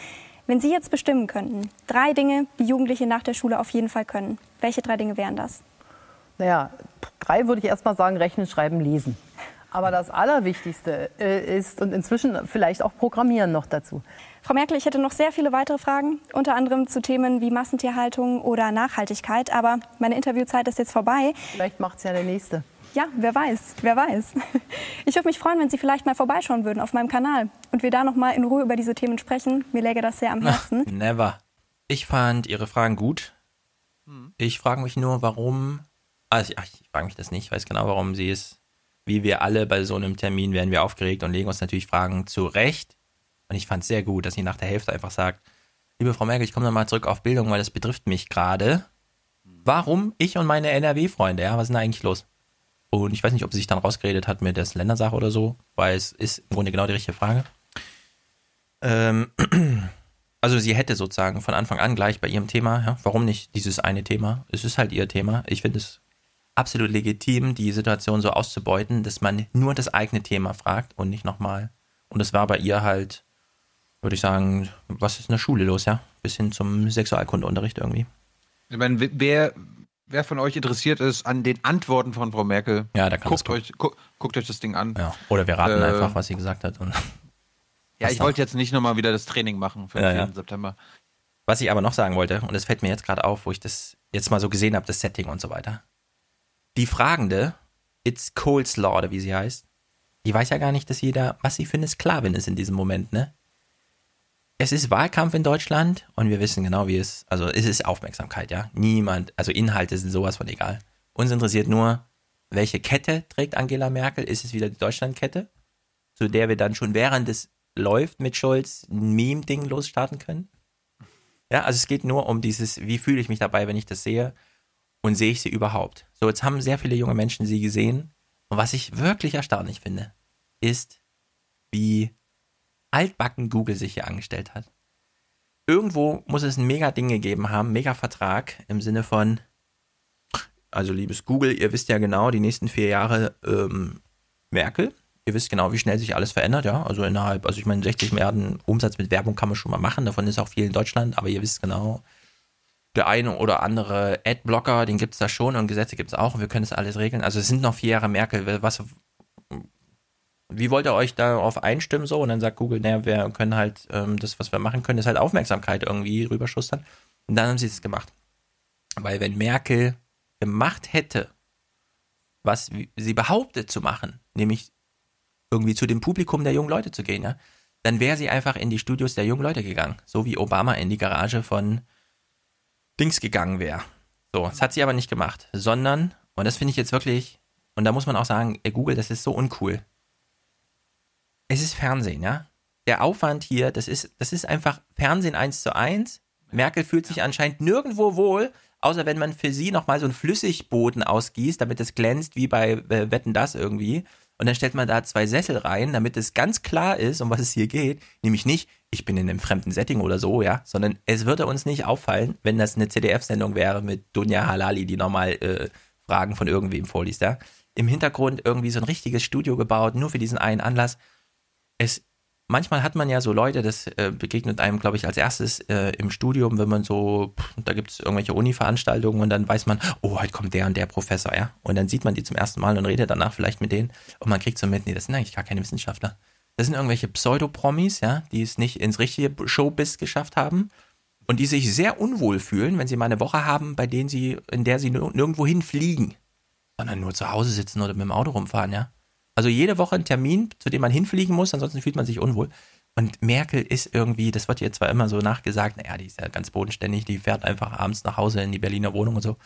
Wenn Sie jetzt bestimmen könnten, drei Dinge, die Jugendliche nach der Schule auf jeden Fall können, welche drei Dinge wären das? Naja, drei würde ich erst mal sagen, rechnen, schreiben, lesen. Aber das Allerwichtigste äh, ist und inzwischen vielleicht auch Programmieren noch dazu. Frau Merkel, ich hätte noch sehr viele weitere Fragen, unter anderem zu Themen wie Massentierhaltung oder Nachhaltigkeit. Aber meine Interviewzeit ist jetzt vorbei. Vielleicht macht es ja der Nächste. Ja, wer weiß, wer weiß. Ich würde mich freuen, wenn Sie vielleicht mal vorbeischauen würden auf meinem Kanal und wir da noch mal in Ruhe über diese Themen sprechen. Mir läge das sehr am Herzen. Never. Ich fand Ihre Fragen gut. Ich frage mich nur, warum. Also, ach, ich frage mich das nicht. Ich weiß genau, warum sie es. Wie wir alle bei so einem Termin werden wir aufgeregt und legen uns natürlich Fragen zurecht. Und ich fand es sehr gut, dass sie nach der Hälfte einfach sagt: Liebe Frau Merkel, ich komme nochmal zurück auf Bildung, weil das betrifft mich gerade. Warum ich und meine NRW-Freunde? Ja, was ist denn da eigentlich los? Und ich weiß nicht, ob sie sich dann rausgeredet hat mit der Ländersache oder so, weil es ist im Grunde genau die richtige Frage. Ähm, also sie hätte sozusagen von Anfang an gleich bei ihrem Thema, ja, warum nicht dieses eine Thema? Es ist halt ihr Thema. Ich finde es absolut legitim, die Situation so auszubeuten, dass man nur das eigene Thema fragt und nicht nochmal. Und das war bei ihr halt, würde ich sagen, was ist in der Schule los, ja? Bis hin zum Sexualkundeunterricht irgendwie. Ich meine, wer, wer von euch interessiert ist an den Antworten von Frau Merkel, ja, da kann guckt, euch, gu guckt euch das Ding an. Ja. Oder wir raten Äh, einfach, was sie gesagt hat. Ja, ich wollte jetzt nicht nochmal wieder das Training machen für den Ja, ja. 4. September. Was ich aber noch sagen wollte, und das fällt mir jetzt gerade auf, wo ich das jetzt mal so gesehen habe, das Setting und so weiter. Die Fragende, It's Coleslaw, oder wie sie heißt, die weiß ja gar nicht, dass jeder, was sie für eine Sklavin ist in diesem Moment, ne? Es ist Wahlkampf in Deutschland und wir wissen genau, wie es, also es ist Aufmerksamkeit, ja. Niemand, also Inhalte sind sowas von egal. Uns interessiert nur, welche Kette trägt Angela Merkel? Ist es wieder die Deutschlandkette, zu der wir dann schon während es läuft mit Scholz ein Meme-Ding losstarten können? Ja, also es geht nur um dieses, wie fühle ich mich dabei, wenn ich das sehe und sehe ich sie überhaupt. So, jetzt haben sehr viele junge Menschen sie gesehen und was ich wirklich erstaunlich finde, ist, wie altbacken Google sich hier angestellt hat. Irgendwo muss es ein mega Ding gegeben haben, mega Vertrag im Sinne von, also liebes Google, ihr wisst ja genau, die nächsten vier Jahre ähm, Merkel. Ihr wisst genau, wie schnell sich alles verändert, ja. Also innerhalb, also ich meine, 60 Milliarden Umsatz mit Werbung kann man schon mal machen, davon ist auch viel in Deutschland, aber ihr wisst genau, der eine oder andere Adblocker, den gibt es da schon und Gesetze gibt es auch und wir können das alles regeln. Also es sind noch vier Jahre Merkel. Was, wie wollt ihr euch darauf einstimmen so? Und dann sagt Google, naja, wir können halt, ähm, das, was wir machen können, ist halt Aufmerksamkeit irgendwie rüberschustern. Und dann haben sie es gemacht. Weil wenn Merkel gemacht hätte, was sie behauptet zu machen, nämlich irgendwie zu dem Publikum der jungen Leute zu gehen, ja, dann wäre sie einfach in die Studios der jungen Leute gegangen. So wie Obama in die Garage von Dings gegangen wäre. So, das hat sie aber nicht gemacht, sondern, und das finde ich jetzt wirklich, und da muss man auch sagen, ey, Google, das ist so uncool. Es ist Fernsehen, ja. Der Aufwand hier, das ist, das ist einfach Fernsehen eins zu eins. Merkel fühlt sich anscheinend nirgendwo wohl, außer wenn man für sie nochmal so einen Flüssigboden ausgießt, damit es glänzt wie bei äh, Wetten das irgendwie. Und dann stellt man da zwei Sessel rein, damit es ganz klar ist, um was es hier geht. Nämlich nicht, ich bin in einem fremden Setting oder so, ja, sondern es würde uns nicht auffallen, wenn das eine ZDF-Sendung wäre mit Dunja Halali, die nochmal äh, Fragen von irgendwem vorliest, ja. Im Hintergrund irgendwie so ein richtiges Studio gebaut, nur für diesen einen Anlass. Es manchmal hat man ja so Leute, das äh, begegnet einem, glaube ich, als erstes äh, im Studium, wenn man so, pff, da gibt es irgendwelche Uni-Veranstaltungen und dann weiß man, oh, heute kommt der und der Professor, ja. Und dann sieht man die zum ersten Mal und redet danach vielleicht mit denen und man kriegt so mit, nee, das sind eigentlich gar keine Wissenschaftler. Das sind irgendwelche Pseudopromis, ja, die es nicht ins richtige Showbiz geschafft haben und die sich sehr unwohl fühlen, wenn sie mal eine Woche haben, bei denen sie, in der sie nirgendwo hinfliegen, sondern nur zu Hause sitzen oder mit dem Auto rumfahren, ja. Also jede Woche ein Termin, zu dem man hinfliegen muss, ansonsten fühlt man sich unwohl. Und Merkel ist irgendwie, das wird ihr zwar immer so nachgesagt, naja, die ist ja ganz bodenständig, die fährt einfach abends nach Hause in die Berliner Wohnung und so.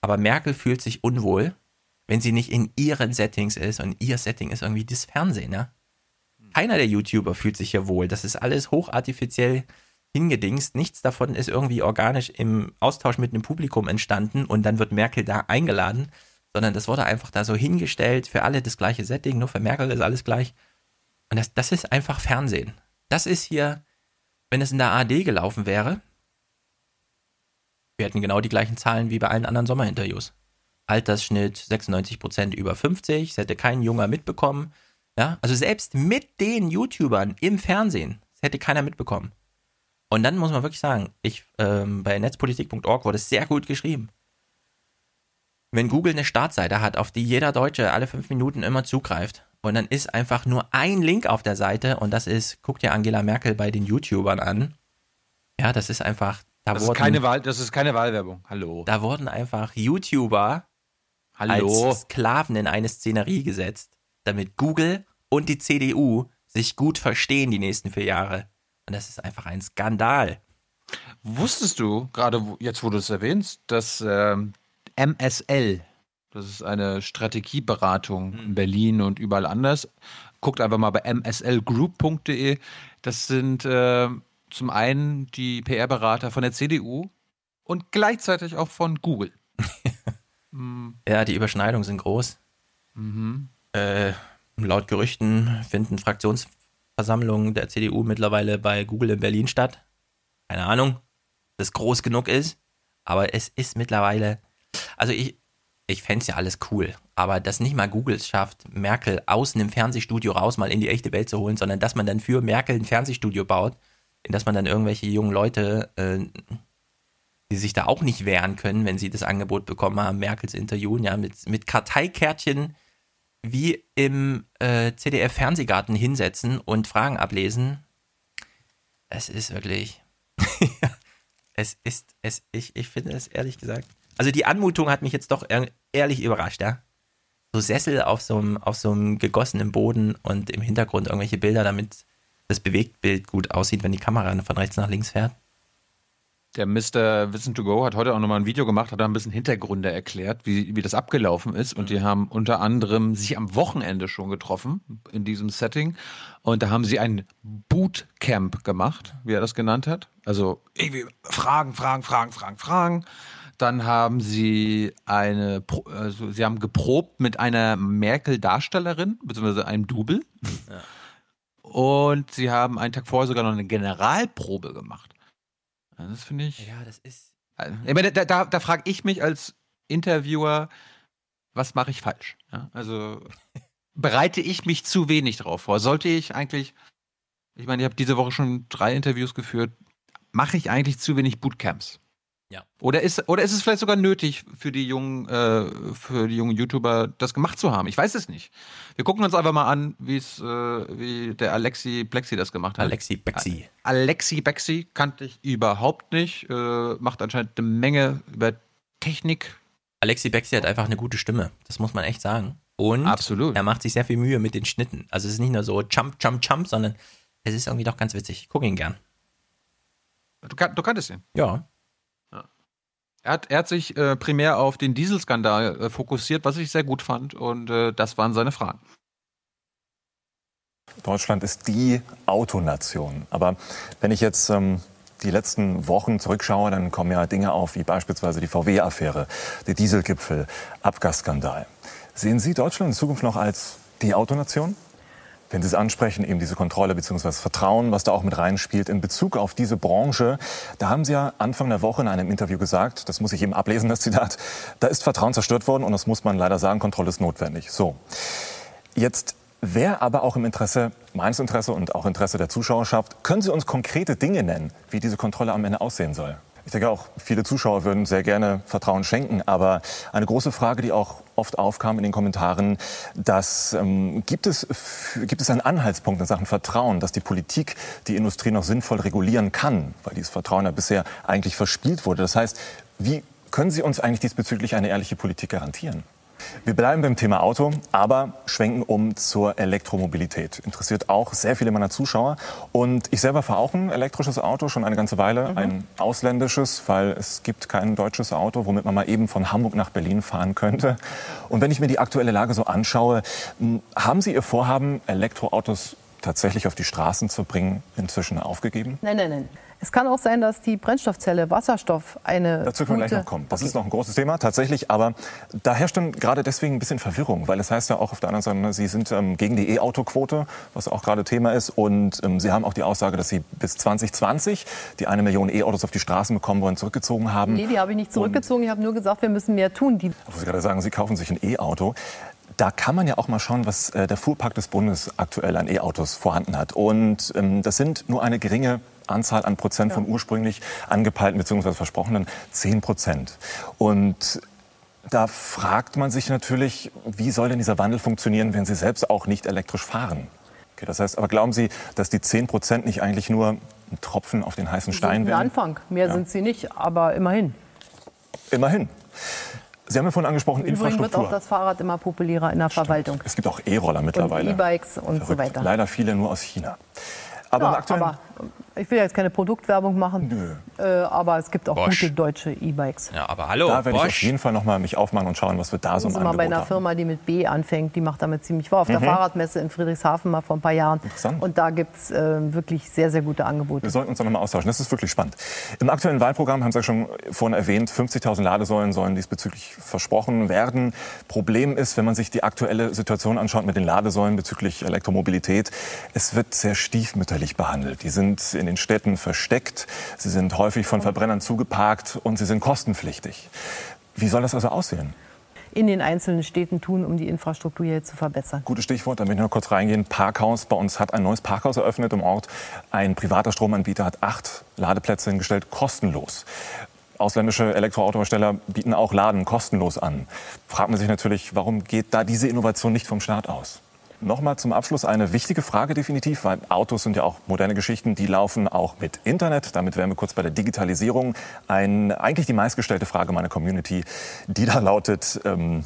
Aber Merkel fühlt sich unwohl, wenn sie nicht in ihren Settings ist und ihr Setting ist irgendwie das Fernsehen, ja. Keiner der YouTuber fühlt sich hier wohl. Das ist alles hochartifiziell hingedingst. Nichts davon ist irgendwie organisch im Austausch mit einem Publikum entstanden und dann wird Merkel da eingeladen sondern das wurde einfach da so hingestellt, für alle das gleiche Setting, nur für Merkel ist alles gleich. Und das, das ist einfach Fernsehen. Das ist hier, wenn es in der AD gelaufen wäre, wir hätten genau die gleichen Zahlen wie bei allen anderen Sommerinterviews. Altersschnitt 96% über 50, das hätte kein Junger mitbekommen. Ja, also selbst mit den YouTubern im Fernsehen, das hätte keiner mitbekommen. Und dann muss man wirklich sagen, ich, ähm, bei netzpolitik.org wurde es sehr gut geschrieben wenn Google eine Startseite hat, auf die jeder Deutsche alle fünf Minuten immer zugreift, und dann ist einfach nur ein Link auf der Seite und das ist, guck dir Angela Merkel bei den YouTubern an. Ja, das ist einfach. Da das, wurden, ist keine Wahl, das ist keine Wahlwerbung. Hallo. Da wurden einfach YouTuber Hallo. als Sklaven in eine Szenerie gesetzt, damit Google und die CDU sich gut verstehen die nächsten vier Jahre. Und das ist einfach ein Skandal. Wusstest du, gerade jetzt, wo du es erwähnst, dass ähm, MSL. Das ist eine Strategieberatung in hm. Berlin und überall anders. Guckt einfach mal bei mslgroup.de. Das sind äh, zum einen die PR-Berater von der CDU und gleichzeitig auch von Google. Hm. Ja, die Überschneidungen sind groß. Mhm. Äh, laut Gerüchten finden Fraktionsversammlungen der CDU mittlerweile bei Google in Berlin statt. Keine Ahnung, ob das groß genug ist, aber es ist mittlerweile also ich, ich fände es ja alles cool, aber dass nicht mal Google es schafft, Merkel aus einem Fernsehstudio raus mal in die echte Welt zu holen, sondern dass man dann für Merkel ein Fernsehstudio baut, in das man dann irgendwelche jungen Leute, äh, die sich da auch nicht wehren können, wenn sie das Angebot bekommen haben, Merkels interviewen, ja, mit, mit Karteikärtchen wie im äh, CDF-Fernsehgarten hinsetzen und Fragen ablesen. Es ist wirklich. es ist, es, ich, ich finde es ehrlich gesagt also die Anmutung hat mich jetzt doch ehrlich überrascht, ja. So Sessel auf so einem, auf so einem gegossenen Boden und im Hintergrund irgendwelche Bilder, damit das Bewegtbild gut aussieht, wenn die Kamera von rechts nach links fährt. Der Mr. Wissen to Go hat heute auch nochmal ein Video gemacht, hat da ein bisschen Hintergründe erklärt, wie, wie das abgelaufen ist. Und die haben unter anderem sich am Wochenende schon getroffen in diesem Setting. Und da haben sie ein Bootcamp gemacht, wie er das genannt hat. Also irgendwie Fragen, Fragen, Fragen, Fragen, Fragen. Dann haben sie eine, also sie haben geprobt mit einer Merkel-Darstellerin, beziehungsweise einem Double. Ja. Und sie haben einen Tag vorher sogar noch eine Generalprobe gemacht. Das finde ich. Ja, das ist. Ich meine, da, da, da frage ich mich als Interviewer, was mache ich falsch? Ja, also bereite ich mich zu wenig drauf vor? Sollte ich eigentlich, ich meine, ich habe diese Woche schon drei Interviews geführt, mache ich eigentlich zu wenig Bootcamps? Ja. Oder ist, oder ist es vielleicht sogar nötig für die jungen, äh, für die jungen YouTuber, das gemacht zu haben? Ich weiß es nicht. Wir gucken uns einfach mal an, wie es, äh, wie der Alexi Plexi das gemacht hat. Alexi Bexi. Alexi Bexi kannte ich überhaupt nicht. Äh, macht anscheinend eine Menge über Technik. Alexi Bexi hat einfach eine gute Stimme. Das muss man echt sagen. Und Absolut. er macht sich sehr viel Mühe mit den Schnitten. Also es ist nicht nur so Jump, Jump, Jump, sondern es ist irgendwie doch ganz witzig. Ich gucke ihn gern. Du, kan du kanntest ihn? Ja. Er hat, er hat sich äh, primär auf den Dieselskandal äh, fokussiert, was ich sehr gut fand. Und äh, das waren seine Fragen. Deutschland ist die Autonation. Aber wenn ich jetzt ähm, die letzten Wochen zurückschaue, dann kommen ja Dinge auf, wie beispielsweise die VW-Affäre, der Dieselgipfel, Abgasskandal. Sehen Sie Deutschland in Zukunft noch als Die Autonation? Wenn Sie es ansprechen, eben diese Kontrolle bzw. Vertrauen, was da auch mit reinspielt in Bezug auf diese Branche, da haben Sie ja Anfang der Woche in einem Interview gesagt, das muss ich eben ablesen, das Zitat, da ist Vertrauen zerstört worden und das muss man leider sagen, Kontrolle ist notwendig. So. Jetzt wäre aber auch im Interesse, meines Interesse und auch Interesse der Zuschauerschaft, können Sie uns konkrete Dinge nennen, wie diese Kontrolle am Ende aussehen soll? Ich denke auch, viele Zuschauer würden sehr gerne Vertrauen schenken. Aber eine große Frage, die auch oft aufkam in den Kommentaren, dass ähm, gibt, es, gibt es einen Anhaltspunkt in Sachen Vertrauen, dass die Politik die Industrie noch sinnvoll regulieren kann, weil dieses Vertrauen ja bisher eigentlich verspielt wurde. Das heißt, wie können Sie uns eigentlich diesbezüglich eine ehrliche Politik garantieren? Wir bleiben beim Thema Auto, aber schwenken um zur Elektromobilität. Interessiert auch sehr viele meiner Zuschauer. Und ich selber fahre auch ein elektrisches Auto schon eine ganze Weile, mhm. ein ausländisches, weil es gibt kein deutsches Auto, womit man mal eben von Hamburg nach Berlin fahren könnte. Und wenn ich mir die aktuelle Lage so anschaue, haben Sie Ihr Vorhaben, Elektroautos tatsächlich auf die Straßen zu bringen, inzwischen aufgegeben? Nein, nein, nein. Es kann auch sein, dass die Brennstoffzelle Wasserstoff eine. Dazu können wir gleich noch kommen. Das okay. ist noch ein großes Thema, tatsächlich. Aber da herrscht dann gerade deswegen ein bisschen Verwirrung, weil es heißt ja auch auf der anderen Seite, Sie sind ähm, gegen die E-Auto-Quote, was auch gerade Thema ist. Und ähm, Sie haben auch die Aussage, dass Sie bis 2020 die eine Million E-Autos auf die Straßen bekommen wollen, zurückgezogen haben. Nee, die habe ich nicht zurückgezogen. Und ich habe nur gesagt, wir müssen mehr tun. Die Sie gerade sagen, Sie kaufen sich ein E-Auto. Da kann man ja auch mal schauen, was äh, der Fuhrpark des Bundes aktuell an E-Autos vorhanden hat. Und ähm, das sind nur eine geringe Anzahl an Prozent ja. von ursprünglich angepeilten bzw. versprochenen 10 Prozent. Und da fragt man sich natürlich, wie soll denn dieser Wandel funktionieren, wenn Sie selbst auch nicht elektrisch fahren? Okay, das heißt, aber glauben Sie, dass die 10 Prozent nicht eigentlich nur ein Tropfen auf den heißen Stein wären? Ein Anfang. Mehr ja. sind sie nicht, aber immerhin. Immerhin. Sie haben ja vorhin angesprochen, Übrigens Infrastruktur. wird auch das Fahrrad immer populärer in der Verwaltung. Es gibt auch E-Roller mittlerweile. E-Bikes und Verrückt. so weiter. Leider viele nur aus China. Aber, ja, aber ich will jetzt keine Produktwerbung machen, Nö. Äh, aber es gibt auch Bosch. gute deutsche E-Bikes. Ja, aber hallo, Da werde ich auf jeden Fall noch mal mich aufmachen und schauen, was wir da so im Angebot mal bei einer haben. Firma, die mit B anfängt, die macht damit ziemlich war auf mhm. der Fahrradmesse in Friedrichshafen mal vor ein paar Jahren. Interessant. Und da gibt es äh, wirklich sehr, sehr gute Angebote. Wir sollten uns da noch mal austauschen. Das ist wirklich spannend. Im aktuellen Wahlprogramm haben Sie ja schon vorhin erwähnt, 50.000 Ladesäulen sollen diesbezüglich versprochen werden. Problem ist, wenn man sich die aktuelle Situation anschaut mit den Ladesäulen bezüglich Elektromobilität, es wird sehr stiefmütterlich behandelt. Die sind in den Städten versteckt, sie sind häufig von Verbrennern zugeparkt und sie sind kostenpflichtig. Wie soll das also aussehen? in den einzelnen Städten tun, um die Infrastruktur hier zu verbessern. Gutes Stichwort, damit wir noch kurz reingehen. Parkhaus. Bei uns hat ein neues Parkhaus eröffnet im Ort. Ein privater Stromanbieter hat acht Ladeplätze hingestellt, kostenlos. Ausländische Elektroautohersteller bieten auch Laden kostenlos an. Fragt man sich natürlich, warum geht da diese Innovation nicht vom Staat aus? Nochmal zum Abschluss eine wichtige Frage definitiv, weil Autos sind ja auch moderne Geschichten, die laufen auch mit Internet. Damit wären wir kurz bei der Digitalisierung. Ein, eigentlich die meistgestellte Frage meiner Community, die da lautet, ähm,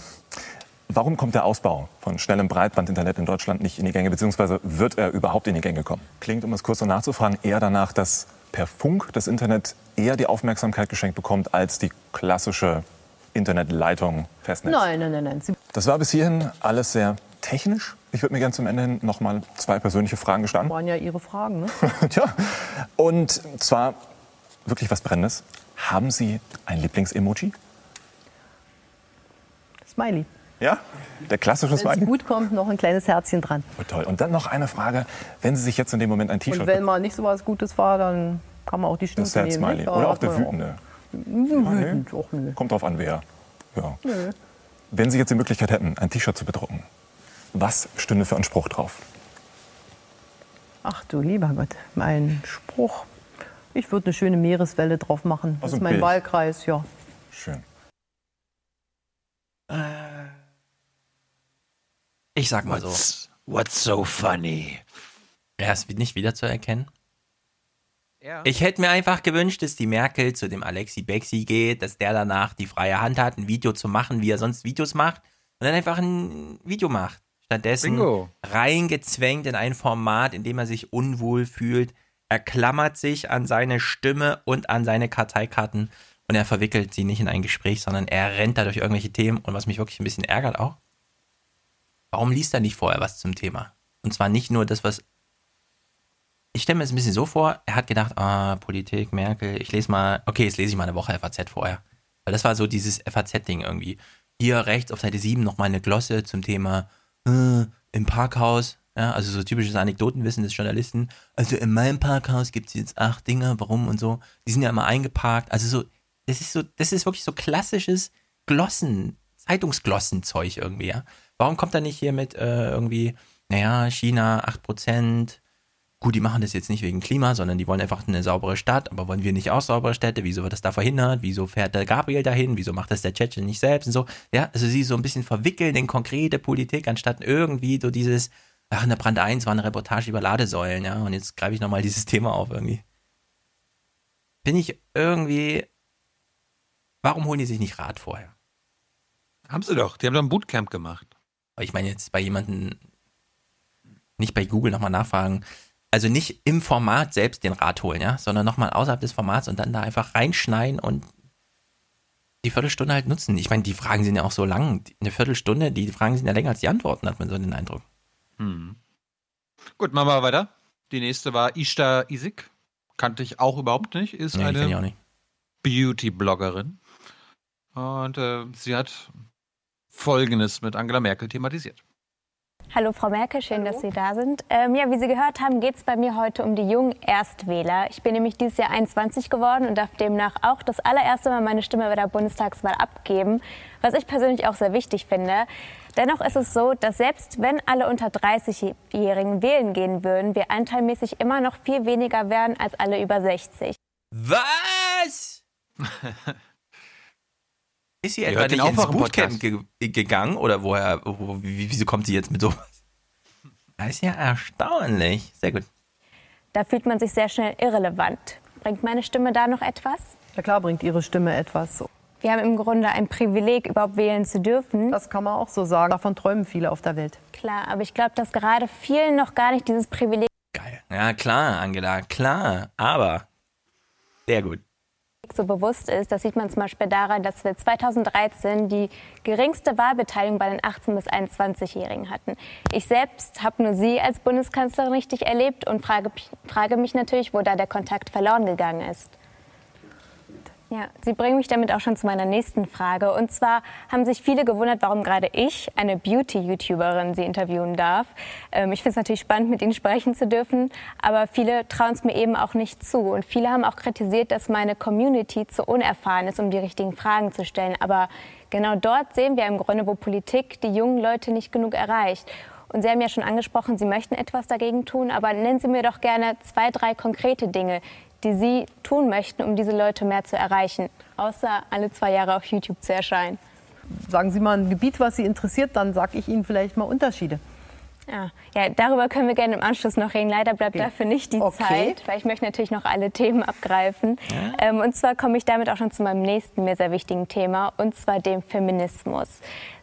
warum kommt der Ausbau von schnellem Breitbandinternet in Deutschland nicht in die Gänge, beziehungsweise wird er überhaupt in die Gänge kommen? Klingt, um es kurz noch nachzufragen, eher danach, dass per Funk das Internet eher die Aufmerksamkeit geschenkt bekommt als die klassische Internetleitung Festnetz. Nein, nein, nein, nein. Das war bis hierhin alles sehr technisch. Ich würde mir gerne zum Ende hin noch mal zwei persönliche Fragen gestanden. Das waren ja Ihre Fragen, ne? Tja, und zwar wirklich was Brennendes. Haben Sie ein Lieblingsemoji? Smiley. Ja, der klassische Smiley. Wenn es gut kommt, noch ein kleines Herzchen dran. Oh, toll. Und dann noch eine Frage, wenn Sie sich jetzt in dem Moment ein T-Shirt... Und wenn mal nicht so was Gutes war, dann kann man auch die Schnute das nehmen. Smiley. Oder auch der wütende. Wütend, auch nö. Kommt drauf an, wer. Ja. Wenn Sie jetzt die Möglichkeit hätten, ein T-Shirt zu bedrucken, was stünde für ein Spruch drauf? Ach du lieber Gott, mein Spruch. Ich würde eine schöne Meereswelle drauf machen. Das ist mein Bild. Wahlkreis, ja. Schön. Äh, ich sag mal what's, so. What's so funny? Er ist nicht wieder zu erkennen. Ja. Ich hätte mir einfach gewünscht, dass die Merkel zu dem Alexi Bexi geht, dass der danach die freie Hand hat, ein Video zu machen, wie er sonst Videos macht, und dann einfach ein Video macht. Stattdessen Bingo. reingezwängt in ein Format, in dem er sich unwohl fühlt. Er klammert sich an seine Stimme und an seine Karteikarten und er verwickelt sie nicht in ein Gespräch, sondern er rennt da durch irgendwelche Themen. Und was mich wirklich ein bisschen ärgert auch, warum liest er nicht vorher was zum Thema? Und zwar nicht nur das, was. Ich stelle mir das ein bisschen so vor, er hat gedacht, ah, Politik, Merkel, ich lese mal, okay, jetzt lese ich mal eine Woche FAZ vorher. Weil das war so dieses FAZ-Ding irgendwie. Hier rechts auf Seite 7 nochmal eine Glosse zum Thema äh, im Parkhaus, ja, also so typisches Anekdotenwissen des Journalisten. Also in meinem Parkhaus gibt es jetzt acht Dinge, warum und so. Die sind ja immer eingeparkt. Also so, das ist so, das ist wirklich so klassisches Glossen, Zeitungsglossenzeug irgendwie, ja. Warum kommt er nicht hier mit äh, irgendwie, naja, China 8%, gut, die machen das jetzt nicht wegen Klima, sondern die wollen einfach eine saubere Stadt, aber wollen wir nicht auch saubere Städte? Wieso wird das da verhindert? Wieso fährt der Gabriel dahin? Wieso macht das der Tschetschen nicht selbst und so? Ja, also sie so ein bisschen verwickeln in konkrete Politik, anstatt irgendwie so dieses, ach, in der Brand 1 war eine Reportage über Ladesäulen, ja, und jetzt greife ich nochmal dieses Thema auf irgendwie. Bin ich irgendwie, warum holen die sich nicht Rat vorher? Haben sie doch, die haben doch ein Bootcamp gemacht. Ich meine jetzt bei jemandem, nicht bei Google nochmal nachfragen, also nicht im Format selbst den Rat holen, ja, sondern nochmal außerhalb des Formats und dann da einfach reinschneiden und die Viertelstunde halt nutzen. Ich meine, die Fragen sind ja auch so lang. Eine Viertelstunde, die Fragen sind ja länger als die Antworten, hat man so den Eindruck. Hm. Gut, machen wir weiter. Die nächste war Ishta Isik. Kannte ich auch überhaupt nicht. Ist Nee, eine nicht. Beauty-Bloggerin. Und äh, sie hat Folgendes mit Angela Merkel thematisiert. Hallo Frau Merkel, schön, dass Sie da sind. Ähm, ja, wie Sie gehört haben, geht es bei mir heute um die jungen Erstwähler. Ich bin nämlich dieses Jahr 21 geworden und darf demnach auch das allererste Mal meine Stimme bei der Bundestagswahl abgeben, was ich persönlich auch sehr wichtig finde. Dennoch ist es so, dass selbst wenn alle unter 30-Jährigen wählen gehen würden, wir anteilmäßig immer noch viel weniger wären als alle über 60. Was? Ist sie etwa nicht ins Bootcamp ge gegangen oder woher, wo, wie, wieso kommt sie jetzt mit sowas? Das ist ja erstaunlich. Sehr gut. Da fühlt man sich sehr schnell irrelevant. Bringt meine Stimme da noch etwas? Ja klar bringt Ihre Stimme etwas. Wir haben im Grunde ein Privileg, überhaupt wählen zu dürfen. Das kann man auch so sagen. Davon träumen viele auf der Welt. Klar, aber ich glaube, dass gerade vielen noch gar nicht dieses Privileg Ja, klar, Angela, klar. Aber sehr gut. So bewusst ist. Das sieht man zum Beispiel daran, dass wir 2013 die geringste Wahlbeteiligung bei den 18- bis 21-Jährigen hatten. Ich selbst habe nur Sie als Bundeskanzlerin richtig erlebt und frage, frage mich natürlich, wo da der Kontakt verloren gegangen ist. Ja, Sie bringen mich damit auch schon zu meiner nächsten Frage. Und zwar haben sich viele gewundert, warum gerade ich, eine Beauty-YouTuberin, Sie interviewen darf. Ähm, ich finde es natürlich spannend, mit Ihnen sprechen zu dürfen, aber viele trauen es mir eben auch nicht zu. Und viele haben auch kritisiert, dass meine Community zu unerfahren ist, um die richtigen Fragen zu stellen. Aber genau dort sehen wir im Grunde, wo Politik die jungen Leute nicht genug erreicht. Und Sie haben ja schon angesprochen, Sie möchten etwas dagegen tun, aber nennen Sie mir doch gerne zwei, drei konkrete Dinge, die Sie tun möchten, um diese Leute mehr zu erreichen, außer alle zwei Jahre auf YouTube zu erscheinen. Sagen Sie mal ein Gebiet, was Sie interessiert, dann sage ich Ihnen vielleicht mal Unterschiede. Ja, ja, darüber können wir gerne im Anschluss noch reden. Leider bleibt dafür nicht die Okay. Zeit, weil ich möchte natürlich noch alle Themen abgreifen. Ähm, und zwar komme ich damit auch schon zu meinem nächsten mir sehr wichtigen Thema, und zwar dem Feminismus.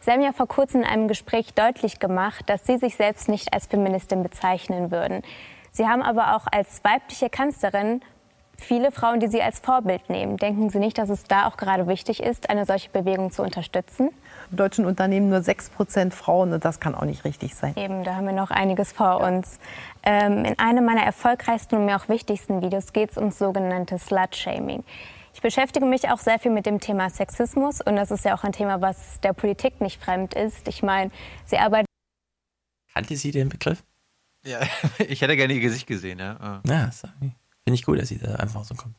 Sie haben ja vor kurzem in einem Gespräch deutlich gemacht, dass Sie sich selbst nicht als Feministin bezeichnen würden. Sie haben aber auch als weibliche Kanzlerin viele Frauen, die Sie als Vorbild nehmen. Denken Sie nicht, dass es da auch gerade wichtig ist, eine solche Bewegung zu unterstützen? In deutschen Unternehmen nur 6 Prozent Frauen und das kann auch nicht richtig sein. Eben, da haben wir noch einiges vor uns. Ähm, in einem meiner erfolgreichsten und mir auch wichtigsten Videos geht es ums sogenannte Slut-Shaming. Ich beschäftige mich auch sehr viel mit dem Thema Sexismus und das ist ja auch ein Thema, was der Politik nicht fremd ist. Ich meine, sie arbeiten Kannte sie den Begriff? Ja, ich hätte gerne ihr Gesicht gesehen, ja. Ja, sorry. Finde ich gut, dass sie da einfach so kommt.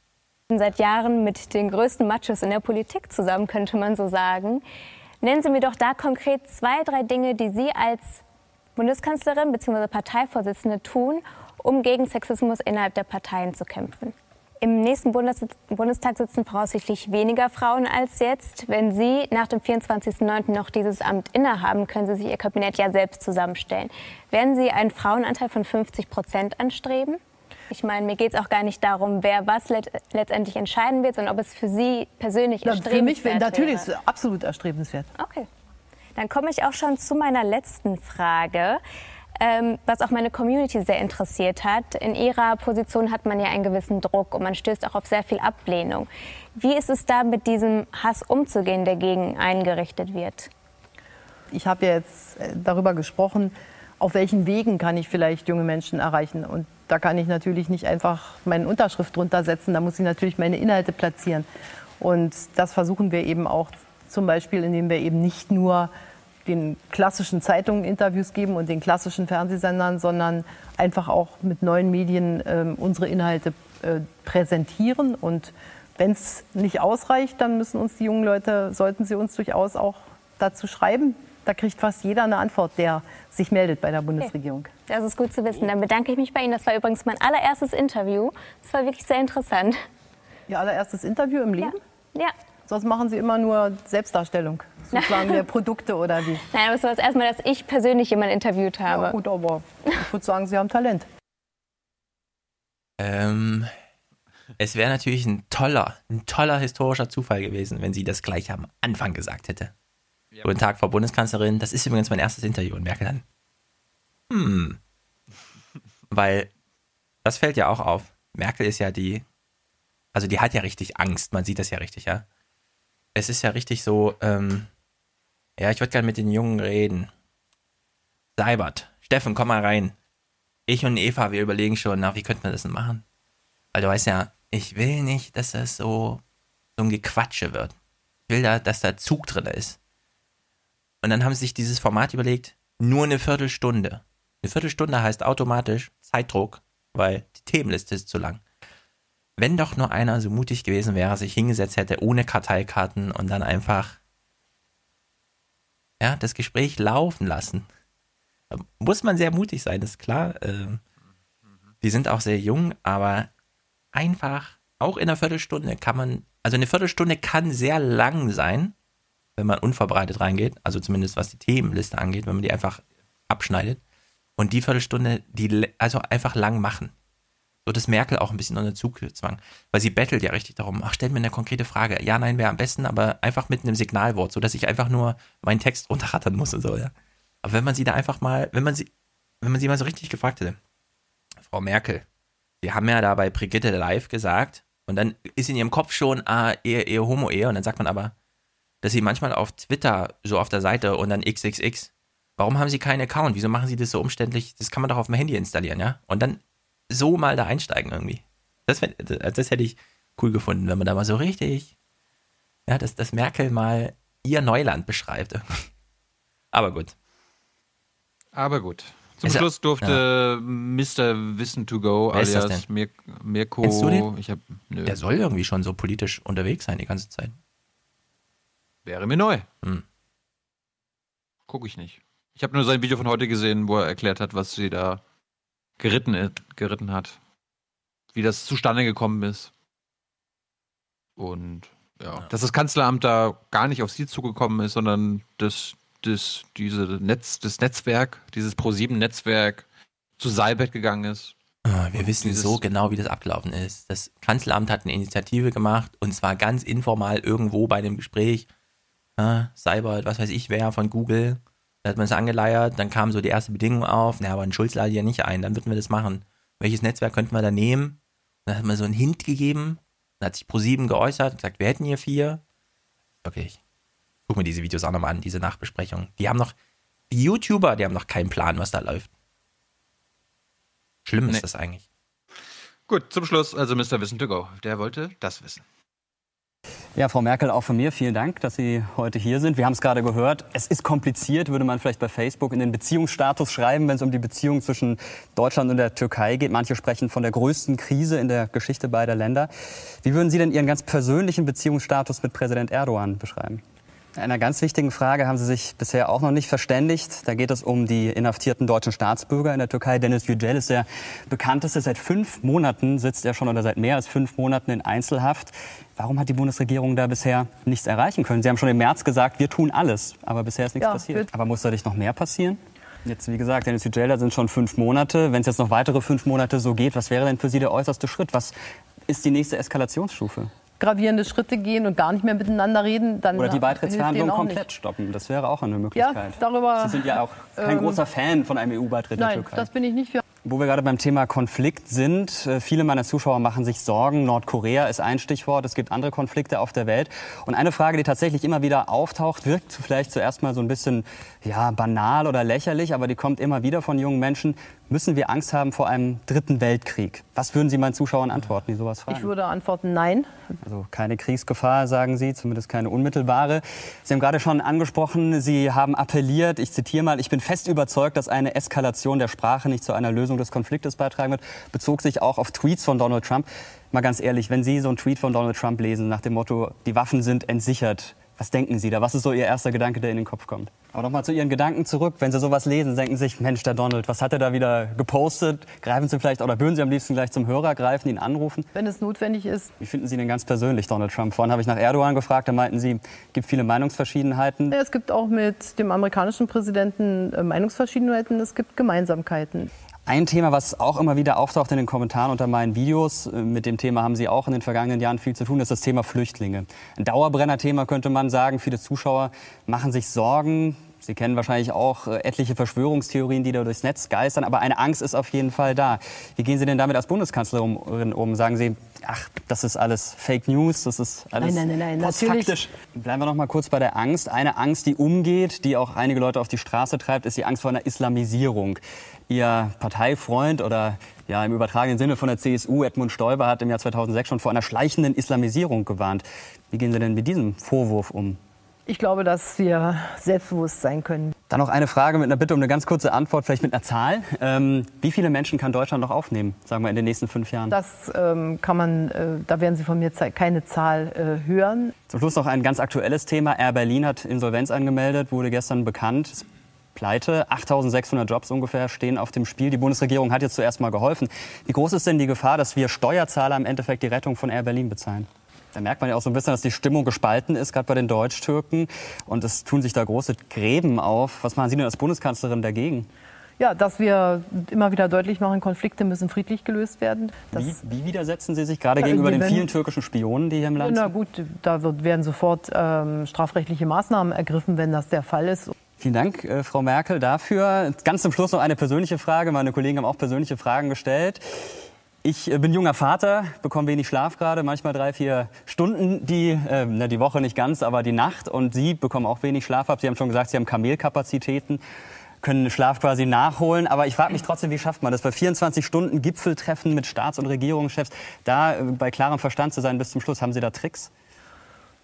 seit Jahren mit den größten Machos in der Politik zusammen, könnte man so sagen. Nennen Sie mir doch da konkret zwei, drei Dinge, die Sie als Bundeskanzlerin bzw. Parteivorsitzende tun, um gegen Sexismus innerhalb der Parteien zu kämpfen. Im nächsten Bundes Bundestag sitzen voraussichtlich weniger Frauen als jetzt. Wenn Sie nach dem 24.09. noch dieses Amt innehaben, können Sie sich Ihr Kabinett ja selbst zusammenstellen. Werden Sie einen Frauenanteil von 50 Prozent anstreben? Ich meine, mir geht es auch gar nicht darum, wer was let letztendlich entscheiden wird, sondern ob es für Sie persönlich Ja, für mich erstrebenswert natürlich ist wäre. es absolut erstrebenswert. Okay. Dann komme ich auch schon zu meiner letzten Frage, ähm, was auch meine Community sehr interessiert hat. In Ihrer Position hat man ja einen gewissen Druck und man stößt auch auf sehr viel Ablehnung. Wie ist es da mit diesem Hass umzugehen, der gegen einen gerichtet wird? Ich habe ja jetzt äh, darüber gesprochen, auf welchen Wegen kann ich vielleicht junge Menschen erreichen. Und da kann ich natürlich nicht einfach meine Unterschrift drunter setzen, da muss ich natürlich meine Inhalte platzieren. Und das versuchen wir eben auch zum Beispiel, indem wir eben nicht nur den klassischen Zeitungen Interviews geben und den klassischen Fernsehsendern, sondern einfach auch mit neuen Medien äh, unsere Inhalte äh, präsentieren. Und wenn es nicht ausreicht, dann müssen uns die jungen Leute, sollten sie uns durchaus auch dazu schreiben. Da kriegt fast jeder eine Antwort, der sich meldet bei der Bundesregierung. Das ist gut zu wissen. Dann bedanke ich mich bei Ihnen. Das war übrigens mein allererstes Interview. Das war wirklich sehr interessant. Ihr allererstes Interview im Leben? Ja. Sonst machen Sie immer nur Selbstdarstellung, sozusagen der Produkte oder wie? Nein, aber es war das erste Mal, dass ich persönlich jemanden interviewt habe. Ja, gut, aber ich würde sagen, Sie haben Talent. Ähm, es wäre natürlich ein toller, ein toller historischer Zufall gewesen, wenn sie das gleich am Anfang gesagt hätte. Ja. Guten Tag, Frau Bundeskanzlerin. Das ist übrigens mein erstes Interview. Und Merkel dann, hm. Weil das fällt ja auch auf. Merkel ist ja die, also die hat ja richtig Angst. Man sieht das ja richtig, ja. Es ist ja richtig so, ähm, ja, ich würde gerne mit den Jungen reden. Seibert, Steffen, komm mal rein. Ich und Eva, wir überlegen schon, na, wie könnte man das denn machen? Weil du weißt ja, ich will nicht, dass das so, so ein Gequatsche wird. Ich will da, dass da Zug drin ist. Und dann haben sie sich dieses Format überlegt, nur eine Viertelstunde. Eine Viertelstunde heißt automatisch Zeitdruck, weil die Themenliste ist zu lang. Wenn doch nur einer so mutig gewesen wäre, sich hingesetzt hätte ohne Karteikarten und dann einfach ja, das Gespräch laufen lassen. Da muss man sehr mutig sein, ist klar. Ähm, die sind auch sehr jung, aber einfach, auch in einer Viertelstunde kann man, also eine Viertelstunde kann sehr lang sein, wenn man unvorbereitet reingeht, also zumindest was die Themenliste angeht, wenn man die einfach abschneidet. Und die Viertelstunde, die also einfach lang machen. So dass Merkel auch ein bisschen unter Zugzwang. Weil sie bettelt ja richtig darum, ach, stell mir eine konkrete Frage. Ja, nein, wäre am besten, aber einfach mit einem Signalwort, sodass ich einfach nur meinen Text runterrattern muss und so, ja. Aber wenn man sie da einfach mal, wenn man sie, wenn man sie mal so richtig gefragt hätte, Frau Merkel, Sie haben ja da bei Brigitte live gesagt, und dann ist in ihrem Kopf schon, ah, eher, eher Homo-Ehe, und dann sagt man aber, dass sie manchmal auf Twitter so auf der Seite und dann XXX. Warum haben sie keinen Account? Wieso machen sie das so umständlich? Das kann man doch auf dem Handy installieren, ja? Und dann so mal da einsteigen irgendwie. Das, das hätte ich cool gefunden, wenn man da mal so richtig, ja, dass, dass Merkel mal ihr Neuland beschreibt. Aber gut. Aber gut. Zum ist Schluss durfte ja. Mr. Wissen to Go Wer alias Mir Mirko. Ich hab. Der soll irgendwie schon so politisch unterwegs sein die ganze Zeit. Wäre mir neu. Hm. Gucke ich nicht. Ich habe nur sein Video von heute gesehen, wo er erklärt hat, was sie da geritten, geritten hat. Wie das zustande gekommen ist. Und ja, ja. dass das Kanzleramt da gar nicht auf sie zugekommen ist, sondern das das, diese Netz, das Netzwerk, dieses Pro7-Netzwerk zu Seibert gegangen ist. Ah, wir wissen so genau, wie das abgelaufen ist. Das Kanzleramt hat eine Initiative gemacht und zwar ganz informal irgendwo bei dem Gespräch. Äh, Seibert, was weiß ich wer von Google. Da hat man es angeleiert, dann kam so die erste Bedingung auf. Na, aber ein Schulz lade ja nicht ein, dann würden wir das machen. Welches Netzwerk könnten wir da nehmen? Dann hat man so einen Hint gegeben. Dann hat sich Pro7 geäußert und gesagt, wir hätten hier vier. Wirklich guck mir diese Videos auch nochmal an, diese Nachbesprechung. Die haben noch, die YouTuber, die haben noch keinen Plan, was da läuft. Schlimm ist nee. das eigentlich. Gut, zum Schluss also Mr. Wissen to go. Der wollte das wissen. Ja, Frau Merkel, auch von mir vielen Dank, dass Sie heute hier sind. Wir haben es gerade gehört. Es ist kompliziert, würde man vielleicht bei Facebook in den Beziehungsstatus schreiben, wenn es um die Beziehung zwischen Deutschland und der Türkei geht. Manche sprechen von der größten Krise in der Geschichte beider Länder. Wie würden Sie denn Ihren ganz persönlichen Beziehungsstatus mit Präsident Erdogan beschreiben? Einer ganz wichtigen Frage haben Sie sich bisher auch noch nicht verständigt. Da geht es um die inhaftierten deutschen Staatsbürger in der Türkei. Dennis Yücel ist der bekannteste. Seit fünf Monaten sitzt er schon oder seit mehr als fünf Monaten in Einzelhaft. Warum hat die Bundesregierung da bisher nichts erreichen können? Sie haben schon im März gesagt, wir tun alles, aber bisher ist nichts ja, passiert. Aber muss da nicht noch mehr passieren? Jetzt, wie gesagt, Dennis Yücel, da sind schon fünf Monate. Wenn es jetzt noch weitere fünf Monate so geht, was wäre denn für Sie der äußerste Schritt? Was ist die nächste Eskalationsstufe? Gravierende Schritte gehen und gar nicht mehr miteinander reden, dann Oder die Beitrittsverhandlungen komplett nicht. stoppen. Das wäre auch eine Möglichkeit. Ja, darüber, Sie sind ja auch kein ähm, großer Fan von einem EU-Beitritt der Türkei. Das bin ich nicht für. Wo wir gerade beim Thema Konflikt sind, äh, viele meiner Zuschauer machen sich Sorgen. Nordkorea ist ein Stichwort. Es gibt andere Konflikte auf der Welt. Und eine Frage, die tatsächlich immer wieder auftaucht, wirkt vielleicht zuerst mal so ein bisschen ja, banal oder lächerlich, aber die kommt immer wieder von jungen Menschen. Müssen wir Angst haben vor einem dritten Weltkrieg? Was würden Sie meinen Zuschauern antworten, die sowas fragen? Ich würde antworten, nein. Also keine Kriegsgefahr, sagen Sie, zumindest keine unmittelbare. Sie haben gerade schon angesprochen, Sie haben appelliert, ich zitiere mal, ich bin fest überzeugt, dass eine Eskalation der Sprache nicht zu einer Lösung des Konfliktes beitragen wird. Bezog sich auch auf Tweets von Donald Trump. Mal ganz ehrlich, wenn Sie so einen Tweet von Donald Trump lesen nach dem Motto, die Waffen sind entsichert, was denken Sie da? Was ist so Ihr erster Gedanke, der in den Kopf kommt? Aber nochmal zu Ihren Gedanken zurück. Wenn Sie sowas lesen, denken Sie sich, Mensch, der Donald, was hat er da wieder gepostet? Greifen Sie vielleicht oder würden Sie am liebsten gleich zum Hörer greifen, ihn anrufen? Wenn es notwendig ist. Wie finden Sie denn ganz persönlich Donald Trump? Vorhin habe ich nach Erdogan gefragt, da meinten Sie, es gibt viele Meinungsverschiedenheiten. Ja, es gibt auch mit dem amerikanischen Präsidenten äh, Meinungsverschiedenheiten, es gibt Gemeinsamkeiten. Ein Thema, was auch immer wieder auftaucht in den Kommentaren unter meinen Videos, äh, mit dem Thema haben Sie auch in den vergangenen Jahren viel zu tun, ist das Thema Flüchtlinge. Ein Dauerbrenner-Thema könnte man sagen. Viele Zuschauer machen sich Sorgen. Sie kennen wahrscheinlich auch äh, etliche Verschwörungstheorien, die da durchs Netz geistern. Aber eine Angst ist auf jeden Fall da. Wie gehen Sie denn damit als Bundeskanzlerin um? Sagen Sie, ach, das ist alles Fake News, das ist alles Nein, nein, nein, nein, natürlich. Bleiben wir noch mal kurz bei der Angst. Eine Angst, die umgeht, die auch einige Leute auf die Straße treibt, ist die Angst vor einer Islamisierung. Ihr Parteifreund oder ja, im übertragenen Sinne von der CSU, Edmund Stoiber, hat im Jahr 2006 schon vor einer schleichenden Islamisierung gewarnt. Wie gehen Sie denn mit diesem Vorwurf um? Ich glaube, dass wir selbstbewusst sein können. Dann noch eine Frage mit einer Bitte um eine ganz kurze Antwort, vielleicht mit einer Zahl. Ähm, wie viele Menschen kann Deutschland noch aufnehmen, sagen wir in den nächsten fünf Jahren? Das ähm, kann man, äh, da werden Sie von mir keine Zahl äh, hören. Zum Schluss noch ein ganz aktuelles Thema. Air Berlin hat Insolvenz angemeldet, wurde gestern bekannt. Pleite. 8600 Jobs ungefähr stehen auf dem Spiel. Die Bundesregierung hat jetzt zuerst mal geholfen. Wie groß ist denn die Gefahr, dass wir Steuerzahler im Endeffekt die Rettung von Air Berlin bezahlen? Da merkt man ja auch so ein bisschen, dass die Stimmung gespalten ist, gerade bei den Deutsch-Türken. Und es tun sich da große Gräben auf. Was machen Sie denn als Bundeskanzlerin dagegen? Ja, dass wir immer wieder deutlich machen, Konflikte müssen friedlich gelöst werden. Wie, wie widersetzen Sie sich gerade Ja, gegenüber den vielen türkischen Spionen, die hier im Land Na sind? gut, da wird, werden sofort ähm, strafrechtliche Maßnahmen ergriffen, wenn das der Fall ist. Vielen Dank, äh, Frau Merkel, dafür. Ganz zum Schluss noch eine persönliche Frage. Meine Kollegen haben auch persönliche Fragen gestellt. Ich äh, bin junger Vater, bekomme wenig Schlaf gerade, manchmal drei, vier Stunden die, äh, die Woche nicht ganz, aber die Nacht. Und Sie bekommen auch wenig Schlaf ab. Sie haben schon gesagt, Sie haben Kamelkapazitäten, können Schlaf quasi nachholen. Aber ich frage mich trotzdem, wie schafft man das bei 24 Stunden Gipfeltreffen mit Staats- und Regierungschefs, da äh, bei klarem Verstand zu sein bis zum Schluss? Haben Sie da Tricks?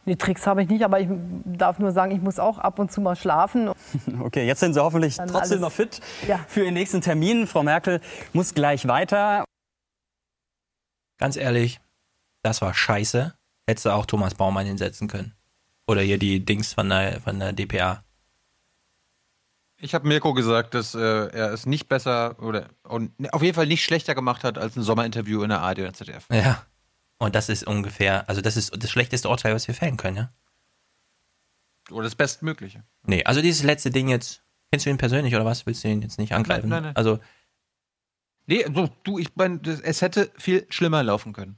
Die Tricks habe ich nicht, aber ich darf nur sagen, ich muss auch ab und zu mal schlafen. Okay, jetzt sind Sie hoffentlich Dann trotzdem alles- noch fit Ja. für Ihren nächsten Termin. Frau Merkel muss gleich weiter. Ganz ehrlich, das war scheiße. Hättest du auch Thomas Baumann hinsetzen können. Oder hier die Dings von der, von der DPA. Ich habe Mirko gesagt, dass äh, er es nicht besser oder und auf jeden Fall nicht schlechter gemacht hat als ein Sommerinterview in der ARD oder ZDF. Ja. Und das ist ungefähr, also das ist das schlechteste Urteil, was wir fällen können, ja? Oder das Bestmögliche. Nee, also dieses letzte Ding jetzt, kennst du ihn persönlich oder was? Willst du ihn jetzt nicht angreifen? Nein, nein, nein. Also, Nee, so, du, ich mein, das- es hätte viel schlimmer laufen können.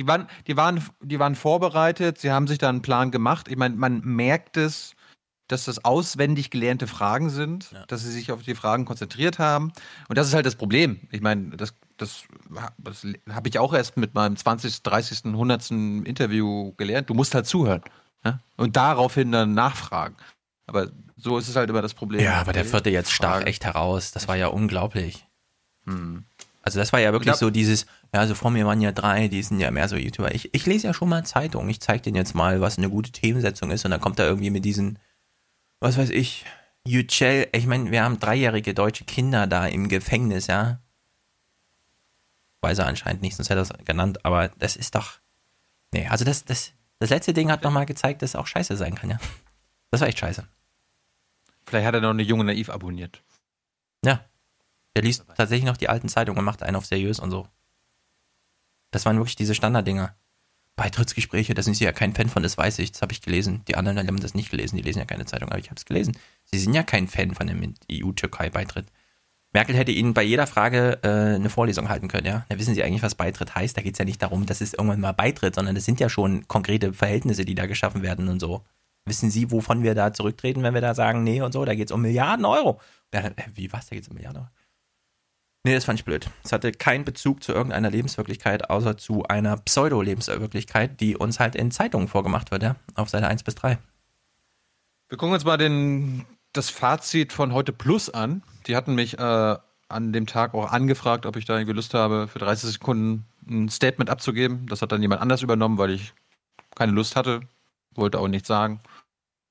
Die waren, die waren, die waren vorbereitet, sie haben sich da einen Plan gemacht. Ich meine, man merkt es, dass das auswendig gelernte Fragen sind, dass sie sich auf die Fragen konzentriert haben. Und das ist halt das Problem. Ich meine, das, das, das habe ich auch erst mit meinem 20., 30., 100. Interview gelernt. Du musst halt zuhören. Ja? Und daraufhin dann nachfragen. Aber so ist es halt immer das Problem. ja, aber der vierte jetzt stach echt heraus. Das war ja unglaublich. Hm. Also das war ja wirklich Ja. so dieses, ja, also vor mir waren ja drei, die sind ja mehr so YouTuber. Ich, ich lese ja schon mal Zeitung. Ich zeige denen jetzt mal, was eine gute Themensetzung ist. Und dann kommt er irgendwie mit diesen, was weiß ich, Yücel. Ich meine, wir haben dreijährige deutsche Kinder da im Gefängnis, ja. Weiß er anscheinend nicht, sonst hätte er es genannt. Aber das ist doch, nee, also das, das, das letzte Ding hat nochmal gezeigt, dass es auch scheiße sein kann, ja. Das war echt scheiße. Vielleicht hat er noch eine junge Naiv abonniert. Ja. Der liest tatsächlich noch die alten Zeitungen und macht einen auf seriös und so. Das waren wirklich diese Standarddinger. Beitrittsgespräche, da sind sie ja kein Fan von, das weiß ich, das habe ich gelesen. Die anderen haben das nicht gelesen, die lesen ja keine Zeitung, aber ich habe es gelesen. Sie sind ja kein Fan von dem EU-Türkei-Beitritt. Merkel hätte Ihnen bei jeder Frage äh, eine Vorlesung halten können, ja. Da wissen Sie eigentlich, was Beitritt heißt. Da geht es ja nicht darum, dass es irgendwann mal beitritt, sondern es sind ja schon konkrete Verhältnisse, die da geschaffen werden und so. Wissen Sie, wovon wir da zurücktreten, wenn wir da sagen, nee und so, da geht es um Milliarden Euro. Ja, wie was, da geht es um Milliarden Euro? Nee, das fand ich blöd. Es hatte keinen Bezug zu irgendeiner Lebenswirklichkeit, außer zu einer Pseudo-Lebenswirklichkeit, die uns halt in Zeitungen vorgemacht wird, ja, auf Seite 1 bis 3. Wir gucken uns mal den, das Fazit von heute Plus an. Die hatten mich äh, an dem Tag auch angefragt, ob ich da irgendwie Lust habe, für 30 Sekunden ein Statement abzugeben. Das hat dann jemand anders übernommen, weil ich keine Lust hatte, wollte auch nichts sagen.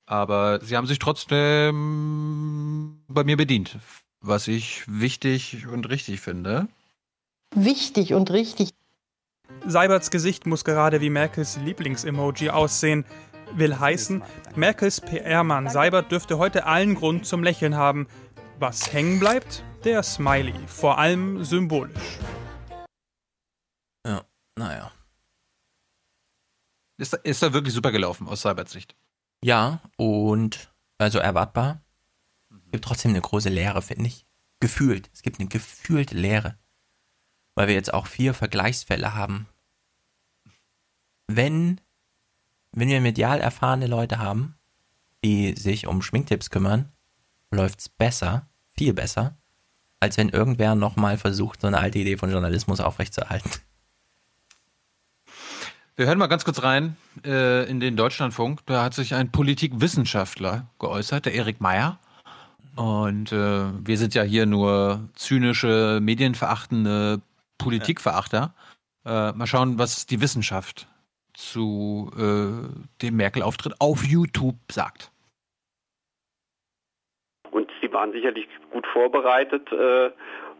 Aber sie haben sich trotzdem bei mir bedient, was ich wichtig und richtig finde. Wichtig und richtig. Seiberts Gesicht muss gerade wie Merkels Lieblingsemoji aussehen. Will heißen, Merkels PR-Mann Seibert dürfte heute allen Grund zum Lächeln haben. Was hängen bleibt? Der Smiley, vor allem symbolisch. Ja, naja. Ist, ist da wirklich super gelaufen aus Seiberts Sicht? Ja, und also erwartbar. Es gibt trotzdem eine große Leere, finde ich. Gefühlt. Es gibt eine gefühlte Leere. Weil wir jetzt auch vier Vergleichsfälle haben. Wenn, wenn wir medial erfahrene Leute haben, die sich um Schminktipps kümmern, läuft es besser, viel besser, als wenn irgendwer nochmal versucht, so eine alte Idee von Journalismus aufrechtzuerhalten. Wir hören mal ganz kurz rein äh, in den Deutschlandfunk. Da hat sich ein Politikwissenschaftler geäußert, der Erik Meyer. Und äh, wir sind ja hier nur zynische, medienverachtende Politikverachter. Äh, mal schauen, was die Wissenschaft zu äh, dem Merkel-Auftritt auf YouTube sagt. Und Sie waren sicherlich gut vorbereitet äh,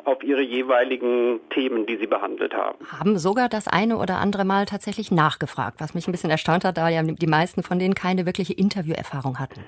auf Ihre jeweiligen Themen, die Sie behandelt haben. Haben sogar das eine oder andere Mal tatsächlich nachgefragt, was mich ein bisschen erstaunt hat, da ja die meisten von denen keine wirkliche Interviewerfahrung hatten.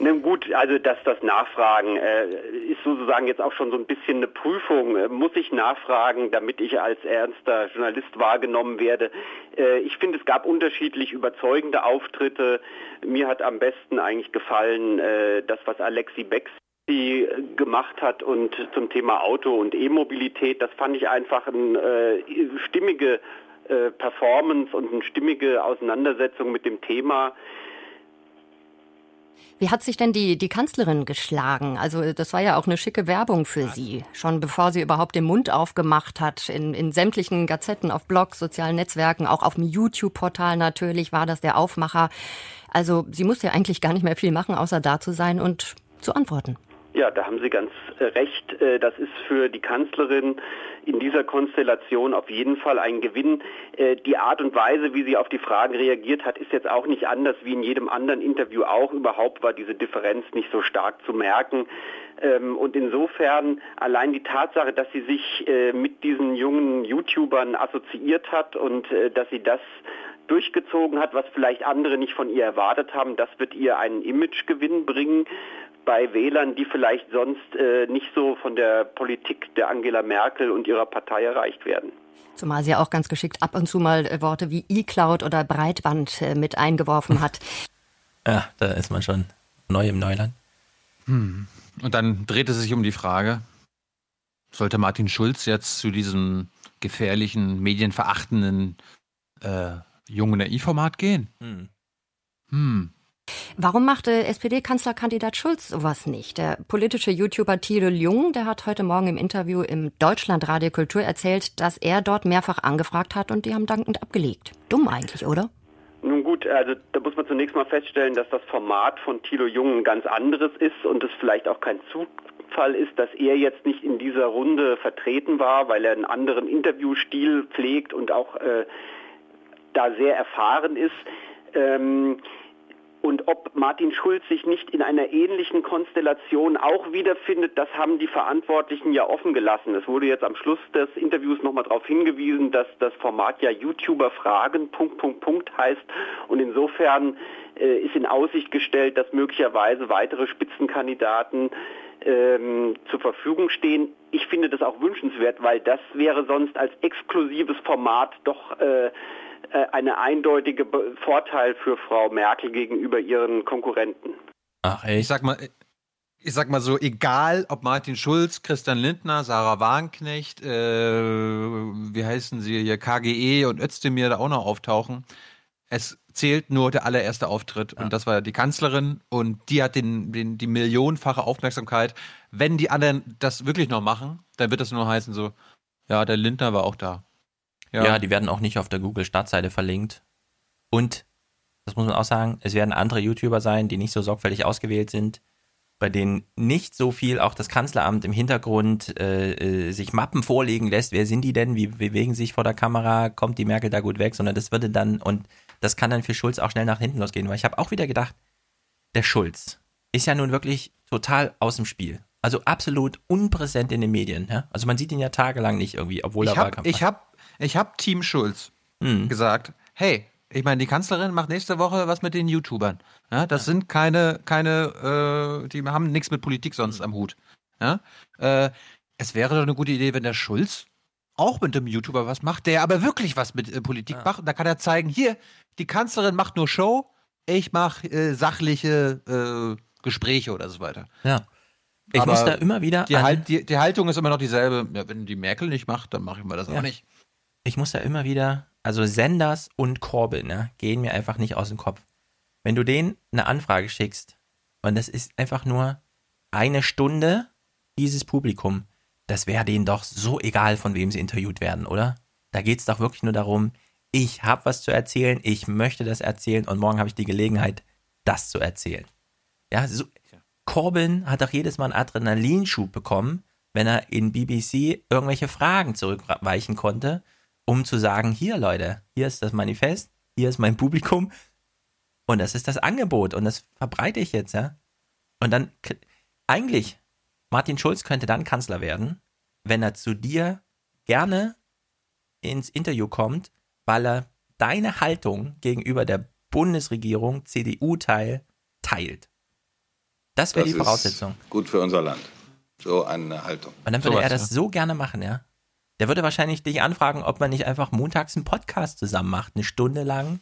Na gut, also dass das Nachfragen äh, ist sozusagen jetzt auch schon so ein bisschen eine Prüfung. Äh, muss ich nachfragen, damit ich als ernster Journalist wahrgenommen werde? Äh, ich finde, es gab unterschiedlich überzeugende Auftritte. Mir hat am besten eigentlich gefallen äh, das, was Alexi Becks die gemacht hat und zum Thema Auto und E-Mobilität, das fand ich einfach eine äh, stimmige äh, Performance und eine stimmige Auseinandersetzung mit dem Thema. Wie hat sich denn die, die Kanzlerin geschlagen? Also das war ja auch eine schicke Werbung für sie, schon bevor sie überhaupt den Mund aufgemacht hat. In, in sämtlichen Gazetten, auf Blogs, sozialen Netzwerken, auch auf dem YouTube-Portal natürlich war das der Aufmacher. Also sie musste ja eigentlich gar nicht mehr viel machen, außer da zu sein und zu antworten. Ja, da haben Sie ganz äh, recht. Äh, das ist für die Kanzlerin in dieser Konstellation auf jeden Fall ein Gewinn. Äh, die Art und Weise, wie sie auf die Fragen reagiert hat, ist jetzt auch nicht anders wie in jedem anderen Interview auch. Überhaupt war diese Differenz nicht so stark zu merken. Ähm, und insofern allein die Tatsache, dass sie sich mit diesen jungen YouTubern assoziiert hat und dass sie das durchgezogen hat, was vielleicht andere nicht von ihr erwartet haben, das wird ihr einen Imagegewinn bringen bei Wählern, die vielleicht sonst äh, nicht so von der Politik der Angela Merkel und ihrer Partei erreicht werden. Zumal sie auch ganz geschickt ab und zu mal äh, Worte wie E-Cloud oder Breitband äh, mit eingeworfen hat. Ja, da ist man schon neu im Neuland. Hm. Und dann dreht es sich um die Frage, sollte Martin Schulz jetzt zu diesem gefährlichen, medienverachtenden äh, jungen AI-Format gehen? Hm. Hm. Warum machte SPD-Kanzlerkandidat Schulz sowas nicht? Der politische YouTuber Thilo Jung, der hat heute Morgen im Interview im Deutschlandradio Kultur erzählt, dass er dort mehrfach angefragt hat und die haben dankend abgelegt. Dumm eigentlich, oder? Nun gut, also da muss man zunächst mal feststellen, dass das Format von Thilo Jung ein ganz anderes ist und es vielleicht auch kein Zufall ist, dass er jetzt nicht in dieser Runde vertreten war, weil er einen anderen Interviewstil pflegt und auch äh, da sehr erfahren ist. Ähm, und ob Martin Schulz sich nicht in einer ähnlichen Konstellation auch wiederfindet, das haben die Verantwortlichen ja offen gelassen. Es wurde jetzt am Schluss des Interviews nochmal darauf hingewiesen, dass das Format ja YouTuber Fragen Punkt, Punkt, Punkt heißt. Und insofern äh, ist in Aussicht gestellt, dass möglicherweise weitere Spitzenkandidaten ähm, zur Verfügung stehen. Ich finde das auch wünschenswert, weil das wäre sonst als exklusives Format doch äh, eine eindeutige Vorteil für Frau Merkel gegenüber ihren Konkurrenten. Ach, ey. Ich sag mal, ich sag mal so, egal ob Martin Schulz, Christian Lindner, Sarah Wagenknecht, äh, wie heißen sie hier, KGE und Özdemir da auch noch auftauchen, es zählt nur der allererste Auftritt. Und das war die Kanzlerin und die hat den, den, die millionenfache Aufmerksamkeit. Wenn die anderen das wirklich noch machen, dann wird das nur heißen so, ja, der Lindner war auch da. Ja. die werden auch nicht auf der Google-Startseite verlinkt. Und, das muss man auch sagen, es werden andere YouTuber sein, die nicht so sorgfältig ausgewählt sind, bei denen nicht so viel auch das Kanzleramt im Hintergrund äh, äh, sich Mappen vorlegen lässt. Wer sind die denn? Wie bewegen sich vor der Kamera? Kommt die Merkel da gut weg? Sondern das würde dann, und das kann dann für Schulz auch schnell nach hinten losgehen. Weil ich habe auch wieder gedacht, der Schulz ist ja nun wirklich total aus dem Spiel. Also absolut unpräsent in den Medien. Ja? Also man sieht ihn ja tagelang nicht irgendwie, obwohl ich er hab, Wahlkampf ich habe ich hab Team Schulz Mhm. gesagt, hey, ich meine, die Kanzlerin macht nächste Woche was mit den YouTubern. Ja, das sind keine, keine, äh, die haben nichts mit Politik sonst am Hut. Ja? Äh, es wäre doch eine gute Idee, wenn der Schulz auch mit dem YouTuber was macht, der aber wirklich was mit äh, Politik macht. Und da kann er zeigen, hier, die Kanzlerin macht nur Show, ich mache äh, sachliche äh, Gespräche oder so weiter. Ja. Ich Aber muss da immer wieder Die, halt, die, die Haltung ist immer noch dieselbe. Ja, wenn die Merkel nicht macht, dann machen wir das Ja. auch nicht. Ich muss da immer wieder, also Senders und Corbyn, ne, gehen mir einfach nicht aus dem Kopf. Wenn du denen eine Anfrage schickst und das ist einfach nur eine Stunde dieses Publikum, das wäre denen doch so egal, von wem sie interviewt werden, oder? Da geht es doch wirklich nur darum, ich habe was zu erzählen, ich möchte das erzählen und morgen habe ich die Gelegenheit, das zu erzählen. Ja, so, Corbyn hat doch jedes Mal einen Adrenalinschub bekommen, wenn er in BBC irgendwelche Fragen zurückweichen konnte, um zu sagen, hier Leute, hier ist das Manifest, hier ist mein Publikum und das ist das Angebot und das verbreite ich jetzt, ja. Und dann, eigentlich, Martin Schulz könnte dann Kanzler werden, wenn er zu dir gerne ins Interview kommt, weil er deine Haltung gegenüber der Bundesregierung, CDU-Teil, teilt. Das wäre die ist Voraussetzung. Gut für unser Land. So eine Haltung. Und dann würde Sowas, er das ja. so gerne machen, ja. Der würde wahrscheinlich dich anfragen, ob man nicht einfach montags einen Podcast zusammen macht, eine Stunde lang,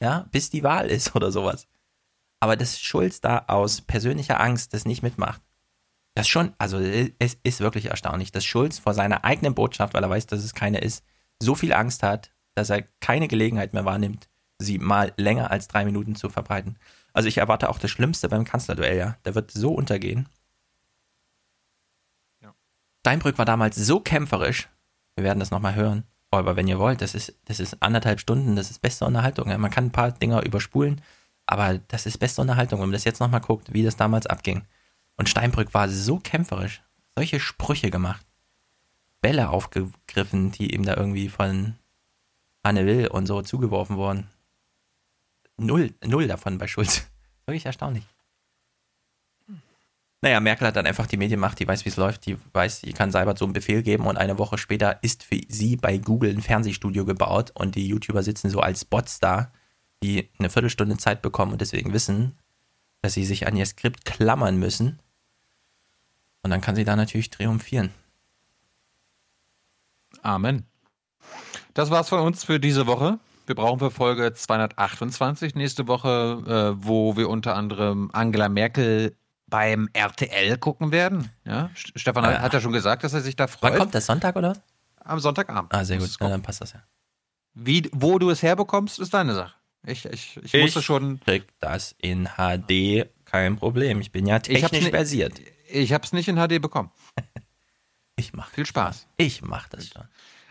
ja, bis die Wahl ist oder sowas. Aber dass Schulz da aus persönlicher Angst das nicht mitmacht, das schon, also es ist wirklich erstaunlich, dass Schulz vor seiner eigenen Botschaft, weil er weiß, dass es keine ist, so viel Angst hat, dass er keine Gelegenheit mehr wahrnimmt, sie mal länger als drei Minuten zu verbreiten. Also ich erwarte auch das Schlimmste beim Kanzlerduell, ja. Der wird so untergehen. Steinbrück war damals so kämpferisch. Wir werden das nochmal hören. Aber wenn ihr wollt, das ist, das ist anderthalb Stunden, das ist beste Unterhaltung. Man kann ein paar Dinger überspulen, aber das ist beste Unterhaltung, wenn man das jetzt nochmal guckt, wie das damals abging. Und Steinbrück war so kämpferisch, solche Sprüche gemacht, Bälle aufgegriffen, die ihm da irgendwie von Anne Will und so zugeworfen wurden. Null, null davon bei Schulz. Wirklich erstaunlich. Naja, Merkel hat dann einfach die Medienmacht, die weiß, wie es läuft, die weiß, die kann Seibert so einen Befehl geben und eine Woche später ist für sie bei Google ein Fernsehstudio gebaut und die YouTuber sitzen so als Bots da, die eine Viertelstunde Zeit bekommen und deswegen wissen, dass sie sich an ihr Skript klammern müssen. Und dann kann sie da natürlich triumphieren. Amen. Das war's von uns für diese Woche. Wir brauchen für Folge 228 nächste Woche, äh, wo wir unter anderem Angela Merkel beim RTL gucken werden. Ja, St- Stefan hat, Äh, hat ja schon gesagt, dass er sich da freut. Wann kommt das? Sonntag oder? was? Am Sonntagabend. Ah, sehr gut. kommen. dann passt das ja. Wie, wo du es herbekommst, ist deine Sache. Ich, ich, ich, musste schon. krieg das in HD, kein Problem. Ich bin ja Ich hab's technisch ni- versiert. Ich habe es nicht in HD bekommen. Ich mach Viel Spaß. Ich mach das schon.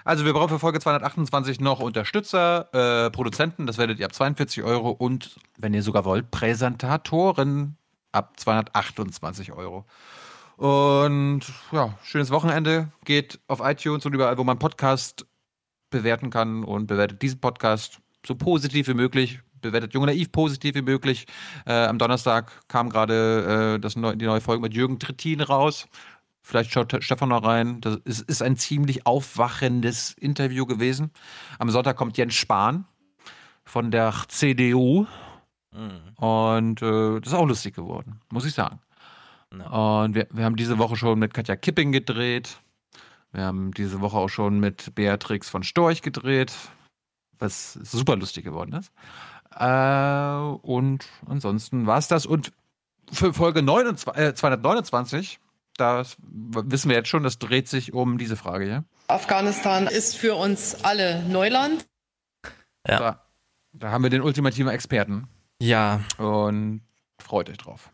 Also wir brauchen für Folge 228 noch Unterstützer, äh, Produzenten, das werdet ihr ab 42 Euro und, wenn ihr sogar wollt, Präsentatoren ab 228 Euro. Und ja, schönes Wochenende. Geht auf iTunes und überall, wo man Podcast bewerten kann und bewertet diesen Podcast so positiv wie möglich. Bewertet Junge Naiv positiv wie möglich. Äh, am Donnerstag kam gerade äh, neu, die neue Folge mit Jürgen Trittin raus. Vielleicht schaut Stefan noch rein. Das ist, ist ein ziemlich aufwachendes Interview gewesen. Am Sonntag kommt Jens Spahn von der CDU. Und äh, das ist auch lustig geworden, muss ich sagen. Und wir, wir haben diese Woche schon mit Katja Kipping gedreht. Wir haben diese Woche auch schon mit Beatrix von Storch gedreht, was super lustig geworden ist. Äh, und ansonsten war es das. Und für Folge 29, äh, 229, das wissen wir jetzt schon, das dreht sich um diese Frage hier. Afghanistan ist für uns alle Neuland. Ja. Da haben wir den ultimativen Experten. Ja. Und freut euch drauf.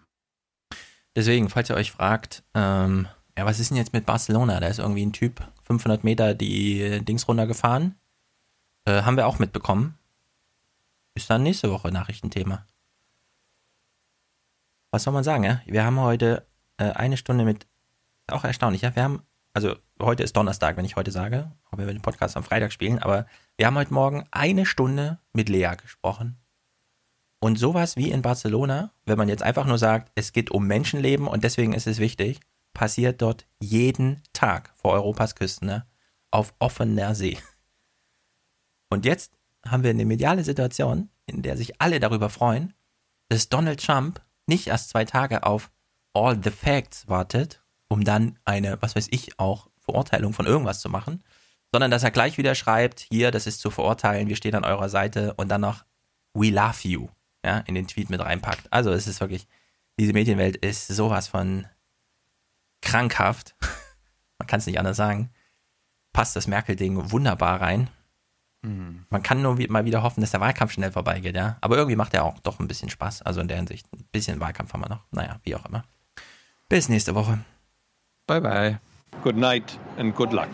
Deswegen, falls ihr euch fragt, ähm, ja, was ist denn jetzt mit Barcelona? Da ist irgendwie ein Typ 500 Meter die Dings runtergefahren. Äh, haben wir auch mitbekommen. Ist dann nächste Woche Nachrichtenthema. Was soll man sagen, ja? Wir haben heute äh, eine Stunde mit, auch erstaunlich, ja? Wir haben, also heute ist Donnerstag, wenn ich heute sage, wenn wir den Podcast am Freitag spielen, aber wir haben heute Morgen eine Stunde mit Lea gesprochen. Und sowas wie in Barcelona, wenn man jetzt einfach nur sagt, es geht um Menschenleben und deswegen ist es wichtig, passiert dort jeden Tag vor Europas Küsten, ne? auf offener See. Und jetzt haben wir eine mediale Situation, in der sich alle darüber freuen, dass Donald Trump nicht erst zwei Tage auf All the Facts wartet, um dann eine, was weiß ich, auch Verurteilung von irgendwas zu machen, sondern dass er gleich wieder schreibt, hier, das ist zu verurteilen, wir stehen an eurer Seite und dann noch We love you, ja, in den Tweet mit reinpackt. Also es ist wirklich, diese Medienwelt ist sowas von krankhaft. Man kann es nicht anders sagen. Passt das Merkel-Ding wunderbar rein. Mhm. Man kann nur mal wieder hoffen, dass der Wahlkampf schnell vorbeigeht, ja. Aber irgendwie macht er auch doch ein bisschen Spaß. Also in der Hinsicht, ein bisschen Wahlkampf haben wir noch. Naja, wie auch immer. Bis nächste Woche. Bye bye. Good night and good luck.